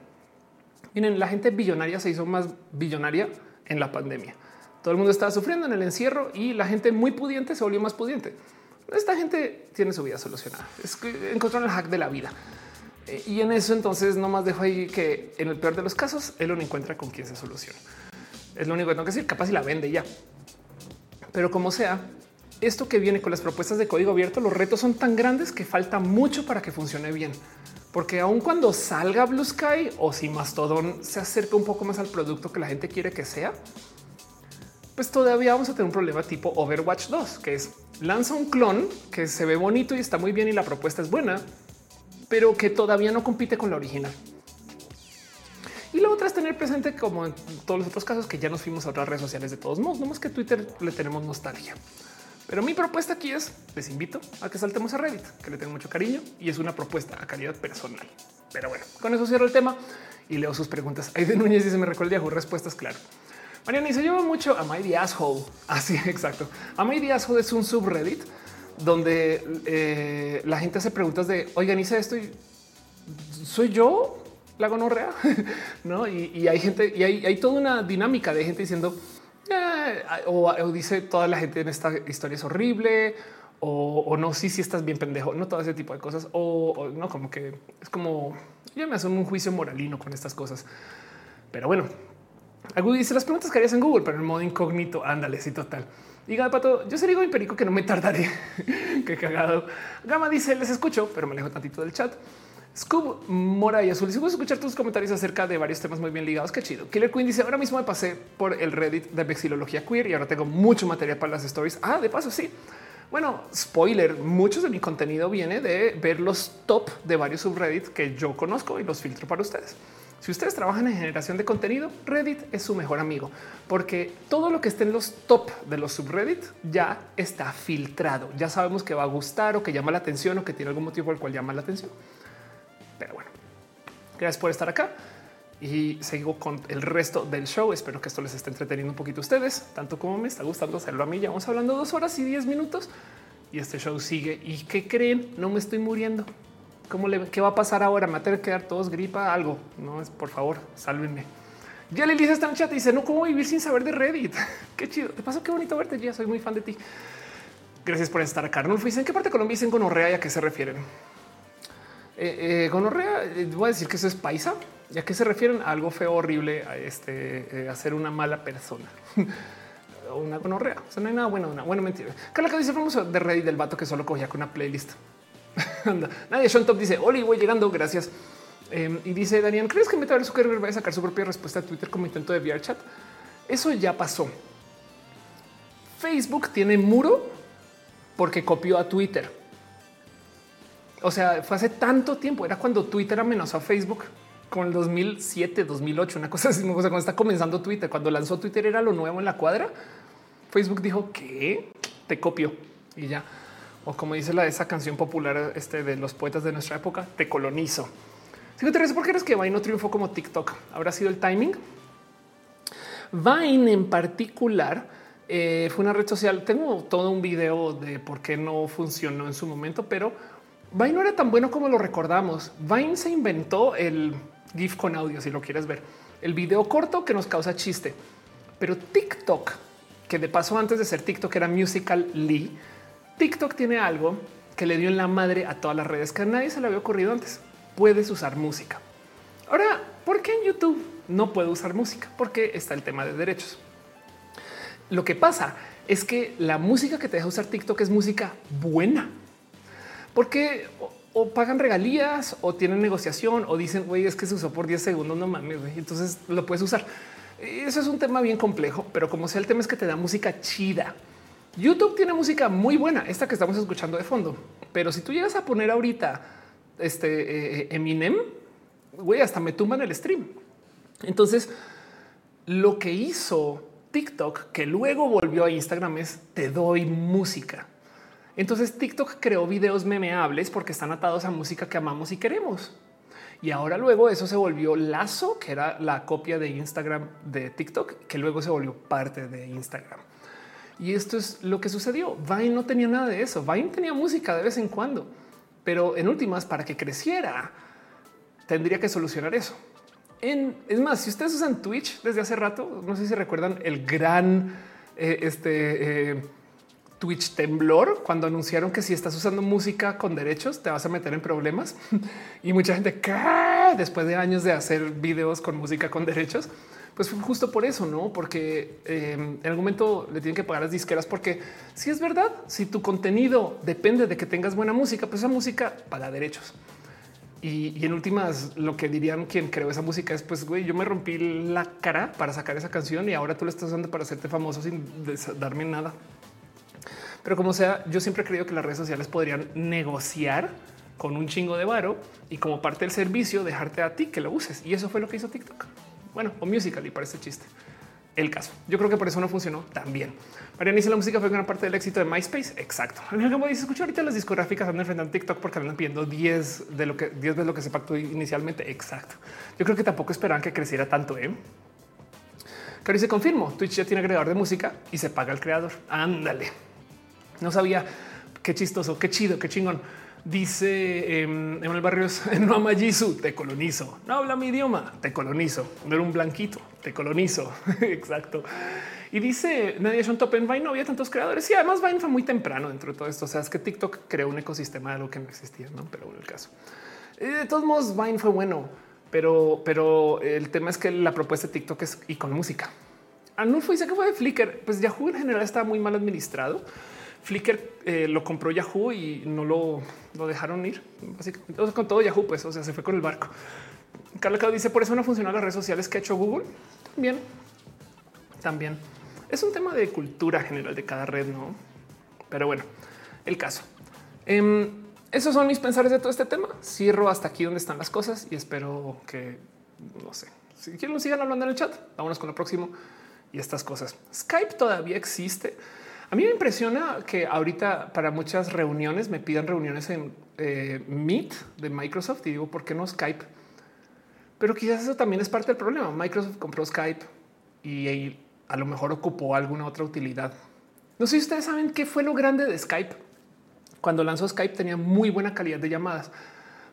Miren, la gente billonaria se hizo más billonaria en la pandemia. Todo el mundo estaba sufriendo en el encierro y la gente muy pudiente se volvió más pudiente. Esta gente tiene su vida solucionada. Es que encontraron el hack de la vida. Eh, y en eso entonces no más dejo ahí que en el peor de los casos, no encuentra con quién se soluciona. Es lo único que tengo que decir, capaz y la vende ya. Pero como sea, esto que viene con las propuestas de código abierto, los retos son tan grandes que falta mucho para que funcione bien. Porque aun cuando salga Blue Sky o si Mastodon se acerca un poco más al producto que la gente quiere que sea, pues todavía vamos a tener un problema tipo Overwatch 2, que es lanza un clon que se ve bonito y está muy bien y la propuesta es buena, pero que todavía no compite con la original. Y la otra es tener presente, como en todos los otros casos, que ya nos fuimos a otras redes sociales de todos modos, no más que Twitter le tenemos nostalgia. Pero mi propuesta aquí es, les invito a que saltemos a Reddit, que le tengo mucho cariño y es una propuesta a calidad personal. Pero bueno, con eso cierro el tema y leo sus preguntas. Ahí de Núñez dice, me recuerda Yahoo respuestas, claro. Mariana dice, lleva mucho a My The Asshole. Así, exacto. A My The Asshole es un subreddit donde eh, la gente hace preguntas de, oigan, hice esto y soy yo la gonorrea, ¿no? Y, hay gente, y hay, toda una dinámica de gente diciendo, eh, o, dice toda la gente en esta historia es horrible o, no, sí, sí estás bien pendejo, no todo ese tipo de cosas o, no, como que es como ya me hacen un juicio moralino con estas cosas. Pero bueno, algo dice las preguntas que harías en Google, pero en modo incógnito. Ándale, sí, total. Y Pato, yo sería un perico que no me tardaré. Qué cagado. Gama dice: Les escucho, pero manejo tantito del chat. Scoob Mora y Azul. Si puedes escuchar tus comentarios acerca de varios temas muy bien ligados, qué chido. Killer Queen dice: Ahora mismo me pasé por el Reddit de vexilología queer y ahora tengo mucho material para las stories. Ah, de paso, sí. Bueno, spoiler, mucho de mi contenido viene de ver los top de varios subreddits que yo conozco y los filtro para ustedes. Si ustedes trabajan en generación de contenido, Reddit es su mejor amigo, porque todo lo que esté en los top de los subreddits ya está filtrado. Ya sabemos que va a gustar o que llama la atención o que tiene algún motivo por el cual llama la atención. Pero bueno, gracias por estar acá y sigo con el resto del show. Espero que esto les esté entreteniendo un poquito a ustedes, tanto como me está gustando hacerlo a mí. Ya vamos hablando dos horas y diez minutos y este show sigue. ¿Y qué creen? No me estoy muriendo. ¿Cómo le, ¿Qué va a pasar ahora? ¿Me va a tener que quedar todos gripa? Algo. No es por favor, sálvenme. Ya le dice está en chat y dice no cómo vivir sin saber de Reddit. qué chido. Te paso qué bonito verte. Ya soy muy fan de ti. Gracias por estar acá. Arnulfo dice en qué parte de Colombia dicen gonorrea y a qué se refieren. Eh, eh, gonorrea, eh, voy a decir que eso es paisa. ¿Y a qué se refieren? A algo feo, horrible, a este, a ser una mala persona. o una gonorrea. O sea, no hay nada bueno, una buena mentira. Carla que dice famoso de Reddit del vato que solo cogía con una playlist. Nadie Sean Top dice Oli, voy llegando. Gracias. Em, y dice Daniel, ¿crees que Meta Zuckerberg va a sacar su propia respuesta a Twitter como intento de VR chat? Eso ya pasó. Facebook tiene muro porque copió a Twitter. O sea, fue hace tanto tiempo. Era cuando Twitter amenazó a Facebook con el 2007, 2008, una cosa así. O sea, cuando está comenzando Twitter, cuando lanzó Twitter era lo nuevo en la cuadra. Facebook dijo que te copio y ya. O como dice la esa canción popular este, de los poetas de nuestra época, te colonizo. Si te ¿por qué crees que Vine no triunfó como TikTok? ¿Habrá sido el timing? Vine en particular eh, fue una red social. Tengo todo un video de por qué no funcionó en su momento, pero Vine no era tan bueno como lo recordamos. Vine se inventó el GIF con audio, si lo quieres ver, el video corto que nos causa chiste. Pero TikTok, que de paso antes de ser TikTok era Musical Lee, TikTok tiene algo que le dio en la madre a todas las redes que a nadie se le había ocurrido antes. Puedes usar música. Ahora, ¿por qué en YouTube no puedo usar música? Porque está el tema de derechos. Lo que pasa es que la música que te deja usar TikTok es música buena porque o, pagan regalías o tienen negociación o dicen, güey, es que se usó por 10 segundos, no mames, entonces lo puedes usar. Eso es un tema bien complejo, pero como sea, el tema es que te da música chida. YouTube tiene música muy buena, esta que estamos escuchando de fondo, pero si tú llegas a poner ahorita este eh, Eminem, güey, hasta me tumban el stream. Entonces, lo que hizo TikTok, que luego volvió a Instagram, es te doy música. Entonces TikTok creó videos memeables porque están atados a música que amamos y queremos. Y ahora luego eso se volvió Lazo, que era la copia de Instagram de TikTok, que luego se volvió parte de Instagram. Y esto es lo que sucedió. Vine no tenía nada de eso. Vine tenía música de vez en cuando, pero en últimas, para que creciera, tendría que solucionar eso. En, es más, si ustedes usan Twitch desde hace rato, no sé si recuerdan el gran eh, este, eh, Twitch temblor cuando anunciaron que si estás usando música con derechos te vas a meter en problemas y mucha gente cae después de años de hacer videos con música con derechos. Pues fue justo por eso, no? Porque em, en algún momento le tienen que pagar las disqueras, porque si es verdad, si tu contenido depende de que tengas buena música, pues esa música paga derechos. Y, en últimas, lo que dirían quien creó esa música es pues güey, yo me rompí la cara para sacar esa canción y ahora tú la estás usando para hacerte famoso sin darme nada. Pero como sea, yo siempre he creído que las redes sociales podrían negociar con un chingo de varo y como parte del servicio dejarte a ti que lo uses. Y eso fue lo que hizo TikTok. Bueno, o Musical.ly para este chiste. El caso. Yo creo que por eso no funcionó tan bien. Mariana dice la música fue gran parte del éxito de MySpace. Exacto. Como dice, escucho ahorita las discográficas andan enfrentando TikTok porque andan pidiendo 10 de lo que 10 veces lo que se pactó inicialmente. Exacto. Yo creo que tampoco esperaban que creciera tanto. ¿eh? Cari se confirmó. Twitch ya tiene agregador de música y se paga el creador. Ándale. No sabía qué chistoso, qué chido, qué chingón. Dice em, en el barrio no ama te colonizo. No habla mi idioma, te colonizo. No era un blanquito, te colonizo. Exacto. Y dice Nadia Sean Top en Vine no había tantos creadores y además Vine fue muy temprano dentro de todo esto. O sea, es que TikTok creó un ecosistema de algo que no existía, no? Pero el caso eh, de todos modos, Vine fue bueno, pero, pero el tema es que la propuesta de TikTok es y con música. Anulfo dice que fue de Flickr. Pues Yahoo en general está muy mal administrado. Flickr eh, lo compró Yahoo y no lo, dejaron ir. Básicamente con todo Yahoo, pues, o sea, se fue con el barco. Carla dice por eso no funcionan las redes sociales que ha hecho Google. También, también es un tema de cultura general de cada red, no? Pero bueno, el caso. Em, esos son mis pensares de todo este tema. Cierro hasta aquí donde están las cosas y espero que no sé si quieren sigan hablando en el chat. Vámonos con lo próximo y estas cosas. Skype todavía existe. A mí me impresiona que ahorita para muchas reuniones me pidan reuniones en eh, Meet de Microsoft y digo, ¿por qué no Skype? Pero quizás eso también es parte del problema. Microsoft compró Skype y a lo mejor ocupó alguna otra utilidad. No sé si ustedes saben qué fue lo grande de Skype. Cuando lanzó Skype tenía muy buena calidad de llamadas,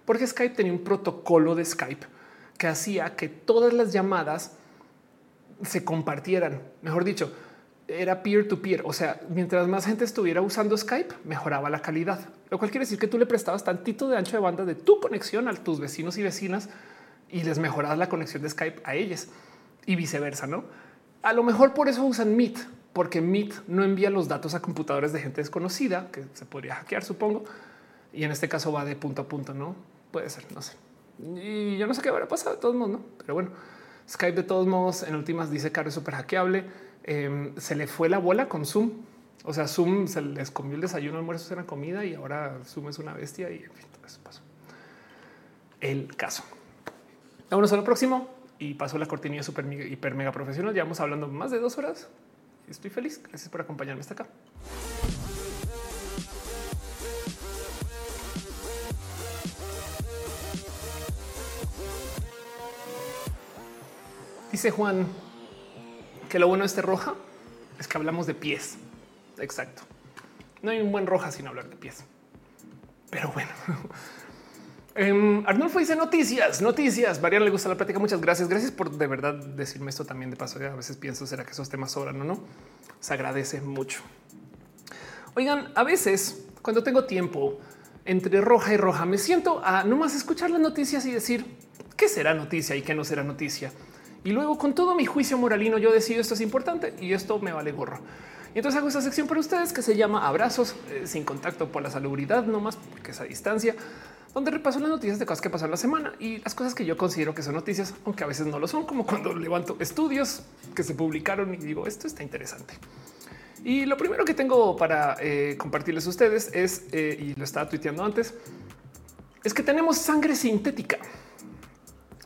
porque Skype tenía un protocolo de Skype que hacía que todas las llamadas se compartieran. Mejor dicho, era peer to peer. O sea, mientras más gente estuviera usando Skype, mejoraba la calidad, lo cual quiere decir que tú le prestabas tantito de ancho de banda de tu conexión a tus vecinos y vecinas y les mejorabas la conexión de Skype a ellas y viceversa. No, a lo mejor por eso usan Meet, porque Meet no envía los datos a computadores de gente desconocida que se podría hackear, supongo. Y en este caso va de punto a punto. No puede ser, no sé. Y yo no sé qué habrá pasado de todos modos, no, pero bueno, Skype de todos modos en últimas dice que es súper hackeable Em, se le fue la bola con Zoom. O sea, Zoom se les comió el desayuno, almuerzo, cena, comida y ahora Zoom es una bestia y en fin, eso pasó. El caso. Vámonos a lo próximo y pasó la cortinilla super hiper mega profesional. Ya vamos hablando más de dos horas. Estoy feliz. Gracias por acompañarme hasta acá. Dice Juan, que lo bueno de este roja es que hablamos de pies. Exacto. No hay un buen roja sin hablar de pies. Pero bueno. Um, Arnulfo dice noticias, noticias. Mariana le gusta la plática. Muchas gracias. Gracias por de verdad decirme esto también de paso. A veces pienso, ¿será que esos temas sobran o no? Se agradece mucho. Oigan, a veces cuando tengo tiempo entre roja y roja, me siento a no más escuchar las noticias y decir qué será noticia y qué no será noticia. Y luego con todo mi juicio moralino yo decido esto es importante y esto me vale gorro. Y entonces hago esta sección para ustedes que se llama Abrazos eh, sin contacto por la salubridad, no más porque es a distancia, donde repaso las noticias de cosas que pasaron la semana y las cosas que yo considero que son noticias, aunque a veces no lo son, como cuando levanto estudios que se publicaron y digo esto está interesante. Y lo primero que tengo para eh, compartirles a ustedes es, eh, y lo estaba tuiteando antes, es que tenemos sangre sintética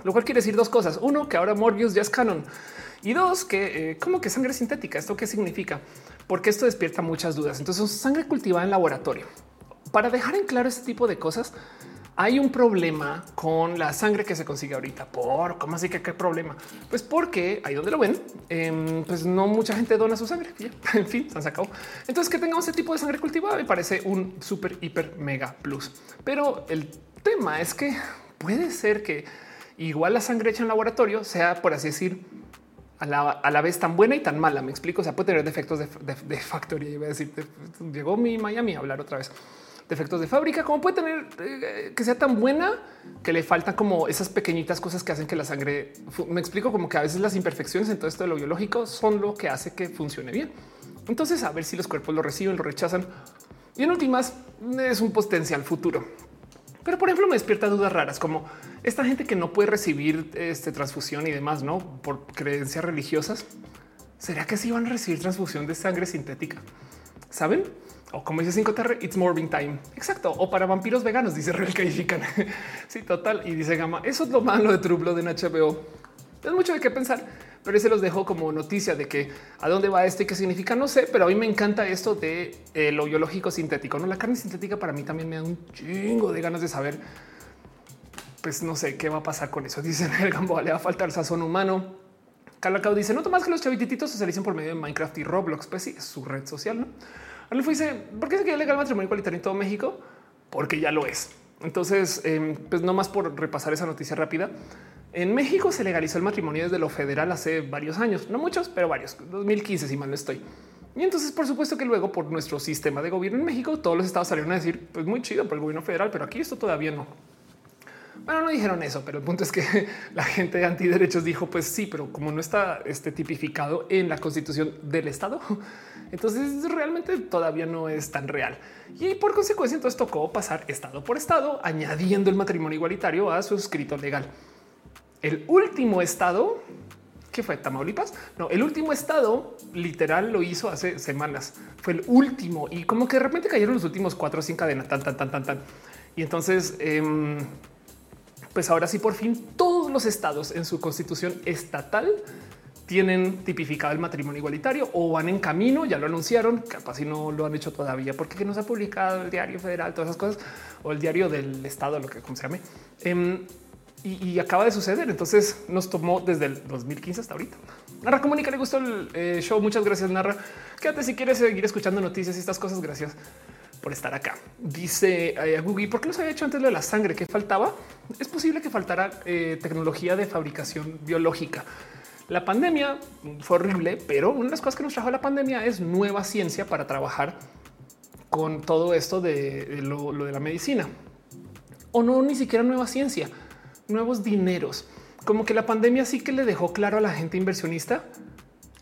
lo cual quiere decir dos cosas. Uno, que ahora Morbius ya es canon Y dos, que eh, como que sangre sintética. ¿Esto qué significa? Porque esto despierta muchas dudas. Entonces, sangre cultivada en laboratorio. Para dejar en claro este tipo de cosas, hay un problema con la sangre que se consigue ahorita. ¿Por cómo así que qué problema? Pues porque ahí donde lo ven, em, pues no mucha gente dona su sangre. En fin, se sacado. Entonces que tengamos este tipo de sangre cultivada me parece un súper, hiper, mega plus. Pero el tema es que puede ser que igual la sangre hecha en laboratorio sea, por así decir, a la, vez tan buena y tan mala. Me explico. O sea, puede tener defectos de, de, factoría. Y voy a decir, llegó mi Miami a hablar otra vez defectos de fábrica, como puede tener eh, que sea tan buena que le faltan como esas pequeñitas cosas que hacen que la sangre me explico como que a veces las imperfecciones en todo esto de lo biológico son lo que hace que funcione bien. Entonces, a ver si los cuerpos lo reciben, lo rechazan. Y en últimas, es un potencial futuro. Pero por ejemplo, me despierta dudas raras como esta gente que no puede recibir este, transfusión y demás, no por creencias religiosas. ¿Será que sí van a recibir transfusión de sangre sintética? ¿Saben? O como dice 5TR, it's morbing time. Exacto. O para vampiros veganos, dice Real sí, total. Y dice Gama, eso es lo malo de True en HBO. Es mucho de qué pensar, pero ese los dejo como noticia de que a dónde va esto y qué significa, no sé, pero a mí me encanta esto de eh, lo biológico sintético. No, la carne sintética para mí también me da un chingo de ganas de saber. Pues no sé qué va a pasar con eso. Dicen el Gamboa, le va a faltar sazón humano. Calacao dice no tomas que los chavititos socialicen por medio de Minecraft y Roblox. Pues sí, su red social, no? Arnulfo dice, ¿por qué se quiere legal matrimonio igualitario en todo México? Porque ya lo es. Entonces, em, pues no más por repasar esa noticia rápida. En México se legalizó el matrimonio desde lo federal hace varios años, no muchos, pero varios, 2015 si mal no estoy. Y entonces, por supuesto que luego por nuestro sistema de gobierno en México, todos los estados salieron a decir, pues muy chido por el gobierno federal, pero aquí esto todavía no. Bueno, no dijeron eso, pero el punto es que la gente de antiderechos dijo, pues sí, pero como no está este, tipificado en la constitución del estado, entonces realmente todavía no es tan real. Y por consecuencia, entonces tocó pasar estado por estado, añadiendo el matrimonio igualitario a su escrito legal. El último estado que fue Tamaulipas. No, el último estado literal lo hizo hace semanas. Fue el último y como que de repente cayeron los últimos cuatro o cinco cadenas, tan, tan, tan, tan, tan. Y entonces, em, pues ahora sí, por fin todos los estados en su constitución estatal tienen tipificado el matrimonio igualitario o van en camino, ya lo anunciaron, capaz si no lo han hecho todavía, porque no se ha publicado el diario federal, todas esas cosas, o el diario del estado, lo que como se llame. Em, y, acaba de suceder. Entonces nos tomó desde el 2015 hasta ahorita. Narra Comunica le gustó el eh, show. Muchas gracias, Narra. Quédate si quieres seguir escuchando noticias y estas cosas. Gracias por estar acá. Dice a eh, Google, ¿por qué no se había hecho antes de la sangre? ¿Qué faltaba? Es posible que faltara eh, tecnología de fabricación biológica. La pandemia fue horrible, pero una de las cosas que nos trajo la pandemia es nueva ciencia para trabajar con todo esto de, lo, lo de la medicina. O no, ni siquiera nueva ciencia, nuevos dineros. Como que la pandemia sí que le dejó claro a la gente inversionista,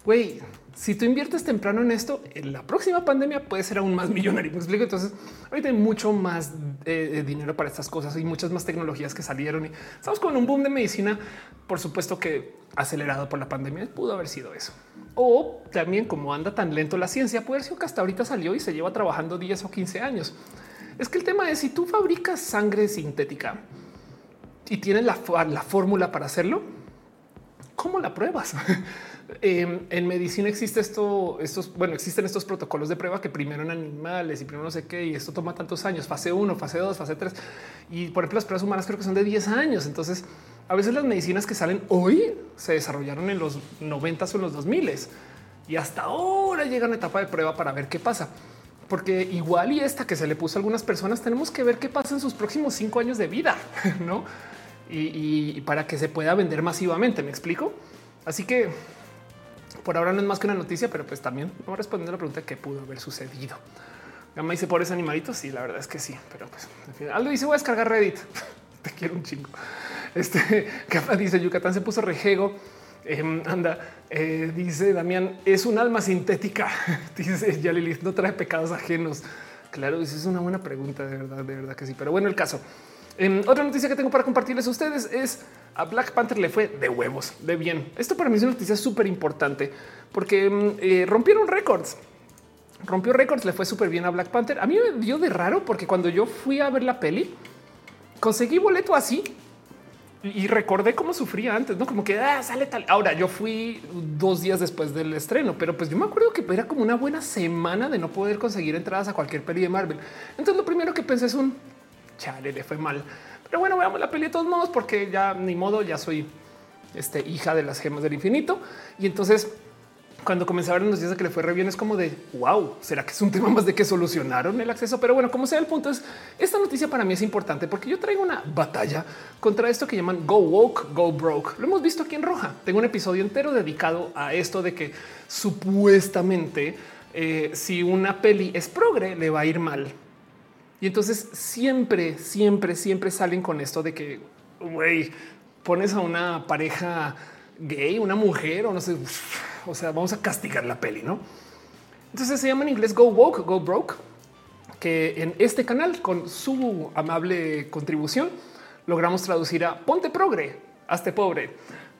güey, si tú inviertes temprano en esto, en la próxima pandemia puede ser aún más millonario. Me explico. Entonces, ahorita hay mucho más eh, dinero para estas cosas y muchas más tecnologías que salieron. Y estamos con un boom de medicina, por supuesto que acelerado por la pandemia. Pudo haber sido eso. O también, como anda tan lento la ciencia, puede ser que hasta ahorita salió y se lleva trabajando 10 o 15 años. Es que el tema es si tú fabricas sangre sintética y tienes la, la fórmula para hacerlo, ¿cómo la pruebas? Em, en medicina existe esto, estos, bueno, existen estos protocolos de prueba que primero en animales y primero no sé qué, y esto toma tantos años, fase 1, fase 2, fase 3. Y por ejemplo, las pruebas humanas creo que son de 10 años. Entonces, a veces las medicinas que salen hoy se desarrollaron en los 90 o en los 2000 y hasta ahora llegan a etapa de prueba para ver qué pasa. Porque igual y esta que se le puso a algunas personas, tenemos que ver qué pasa en sus próximos cinco años de vida, no? Y, para que se pueda vender masivamente. Me explico. Así que por ahora no es más que una noticia, pero pues también a respondiendo a la pregunta que pudo haber sucedido. Gama dice por ese animalito. Sí, la verdad es que sí, pero pues al final Aldo dice voy a descargar Reddit. Te quiero un chingo. Este Gama dice Yucatán se puso rejego. Em, anda, eh, dice Damián, es un alma sintética. dice ya Lilith, no trae pecados ajenos. Claro, esa es una buena pregunta, de verdad, de verdad que sí. Pero bueno, el caso. Em, otra noticia que tengo para compartirles a ustedes es a Black Panther le fue de huevos, de bien. Esto para mí es una noticia súper importante porque em, eh, rompieron récords. Rompió récords, le fue súper bien a Black Panther. A mí me dio de raro porque cuando yo fui a ver la peli, conseguí boleto así y recordé cómo sufría antes, no como que ah, sale tal. Ahora yo fui dos días después del estreno, pero pues yo me acuerdo que era como una buena semana de no poder conseguir entradas a cualquier peli de Marvel. Entonces lo primero que pensé es un chale, le fue mal. Pero bueno, veamos la peli de todos modos, porque ya ni modo, ya soy este, hija de las gemas del infinito. Y entonces cuando comencé a ver días de que le fue re bien, es como de wow, será que es un tema más de que solucionaron el acceso. Pero bueno, como sea, el punto es esta noticia para mí es importante porque yo traigo una batalla contra esto que llaman Go Woke, Go Broke. Lo hemos visto aquí en Roja. Tengo un episodio entero dedicado a esto de que supuestamente eh, si una peli es progre, le va a ir mal. Y entonces siempre, siempre, siempre salen con esto de que güey, pones a una pareja gay, una mujer o no sé o sea, vamos a castigar la peli, ¿no? Entonces se llama en inglés Go Woke, Go Broke, que en este canal, con su amable contribución, logramos traducir a ponte progre, hazte pobre.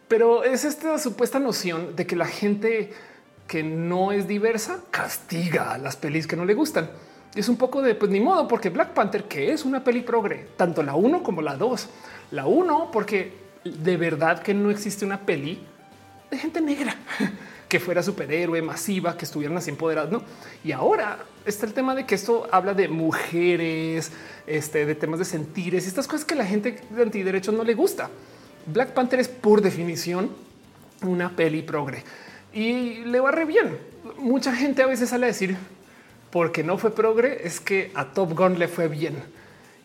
Pero es esta supuesta noción de que la gente que no es diversa castiga a las pelis que no le gustan. Es un poco de pues ni modo, porque Black Panther, que es una peli progre, tanto la uno como la dos. La uno, porque de verdad que no existe una peli de gente negra que fuera superhéroe masiva, que estuvieran así empoderados. No, y ahora está el tema de que esto habla de mujeres, este, de temas de sentires y estas cosas que la gente de antiderechos no le gusta. Black Panther es por definición una peli progre y le va re bien. Mucha gente a veces sale a decir porque no fue progre, es que a Top Gun le fue bien.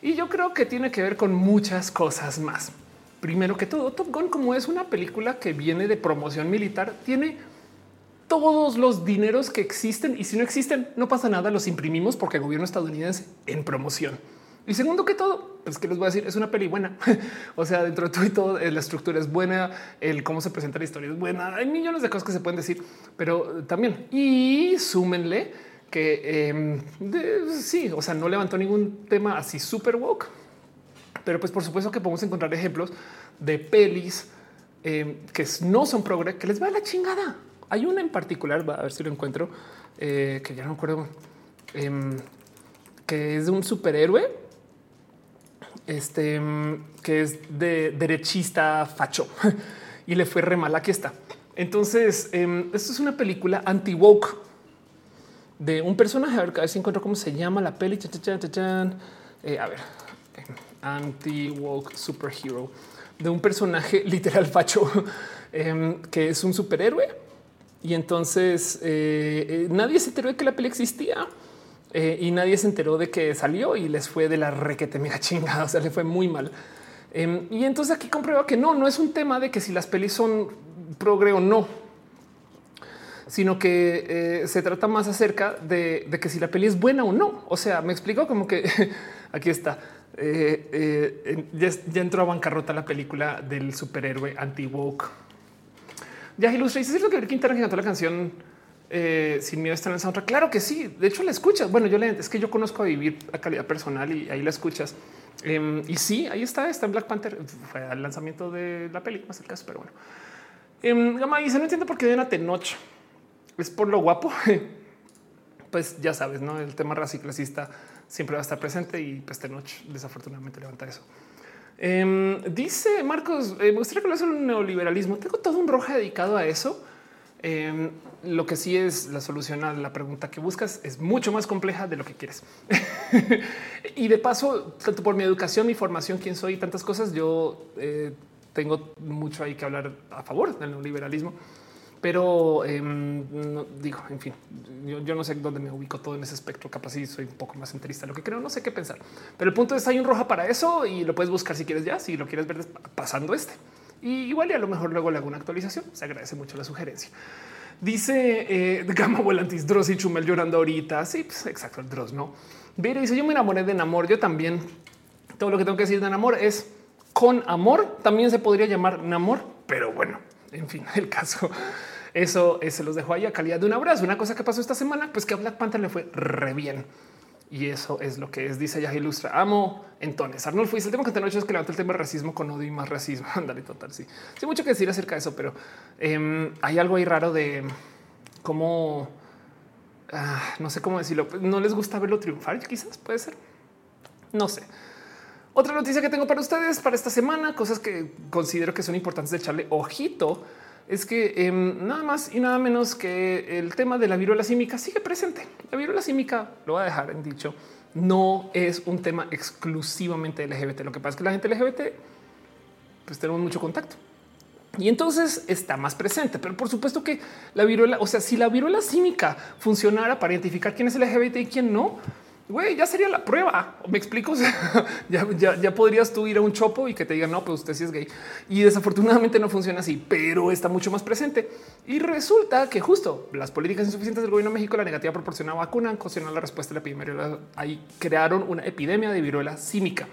Y yo creo que tiene que ver con muchas cosas más. Primero que todo, Top Gun, como es una película que viene de promoción militar, tiene todos los dineros que existen y si no existen, no pasa nada, los imprimimos porque el gobierno estadounidense en promoción. Y segundo que todo, pues que les voy a decir, es una peli buena. o sea, dentro de todo todo, eh, la estructura es buena, el cómo se presenta la historia es buena. Hay millones de cosas que se pueden decir, pero también y súmenle que em, sí, o sea, no levantó ningún tema así súper woke, pero pues por supuesto que podemos encontrar ejemplos de pelis em, que no son progre, que les va a la chingada. Hay una en particular, a ver si lo encuentro, eh, que ya no me acuerdo, em, que es de un superhéroe, este, que es de derechista facho y le fue re mal. Aquí está. Entonces, esto es una película anti woke de un personaje. A ver, si encuentro cómo se llama la peli. Eh, a ver, anti woke superhero de un personaje literal facho em, que es un superhéroe y entonces eh, eh, nadie se enteró de que la peli existía y nadie se enteró de que salió y les fue de la requete mega chingada. O sea, le fue muy mal. Em, y entonces aquí comprueba que no, no es un tema de que si las pelis son progre o no, sino que se trata más acerca de, que si la peli es buena o no. O sea, me explico como que aquí está. ya, ya, entró a bancarrota la película del superhéroe anti-woke ya ilustra es lo que Quintana cantó la canción eh, sin miedo está en el soundtrack. Claro que sí. De hecho, la escuchas. Bueno, yo le es que yo conozco a vivir a calidad personal y ahí la escuchas. Em, y sí, ahí está. Está en Black Panther. Fue al lanzamiento de la peli, más el caso, pero bueno. Eh, Gama dice: No entiendo por qué ven a Tenoch. Es por lo guapo. pues ya sabes, no? El tema racista siempre va a estar presente y pues Tenoch desafortunadamente levanta eso. Em, dice Marcos, eh, me gustaría sobre un neoliberalismo. Tengo todo un roja dedicado a eso. Em, lo que sí es la solución a la pregunta que buscas es mucho más compleja de lo que quieres. y de paso, tanto por mi educación, mi formación, quién soy y tantas cosas, yo eh, tengo mucho ahí que hablar a favor del neoliberalismo pero em, digo, en fin, yo, no sé dónde me ubico todo en ese espectro. Capaz si soy un poco más centrista, lo que creo, no sé qué pensar. Pero el punto es hay un roja para eso y lo puedes buscar si quieres ya, si lo quieres ver pasando este. Y igual y a lo mejor luego le hago una actualización. Se agradece mucho la sugerencia. Dice eh, Gama Volantis, Dross y Chumel llorando ahorita. Sí, pues, exacto, el Dross, ¿no? Vire dice, yo me enamoré de enamor. Yo también. Todo lo que tengo que decir de enamor es con amor. También se podría llamar enamor, pero bueno, en fin, el caso. Eso, se los dejo ahí a calidad de un abrazo. Una cosa que pasó esta semana, pues que a Black Panther le fue re bien. Y eso es lo que es, dice ya Ilustra. Amo entonces. Arnold fuiste el tema que te es que levanta el tema de racismo con odio y más racismo. Ándale, total. Sí, sí, mucho que decir acerca de eso, pero em, hay algo ahí raro de cómo ah, no sé cómo decirlo. No les gusta verlo triunfar. Quizás puede ser. No sé. Otra noticia que tengo para ustedes para esta semana, cosas que considero que son importantes de echarle ojito, es que em, nada más y nada menos que el tema de la viruela símica sigue presente. La viruela símica, lo voy a dejar en dicho, no es un tema exclusivamente LGBT. Lo que pasa es que la gente LGBT, pues tenemos mucho contacto. Y entonces está más presente, pero por supuesto que la viruela, o sea, si la viruela símica funcionara para identificar quién es LGBT y quién no, güey, ya sería la prueba. Me explico. ya, podrías tú ir a un chopo y que te digan, no, pues usted sí es gay. Y desafortunadamente no funciona así, pero está mucho más presente. Y resulta que justo las políticas insuficientes del gobierno de México, la negativa proporcionada vacuna, cuestionar la respuesta de la epidemia, ahí crearon una epidemia de viruela símica.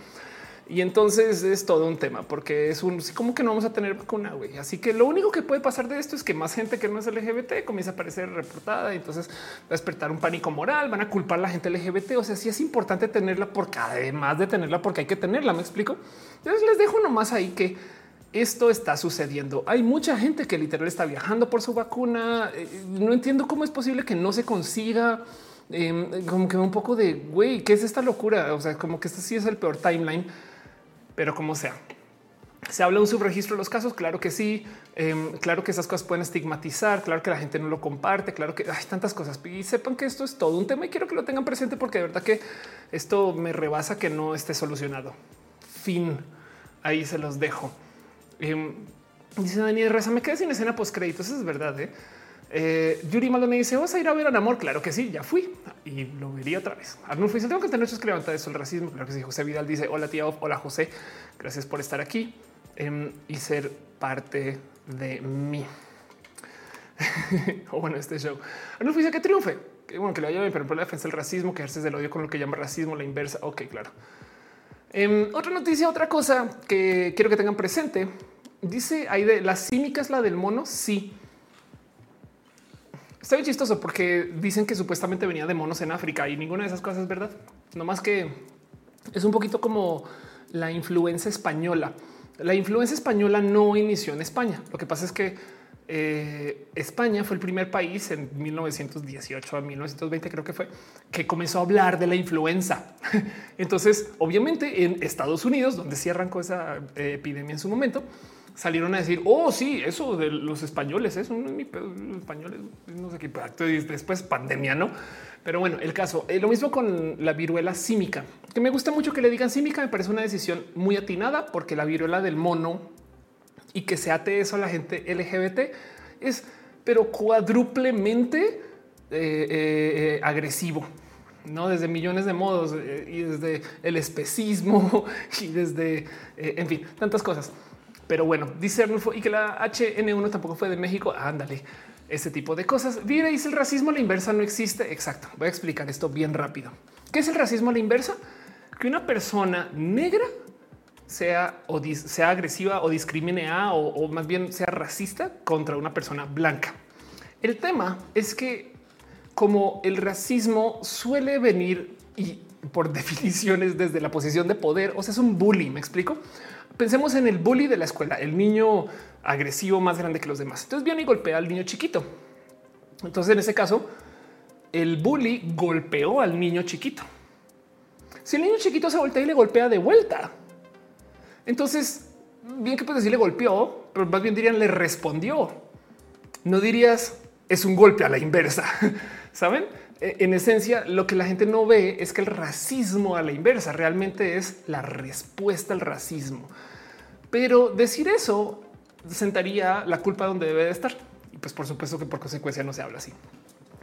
Y entonces es todo un tema porque es un como que no vamos a tener vacuna. güey. Así que lo único que puede pasar de esto es que más gente que no es LGBT comienza a aparecer reportada y entonces va a despertar un pánico moral. Van a culpar a la gente LGBT. O sea, sí es importante tenerla porque además de tenerla, porque hay que tenerla. Me explico. Entonces les dejo nomás ahí que esto está sucediendo. Hay mucha gente que literal está viajando por su vacuna. Eh, no entiendo cómo es posible que no se consiga. Em, como que un poco de güey, ¿qué es esta locura? O sea, como que este sí es el peor timeline pero como sea. Se habla de un subregistro de los casos, claro que sí, em, claro que esas cosas pueden estigmatizar, claro que la gente no lo comparte, claro que hay tantas cosas y sepan que esto es todo un tema y quiero que lo tengan presente porque de verdad que esto me rebasa que no esté solucionado. Fin, ahí se los dejo. Em, dice Daniel Reza, me quedé sin escena post créditos, es verdad. ¿eh? Eh, Yuri dice: Vas a ir a ver a Amor. Claro que sí, ya fui y lo vería otra vez. Arnulfo dice: Tengo que tener que levantar eso el racismo. Claro que sí. José Vidal dice: Hola, tía. Hola, José. Gracias por estar aquí em, y ser parte de mí. o bueno, este show. Arnulfo dice que triunfe. Que bueno, que le vaya bien, pero por la defensa del racismo, que ejerces del odio con lo que llama racismo, la inversa. Ok, claro. Em, otra noticia, otra cosa que quiero que tengan presente. Dice ahí de la cínica es la del mono. Sí, Está bien chistoso porque dicen que supuestamente venía de monos en África y ninguna de esas cosas es verdad. No más que es un poquito como la influencia española. La influencia española no inició en España. Lo que pasa es que eh, España fue el primer país en 1918 a 1920, creo que fue, que comenzó a hablar de la influenza. Entonces, obviamente en Estados Unidos, donde sí arrancó esa eh, epidemia en su momento, salieron a decir, oh, sí, eso de los españoles, eso no es mi pedo, los españoles, no sé qué, después pandemia, no? Pero bueno, el caso, eh, lo mismo con la viruela símica, que me gusta mucho que le digan símica, me parece una decisión muy atinada porque la viruela del mono y que se ate eso a la gente LGBT es, pero cuádruplemente eh, eh, agresivo no desde millones de modos y desde el especismo y desde, en fin, tantas cosas. Pero bueno, dice y que la HN1 tampoco fue de México. Ándale, ese tipo de cosas. Dice el racismo a la inversa no existe. Exacto. Voy a explicar esto bien rápido. ¿Qué es el racismo a la inversa? Que una persona negra sea o sea agresiva o discrimine a o, o más bien sea racista contra una persona blanca. El tema es que como el racismo suele venir y por definiciones desde la posición de poder, o sea, es un bullying. Me explico pensemos en el bully de la escuela, el niño agresivo más grande que los demás. Entonces viene y golpea al niño chiquito. Entonces en ese caso, el bully golpeó al niño chiquito. Si el niño chiquito se voltea y le golpea de vuelta, entonces bien que puedes decir le golpeó, pero más bien dirían le respondió. No dirías es un golpe a la inversa, saben? E, en esencia, lo que la gente no ve es que el racismo a la inversa realmente es la respuesta al racismo. Pero decir eso sentaría la culpa donde debe de estar. Y pues por supuesto que por consecuencia no se habla así.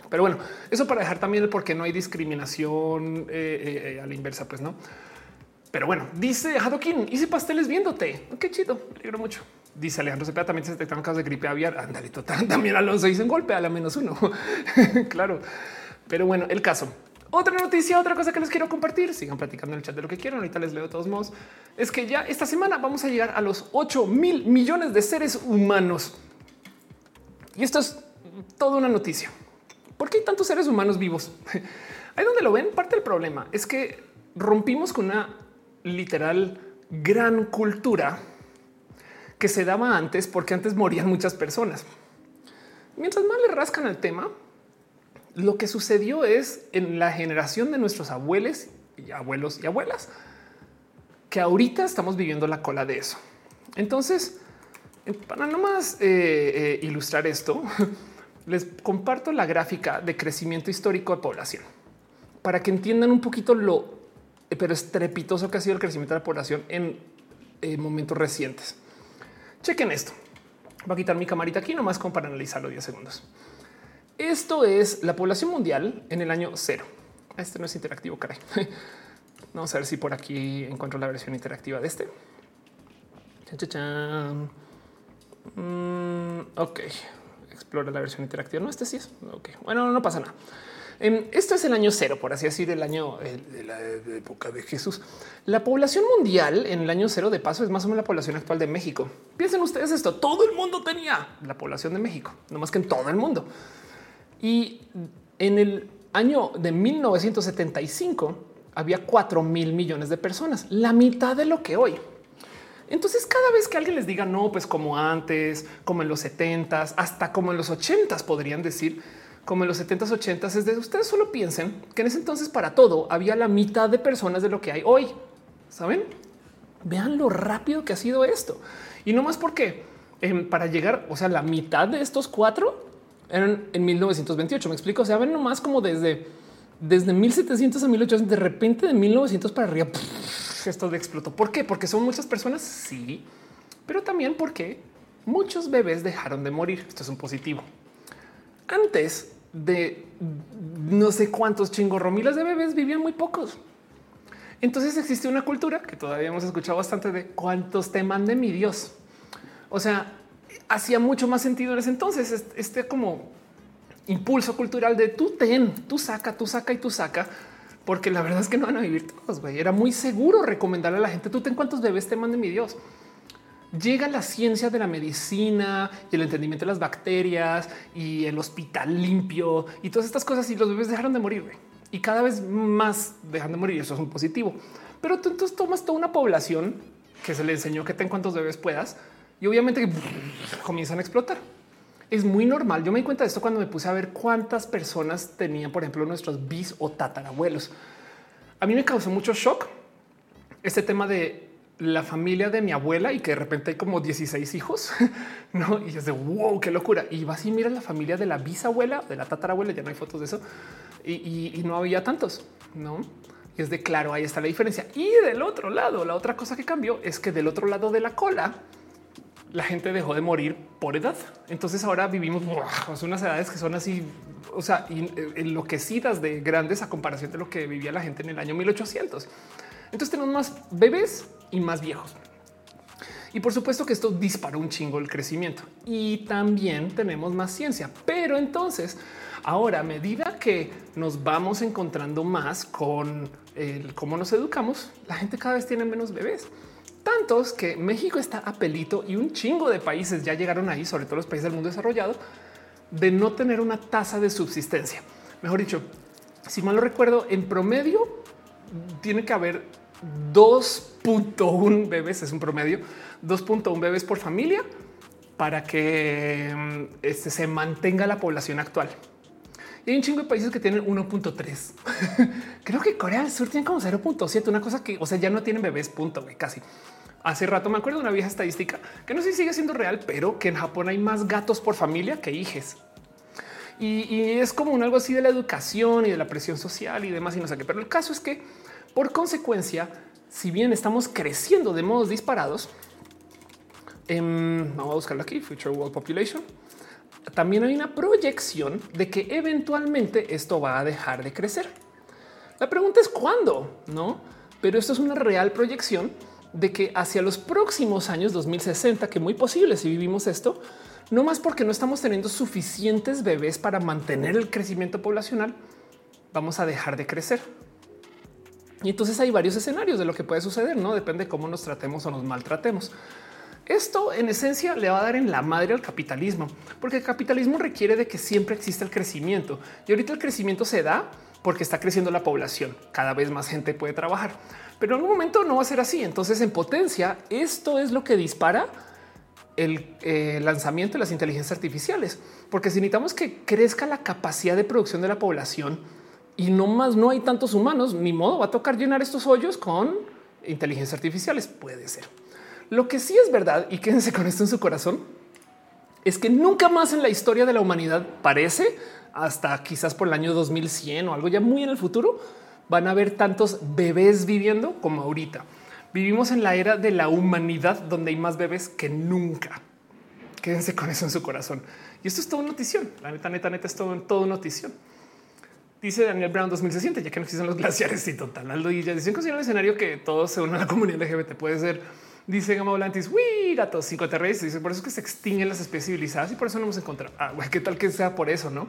Pero bueno, eso para dejar también el por qué no hay discriminación eh, eh, eh, a la inversa, pues no. Pero bueno, dice Hadokin, hice pasteles viéndote. Qué chido, me alegro mucho. Dice Alejandro Cepeda, también se detectaron casos de gripe aviar. Ándale, total. También Alonso dice un golpe a la menos uno. claro. Pero bueno, el caso. Otra noticia, otra cosa que les quiero compartir, sigan platicando en el chat de lo que quieran, ahorita les leo de todos modos, es que ya esta semana vamos a llegar a los 8 mil millones de seres humanos. Y esto es toda una noticia. ¿Por qué hay tantos seres humanos vivos? Ahí donde lo ven, parte del problema es que rompimos con una literal gran cultura que se daba antes porque antes morían muchas personas. Mientras más le rascan al tema, lo que sucedió es en la generación de nuestros abuelos y abuelos y abuelas que ahorita estamos viviendo la cola de eso. Entonces, para no más eh, ilustrar esto, les comparto la gráfica de crecimiento histórico de población para que entiendan un poquito lo pero estrepitoso que ha sido el crecimiento de la población en momentos recientes. Chequen esto. Voy a quitar mi camarita aquí nomás como para analizarlo 10 segundos. Esto es la población mundial en el año cero. Este no es interactivo, caray. Vamos a ver si por aquí encuentro la versión interactiva de este. Mm, ok, explora la versión interactiva. No, este sí es. Ok, bueno, no pasa nada. Esto es el año cero, por así decir, el año de la época de Jesús. La población mundial en el año cero de paso es más o menos la población actual de México. Piensen ustedes esto, todo el mundo tenía la población de México, no más que en todo el mundo. Y en el año de 1975 había 4 mil millones de personas, la mitad de lo que hoy. Entonces, cada vez que alguien les diga no, pues como antes, como en los 70s, hasta como en los 80s podrían decir, como en los 70s, 80s, es de ustedes solo piensen que en ese entonces para todo había la mitad de personas de lo que hay hoy. Saben? Vean lo rápido que ha sido esto. Y no más porque em, para llegar, o sea, la mitad de estos cuatro eran en 1928. Me explico. O sea, ven nomás como desde, desde 1700 a 1800, de repente de 1900 para arriba, esto explotó. ¿Por qué? Porque son muchas personas. Sí, pero también porque muchos bebés dejaron de morir. Esto es un positivo. Antes de no sé cuántos chingorromilas de bebés vivían muy pocos. Entonces existe una cultura que todavía hemos escuchado bastante de cuántos te mande mi Dios. O sea, hacía mucho más sentido en ese entonces este como impulso cultural de tú ten, tú saca, tú saca y tú saca, porque la verdad es que no van a vivir todos. Era muy seguro recomendarle a la gente tú ten cuántos bebés te mande mi Dios llega la ciencia de la medicina y el entendimiento de las bacterias y el hospital limpio y todas estas cosas y los bebés dejaron de morir y cada vez más dejan de morir. Eso es un positivo. Pero tú entonces tomas toda una población que se le enseñó que ten cuantos bebés puedas y obviamente comienzan a explotar. Es muy normal. Yo me di cuenta de esto cuando me puse a ver cuántas personas tenían, por ejemplo, nuestros bis o tatarabuelos. A mí me causó mucho shock este tema de la familia de mi abuela y que de repente hay como 16 hijos, no? Y es de wow, qué locura. Y vas y miras la familia de la bisabuela, de la tatarabuela, ya no hay fotos de eso y, no había tantos, no? Y es de claro, ahí está la diferencia. Y del otro lado, la otra cosa que cambió es que del otro lado de la cola, la gente dejó de morir por edad. Entonces ahora vivimos unas edades que son así, o sea, eh, enloquecidas de grandes a comparación de lo que vivía la gente en el año 1800. Entonces tenemos más bebés y más viejos. Y por supuesto que esto disparó un chingo el crecimiento y también tenemos más ciencia. Pero entonces, ahora a medida que nos vamos encontrando más con el cómo nos educamos, la gente cada vez tiene menos bebés. Tantos que México está a pelito y un chingo de países ya llegaron ahí, sobre todo los países del mundo desarrollado, de no tener una tasa de subsistencia. Mejor dicho, si mal lo recuerdo, en promedio tiene que haber 2.1 bebés, es un promedio, 2.1 bebés por familia para que mm, este, se mantenga la población actual. Y hay un chingo de países que tienen 1.3. Creo que Corea del Sur tiene como 0.7, una cosa que, o sea, ya no tienen bebés, punto, casi. Hace rato me acuerdo de una vieja estadística que no sé si sigue siendo real, pero que en Japón hay más gatos por familia que hijes. Y, es como un algo así de la educación y de la presión social y demás y no sé qué. Pero el caso es que por consecuencia, si bien estamos creciendo de modos disparados, em, vamos a buscarlo aquí, Future World Population, también hay una proyección de que eventualmente esto va a dejar de crecer. La pregunta es cuándo, ¿no? Pero esto es una real proyección de que hacia los próximos años 2060, que muy posible si vivimos esto, no más porque no estamos teniendo suficientes bebés para mantener el crecimiento poblacional, vamos a dejar de crecer. Y entonces hay varios escenarios de lo que puede suceder, no depende de cómo nos tratemos o nos maltratemos. Esto en esencia le va a dar en la madre al capitalismo, porque el capitalismo requiere de que siempre exista el crecimiento y ahorita el crecimiento se da porque está creciendo la población. Cada vez más gente puede trabajar, pero en algún momento no va a ser así. Entonces, en potencia, esto es lo que dispara el eh, lanzamiento de las inteligencias artificiales, porque si necesitamos que crezca la capacidad de producción de la población, y no más no hay tantos humanos, ni modo, va a tocar llenar estos hoyos con inteligencias artificiales. Puede ser. Lo que sí es verdad, y quédense con esto en su corazón, es que nunca más en la historia de la humanidad parece, hasta quizás por el año 2100 o algo ya muy en el futuro, van a haber tantos bebés viviendo como ahorita. Vivimos en la era de la humanidad donde hay más bebés que nunca. Quédense con eso en su corazón. Y esto es todo notición. La neta, neta, neta es todo, todo notición. Dice Daniel Brown 2060, ya que no existen los glaciares y total. Aldo y ya dicen que un escenario que todos se unen a la comunidad LGBT. Puede ser, dice Gama Volantis, uy, gatos, cinco terrestres. Dice por eso es que se extinguen las especies civilizadas y por eso no hemos encontrado. Ah, qué tal que sea por eso, no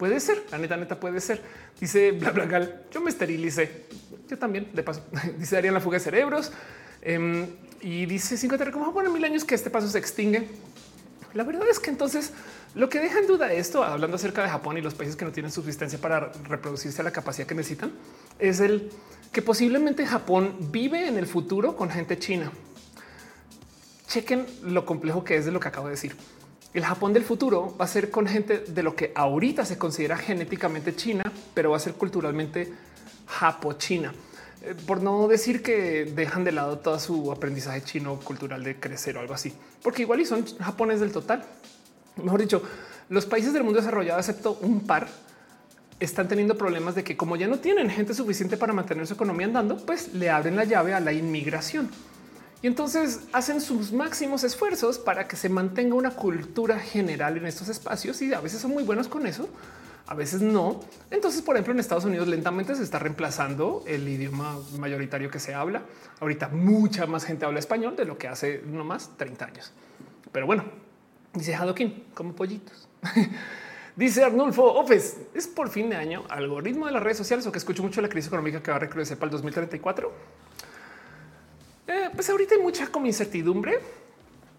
puede ser. La neta, neta puede ser. Dice bla bla gal. Yo me esterilicé. Yo también, de paso. dice Darían la fuga de cerebros em, y dice cinco terrestres. Como bueno, mil años que este paso se extingue. La verdad es que entonces lo que deja en duda esto, hablando acerca de Japón y los países que no tienen subsistencia para reproducirse a la capacidad que necesitan, es el que posiblemente Japón vive en el futuro con gente china. Chequen lo complejo que es de lo que acabo de decir. El Japón del futuro va a ser con gente de lo que ahorita se considera genéticamente china, pero va a ser culturalmente japo-china. Eh, por no decir que dejan de lado todo su aprendizaje chino cultural de crecer o algo así, porque igual y son japoneses del total. Mejor dicho, los países del mundo desarrollado, excepto un par, están teniendo problemas de que como ya no tienen gente suficiente para mantener su economía andando, pues le abren la llave a la inmigración. Y entonces hacen sus máximos esfuerzos para que se mantenga una cultura general en estos espacios y a veces son muy buenos con eso, a veces no. Entonces, por ejemplo, en Estados Unidos lentamente se está reemplazando el idioma mayoritario que se habla. Ahorita mucha más gente habla español de lo que hace no más 30 años. Pero bueno, dice Hadokin, como pollitos. Dice Arnulfo Opes, es por fin de año algoritmo de las redes sociales o que escucho mucho la crisis económica que va a recrudecer para el 2034. Eh, pues ahorita hay mucha incertidumbre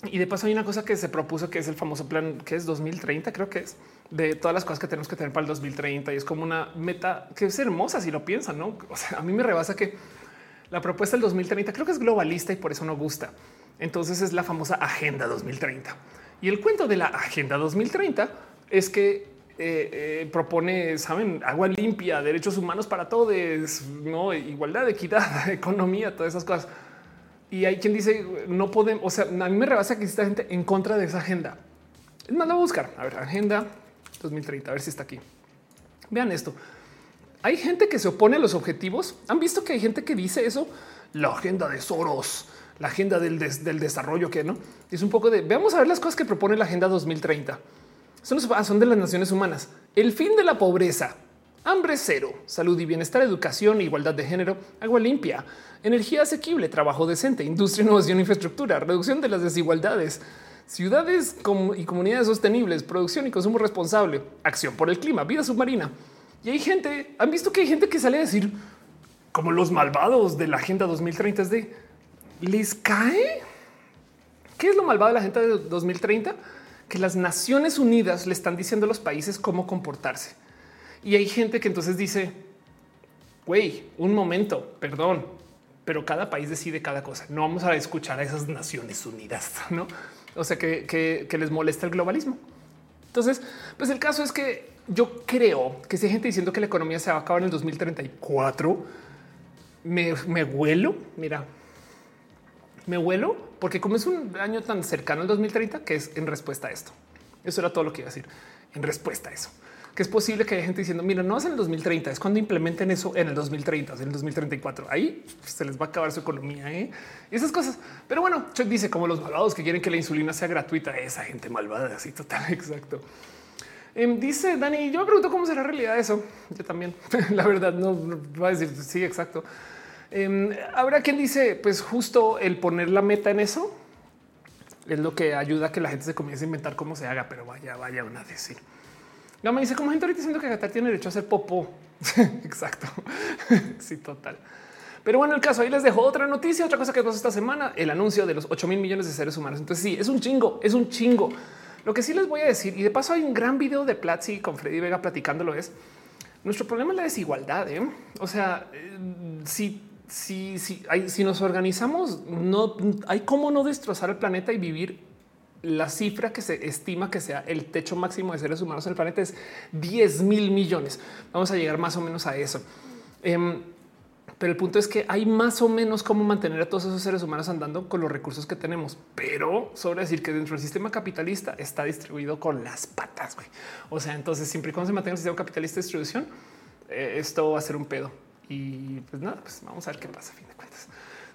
y de paso hay una cosa que se propuso que es el famoso plan que es 2030, creo que es de todas las cosas que tenemos que tener para el 2030 y es como una meta que es hermosa si lo piensan, no? A mí me rebasa que la propuesta del 2030 creo que es globalista y por eso no gusta. Entonces es la famosa agenda 2030 y el cuento de la agenda 2030 es que eh, eh, propone, saben, agua limpia, derechos humanos para todos, no igualdad, equidad, economía, todas esas cosas. Y hay quien dice no podemos, o sea, a mí me rebasa que exista gente en contra de esa agenda. Es más, la voy a buscar. A ver, agenda 2030, a ver si está aquí. Vean esto. Hay gente que se opone a los objetivos. Han visto que hay gente que dice eso. La agenda de Soros, la agenda del, del desarrollo, que no es un poco de veamos a ver las cosas que propone la agenda 2030. Son, son de las naciones humanas. El fin de la pobreza, hambre cero, salud y bienestar, educación, igualdad de género, agua limpia, energía asequible, trabajo decente, industria, innovación, infraestructura, reducción de las desigualdades, ciudades y comunidades sostenibles, producción y consumo responsable, acción por el clima, vida submarina. Y hay gente, han visto que hay gente que sale a decir como los malvados de la Agenda 2030 es de les cae. ¿Qué es lo malvado de la Agenda de 2030? Que las Naciones Unidas le están diciendo a los países cómo comportarse. Y hay gente que entonces dice, güey, un momento, perdón, pero cada país decide cada cosa. No vamos a escuchar a esas Naciones Unidas, no? O sea, que, les molesta el globalismo. Entonces, pues el caso es que yo creo que si hay gente diciendo que la economía se va a acabar en el 2034, me, me huelo, mira, me huelo porque como es un año tan cercano al 2030 que es en respuesta a esto. Eso era todo lo que iba a decir en respuesta a eso que es posible que haya gente diciendo, mira, no es en el 2030, es cuando implementen eso en el 2030, en el 2034. Ahí se les va a acabar su economía ¿eh? y esas cosas. Pero bueno, Chuck dice como los malvados que quieren que la insulina sea gratuita. Esa gente malvada, así total, exacto. Em, dice Dani, yo me pregunto cómo será realidad eso. Yo también, la verdad, no, va a decir sí, exacto. Em, habrá quien dice, pues justo el poner la meta en eso es lo que ayuda a que la gente se comience a inventar cómo se haga, pero vaya, vaya a decir. No me dice como gente ahorita diciendo que Qatar tiene derecho a hacer popó. Exacto. sí, total. Pero bueno, el caso ahí les dejo otra noticia, otra cosa que pasó esta semana, el anuncio de los 8 mil millones de seres humanos. Entonces sí, es un chingo, es un chingo. Lo que sí les voy a decir, y de paso hay un gran video de Platzi con Freddy Vega platicándolo es, nuestro problema es la desigualdad. ¿eh? O sea, eh, si, si, si, si nos organizamos, no hay cómo no destrozar el planeta y vivir la cifra que se estima que sea el techo máximo de seres humanos en el planeta es 10 mil millones. Vamos a llegar más o menos a eso. Em, Pero el punto es que hay más o menos cómo mantener a todos esos seres humanos andando con los recursos que tenemos. Pero sobre decir que dentro del sistema capitalista está distribuido con las patas. O sea, entonces siempre y cuando se mantenga el sistema capitalista de distribución, eh, esto va a ser un pedo. Y pues nada, pues vamos a ver qué pasa a fin de cuentas.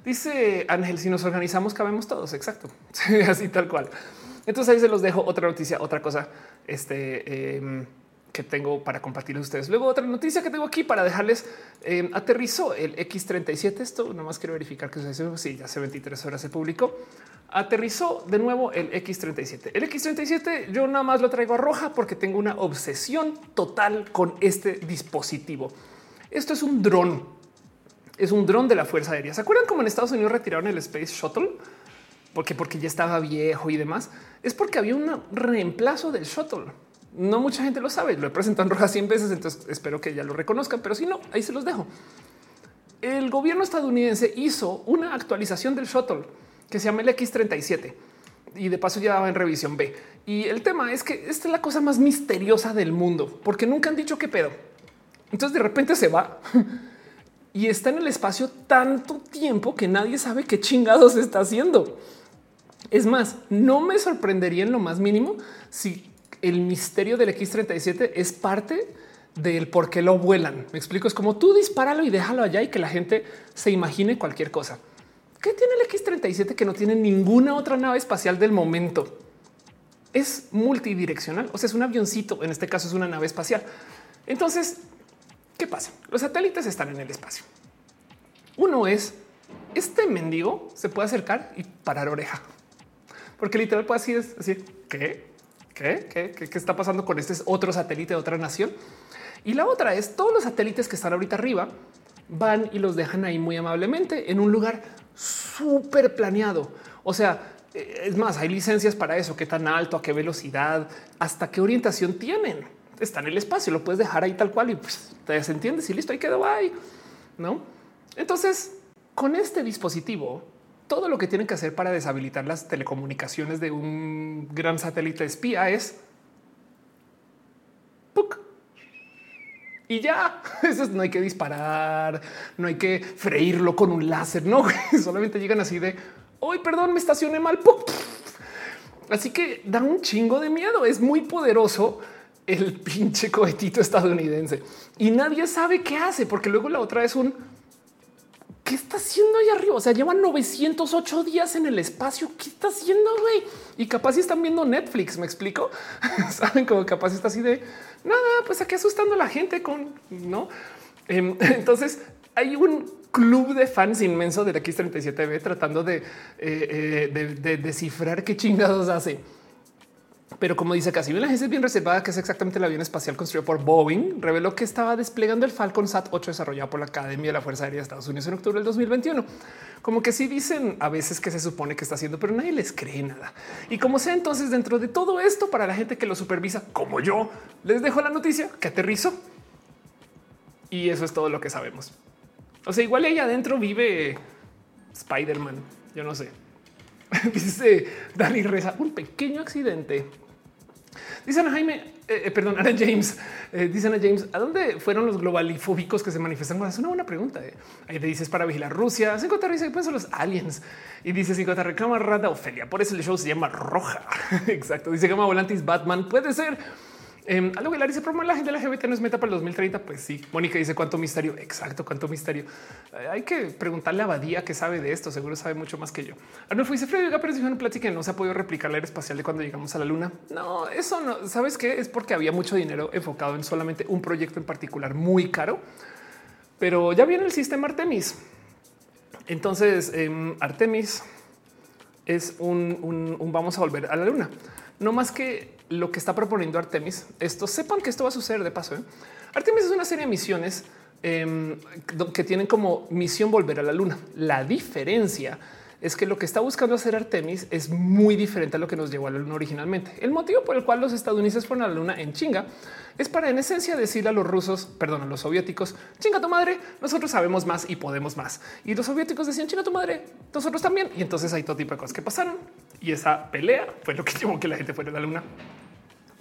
Dice Ángel, si nos organizamos, cabemos todos. Exacto. Así tal cual. Entonces ahí se los dejo otra noticia, otra cosa. Este em, que tengo para compartir ustedes. Luego otra noticia que tengo aquí para dejarles eh, aterrizó el X37. Esto nomás quiero verificar que se sí, ya hace 23 horas se publicó. Aterrizó de nuevo el X37. El X37 yo nada más lo traigo a roja porque tengo una obsesión total con este dispositivo. Esto es un dron. Es un dron de la Fuerza Aérea. ¿Se acuerdan cómo en Estados Unidos retiraron el Space Shuttle? Porque porque ya estaba viejo y demás. Es porque había un reemplazo del shuttle no mucha gente lo sabe. Lo he presentado en roja 100 veces, entonces espero que ya lo reconozcan, pero si no, ahí se los dejo. El gobierno estadounidense hizo una actualización del shuttle que se llama el X37 y de paso ya va en revisión B. Y el tema es que esta es la cosa más misteriosa del mundo porque nunca han dicho qué pedo. Entonces de repente se va y está en el espacio tanto tiempo que nadie sabe qué chingados está haciendo. Es más, no me sorprendería en lo más mínimo si el misterio del X37 es parte del por qué lo vuelan. Me explico, es como tú dispáralo y déjalo allá y que la gente se imagine cualquier cosa. ¿Qué tiene el X37 que no tiene ninguna otra nave espacial del momento? Es multidireccional, o sea, es un avioncito, en este caso es una nave espacial. Entonces, ¿qué pasa? Los satélites están en el espacio. Uno es, este mendigo se puede acercar y parar oreja. Porque literal puede así decir, ¿qué? ¿Qué? ¿Qué, está pasando con este otro satélite de otra nación? Y la otra es todos los satélites que están ahorita arriba van y los dejan ahí muy amablemente en un lugar súper planeado. O sea, eh, es más, hay licencias para eso, qué tan alto, a qué velocidad, hasta qué orientación tienen. Está en el espacio, lo puedes dejar ahí tal cual y pues, te se entiende si listo, ahí quedó ahí. No? Entonces, con este dispositivo todo lo que tienen que hacer para deshabilitar las telecomunicaciones de un gran satélite espía es y ya eso no hay que disparar, no hay que freírlo con un láser, no solamente llegan así de hoy, perdón, me estacioné mal. Así que da un chingo de miedo. Es muy poderoso el pinche cohetito estadounidense y nadie sabe qué hace, porque luego la otra es un ¿qué está haciendo ahí arriba? O sea, llevan 908 días en el espacio. ¿Qué está haciendo, güey? Y capaz si están viendo Netflix, me explico. Saben como capaz está así de nada, pues aquí asustando a la gente con no. Em, entonces hay un club de fans inmenso del X37B tratando de, eh, eh, de descifrar qué chingados hace. Pero como dice casi bien la agencia es bien reservada, que es exactamente el avión espacial construido por Boeing, reveló que estaba desplegando el Falcon Sat 8 desarrollado por la Academia de la Fuerza Aérea de Estados Unidos en octubre del 2021. Como que sí dicen a veces que se supone que está haciendo, pero nadie les cree nada. Y como sea, entonces dentro de todo esto, para la gente que lo supervisa, como yo, les dejo la noticia que aterrizó. Y eso es todo lo que sabemos. O sea, igual ahí adentro vive Spider-Man. Yo no sé. Dice Dani Reza, un pequeño accidente Dicen a Jaime, eh, eh, perdón, Ana James, eh, dicen a James, ¿a dónde fueron los globalifóbicos que se manifestan? es una buena pregunta. Ahí te dices para vigilar Rusia. Encuentra dice, pues son los aliens. Y dice, si reclama Rada Ofelia. Por eso el show se llama Roja. Exacto. Dice Gama Volantis Batman. Puede ser. Eh, algo que dice, pero la gente la LGBT no es meta para el 2030. Pues sí. Mónica dice cuánto misterio. Exacto, cuánto misterio. Eh, hay que preguntarle a Badía que sabe de esto. Seguro sabe mucho más que yo. Arnulfo dice Freddy pero dijo una plática que no se ha podido replicar la era espacial de cuando llegamos a la luna. No, eso no. Sabes qué es porque había mucho dinero enfocado en solamente un proyecto en particular muy caro, pero ya viene el sistema Artemis. Entonces, em, Artemis es un vamos a volver a la luna. No más que lo que está proponiendo Artemis. Esto sepan que esto va a suceder de paso. ¿eh? Artemis es una serie de misiones em, que tienen como misión volver a la luna. La diferencia es que lo que está buscando hacer Artemis es muy diferente a lo que nos llevó a la luna originalmente. El motivo por el cual los estadounidenses fueron a la luna en chinga es para en esencia decirle a los rusos, perdón, a los soviéticos, chinga tu madre, nosotros sabemos más y podemos más. Y los soviéticos decían chinga tu madre, nosotros también. Y entonces hay todo tipo de cosas que pasaron y esa pelea fue lo que llevó que la gente fuera a la luna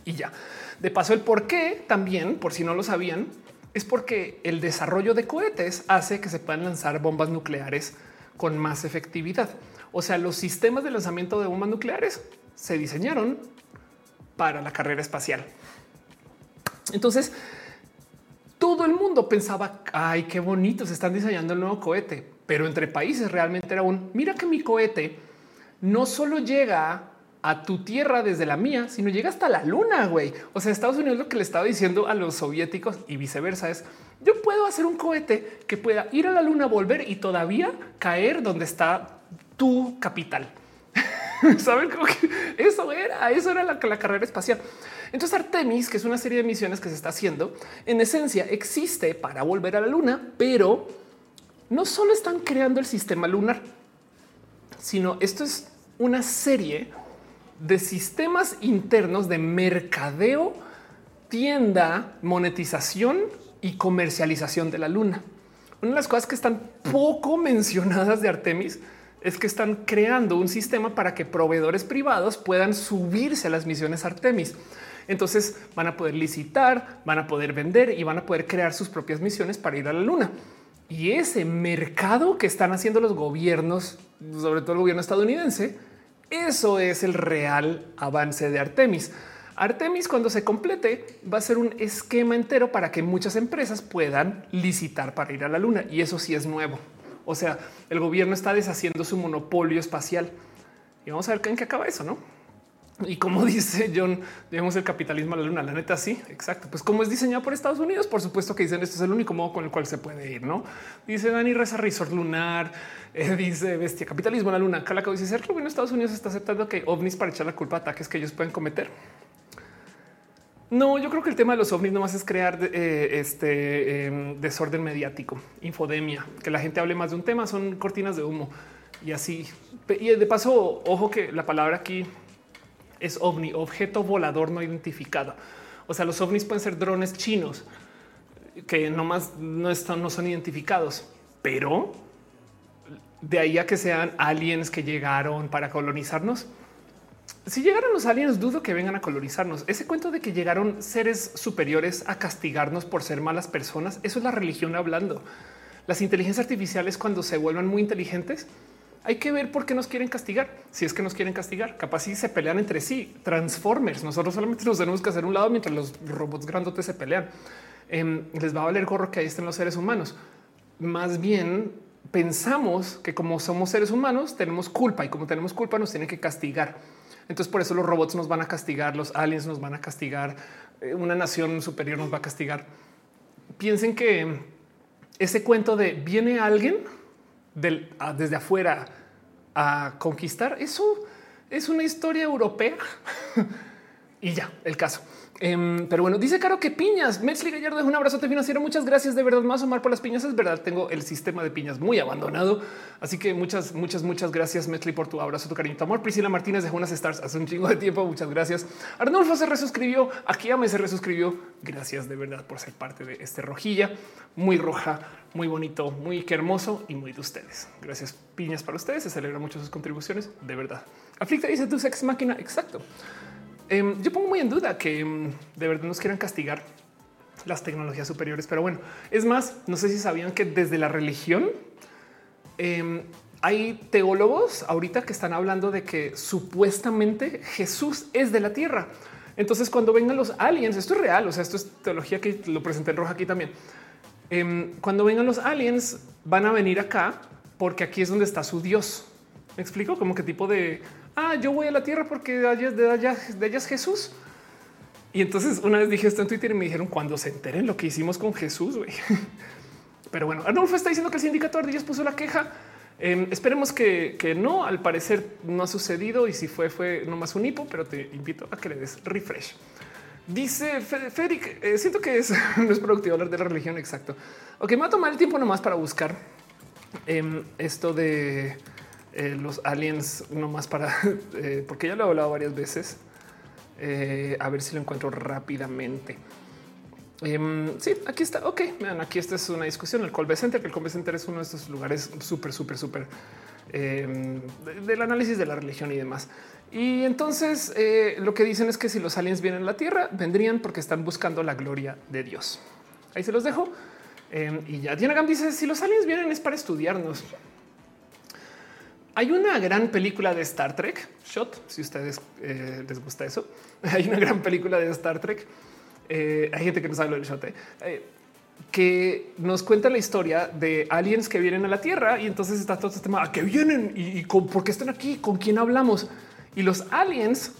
y ya. De paso, el por qué también, por si no lo sabían, es porque el desarrollo de cohetes hace que se puedan lanzar bombas nucleares con más efectividad. O sea, los sistemas de lanzamiento de bombas nucleares se diseñaron para la carrera espacial. Entonces, todo el mundo pensaba, ay, qué bonito, se están diseñando el nuevo cohete, pero entre países realmente era un, mira que mi cohete no solo llega a tu tierra desde la mía, sino llega hasta la luna, güey. O sea, Estados Unidos lo que le estaba diciendo a los soviéticos y viceversa es, yo puedo hacer un cohete que pueda ir a la luna, volver y todavía caer donde está tu capital. Saben cómo que eso era, eso era la, la carrera espacial. Entonces Artemis, que es una serie de misiones que se está haciendo, en esencia existe para volver a la luna, pero no solo están creando el sistema lunar, sino esto es una serie de sistemas internos de mercadeo, tienda, monetización y comercialización de la luna. Una de las cosas que están poco mencionadas de Artemis es que están creando un sistema para que proveedores privados puedan subirse a las misiones Artemis. Entonces van a poder licitar, van a poder vender y van a poder crear sus propias misiones para ir a la luna. Y ese mercado que están haciendo los gobiernos, sobre todo el gobierno estadounidense, eso es el real avance de Artemis. Artemis cuando se complete va a ser un esquema entero para que muchas empresas puedan licitar para ir a la luna. Y eso sí es nuevo. O sea, el gobierno está deshaciendo su monopolio espacial. Y vamos a ver en qué acaba eso, ¿no? Y como dice John, digamos el capitalismo a la luna, la neta sí, exacto. Pues como es diseñado por Estados Unidos, por supuesto que dicen esto es el único modo con el cual se puede ir, ¿no? Dice Dani Reza Resort Lunar, eh, dice Bestia, capitalismo a la luna. Calaco dice, ser que Estados Unidos está aceptando que ovnis para echar la culpa a ataques que ellos pueden cometer. No, yo creo que el tema de los ovnis no más es crear eh, este em, desorden mediático, infodemia, que la gente hable más de un tema, son cortinas de humo y así. Y de paso, ojo que la palabra aquí es ovni, objeto volador no identificado. O sea, los ovnis pueden ser drones chinos que nomás no están, no son identificados, pero de ahí a que sean aliens que llegaron para colonizarnos. Si llegaron los aliens, dudo que vengan a colonizarnos. Ese cuento de que llegaron seres superiores a castigarnos por ser malas personas, eso es la religión hablando. Las inteligencias artificiales cuando se vuelvan muy inteligentes, hay que ver por qué nos quieren castigar. Si es que nos quieren castigar, capaz si se pelean entre sí. Transformers. Nosotros solamente nos tenemos que hacer un lado mientras los robots grandotes se pelean. Em, les va a valer gorro que ahí estén los seres humanos. Más bien pensamos que como somos seres humanos tenemos culpa y como tenemos culpa nos tienen que castigar. Entonces por eso los robots nos van a castigar, los aliens nos van a castigar, eh, una nación superior nos va a castigar. Piensen que ese cuento de viene alguien desde afuera a conquistar. Eso es una historia europea y ya el caso. Em, pero bueno, dice Caro que piñas. Metzli Gallardo es un abrazote financiero. Muchas gracias de verdad. Más Omar por las piñas. Es verdad, tengo el sistema de piñas muy abandonado. Así que muchas, muchas, muchas gracias, Metzli, por tu abrazo, tu cariño, tu amor. Priscila Martínez de unas stars hace un chingo de tiempo. Muchas gracias. Arnulfo se resuscribió. Aquí me se resuscribió. Gracias de verdad por ser parte de este rojilla muy roja, muy bonito, muy hermoso y muy de ustedes. Gracias, piñas para ustedes. Se celebra mucho sus contribuciones de verdad. Aflicta dice tu sex máquina. Exacto. Em, yo pongo muy en duda que em, de verdad nos quieran castigar las tecnologías superiores, pero bueno, es más, no sé si sabían que desde la religión em, hay teólogos ahorita que están hablando de que supuestamente Jesús es de la tierra. Entonces, cuando vengan los aliens, esto es real, o sea, esto es teología que lo presenté en roja aquí también. Cuando vengan los aliens, van a venir acá porque aquí es donde está su Dios. Me explico como qué tipo de ah, yo voy a la tierra porque de allá, de allá, es Jesús. Y entonces una vez dije esto en Twitter y me dijeron cuando se enteren lo que hicimos con Jesús. güey. Pero bueno, Arnulfo está diciendo que el sindicato de puso la queja. Em, esperemos que, no. Al parecer no ha sucedido y si fue, fue nomás un hipo, pero te invito a que le des refresh. Dice Federic, eh, siento que es, no es productivo hablar de la religión. Exacto. Ok, me va a tomar el tiempo nomás para buscar em, esto de eh, los aliens nomás para, eh, porque ya lo he hablado varias veces. A ver si lo encuentro rápidamente. Em, sí, aquí está. Ok, aquí esta es una discusión. El Colbe Center, que el Colbe Center es uno de estos lugares súper, súper, súper em, del análisis de la religión y demás. Y entonces lo que dicen es que si los aliens vienen a la Tierra, vendrían porque están buscando la gloria de Dios. ahí se los dejo. Em, y ya Diana Gam dice si los aliens vienen es para estudiarnos. Hay una gran película de Star Trek, Shot, si ustedes eh, les gusta eso. Hay una gran película de Star Trek. Eh, hay gente que no sabe del Shot, eh, que nos cuenta la historia de aliens que vienen a la Tierra y entonces está todo este tema, ¿a qué vienen? ¿Y, y por qué están aquí? ¿Con quién hablamos? Y los aliens,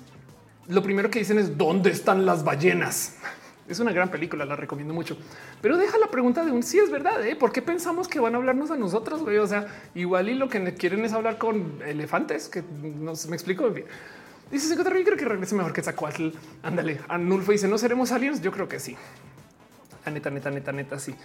lo primero que dicen es, ¿dónde están las ballenas? Es una gran película, la recomiendo mucho. Pero deja la pregunta de un sí es verdad. ¿eh? ¿Por qué pensamos que van a hablarnos a nosotros? Güey? O sea, igual y lo que quieren es hablar con elefantes, que no se me explico. Dice yo creo que regrese mejor que Zacuatl. Ándale, Anulfo dice no seremos aliens. Yo creo que sí. La neta, neta, neta, neta, sí.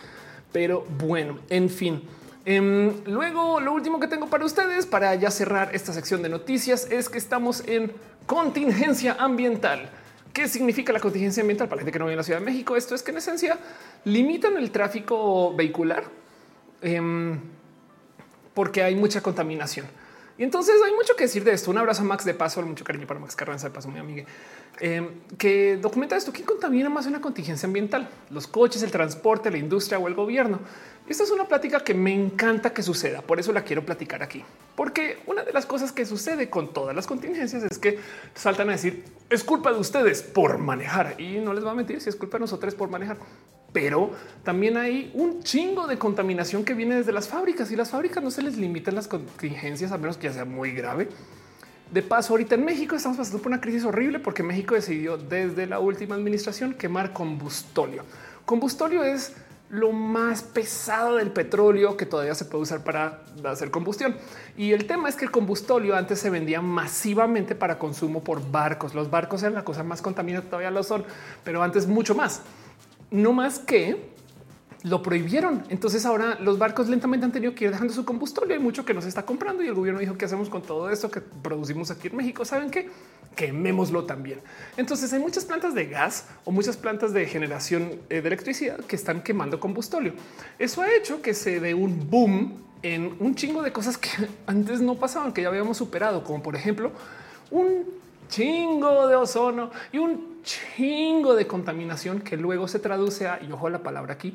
Pero bueno, en fin. Em, luego, lo último que tengo para ustedes para ya cerrar esta sección de noticias es que estamos en contingencia ambiental. ¿Qué significa la contingencia ambiental para la gente que no vive en la Ciudad de México? Esto es que en esencia limitan el tráfico vehicular em, porque hay mucha contaminación. Y entonces hay mucho que decir de esto. Un abrazo a Max de paso, mucho cariño para Max Carranza de paso, mi amiga, em, que documenta esto. ¿Quién contamina más una contingencia ambiental? Los coches, el transporte, la industria o el gobierno. Esta es una plática que me encanta que suceda. Por eso la quiero platicar aquí, porque una de las cosas que sucede con todas las contingencias es que saltan a decir es culpa de ustedes por manejar y no les va a mentir si es culpa de nosotros por manejar. Pero también hay un chingo de contaminación que viene desde las fábricas y las fábricas no se les limitan las contingencias a menos que ya sea muy grave. De paso, ahorita en México estamos pasando por una crisis horrible porque México decidió desde la última administración quemar combustóleo. Combustóleo es lo más pesado del petróleo que todavía se puede usar para hacer combustión. Y el tema es que el combustóleo antes se vendía masivamente para consumo por barcos. Los barcos eran la cosa más contaminante, todavía lo son, pero antes mucho más. No más que lo prohibieron. Entonces ahora los barcos lentamente han tenido que ir dejando su combustóleo. Hay mucho que nos está comprando y el gobierno dijo qué hacemos con todo esto que producimos aquí en México. Saben qué? quemémoslo también. Entonces hay muchas plantas de gas o muchas plantas de generación eh, de electricidad que están quemando combustóleo. Eso ha hecho que se dé un boom en un chingo de cosas que antes no pasaban, que ya habíamos superado, como por ejemplo un chingo de ozono y un chingo de contaminación que luego se traduce a, y ojo la palabra aquí,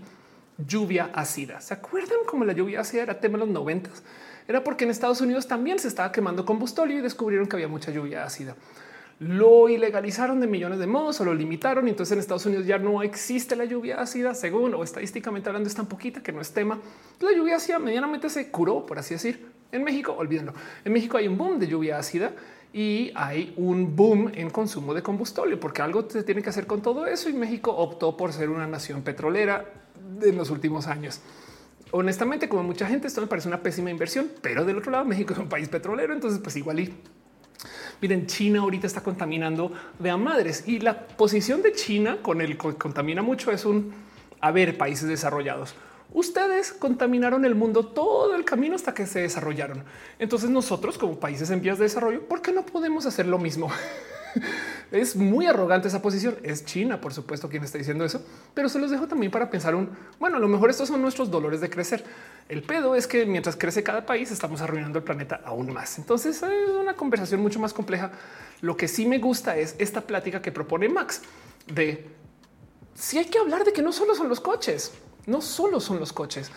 lluvia ácida. ¿Se acuerdan cómo la lluvia ácida era tema de los noventas? Era porque en Estados Unidos también se estaba quemando combustóleo y descubrieron que había mucha lluvia ácida. Lo ilegalizaron de millones de modos o lo limitaron. Y entonces en Estados Unidos ya no existe la lluvia ácida, según o estadísticamente hablando, es tan poquita que no es tema. La lluvia ácida medianamente se curó, por así decir. En México, olvídenlo. En México hay un boom de lluvia ácida y hay un boom en consumo de combustible, porque algo se tiene que hacer con todo eso. Y México optó por ser una nación petrolera en los últimos años. Honestamente, como mucha gente, esto me parece una pésima inversión, pero del otro lado, México es un país petrolero, entonces pues igual y Miren, China ahorita está contaminando de a madres y la posición de China con el que contamina mucho es un a ver países desarrollados. Ustedes contaminaron el mundo todo el camino hasta que se desarrollaron. Entonces nosotros como países en vías de desarrollo, ¿por qué no podemos hacer lo mismo? es muy arrogante esa posición. Es China, por supuesto, quien está diciendo eso, pero se los dejo también para pensar un bueno, a lo mejor estos son nuestros dolores de crecer. El pedo es que mientras crece cada país, estamos arruinando el planeta aún más. Entonces es una conversación mucho más compleja. Lo que sí me gusta es esta plática que propone Max de si hay que hablar de que no solo son los coches, no solo son los coches.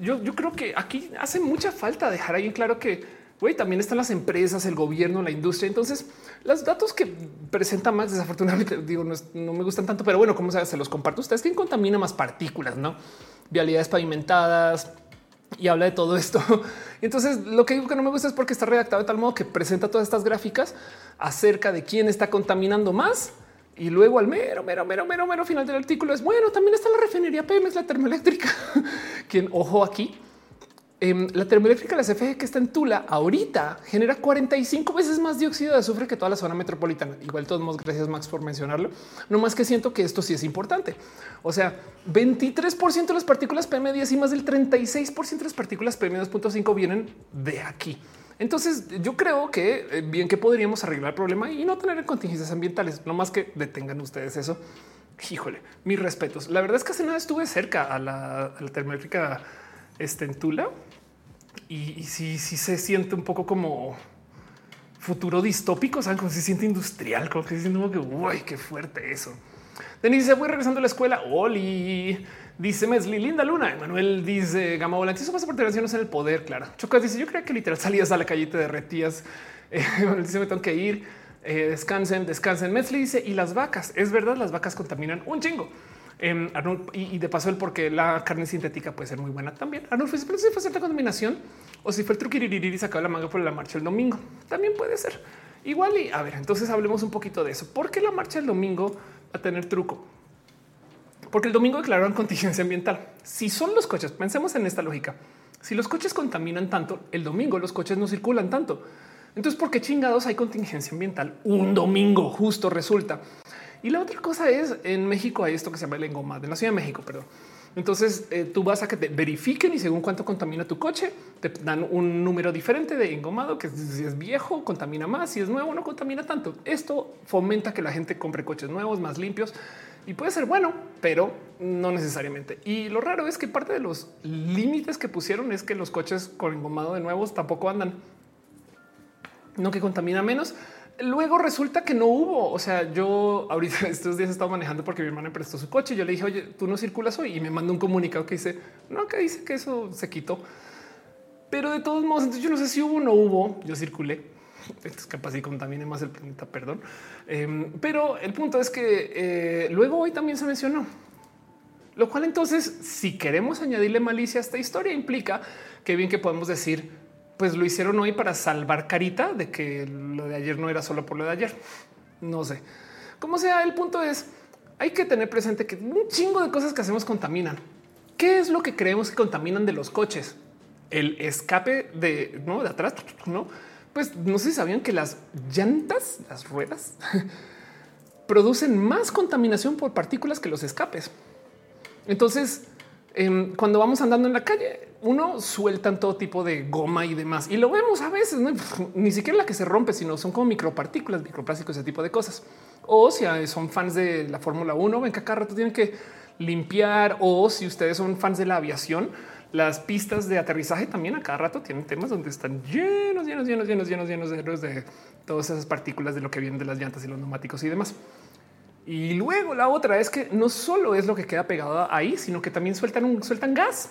Yo, creo que aquí hace mucha falta dejar ahí en claro que Güey, también están las empresas, el gobierno, la industria. Entonces, los datos que presenta Max, desafortunadamente, digo, no, me gustan tanto, pero bueno, como se, se los comparto ustedes, ¿quién contamina más partículas? No vialidades pavimentadas y habla de todo esto. Entonces, lo que digo que no me gusta es porque está redactado de tal modo que presenta todas estas gráficas acerca de quién está contaminando más. Y luego al mero, mero, mero, mero, mero final del artículo es bueno. También está la refinería Pemex, la termoeléctrica, quien ojo aquí Em, la termoeléctrica, la CFE que está en Tula ahorita genera 45 veces más dióxido de azufre que toda la zona metropolitana. Igual todos gracias Max por mencionarlo. No más que siento que esto sí es importante. O sea, 23% de las partículas PM10 y más del 36% de las partículas PM2.5 vienen de aquí. Entonces yo creo que eh, bien que podríamos arreglar el problema y no tener contingencias ambientales, no más que detengan ustedes eso. Híjole, mis respetos. La verdad es que hace nada estuve cerca a la, a la este, Tula y, si sí, se siente un poco como futuro distópico, saben cómo se siente industrial, como que se siente como que uy, qué fuerte eso. Denise voy regresando a la escuela. Oli Dice Mesli, linda luna. Manuel dice Gama Volante. Eso pasa por tener en el poder. Claro. Chocas dice: Yo creo que literal salías a la calle y te derretías. Eh, dice: Me tengo que ir. Eh, descansen, descansen. Mesli dice: Y las vacas. Es verdad, las vacas contaminan un chingo. Em, y, de paso, el porque la carne sintética puede ser muy buena también. Dice: Pero si fue cierta contaminación o si fue el truquiririr y sacaba la manga por la marcha el domingo, también puede ser igual. Y a ver, entonces hablemos un poquito de eso. ¿Por qué la marcha el domingo a tener truco? Porque el domingo declararon contingencia ambiental. Si son los coches, pensemos en esta lógica. Si los coches contaminan tanto, el domingo los coches no circulan tanto. Entonces, ¿por qué chingados hay contingencia ambiental un domingo? Justo resulta. Y la otra cosa es, en México hay esto que se llama el engomado, en la Ciudad de México, perdón. Entonces eh, tú vas a que te verifiquen y según cuánto contamina tu coche, te dan un número diferente de engomado, que si es viejo, contamina más, si es nuevo, no contamina tanto. Esto fomenta que la gente compre coches nuevos, más limpios y puede ser bueno, pero no necesariamente. Y lo raro es que parte de los límites que pusieron es que los coches con engomado de nuevos tampoco andan, no que contamina menos. Luego resulta que no hubo. O sea, yo ahorita estos días he estado manejando porque mi hermana prestó su coche. Yo le dije, oye, tú no circulas hoy y me mandó un comunicado que dice, no, que dice que eso se quitó. Pero de todos modos, entonces yo no sé si hubo o no hubo. Yo circulé es capaz y contamine más el planeta, perdón. Em, pero el punto es que eh, luego hoy también se mencionó, lo cual entonces, si queremos añadirle malicia a esta historia, implica que bien que podemos decir, pues lo hicieron hoy para salvar carita de que lo de ayer no era solo por lo de ayer. No sé. Como sea, el punto es, hay que tener presente que un chingo de cosas que hacemos contaminan. ¿Qué es lo que creemos que contaminan de los coches? El escape de, ¿no? de atrás, no? Pues no sé si sabían que las llantas, las ruedas, producen más contaminación por partículas que los escapes. Entonces, em, cuando vamos andando en la calle, uno suelta todo tipo de goma y demás. Y lo vemos a veces, ni siquiera la que se rompe, sino son como micropartículas, microplásticos, ese tipo de cosas. O si son fans de la Fórmula 1, ven que cada rato tienen que limpiar. O si ustedes son fans de la aviación, las pistas de aterrizaje también a cada rato tienen temas donde están llenos, llenos, llenos, llenos, llenos, llenos, de todas esas partículas de lo que vienen de las llantas y los neumáticos y demás. Y luego la otra es que no solo es lo que queda pegado ahí, sino que también sueltan un, sueltan gas.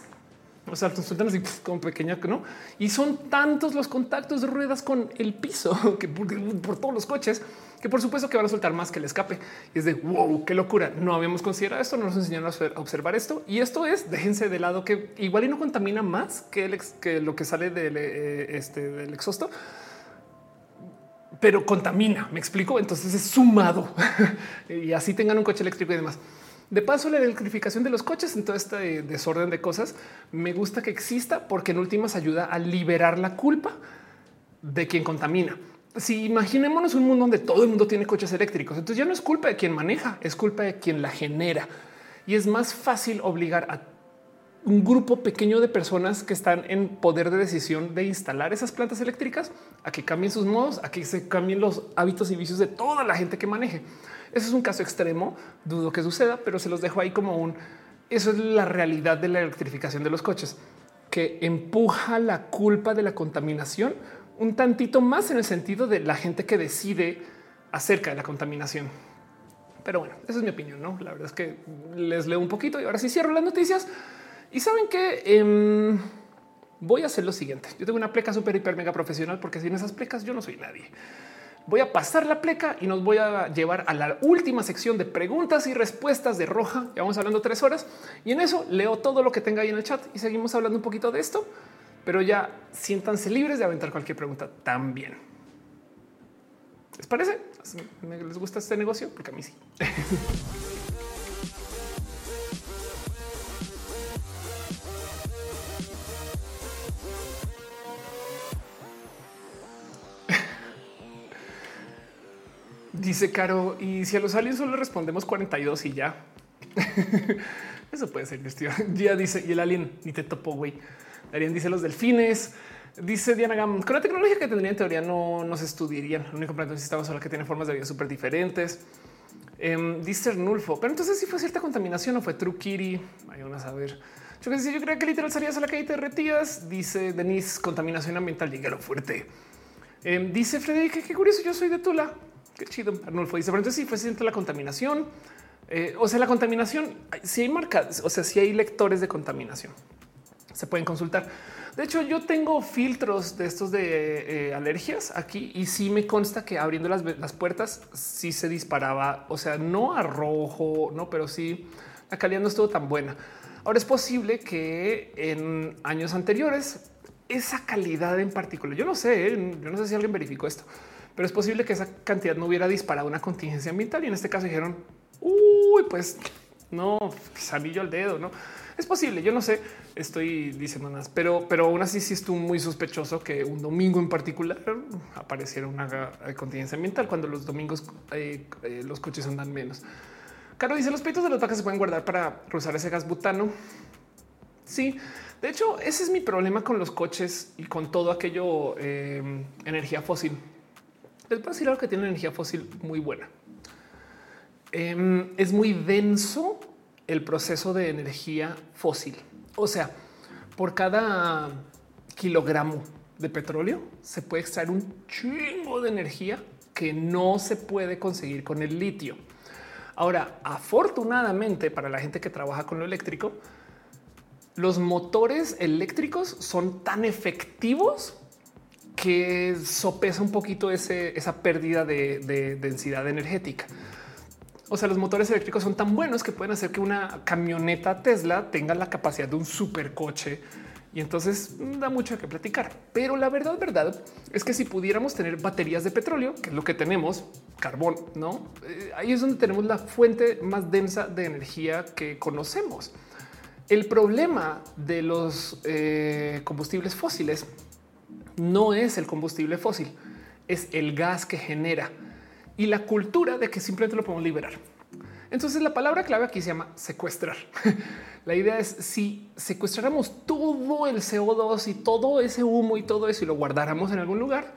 O sea, sueltan así como pequeña, ¿no? Y son tantos los contactos de ruedas con el piso que por todos los coches que por supuesto que van a soltar más que el escape. Y es de wow, qué locura. No habíamos considerado esto, no nos enseñaron a observar esto. Y esto es, déjense de lado que igual y no contamina más que, lo que sale del, eh, este, del exhausto, pero contamina. Me explico. Entonces es sumado y así tengan un coche eléctrico y demás. De paso, la electrificación de los coches en todo este desorden de cosas me gusta que exista porque en últimas ayuda a liberar la culpa de quien contamina si imaginémonos un mundo donde todo el mundo tiene coches eléctricos, entonces ya no es culpa de quien maneja, es culpa de quien la genera. Y es más fácil obligar a un grupo pequeño de personas que están en poder de decisión de instalar esas plantas eléctricas a que cambien sus modos, a que se cambien los hábitos y vicios de toda la gente que maneje. Eso es un caso extremo, dudo que suceda, pero se los dejo ahí como un... Eso es la realidad de la electrificación de los coches, que empuja la culpa de la contaminación un tantito más en el sentido de la gente que decide acerca de la contaminación. Pero bueno, esa es mi opinión. No, la verdad es que les leo un poquito y ahora sí cierro las noticias. Y saben que em, voy a hacer lo siguiente. Yo tengo una pleca súper, hiper, mega profesional porque sin esas plecas yo no soy nadie. Voy a pasar la pleca y nos voy a llevar a la última sección de preguntas y respuestas de Roja. Ya vamos hablando tres horas y en eso leo todo lo que tenga ahí en el chat y seguimos hablando un poquito de esto pero ya siéntanse libres de aventar cualquier pregunta también. ¿Les parece? ¿Les gusta este negocio? Porque a mí sí. Dice Caro, y si a los aliens solo respondemos 42 y ya. Eso puede ser, tío. Ya dice, y el alien ni te topo, güey. Darían dice los delfines. Dice Diana Gam, con la tecnología que tendría en teoría no nos estudiarían. El único planeta sistema solar que tiene formas de vida súper diferentes. Eh, dice Nulfo, pero entonces si fue cierta contaminación o fue True Kitty. Vayan a saber. Yo, que yo creo que literal salías a la calle te derretías. Dice Denise, contaminación ambiental llega lo fuerte. Eh, dice Frederick, qué curioso, yo soy de Tula. Qué chido. Arnulfo dice, pero entonces si fue cierta la contaminación. Eh, o sea, la contaminación, si hay marcas, o sea, si hay lectores de contaminación, se pueden consultar. De hecho, yo tengo filtros de estos de eh, alergias aquí y sí me consta que abriendo las, las, puertas sí se disparaba, o sea, no a rojo, no, pero sí la calidad no estuvo tan buena. Ahora es posible que en años anteriores esa calidad en particular, yo no sé, ¿eh? yo no sé si alguien verificó esto, pero es posible que esa cantidad no hubiera disparado una contingencia ambiental y en este caso dijeron, uy, pues no, anillo al dedo, no es posible. Yo no sé, estoy diciendo nada, pero, pero aún así sí estuvo muy sospechoso que un domingo en particular apareciera una contingencia ambiental cuando los domingos eh, eh, los coches andan menos. Caro dice los peitos de los vacas se pueden guardar para usar ese gas butano. Sí, de hecho, ese es mi problema con los coches y con todo aquello eh, energía fósil. Decir algo que tiene energía fósil muy buena. Em, es muy denso el proceso de energía fósil. O sea, por cada kilogramo de petróleo se puede extraer un chingo de energía que no se puede conseguir con el litio. Ahora, afortunadamente para la gente que trabaja con lo eléctrico, los motores eléctricos son tan efectivos que sopesa un poquito esa pérdida de densidad energética. O sea, los motores eléctricos son tan buenos que pueden hacer que una camioneta Tesla tenga la capacidad de un supercoche y entonces da mucho que platicar. Pero la verdad, verdad es que si pudiéramos tener baterías de petróleo, que es lo que tenemos, carbón, no? Eh, ahí es donde tenemos la fuente más densa de energía que conocemos. El problema de los eh, combustibles fósiles no es el combustible fósil, es el gas que genera y la cultura de que simplemente lo podemos liberar. Entonces la palabra clave aquí se llama secuestrar. la idea es si secuestráramos todo el CO2 y todo ese humo y todo eso y lo guardáramos en algún lugar,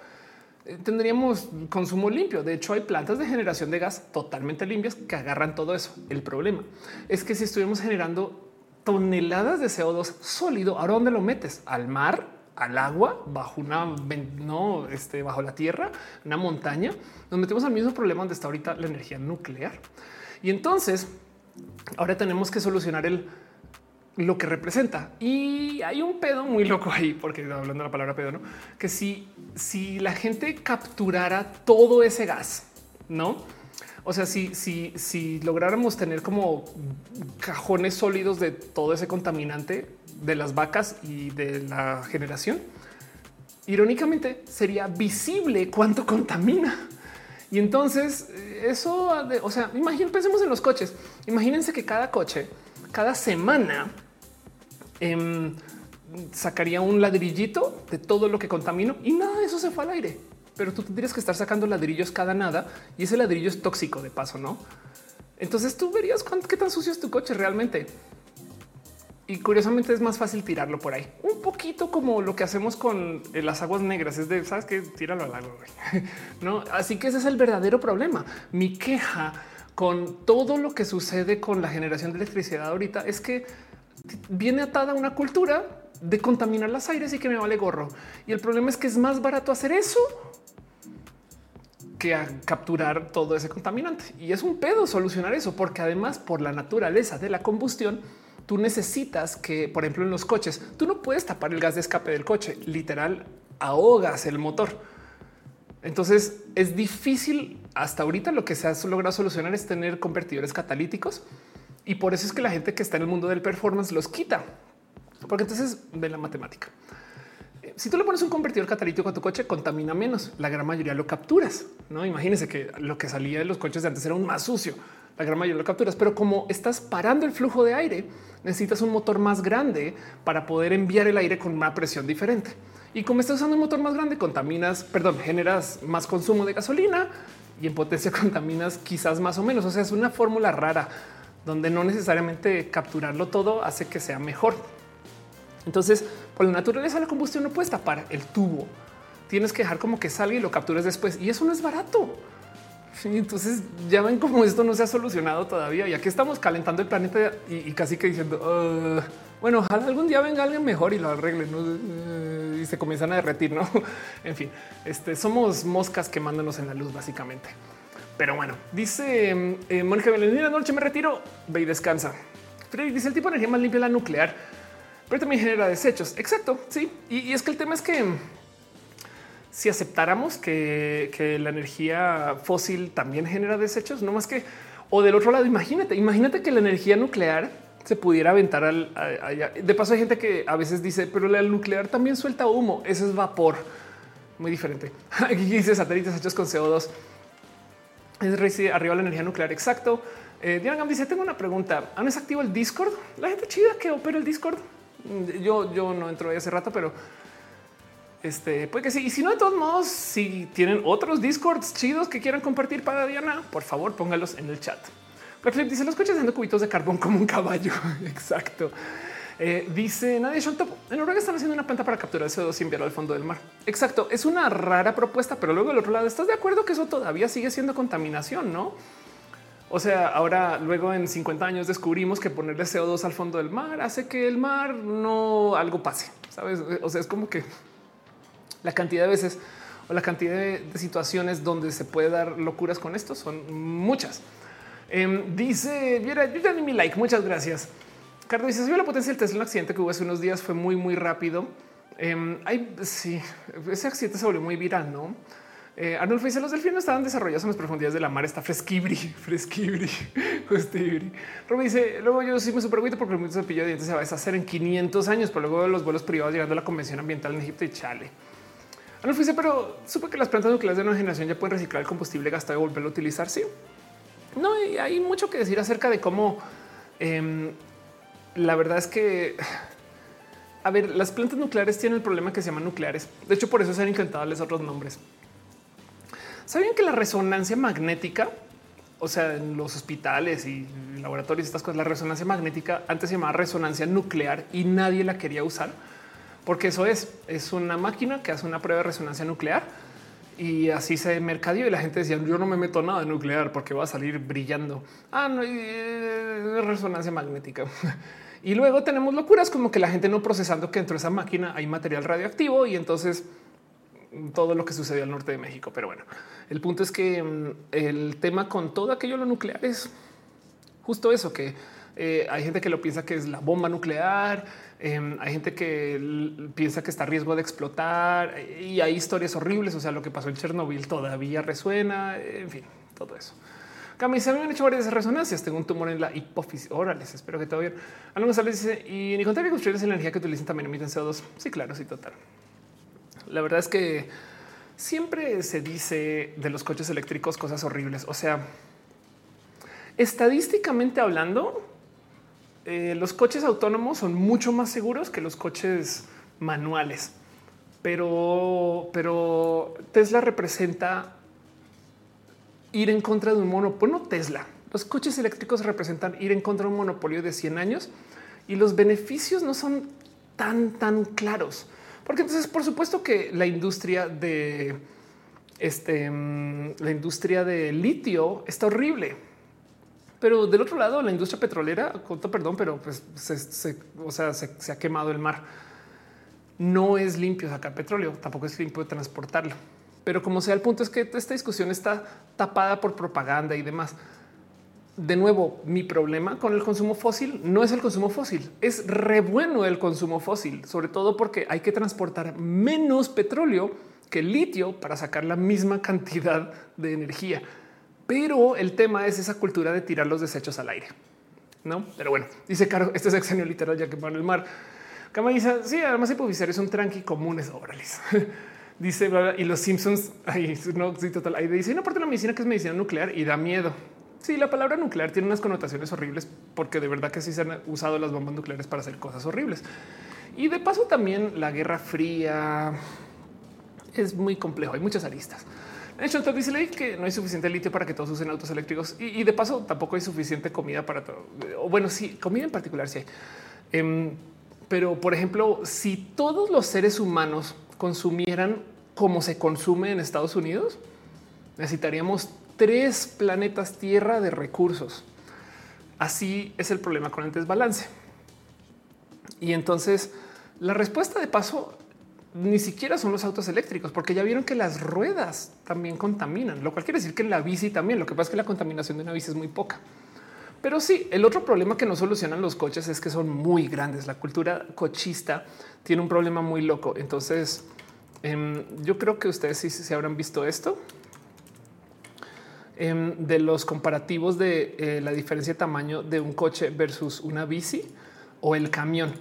eh, tendríamos consumo limpio. De hecho, hay plantas de generación de gas totalmente limpias que agarran todo eso. El problema es que si estuviéramos generando toneladas de CO2 sólido, ¿ahora dónde lo metes? ¿Al mar? Al agua, bajo una, no, este, bajo la tierra, una montaña, nos metemos al mismo problema donde está ahorita la energía nuclear. Y entonces ahora tenemos que solucionar el lo que representa. Y hay un pedo muy loco ahí, porque hablando de la palabra pedo, ¿no? Que si, si la gente capturara todo ese gas, ¿no? O sea, si, si, si lográramos tener como cajones sólidos de todo ese contaminante, de las vacas y de la generación, irónicamente sería visible cuánto contamina. Y entonces eso, o sea, imaginen, pensemos en los coches. Imagínense que cada coche, cada semana, em, sacaría un ladrillito de todo lo que contamino y nada de eso se fue al aire. Pero tú tendrías que estar sacando ladrillos cada nada y ese ladrillo es tóxico de paso, no? Entonces tú verías cuánto, qué tan sucio es tu coche realmente y curiosamente es más fácil tirarlo por ahí. Un poquito como lo que hacemos con eh, las aguas negras, es de, ¿sabes que Tíralo al agua, ¿no? Así que ese es el verdadero problema. Mi queja con todo lo que sucede con la generación de electricidad ahorita es que viene atada una cultura de contaminar las aires y que me vale gorro. Y el problema es que es más barato hacer eso que capturar todo ese contaminante. Y es un pedo solucionar eso, porque además por la naturaleza de la combustión, tú necesitas que, por ejemplo, en los coches, tú no puedes tapar el gas de escape del coche, literal, ahogas el motor. Entonces es difícil hasta ahorita lo que se ha logrado solucionar es tener convertidores catalíticos y por eso es que la gente que está en el mundo del performance los quita, porque entonces ve la matemática. Eh, si tú le pones un convertidor catalítico a tu coche, contamina menos. La gran mayoría lo capturas. No imagínense que lo que salía de los coches de antes era un más sucio la gran mayoría lo capturas, pero como estás parando el flujo de aire, necesitas un motor más grande para poder enviar el aire con una presión diferente. Y como estás usando un motor más grande, contaminas, perdón, generas más consumo de gasolina y en potencia contaminas quizás más o menos. O sea, es una fórmula rara donde no necesariamente capturarlo todo hace que sea mejor. Entonces, por la naturaleza la combustión no puedes tapar el tubo. Tienes que dejar como que salga y lo captures después. Y eso no es barato entonces ya ven cómo esto no se ha solucionado todavía. Y aquí estamos calentando el planeta y, casi que diciendo, bueno, ojalá algún día venga alguien mejor y lo arregle y se comienzan a derretir. No, en fin, este somos moscas quemándonos en la luz, básicamente. Pero bueno, dice eh, Mónica Belén, noche me retiro, ve y descansa. Freddy dice el tipo de energía más limpia la nuclear, pero también genera desechos. Exacto, sí. Y, es que el tema es que si aceptáramos que, la energía fósil también genera desechos, no más que o del otro lado, imagínate, imagínate que la energía nuclear se pudiera aventar al allá. De paso, hay gente que a veces dice, pero la nuclear también suelta humo. Eso es vapor muy diferente. Aquí dice satélites hechos con CO2. Es arriba la energía nuclear. Exacto. Eh, Diana Gam dice: Tengo una pregunta. ¿Han desactivado el Discord? La gente chida que opera el Discord. Mm, yo, yo no entro ahí hace rato, pero este puede que sí. Y si no, de todos modos, si tienen otros Discords chidos que quieran compartir para Diana, por favor, póngalos en el chat. Blackflip dice: Los coches haciendo cubitos de carbón como un caballo. Exacto. Eh, dice Nadie Top. En Noruega están haciendo una planta para capturar CO2 y enviarlo al fondo del mar. Exacto. Es una rara propuesta, pero luego del otro lado, ¿estás de acuerdo que eso todavía sigue siendo contaminación? No? O sea, ahora luego en 50 años descubrimos que ponerle CO2 al fondo del mar hace que el mar no algo pase. Sabes? O sea, es como que la cantidad de veces o la cantidad de, situaciones donde se puede dar locuras con esto son muchas. Em, dice, mira, yo ya di mi like. Muchas gracias. Carlos dice: vio la potencia del Tesla. Un accidente que hubo hace unos días fue muy, muy rápido. Eh, sí, ese accidente se volvió muy viral, no? Eh, Arnulfo dice: Los delfines estaban desarrollados en las profundidades de la mar. Está fresquibri, fresquibri, fresquibri. Dice: Luego yo sí me super porque el cepillo de dientes se va a deshacer en 500 años, pero luego los vuelos privados llegando a la convención ambiental en Egipto y chale. Arnulfo dice: Pero supe que las plantas nucleares de nueva generación ya pueden reciclar el combustible gastado y volverlo a utilizar. Sí, no hay mucho que decir acerca de cómo. Eh, la verdad es que, a ver, las plantas nucleares tienen el problema que se llaman nucleares. De hecho, por eso se han intentado darles otros nombres. ¿Sabían que la resonancia magnética, o sea, en los hospitales y laboratorios, estas cosas, la resonancia magnética antes se llamaba resonancia nuclear y nadie la quería usar? Porque eso es, es una máquina que hace una prueba de resonancia nuclear y así se mercadeó y la gente decía yo no me meto nada de nuclear porque va a salir brillando. Ah, no, hay resonancia magnética. Y luego tenemos locuras como que la gente no procesando que dentro de esa máquina hay material radioactivo y entonces todo lo que sucedió al norte de México. Pero bueno, el punto es que mm, el tema con todo aquello lo nuclear es justo eso, que eh, hay gente que lo piensa que es la bomba nuclear, em, hay gente que piensa que está a riesgo de explotar y hay historias horribles. O sea, lo que pasó en Chernobyl todavía resuena, en fin, todo eso. Cami, se habían hecho varias resonancias. Tengo un tumor en la hipófisis. Órales, espero que todo bien. Algo González dice, y ni contar que construir esa energía que utilizan también emiten CO2. Sí, claro, sí, total. La verdad es que siempre se dice de los coches eléctricos cosas horribles. O sea, estadísticamente hablando, eh, los coches autónomos son mucho más seguros que los coches manuales. Pero, Tesla representa ir en contra de un monopolio, no Tesla. Los coches eléctricos representan ir en contra de un monopolio de 100 años y los beneficios no son tan, tan claros. Porque entonces, por supuesto que la industria de este, mm, la industria de litio está horrible. Pero del otro lado, la industria petrolera, perdón, pero pues se, o sea, se, ha quemado el mar. No es limpio sacar petróleo, tampoco es limpio transportarlo. Pero como sea, el punto es que esta discusión está tapada por propaganda y demás. De nuevo, mi problema con el consumo fósil no es el consumo fósil, es re bueno el consumo fósil, sobre todo porque hay que transportar menos petróleo que litio para sacar la misma cantidad de energía. Pero el tema es esa cultura de tirar los desechos al aire. No, pero bueno, dice Caro, este es exenio literal ya que van el mar. Cama dice, sí, además es un tranqui comunes, órales. dice y los Simpsons ahí no sí, total ahí dice una parte de la medicina que es medicina nuclear y da miedo. Sí, la palabra nuclear tiene unas connotaciones horribles porque de verdad que sí se han usado las bombas nucleares para hacer cosas horribles. Y de paso también la Guerra Fría es muy complejo, hay muchas aristas. Entonces dice que no hay suficiente litio para que todos usen autos eléctricos y, de paso tampoco hay suficiente comida para todo. Bueno, sí, comida en particular sí hay. Em, pero, por ejemplo, si todos los seres humanos consumieran como se consume en Estados Unidos, necesitaríamos tres planetas Tierra de recursos. Así es el problema con el desbalance. Y entonces la respuesta de paso ni siquiera son los autos eléctricos, porque ya vieron que las ruedas también contaminan, lo cual quiere decir que la bici también. Lo que pasa es que la contaminación de una bici es muy poca. Pero sí, el otro problema que no solucionan los coches es que son muy grandes. La cultura cochista tiene un problema muy loco. Entonces, em, yo creo que ustedes sí se habrán visto esto em, de los comparativos de eh, la diferencia de tamaño de un coche versus una bici o el camión.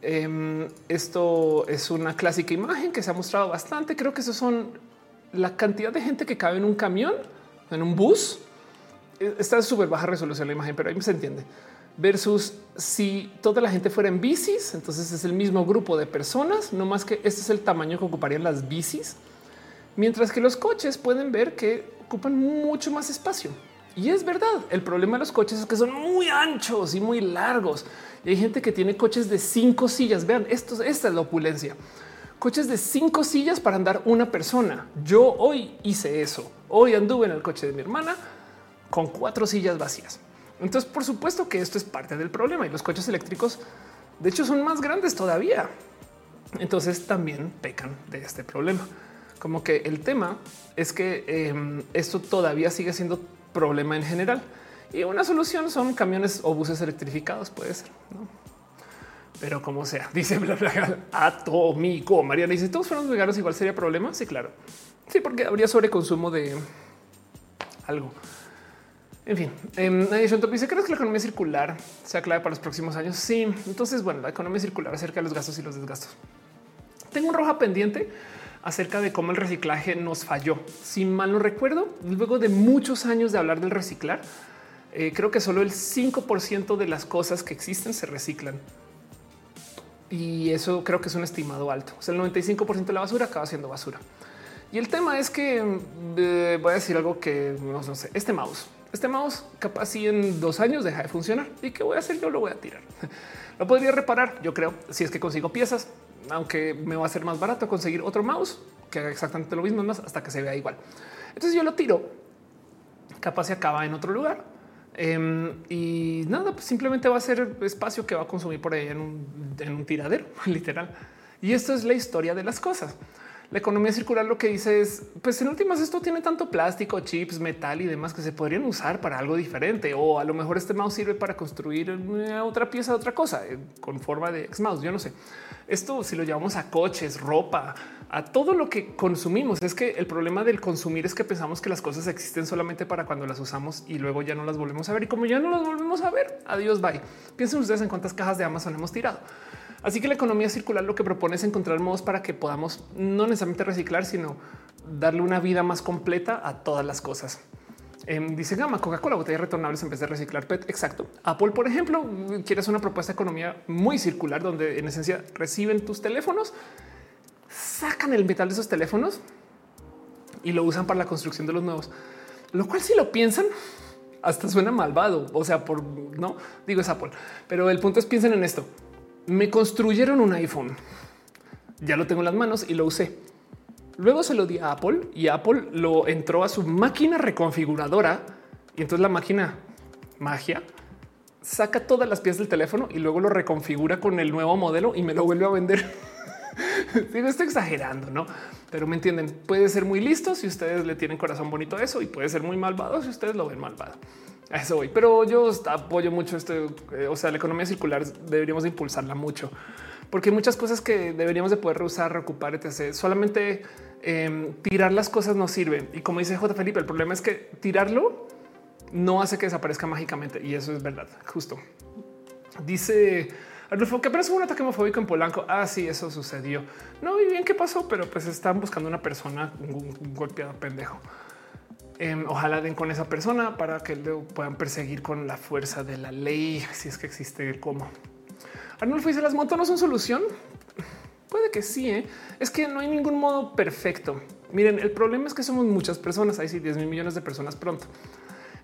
Em, esto es una clásica imagen que se ha mostrado bastante. Creo que esos son la cantidad de gente que cabe en un camión, en un bus está súper baja resolución la imagen, pero ahí se entiende. Versus si toda la gente fuera en bicis, entonces es el mismo grupo de personas, no más que este es el tamaño que ocuparían las bicis, mientras que los coches pueden ver que ocupan mucho más espacio. Y es verdad, el problema de los coches es que son muy anchos y muy largos. Y hay gente que tiene coches de cinco sillas. Vean, esto, esta es la opulencia. Coches de cinco sillas para andar una persona. Yo hoy hice eso. Hoy anduve en el coche de mi hermana con cuatro sillas vacías. Entonces, por supuesto que esto es parte del problema y los coches eléctricos, de hecho, son más grandes todavía. Entonces también pecan de este problema. Como que el tema es que em, esto todavía sigue siendo problema en general y una solución son camiones o buses electrificados, puede ser. Pero como sea, dice bla, bla, atómico. Mariana dice todos fueran veganos, igual sería problema. Sí, claro. Sí, porque habría sobreconsumo de algo. En fin, eh, dice, ¿crees que la economía circular sea clave para los próximos años? Sí, entonces, bueno, la economía circular acerca de los gastos y los desgastos. Tengo un roja pendiente acerca de cómo el reciclaje nos falló. Si mal no recuerdo, luego de muchos años de hablar del reciclar, eh, creo que solo el 5% de las cosas que existen se reciclan. Y eso creo que es un estimado alto. O sea, el 95% de la basura acaba siendo basura. Y el tema es que eh, voy a decir algo que no sé, este mouse este mouse capaz si en dos años deja de funcionar y qué voy a hacer yo lo voy a tirar. Lo podría reparar, yo creo, si es que consigo piezas, aunque me va a ser más barato conseguir otro mouse que haga exactamente lo mismo más hasta que se vea igual. Entonces yo lo tiro, capaz se acaba en otro lugar. Em, y nada, pues simplemente va a ser espacio que va a consumir por ahí en un, en un tiradero, literal. Y esto es la historia de las cosas. La economía circular lo que dice es, pues en últimas esto tiene tanto plástico, chips, metal y demás que se podrían usar para algo diferente. O a lo mejor este mouse sirve para construir otra pieza otra cosa eh, con forma de X mouse. Yo no sé. Esto si lo llevamos a coches, ropa, a todo lo que consumimos. Es que el problema del consumir es que pensamos que las cosas existen solamente para cuando las usamos y luego ya no las volvemos a ver. Y como ya no las volvemos a ver, adiós, bye. Piensen ustedes en cuántas cajas de Amazon hemos tirado. Así que la economía circular lo que propone es encontrar modos para que podamos no necesariamente reciclar, sino darle una vida más completa a todas las cosas. Em, dice Gama, Coca-Cola, botellas retornables en vez de reciclar PET. Exacto. Apple, por ejemplo, quieres una propuesta de economía muy circular, donde en esencia reciben tus teléfonos, sacan el metal de esos teléfonos y lo usan para la construcción de los nuevos. Lo cual, si lo piensan, hasta suena malvado. O sea, por no digo es Apple, pero el punto es piensen en esto me construyeron un iPhone. Ya lo tengo en las manos y lo usé. Luego se lo di a Apple y Apple lo entró a su máquina reconfiguradora y entonces la máquina magia saca todas las piezas del teléfono y luego lo reconfigura con el nuevo modelo y me lo vuelve a vender. Digo, estoy exagerando, no? Pero me entienden. Puede ser muy listo si ustedes le tienen corazón bonito a eso y puede ser muy malvado si ustedes lo ven malvado. A eso voy, pero yo apoyo mucho esto. Eh, o sea, la economía circular deberíamos impulsarla mucho porque hay muchas cosas que deberíamos de poder reusar, reocupar, etc. Solamente em, tirar las cosas no sirve. Y como dice J. Felipe, el problema es que tirarlo no hace que desaparezca mágicamente. Y eso es verdad. Justo dice Arnulfo que apenas hubo un ataque homofóbico en Polanco. Ah, sí, eso sucedió. No vi bien qué pasó, pero pues están buscando una persona, un golpeado pendejo. Em, ojalá den con esa persona para que lo puedan perseguir con la fuerza de la ley, si es que existe cómo. Arnulfo dice las motos no son solución. Puede que sí, ¿eh? es que no hay ningún modo perfecto. Miren, el problema es que somos muchas personas, hay sí 10 mil millones de personas pronto.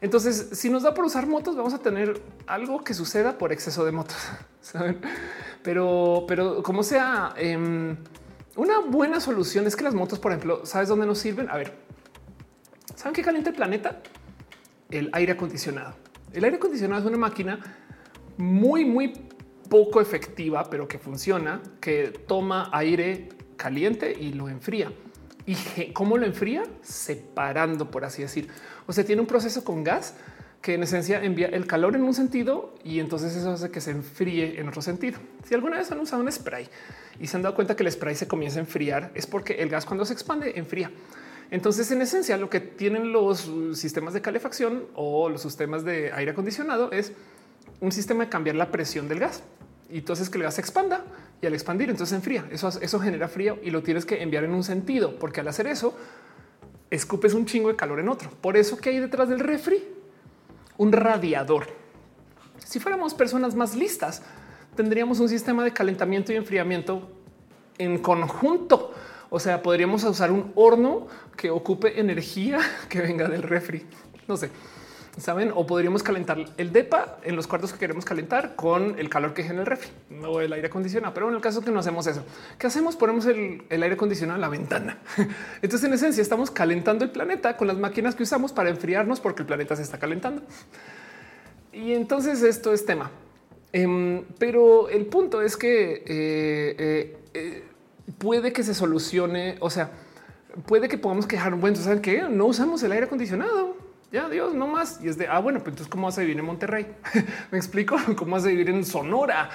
Entonces, si nos da por usar motos, vamos a tener algo que suceda por exceso de motos. ¿saben? Pero, pero como sea, em, una buena solución es que las motos, por ejemplo, ¿sabes dónde nos sirven? A ver, ¿Saben qué calienta el planeta? El aire acondicionado. El aire acondicionado es una máquina muy, muy poco efectiva, pero que funciona, que toma aire caliente y lo enfría. ¿Y cómo lo enfría? Separando, por así decir. O sea, tiene un proceso con gas que en esencia envía el calor en un sentido y entonces eso hace que se enfríe en otro sentido. Si alguna vez han usado un spray y se han dado cuenta que el spray se comienza a enfriar, es porque el gas cuando se expande enfría. Entonces, en esencia, lo que tienen los sistemas de calefacción o los sistemas de aire acondicionado es un sistema de cambiar la presión del gas. Y entonces que el gas se expanda y al expandir, entonces enfría. Eso, eso genera frío y lo tienes que enviar en un sentido, porque al hacer eso, escupes un chingo de calor en otro. Por eso que hay detrás del refri un radiador. Si fuéramos personas más listas, tendríamos un sistema de calentamiento y enfriamiento en conjunto. O sea, podríamos usar un horno que ocupe energía que venga del refri. No sé, saben, o podríamos calentar el depa en los cuartos que queremos calentar con el calor que genera el refri o el aire acondicionado. Pero en el caso que no hacemos eso, ¿qué hacemos? Ponemos el, el aire acondicionado en la ventana. Entonces, en esencia, estamos calentando el planeta con las máquinas que usamos para enfriarnos porque el planeta se está calentando. Y entonces esto es tema. Em, pero el punto es que eh, eh, eh, puede que se solucione, o sea, puede que podamos quejar, bueno, ¿saben qué? No usamos el aire acondicionado. Ya, Dios, no más. Y es de, ah, bueno, pues entonces, ¿cómo vas a vivir en Monterrey? Me explico, ¿cómo vas a vivir en Sonora?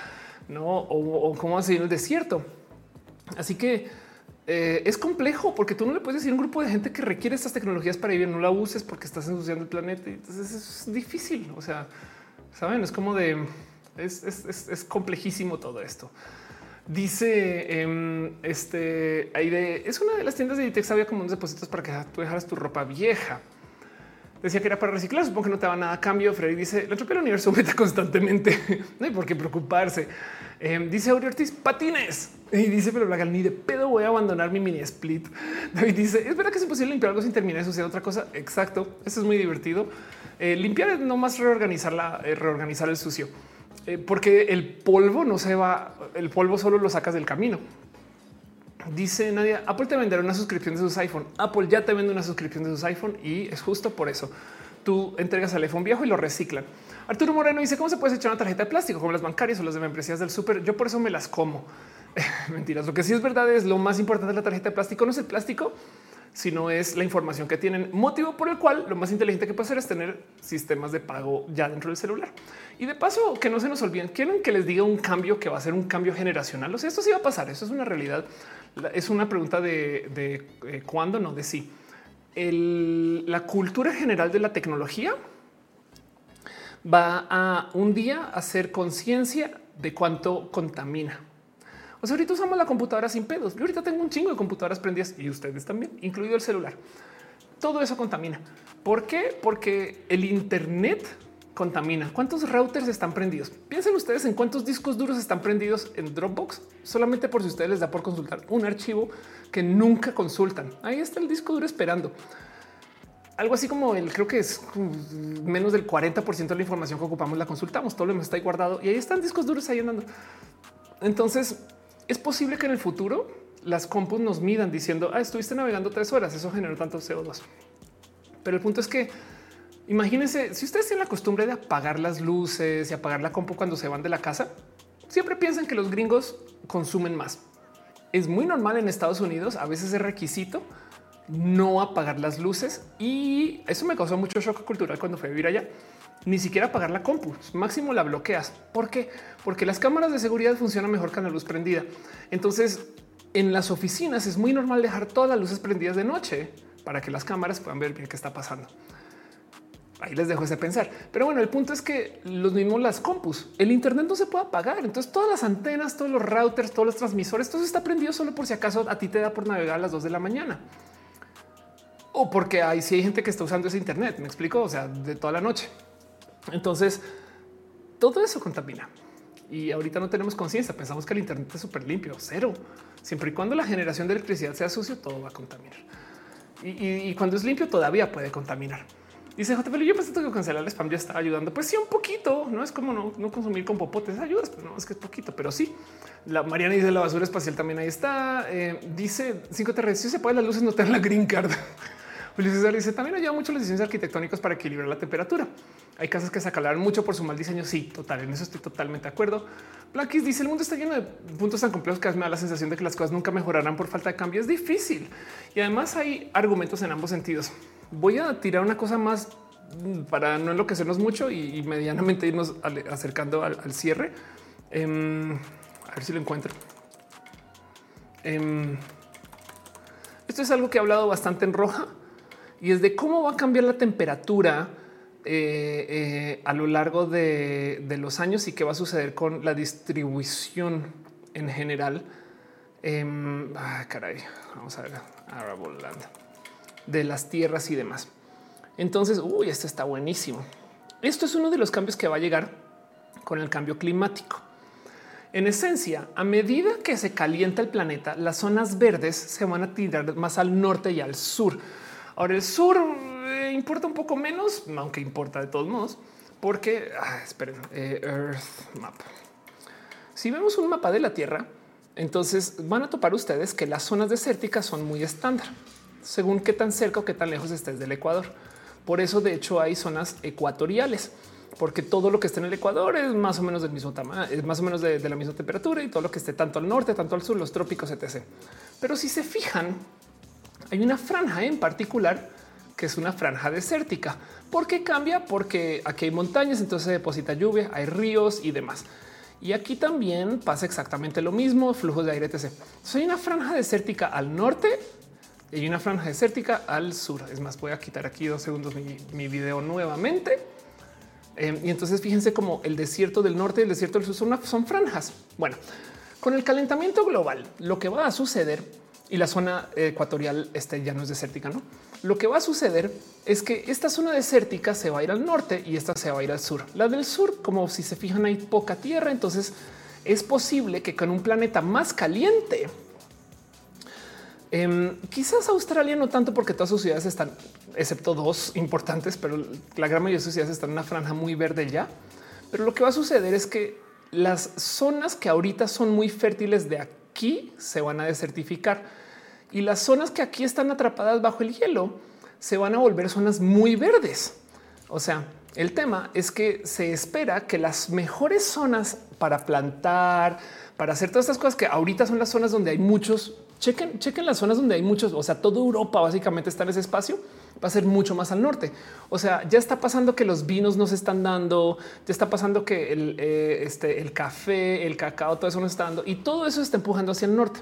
No, o, cómo vas a vivir en el desierto. Así que eh, es complejo porque tú no le puedes decir a un grupo de gente que requiere estas tecnologías para vivir, no la uses porque estás ensuciando el planeta. Entonces es difícil. O sea, saben, es como de, es, es complejísimo todo esto. Dice em, este de es una de las tiendas de Ditex había como unos depósitos para que tú dejaras tu ropa vieja. Decía que era para reciclar. Supongo que no te va nada a cambio. Freddy dice la entropía del universo aumenta constantemente. no hay por qué preocuparse. Em, dice Auri Ortiz patines y dice, pero la ni de pedo voy a abandonar mi mini split. David dice es verdad que es imposible limpiar algo sin terminar sea otra cosa. Exacto. Eso es muy divertido. Eh, limpiar es no más reorganizar eh, reorganizar el sucio. Eh, porque el polvo no se va, el polvo solo lo sacas del camino. Dice Nadia, Apple te venderá una suscripción de sus iPhone. Apple ya te vende una suscripción de sus iPhone y es justo por eso. Tú entregas el iPhone viejo y lo reciclan. Arturo Moreno dice, ¿cómo se puede echar una tarjeta de plástico como las bancarias o las de membresías del súper? Yo por eso me las como. Mentiras. Lo que sí es verdad es lo más importante de la tarjeta de plástico no es el plástico, sino es la información que tienen, motivo por el cual lo más inteligente que puede hacer es tener sistemas de pago ya dentro del celular. Y de paso, que no se nos olviden, quieren que les diga un cambio que va a ser un cambio generacional. O sea, esto sí va a pasar, eso es una realidad. Es una pregunta de, eh, cuándo, no de sí. la cultura general de la tecnología va a un día hacer conciencia de cuánto contamina. O sea, ahorita usamos la computadora sin pedos. Yo ahorita tengo un chingo de computadoras prendidas y ustedes también, incluido el celular. Todo eso contamina. ¿Por qué? Porque el Internet contamina. ¿Cuántos routers están prendidos? Piensen ustedes en cuántos discos duros están prendidos en Dropbox, solamente por si ustedes les da por consultar un archivo que nunca consultan. Ahí está el disco duro esperando. Algo así como el creo que es menos del 40% de la información que ocupamos la consultamos. Todo lo demás está ahí guardado y ahí están discos duros ahí andando. Entonces, es posible que en el futuro las compus nos midan diciendo ah, estuviste navegando tres horas. Eso generó tanto CO2. Pero el punto es que imagínense si ustedes tienen la costumbre de apagar las luces y apagar la compu cuando se van de la casa, siempre piensan que los gringos consumen más. Es muy normal en Estados Unidos. A veces es requisito no apagar las luces y eso me causó mucho shock cultural cuando fui a vivir allá ni siquiera apagar la compu, máximo la bloqueas. ¿Por qué? Porque las cámaras de seguridad funcionan mejor con la luz prendida. Entonces, en las oficinas es muy normal dejar todas las luces prendidas de noche para que las cámaras puedan ver bien qué está pasando. Ahí les dejo ese pensar. Pero bueno, el punto es que los mismos las compus, el Internet no se puede apagar. Entonces todas las antenas, todos los routers, todos los transmisores, todo está prendido solo por si acaso a ti te da por navegar a las dos de la mañana. O porque hay si hay gente que está usando ese Internet. Me explico, o sea, de toda la noche. Entonces, todo eso contamina. Y ahorita no tenemos conciencia, pensamos que el Internet es súper limpio, cero. Siempre y cuando la generación de electricidad sea sucio, todo va a contaminar. Y, cuando es limpio, todavía puede contaminar. Dice JP, yo pensé que cancelar el spam ya está ayudando. Pues sí, un poquito. No es como no, consumir con popotes ayudas, pero no es que es poquito, pero sí. La Mariana dice la basura espacial también ahí está. Eh, dice 5 TR, si se puede las luces no tener la green card. Julio César dice también ayuda mucho los diseños arquitectónicos para equilibrar la temperatura. Hay casas que se acalaran mucho por su mal diseño. Sí, total. En eso estoy totalmente de acuerdo. Blackis dice el mundo está lleno de puntos tan complejos que me da la sensación de que las cosas nunca mejorarán por falta de cambio. Es difícil y además hay argumentos en ambos sentidos. Voy a tirar una cosa más para no enloquecernos mucho y, medianamente irnos acercando al, cierre. Em, a ver si lo encuentro. Em, esto es algo que he hablado bastante en roja y es de cómo va a cambiar la temperatura eh, eh, a lo largo de, los años y qué va a suceder con la distribución en general. Em, ah, caray, vamos a ver volando de las tierras y demás. Entonces, uy, esto está buenísimo. Esto es uno de los cambios que va a llegar con el cambio climático. En esencia, a medida que se calienta el planeta, las zonas verdes se van a tirar más al norte y al sur. Ahora el sur eh, importa un poco menos, aunque importa de todos modos, porque ah, esperen, eh, Earth Map. Si vemos un mapa de la Tierra, entonces van a topar ustedes que las zonas desérticas son muy estándar, según qué tan cerca o qué tan lejos estés del Ecuador. Por eso, de hecho, hay zonas ecuatoriales porque todo lo que esté en el Ecuador es más o menos del mismo tamaño, es más o menos de, la misma temperatura y todo lo que esté tanto al norte, tanto al sur, los trópicos, etc. Pero si se fijan, hay una franja en particular que es una franja desértica. ¿Por qué cambia? Porque aquí hay montañas, entonces se deposita lluvia, hay ríos y demás. Y aquí también pasa exactamente lo mismo, flujos de aire, etc. Soy una franja desértica al norte y hay una franja desértica al sur. Es más, voy a quitar aquí dos segundos mi, mi video nuevamente Em, y entonces fíjense como el desierto del norte y el desierto del sur son, son franjas. Bueno, con el calentamiento global, lo que va a suceder y la zona ecuatorial este ya no es desértica, no? Lo que va a suceder es que esta zona desértica se va a ir al norte y esta se va a ir al sur. La del sur, como si se fijan, hay poca tierra, entonces es posible que con un planeta más caliente Em, quizás Australia no tanto porque todas sus ciudades están, excepto dos importantes, pero la gran mayoría de sus ciudades están en una franja muy verde ya. Pero lo que va a suceder es que las zonas que ahorita son muy fértiles de aquí se van a desertificar y las zonas que aquí están atrapadas bajo el hielo se van a volver zonas muy verdes. O sea, el tema es que se espera que las mejores zonas para plantar, para hacer todas estas cosas que ahorita son las zonas donde hay muchos Chequen, chequen las zonas donde hay muchos, o sea, toda Europa básicamente está en ese espacio, va a ser mucho más al norte. O sea, ya está pasando que los vinos nos están dando, ya está pasando que el, eh, este, el café, el cacao, todo eso nos está dando y todo eso está empujando hacia el norte.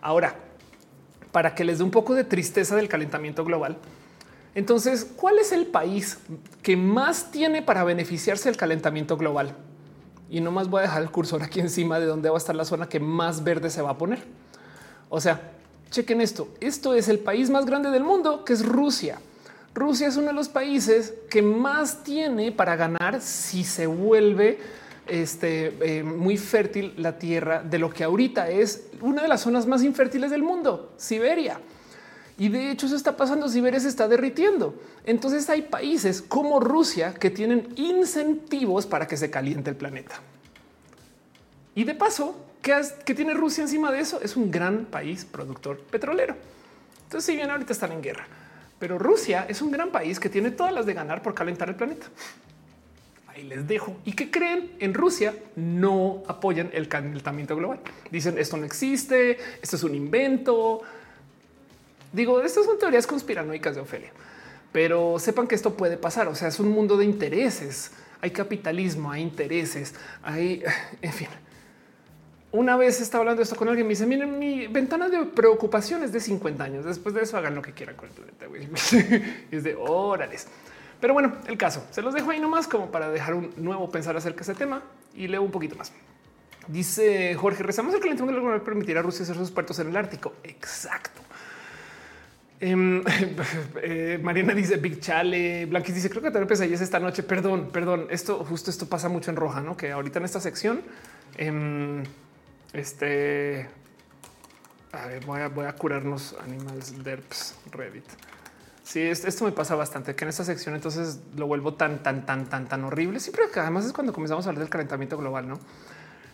Ahora, para que les dé un poco de tristeza del calentamiento global, entonces, ¿cuál es el país que más tiene para beneficiarse del calentamiento global? Y no más voy a dejar el cursor aquí encima de donde va a estar la zona que más verde se va a poner. O sea, chequen esto. Esto es el país más grande del mundo, que es Rusia. Rusia es uno de los países que más tiene para ganar si se vuelve este, eh, muy fértil la tierra de lo que ahorita es una de las zonas más infértiles del mundo, Siberia. Y de hecho eso está pasando, Siberia se está derritiendo. Entonces hay países como Rusia que tienen incentivos para que se caliente el planeta. Y de paso, ¿Qué, tiene Rusia encima de eso? Es un gran país productor petrolero. Entonces, si bien ahorita están en guerra, pero Rusia es un gran país que tiene todas las de ganar por calentar el planeta. Ahí les dejo. ¿Y qué creen? En Rusia no apoyan el calentamiento global. Dicen esto no existe, esto es un invento. Digo, estas son teorías conspiranoicas de Ofelia, pero sepan que esto puede pasar. O sea, es un mundo de intereses. Hay capitalismo, hay intereses, hay, en fin una vez estaba hablando esto con alguien, me dice, miren, mi ventana de preocupación es de 50 años. Después de eso hagan lo que quieran con el planeta. es de órales. Pero bueno, el caso se los dejo ahí nomás como para dejar un nuevo pensar acerca de ese tema y leo un poquito más. Dice Jorge, rezamos el calentamiento global permitirá a Rusia hacer sus puertos en el Ártico. Exacto. Em, eh, Mariana dice Big Chale, Blanquis dice creo que tener pesadillas esta noche. Perdón, perdón. Esto justo esto pasa mucho en roja, no? Que ahorita en esta sección em, este voy a, curarnos animals derps Reddit. Sí, esto me pasa bastante que en esta sección entonces lo vuelvo tan, tan, tan, tan, tan horrible. Siempre que además es cuando comenzamos a hablar del calentamiento global, no?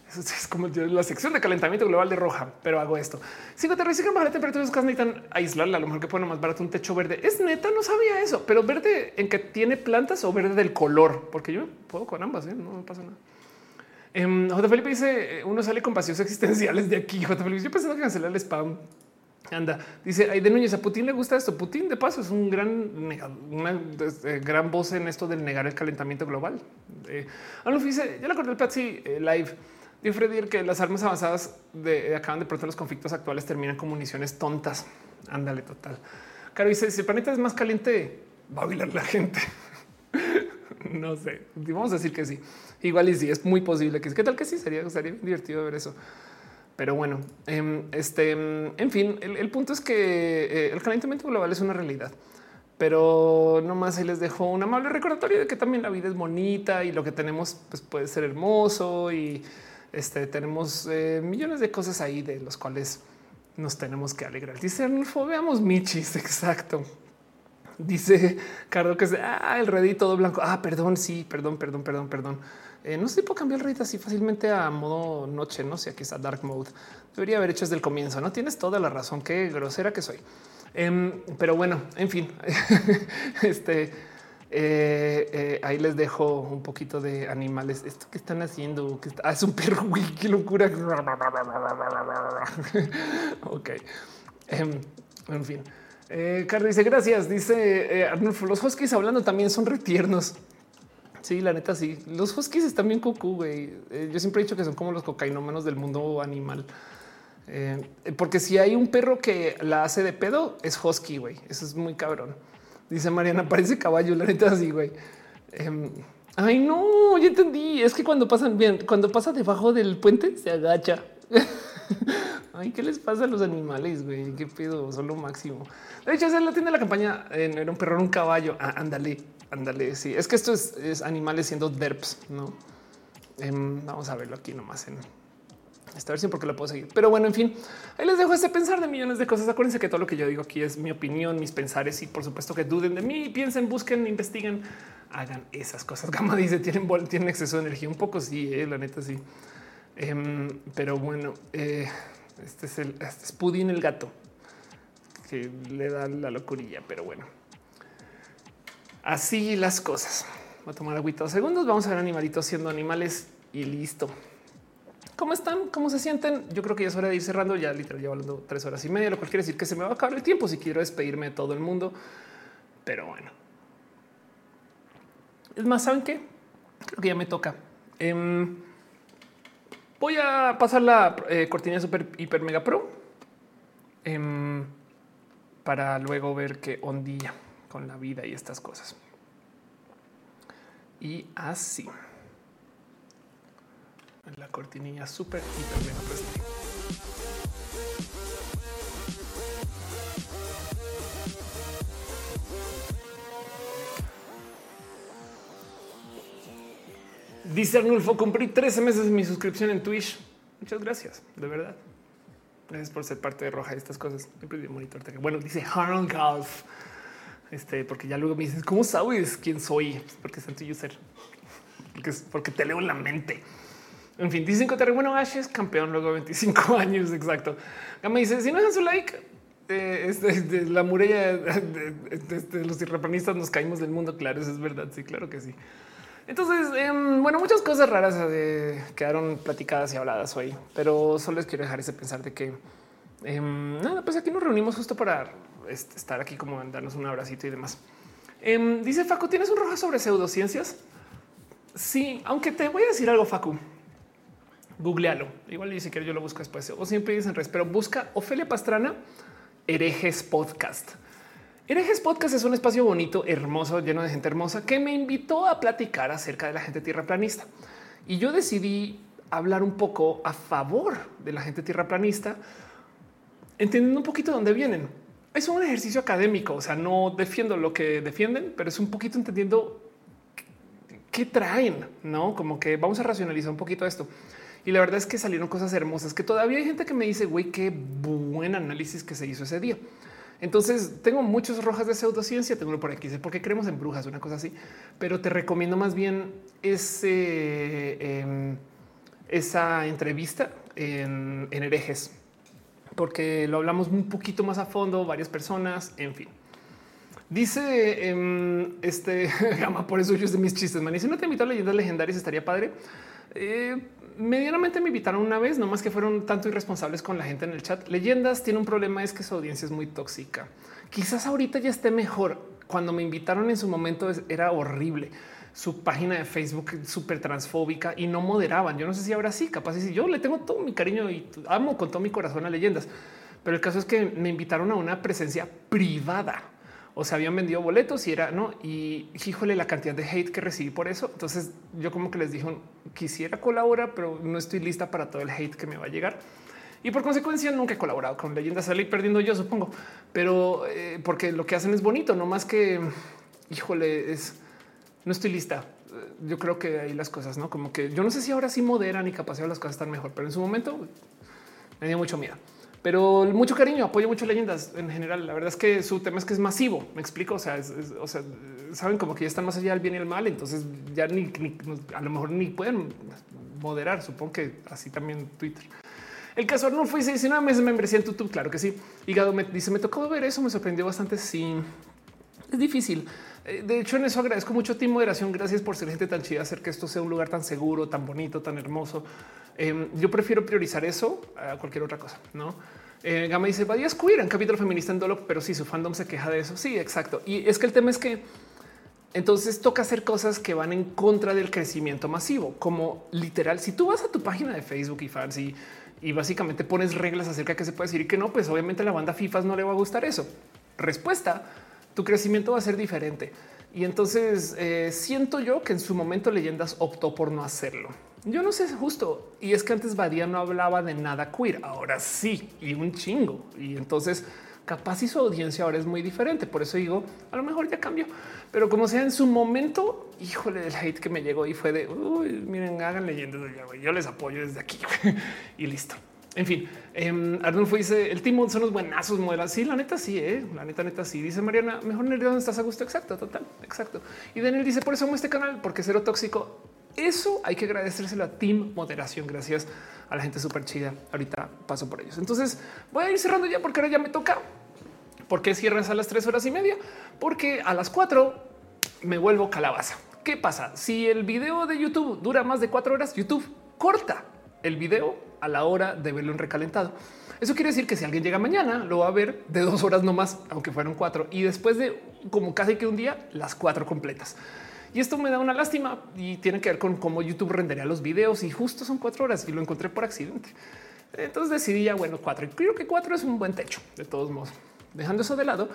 Es como la sección de calentamiento global de roja, pero hago esto. Si te reciben bajar la temperatura, los necesitan aislarla. A lo mejor que pone más barato un techo verde. Es neta, no sabía eso, pero verde en que tiene plantas o verde del color, porque yo puedo con ambas, ¿eh? no me pasa nada. Um, J. Felipe dice uno sale con vacíos existenciales de aquí. J. Felipe, yo pensando que cancelar el spam. Anda, dice de Núñez a Putin le gusta esto. Putin de paso es un gran, una este, gran voz en esto del negar el calentamiento global. Eh, dice ya le acordé el Patsy eh, live. Dijo Freddy que las armas avanzadas de, acaban de pronto los conflictos actuales terminan con municiones tontas. Ándale, total. Caro dice si el planeta es más caliente, va a bailar la gente. no sé, vamos a decir que sí. Igual y sí, es muy posible que ¿Qué tal que sí? Sería, sería divertido ver eso. Pero bueno, em, este, em, en fin, el, punto es que eh, el calentamiento global es una realidad. Pero no más ahí les dejo un amable recordatorio de que también la vida es bonita y lo que tenemos pues, puede ser hermoso y este, tenemos eh, millones de cosas ahí de los cuales nos tenemos que alegrar. Dice Arnulfo, veamos Michis, exacto. Dice Cardo que es ah, el Reddit todo blanco. Ah, perdón, sí, perdón, perdón, perdón, perdón. Eh, no sé puedo cambiar el Reddit así fácilmente a modo noche, no sé, aquí está dark mode. Debería haber hecho desde el comienzo. No tienes toda la razón. Qué grosera que soy. Em, pero bueno, en fin, este eh, eh, ahí les dejo un poquito de animales. Esto que están haciendo, que ah, es un perro, güey, qué locura. ok, em, en fin. Eh, Carlos dice gracias. Dice Arnulfo, los huskies hablando también son retiernos. Sí, la neta, sí. Los huskies están bien cucú, güey. Eh, yo siempre he dicho que son como los cocainómanos del mundo animal. Eh, porque si hay un perro que la hace de pedo, es husky, güey. Eso es muy cabrón. Dice Mariana, parece caballo, la neta, sí, güey. Em, ay, no, ya entendí. Es que cuando pasan bien, cuando pasa debajo del puente, se agacha. Ay, ¿qué les pasa a los animales, güey? ¿Qué pedo? Son lo máximo. De hecho, se la tiene la campaña. era un perro, un caballo. Ah, ándale. Ándale, sí. Es que esto es, animales siendo derps, ¿no? Em, vamos a verlo aquí nomás en esta versión porque lo puedo seguir. Pero bueno, en fin, ahí les dejo este pensar de millones de cosas. Acuérdense que todo lo que yo digo aquí es mi opinión, mis pensares y por supuesto que duden de mí, piensen, busquen, investiguen, hagan esas cosas. Gama dice, tienen, tienen exceso de energía. Un poco sí, eh, la neta sí. Em, pero bueno, eh, este es el este es Pudín el gato que le da la locurilla, pero bueno. Así las cosas. Voy a tomar agüita dos segundos. Vamos a ver animalitos siendo animales y listo. ¿Cómo están? ¿Cómo se sienten? Yo creo que ya es hora de ir cerrando. Ya literal llevo hablando tres horas y media, lo cual quiere decir que se me va a acabar el tiempo si quiero despedirme de todo el mundo. Pero bueno. Es más, ¿saben qué? Creo que ya me toca. Em, voy a pasar la eh, cortina super hiper mega pro em, para luego ver qué ondilla con la vida y estas cosas. Y así. La cortinilla súper hiper bien Dice Arnulfo, cumplí 13 meses de mi suscripción en Twitch. Muchas gracias, de verdad. Gracias por ser parte de Roja y estas cosas. Siempre monitor. Bueno, dice Harold Golf. Este, porque ya luego me dices, ¿cómo sabes quién soy? Porque es tu user. Porque es porque te leo en la mente. En fin, dicen que bueno, Ash es campeón luego de 25 años. Exacto. Me dice, si no dejan su like, eh, de, la muralla de, los irrepanistas nos caímos del mundo. Claro, eso es verdad. Sí, claro que sí. Entonces, em, bueno, muchas cosas raras eh, quedaron platicadas y habladas hoy, pero solo les quiero dejar ese pensar de que em, nada, pues aquí nos reunimos justo para estar aquí como darnos un abracito y demás. Em, dice Facu, ¿tienes un roja sobre pseudociencias? Sí, aunque te voy a decir algo, Facu. Googlealo. Igual ni siquiera yo lo busco después o siempre dicen res, pero busca Ofelia Pastrana, herejes podcast. Herejes Podcast es un espacio bonito, hermoso, lleno de gente hermosa que me invitó a platicar acerca de la gente tierra planista. Y yo decidí hablar un poco a favor de la gente tierra planista, entendiendo un poquito dónde vienen es un ejercicio académico. O sea, no defiendo lo que defienden, pero es un poquito entendiendo qué traen, no como que vamos a racionalizar un poquito esto. Y la verdad es que salieron cosas hermosas que todavía hay gente que me dice, güey, qué buen análisis que se hizo ese día. Entonces tengo muchos rojas de pseudociencia. Tengo uno por aquí, sé por qué creemos en brujas, una cosa así, pero te recomiendo más bien ese. Em, esa entrevista en, herejes, porque lo hablamos un poquito más a fondo, varias personas, en fin. Dice em, este gama, por eso yo es de mis chistes. Man, si no te invito a leyendas legendarias, estaría padre. Eh, medianamente me invitaron una vez, no más que fueron tanto irresponsables con la gente en el chat. Leyendas tiene un problema, es que su audiencia es muy tóxica. Quizás ahorita ya esté mejor. Cuando me invitaron en su momento era horrible su página de Facebook súper transfóbica y no moderaban. Yo no sé si ahora sí, capaz si yo le tengo todo mi cariño y amo con todo mi corazón a leyendas. Pero el caso es que me invitaron a una presencia privada. O sea, habían vendido boletos y era no. Y híjole, la cantidad de hate que recibí por eso. Entonces yo como que les dije, quisiera colaborar, pero no estoy lista para todo el hate que me va a llegar. Y por consecuencia nunca he colaborado con leyendas. Salí perdiendo yo, supongo, pero eh, porque lo que hacen es bonito, no más que híjole, es no estoy lista. Yo creo que hay las cosas, no como que yo no sé si ahora sí moderan y capaz las cosas están mejor, pero en su momento me dio mucho miedo. Pero mucho cariño, apoyo mucho leyendas en general. La verdad es que su tema es que es masivo. Me explico. O sea, o sea, saben como que ya están más allá del bien y el mal. Entonces ya ni, a lo mejor ni pueden moderar. Supongo que así también Twitter. El caso no fue 19 meses me membresía en YouTube. Claro que sí. Hígado me dice: Me tocó ver eso. Me sorprendió bastante. Sí, es difícil. Eh, de hecho, en eso agradezco mucho a ti, moderación. Gracias por ser gente tan chida, hacer que esto sea un lugar tan seguro, tan bonito, tan hermoso. Em, yo prefiero priorizar eso a cualquier otra cosa, no? Eh, Gama dice Badías queer en capítulo feminista en Dolo, pero si su fandom se queja de eso. Sí, exacto. Y es que el tema es que entonces toca hacer cosas que van en contra del crecimiento masivo, como literal. Si tú vas a tu página de Facebook y fans y, y básicamente pones reglas acerca de qué se puede decir y que no, pues obviamente la banda FIFA no le va a gustar eso. Respuesta tu crecimiento va a ser diferente. Y entonces eh, siento yo que en su momento Leyendas optó por no hacerlo. Yo no sé justo. Y es que antes Badía no hablaba de nada queer. Ahora sí, y un chingo. Y entonces capaz y su audiencia ahora es muy diferente. Por eso digo, a lo mejor ya cambió. Pero como sea en su momento, híjole, el hate que me llegó y fue de, miren, hagan leyendas de Yo les apoyo desde aquí y listo. En fin, eh, Arnulfo dice el Timón son los buenazos modelos. Sí, la neta, sí, eh? la neta, neta, sí. Dice Mariana, mejor el donde estás a gusto. Exacto, total, exacto. Y Daniel dice por eso amo este canal, porque cero tóxico. Eso hay que agradecérselo a Team Moderación. Gracias a la gente súper chida. Ahorita paso por ellos. Entonces voy a ir cerrando ya porque ahora ya me toca. ¿Por qué cierras a las tres horas y media? Porque a las cuatro me vuelvo calabaza. ¿Qué pasa? Si el video de YouTube dura más de cuatro horas, YouTube corta el video a la hora de verlo en recalentado. Eso quiere decir que si alguien llega mañana, lo va a ver de dos horas no más, aunque fueron cuatro, y después de como casi que un día, las cuatro completas. Y esto me da una lástima y tiene que ver con cómo YouTube rendería los videos y justo son cuatro horas y lo encontré por accidente. Entonces decidí ya, bueno, cuatro. Y creo que cuatro es un buen techo, de todos modos. Dejando eso de lado,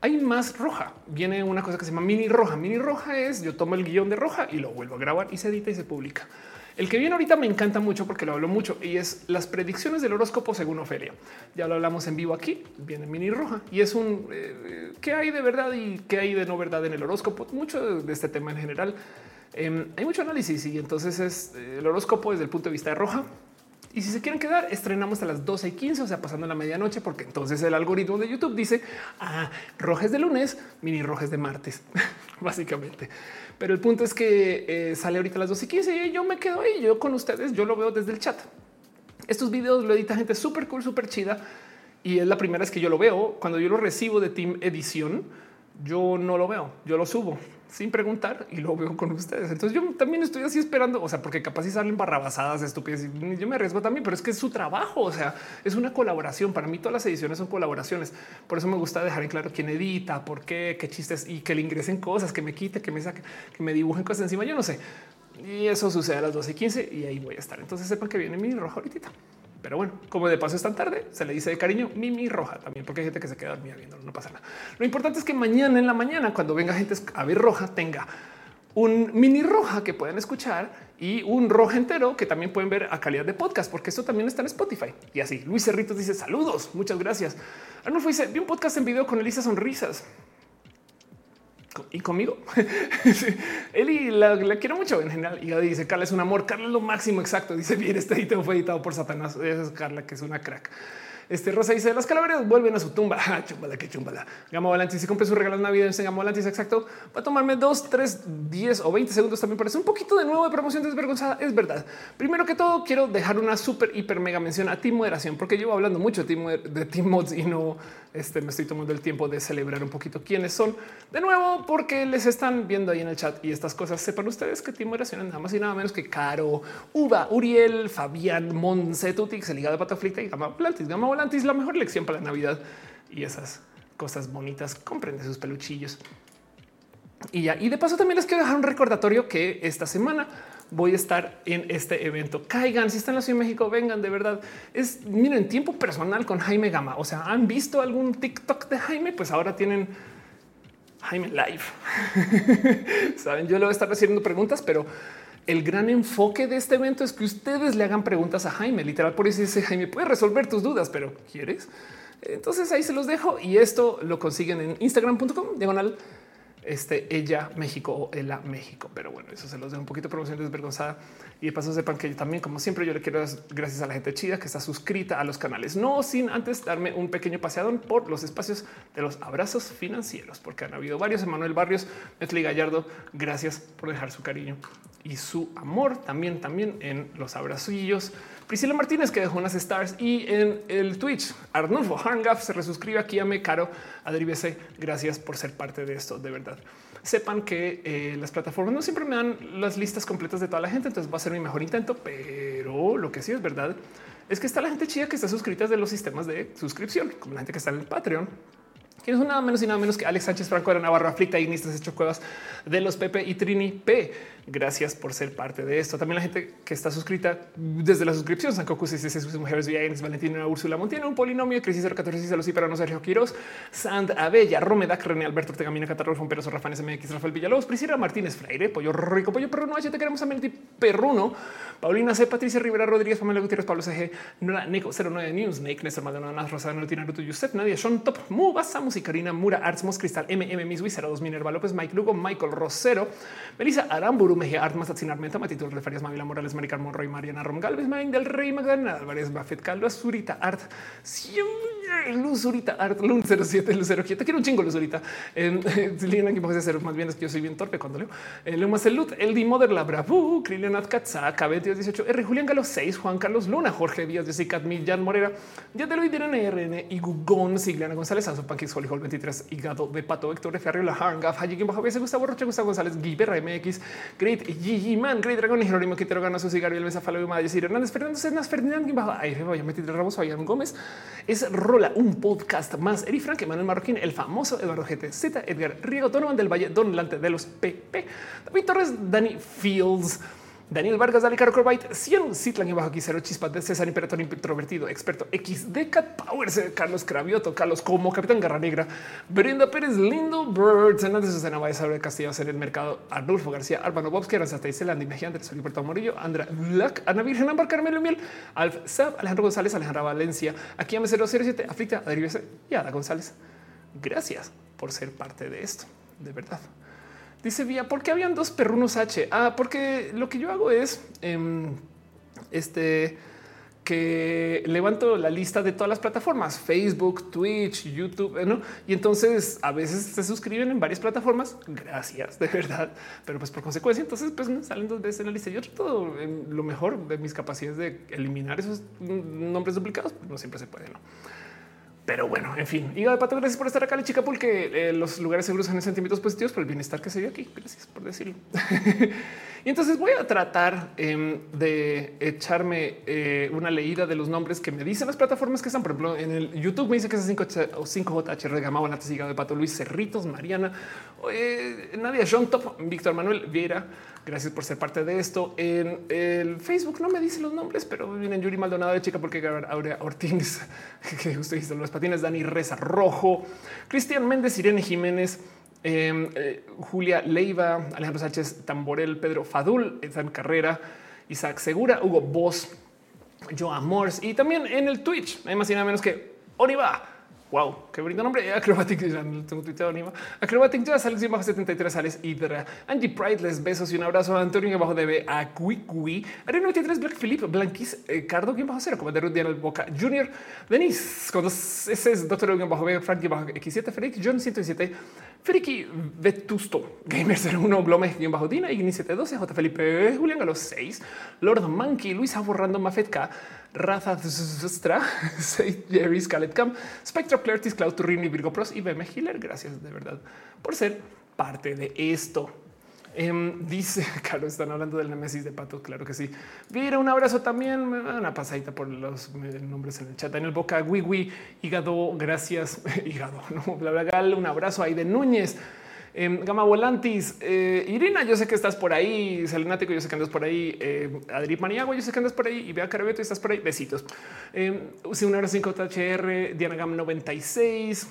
hay más roja. Viene una cosa que se llama mini roja. Mini roja es yo tomo el guion de roja y lo vuelvo a grabar y se edita y se publica. El que viene ahorita me encanta mucho porque lo hablo mucho y es las predicciones del horóscopo según Ofelia. Ya lo hablamos en vivo aquí, viene mini roja y es un eh, qué hay de verdad y qué hay de no verdad en el horóscopo. Mucho de este tema en general. Em, hay mucho análisis y entonces es eh, el horóscopo desde el punto de vista de roja. Y si se quieren quedar, estrenamos a las 12 y 15, o sea, pasando la medianoche, porque entonces el algoritmo de YouTube dice ah, rojes de lunes, mini rojes de martes, básicamente. Pero el punto es que eh, sale ahorita a las 2 y 15 y yo me quedo ahí. Yo con ustedes, yo lo veo desde el chat. Estos videos lo edita gente súper cool, súper chida. Y es la primera vez que yo lo veo. Cuando yo lo recibo de Team Edición, yo no lo veo, yo lo subo sin preguntar y lo veo con ustedes. Entonces yo también estoy así esperando, o sea, porque capaz si salen barrabasadas, estúpidas, y yo me arriesgo también, pero es que es su trabajo, o sea, es una colaboración. Para mí todas las ediciones son colaboraciones. Por eso me gusta dejar en claro quién edita, por qué, qué chistes y que le ingresen cosas, que me quite, que me saquen, que me dibujen cosas encima. Yo no sé. Y eso sucede a las 12 y 15 y ahí voy a estar. Entonces sepan que viene mi rojo ahorita. Pero bueno, como de paso es tan tarde, se le dice de cariño Mimi Roja también, porque hay gente que se queda dormida viendo, no pasa nada. Lo importante es que mañana en la mañana, cuando venga gente a ver roja, tenga un mini roja que pueden escuchar y un roja entero que también pueden ver a calidad de podcast, porque esto también está en Spotify. Y así, Luis Cerritos dice saludos, muchas gracias. Arnulfo dice, vi un podcast en video con Elisa Sonrisas y conmigo. Eli la, quiero mucho en general. Y dice Carla es un amor. Carla es lo máximo exacto. Dice bien, este editado fue editado por Satanás. Esa es Carla, que es una crack. Este Rosa dice las calaveras vuelven a su tumba. Ah, chumbala, que chumbala. Gama Volantis, si compré su regalo de Navidad en Gama Volantis, exacto. Va a tomarme dos, tres, diez o veinte segundos también parece un poquito de nuevo de promoción desvergonzada. Es verdad. Primero que todo, quiero dejar una súper, hiper, mega mención a Team Moderación, porque llevo hablando mucho de Team, Mods y no este, me estoy tomando el tiempo de celebrar un poquito quiénes son. De nuevo, porque les están viendo ahí en el chat y estas cosas. Sepan ustedes que Team Moderación es nada más y nada menos que Caro, Uva, Uriel, Fabián, Monse, Tutix, el hígado de Pataflita y Gama Volantis. Gama Volantis, la mejor lección para la Navidad y esas cosas bonitas. Comprende sus peluchillos. Y ya, y de paso también les quiero dejar un recordatorio que esta semana voy a estar en este evento. Caigan, si están en la Ciudad de México, vengan de verdad. Es miren tiempo personal con Jaime Gama. O sea, han visto algún TikTok de Jaime, pues ahora tienen Jaime Live. Saben, yo le voy a estar haciendo preguntas, pero el gran enfoque de este evento es que ustedes le hagan preguntas a Jaime. Literal, por eso dice Jaime puede resolver tus dudas, pero quieres. Entonces ahí se los dejo y esto lo consiguen en instagram.com diagonal este ella México o ella México. Pero bueno, eso se los dejo un poquito de promoción desvergonzada. Y de paso sepan que también, como siempre, yo le quiero dar gracias a la gente chida que está suscrita a los canales, no sin antes darme un pequeño paseadón por los espacios de los abrazos financieros, porque han habido varios. Emanuel Barrios, Netflix Gallardo, gracias por dejar su cariño y su amor también, también en los abrazillos. Priscila Martínez que dejó unas stars y en el Twitch Arnulfo Harngaf se resuscribe aquí a me caro Adribese. Gracias por ser parte de esto. De verdad, sepan que eh, las plataformas no siempre me dan las listas completas de toda la gente, entonces va a ser mi mejor intento, pero lo que sí es verdad es que está la gente chida que está suscrita de los sistemas de suscripción, como la gente que está en el Patreon que es nada menos y nada menos que Alex Sánchez Franco de Navarro, Aflicta, Ignistas, Hecho Cuevas de los Pepe y Trini P. Gracias por ser parte de esto. También la gente que está suscrita desde la suscripción, San Cocu, sus mujeres, Vienes, Valentina, Úrsula Montiel, un polinomio, Crisis 014, Cicelos y no Sergio Quiroz, Sand Abella, Romedac, René Alberto Tegamina, Catarro, Peroso, Rafael SMX, Rafael Villalobos, Priscila Martínez Freire, Pollo Rico, Pollo Perruno, H, te queremos a Melty Perruno, Paulina C, Patricia Rivera Rodríguez, Pamela Gutiérrez, Pablo CG, Nora Nico 09 News, Nate, Néstor Maldonado, Rosa, Notina, Ruto, Yusef, Nadia, Sean Top, Mu, Basamos y Karina Mura, Arts, Mos Cristal, MM, Miss Wizard, 2 Minerva López, Mike Lugo, Michael Rosero, Melissa Aramburu, Mejía Art, Mazatzin Armenta, Matito Refarias, Mavila Morales, Maricar Monroy, Mariana Rom Galvez, Main del Rey, Magdalena Álvarez, Buffett, Calvo, Zurita Art, Luzurita Art, Lun 07, Lucero, te quiero un chingo, Luzurita. Liliana, que puede hacer más bien es que yo soy bien torpe cuando leo. Luma Celut, El Di Mother, La Bravu, Krilianat Katza, KB 18, R. Julián Galo 6, Juan Carlos Luna, Jorge Díaz, Jessica Millán Morera, Ya de Luis RN y Gugón, Sigliana González, Azo Pankis, Holy Hall 23, Hígado de Pato, Héctor Ferrio, La Harngaf, Hayikin Bajo Gustavo Roche, Gustavo González, Guiberra MX, Great Gigi Man, Great Dragon, Jerónimo Quintero, Gana Susi, Gabriel Mesa, Falo, Madrid, Hernández, Fernando Cenas, Ferdinand, Bajo Aire, voy a meter Ramos, Fabián Gómez, es Rola, un podcast más. Eri Frank, Manuel Marroquín, el famoso Eduardo GT, Z, Edgar Riego, Donovan del Valle, Don Lante de los PP, David Torres, Dani Fields, Daniel Vargas, Dali Caro Corbait, 100 Citlan y bajo Quisero, Chispas de César Imperator introvertido, experto X de Cat Powers, Carlos Cravioto, Carlos como Capitán Garra Negra, Brenda Pérez, Lindo Birds, Hernández Susana Baez, de Castillo, en el mercado, Arnulfo García, Arbano Bobski, Aranzata Isela, Andy Mejía, Andrés Puerto Morillo, Andra Black, Ana Virgen, Ambar, Carmelo Miel, Alf Sab, Alejandro González, Alejandra Valencia, aquí a 007, Aflicta, Adribese y Ada González. Gracias por ser parte de esto, de verdad. Dice Vía, ¿por qué habían dos perrunos H? Ah, porque lo que yo hago es em, este que levanto la lista de todas las plataformas, Facebook, Twitch, YouTube, ¿no? Y entonces a veces se suscriben en varias plataformas, gracias, de verdad, pero pues por consecuencia, entonces pues salen dos veces en la lista. Yo trato lo mejor de mis capacidades de eliminar esos nombres duplicados, no siempre se puede, ¿no? Pero bueno, en fin, y de pato, gracias por estar acá, la chica, porque eh, los lugares seguros son sentimientos positivos por el bienestar que se dio aquí. Gracias por decirlo. y entonces voy a tratar em, de echarme eh, una leída de los nombres que me dicen las plataformas que están. Por ejemplo, en el YouTube me dice que es 5 o 5JH Regama, Bonata, de Pato, Luis Cerritos, Mariana, eh, Nadia, John Top, Víctor Manuel Vieira. Gracias por ser parte de esto. En el Facebook no me dice los nombres, pero vienen Yuri Maldonado de chica porque Aurea Ortiz, que justo hizo los patines, Dani Reza Rojo, Cristian Méndez, Irene Jiménez, em, eh, Julia Leiva, Alejandro Sánchez Tamborel, Pedro Fadul, Edson Carrera, Isaac Segura, Hugo Boss, Joa Morse y también en el Twitch, hay más y nada menos que Oliva Wow, qué bonito nombre. Acrobatic, ya no tengo tuiteado ni Acrobatic, ya sales bajo 73 sales Hydra. Angie Pride, les besos y un abrazo. Antonio bajo DB, a Cui Arena 93, Black Philip, Blanquis, eh, Cardo, quien bajo cero, como de Diana Boca Junior, Denis, con dos S, Doctor bajo B, Frankie bajo X7, Felix, John 107, Friki Vetusto, Gamer 01, Glome, bajo Dina, Igni 712, J. Felipe, Julián Galo 6, Lord Monkey, Luis Aborrando, Mafetka, Raza Zstra, Jerry, Scarlett Cam, Spectro Clartis, Cloud Turini, Virgo Pros y BM Healer. Gracias de verdad por ser parte de esto. Um, dice Carlos, están hablando del Nemesis de Pato. Claro que sí. Mira, un abrazo también. Una pasadita por los nombres en el chat. En el boca, Wiwi, Hígado, gracias. Hígado, no, bla, bla, bla. Un abrazo ahí de Núñez. Eh, Gama Volantis, eh, Irina, yo sé que estás por ahí. Selenático, yo sé que andas por ahí. Eh, Adri Maniagua, yo sé que andas por ahí. Y vea Carabeto, estás por ahí. Besitos. Eh, un abrazo 5 THR, Diana Gam 96.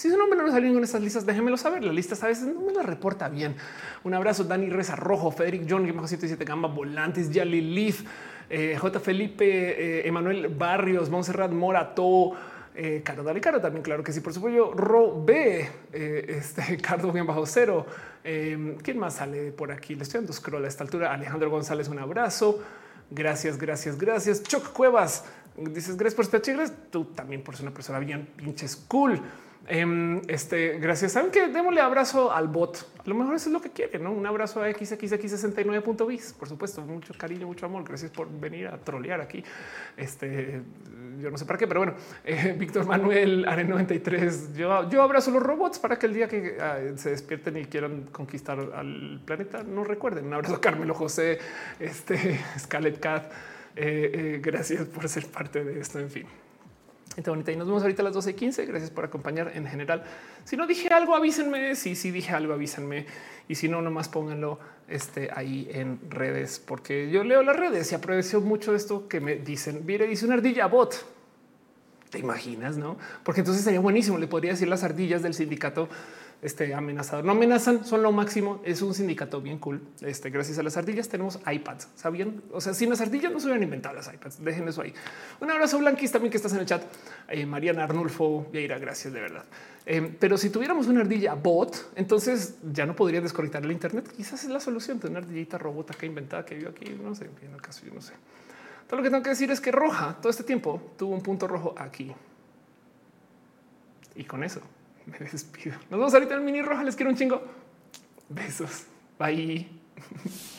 Si su nombre no salió en estas listas, déjenmelo saber. La lista a veces no me la reporta bien. Un abrazo, Dani Reza Rojo, Federic John, 107 Gamba Volantis, Yali Leaf, eh, J. Felipe, eh, Emanuel Barrios, Montserrat Morato, eh, Caro Dale Caro también, claro que sí, por supuesto. Ro eh, este Cardo bien bajo cero. Eh, ¿Quién más sale por aquí? Le estoy dando scroll a esta altura. Alejandro González, un abrazo. Gracias, gracias, gracias. Choc Cuevas, dices gracias por chigres. Tú también por ser una persona bien pinches cool. Em, este, gracias. Saben que démosle abrazo al bot. A lo mejor eso es lo que quiere, ¿no? Un abrazo a XXX69.bis. Por supuesto, mucho cariño, mucho amor. Gracias por venir a trolear aquí. Este, yo no sé para qué, pero bueno, eh, Víctor Manuel, Are 93. Yo, yo abrazo los robots para que el día que ah, se despierten y quieran conquistar al planeta, no recuerden. Un abrazo a Carmelo José, este Scarlett Cat. Eh, eh, gracias por ser parte de esto. En fin. Está bonita y nos vemos ahorita a las 12 y 15. Gracias por acompañar en general. Si no dije algo, avísenme. Si sí, dije algo, avísenme. Y si no, nomás pónganlo este, ahí en redes, porque yo leo las redes y aprecio mucho esto que me dicen. Mire, dice una ardilla bot. Te imaginas, no? Porque entonces sería buenísimo. Le podría decir las ardillas del sindicato este amenazador. No amenazan, son lo máximo. Es un sindicato bien cool. Este, gracias a las ardillas tenemos iPads. ¿Sabían? O sea, sin las ardillas no se hubieran inventado las iPads. Dejen eso ahí. Un abrazo, Blanquis, también que estás en el chat. Eh, Mariana Arnulfo, Vieira, gracias de verdad. Eh, pero si tuviéramos una ardilla bot, entonces ya no podría desconectar el Internet. Quizás es la solución de una ardillita robota que inventada que vive aquí. No sé, en el caso yo no sé. Todo lo que tengo que decir es que Roja todo este tiempo tuvo un punto rojo aquí. Y con eso me despido. Nos vemos ahorita en el mini roja. Les quiero un chingo. Besos. Bye.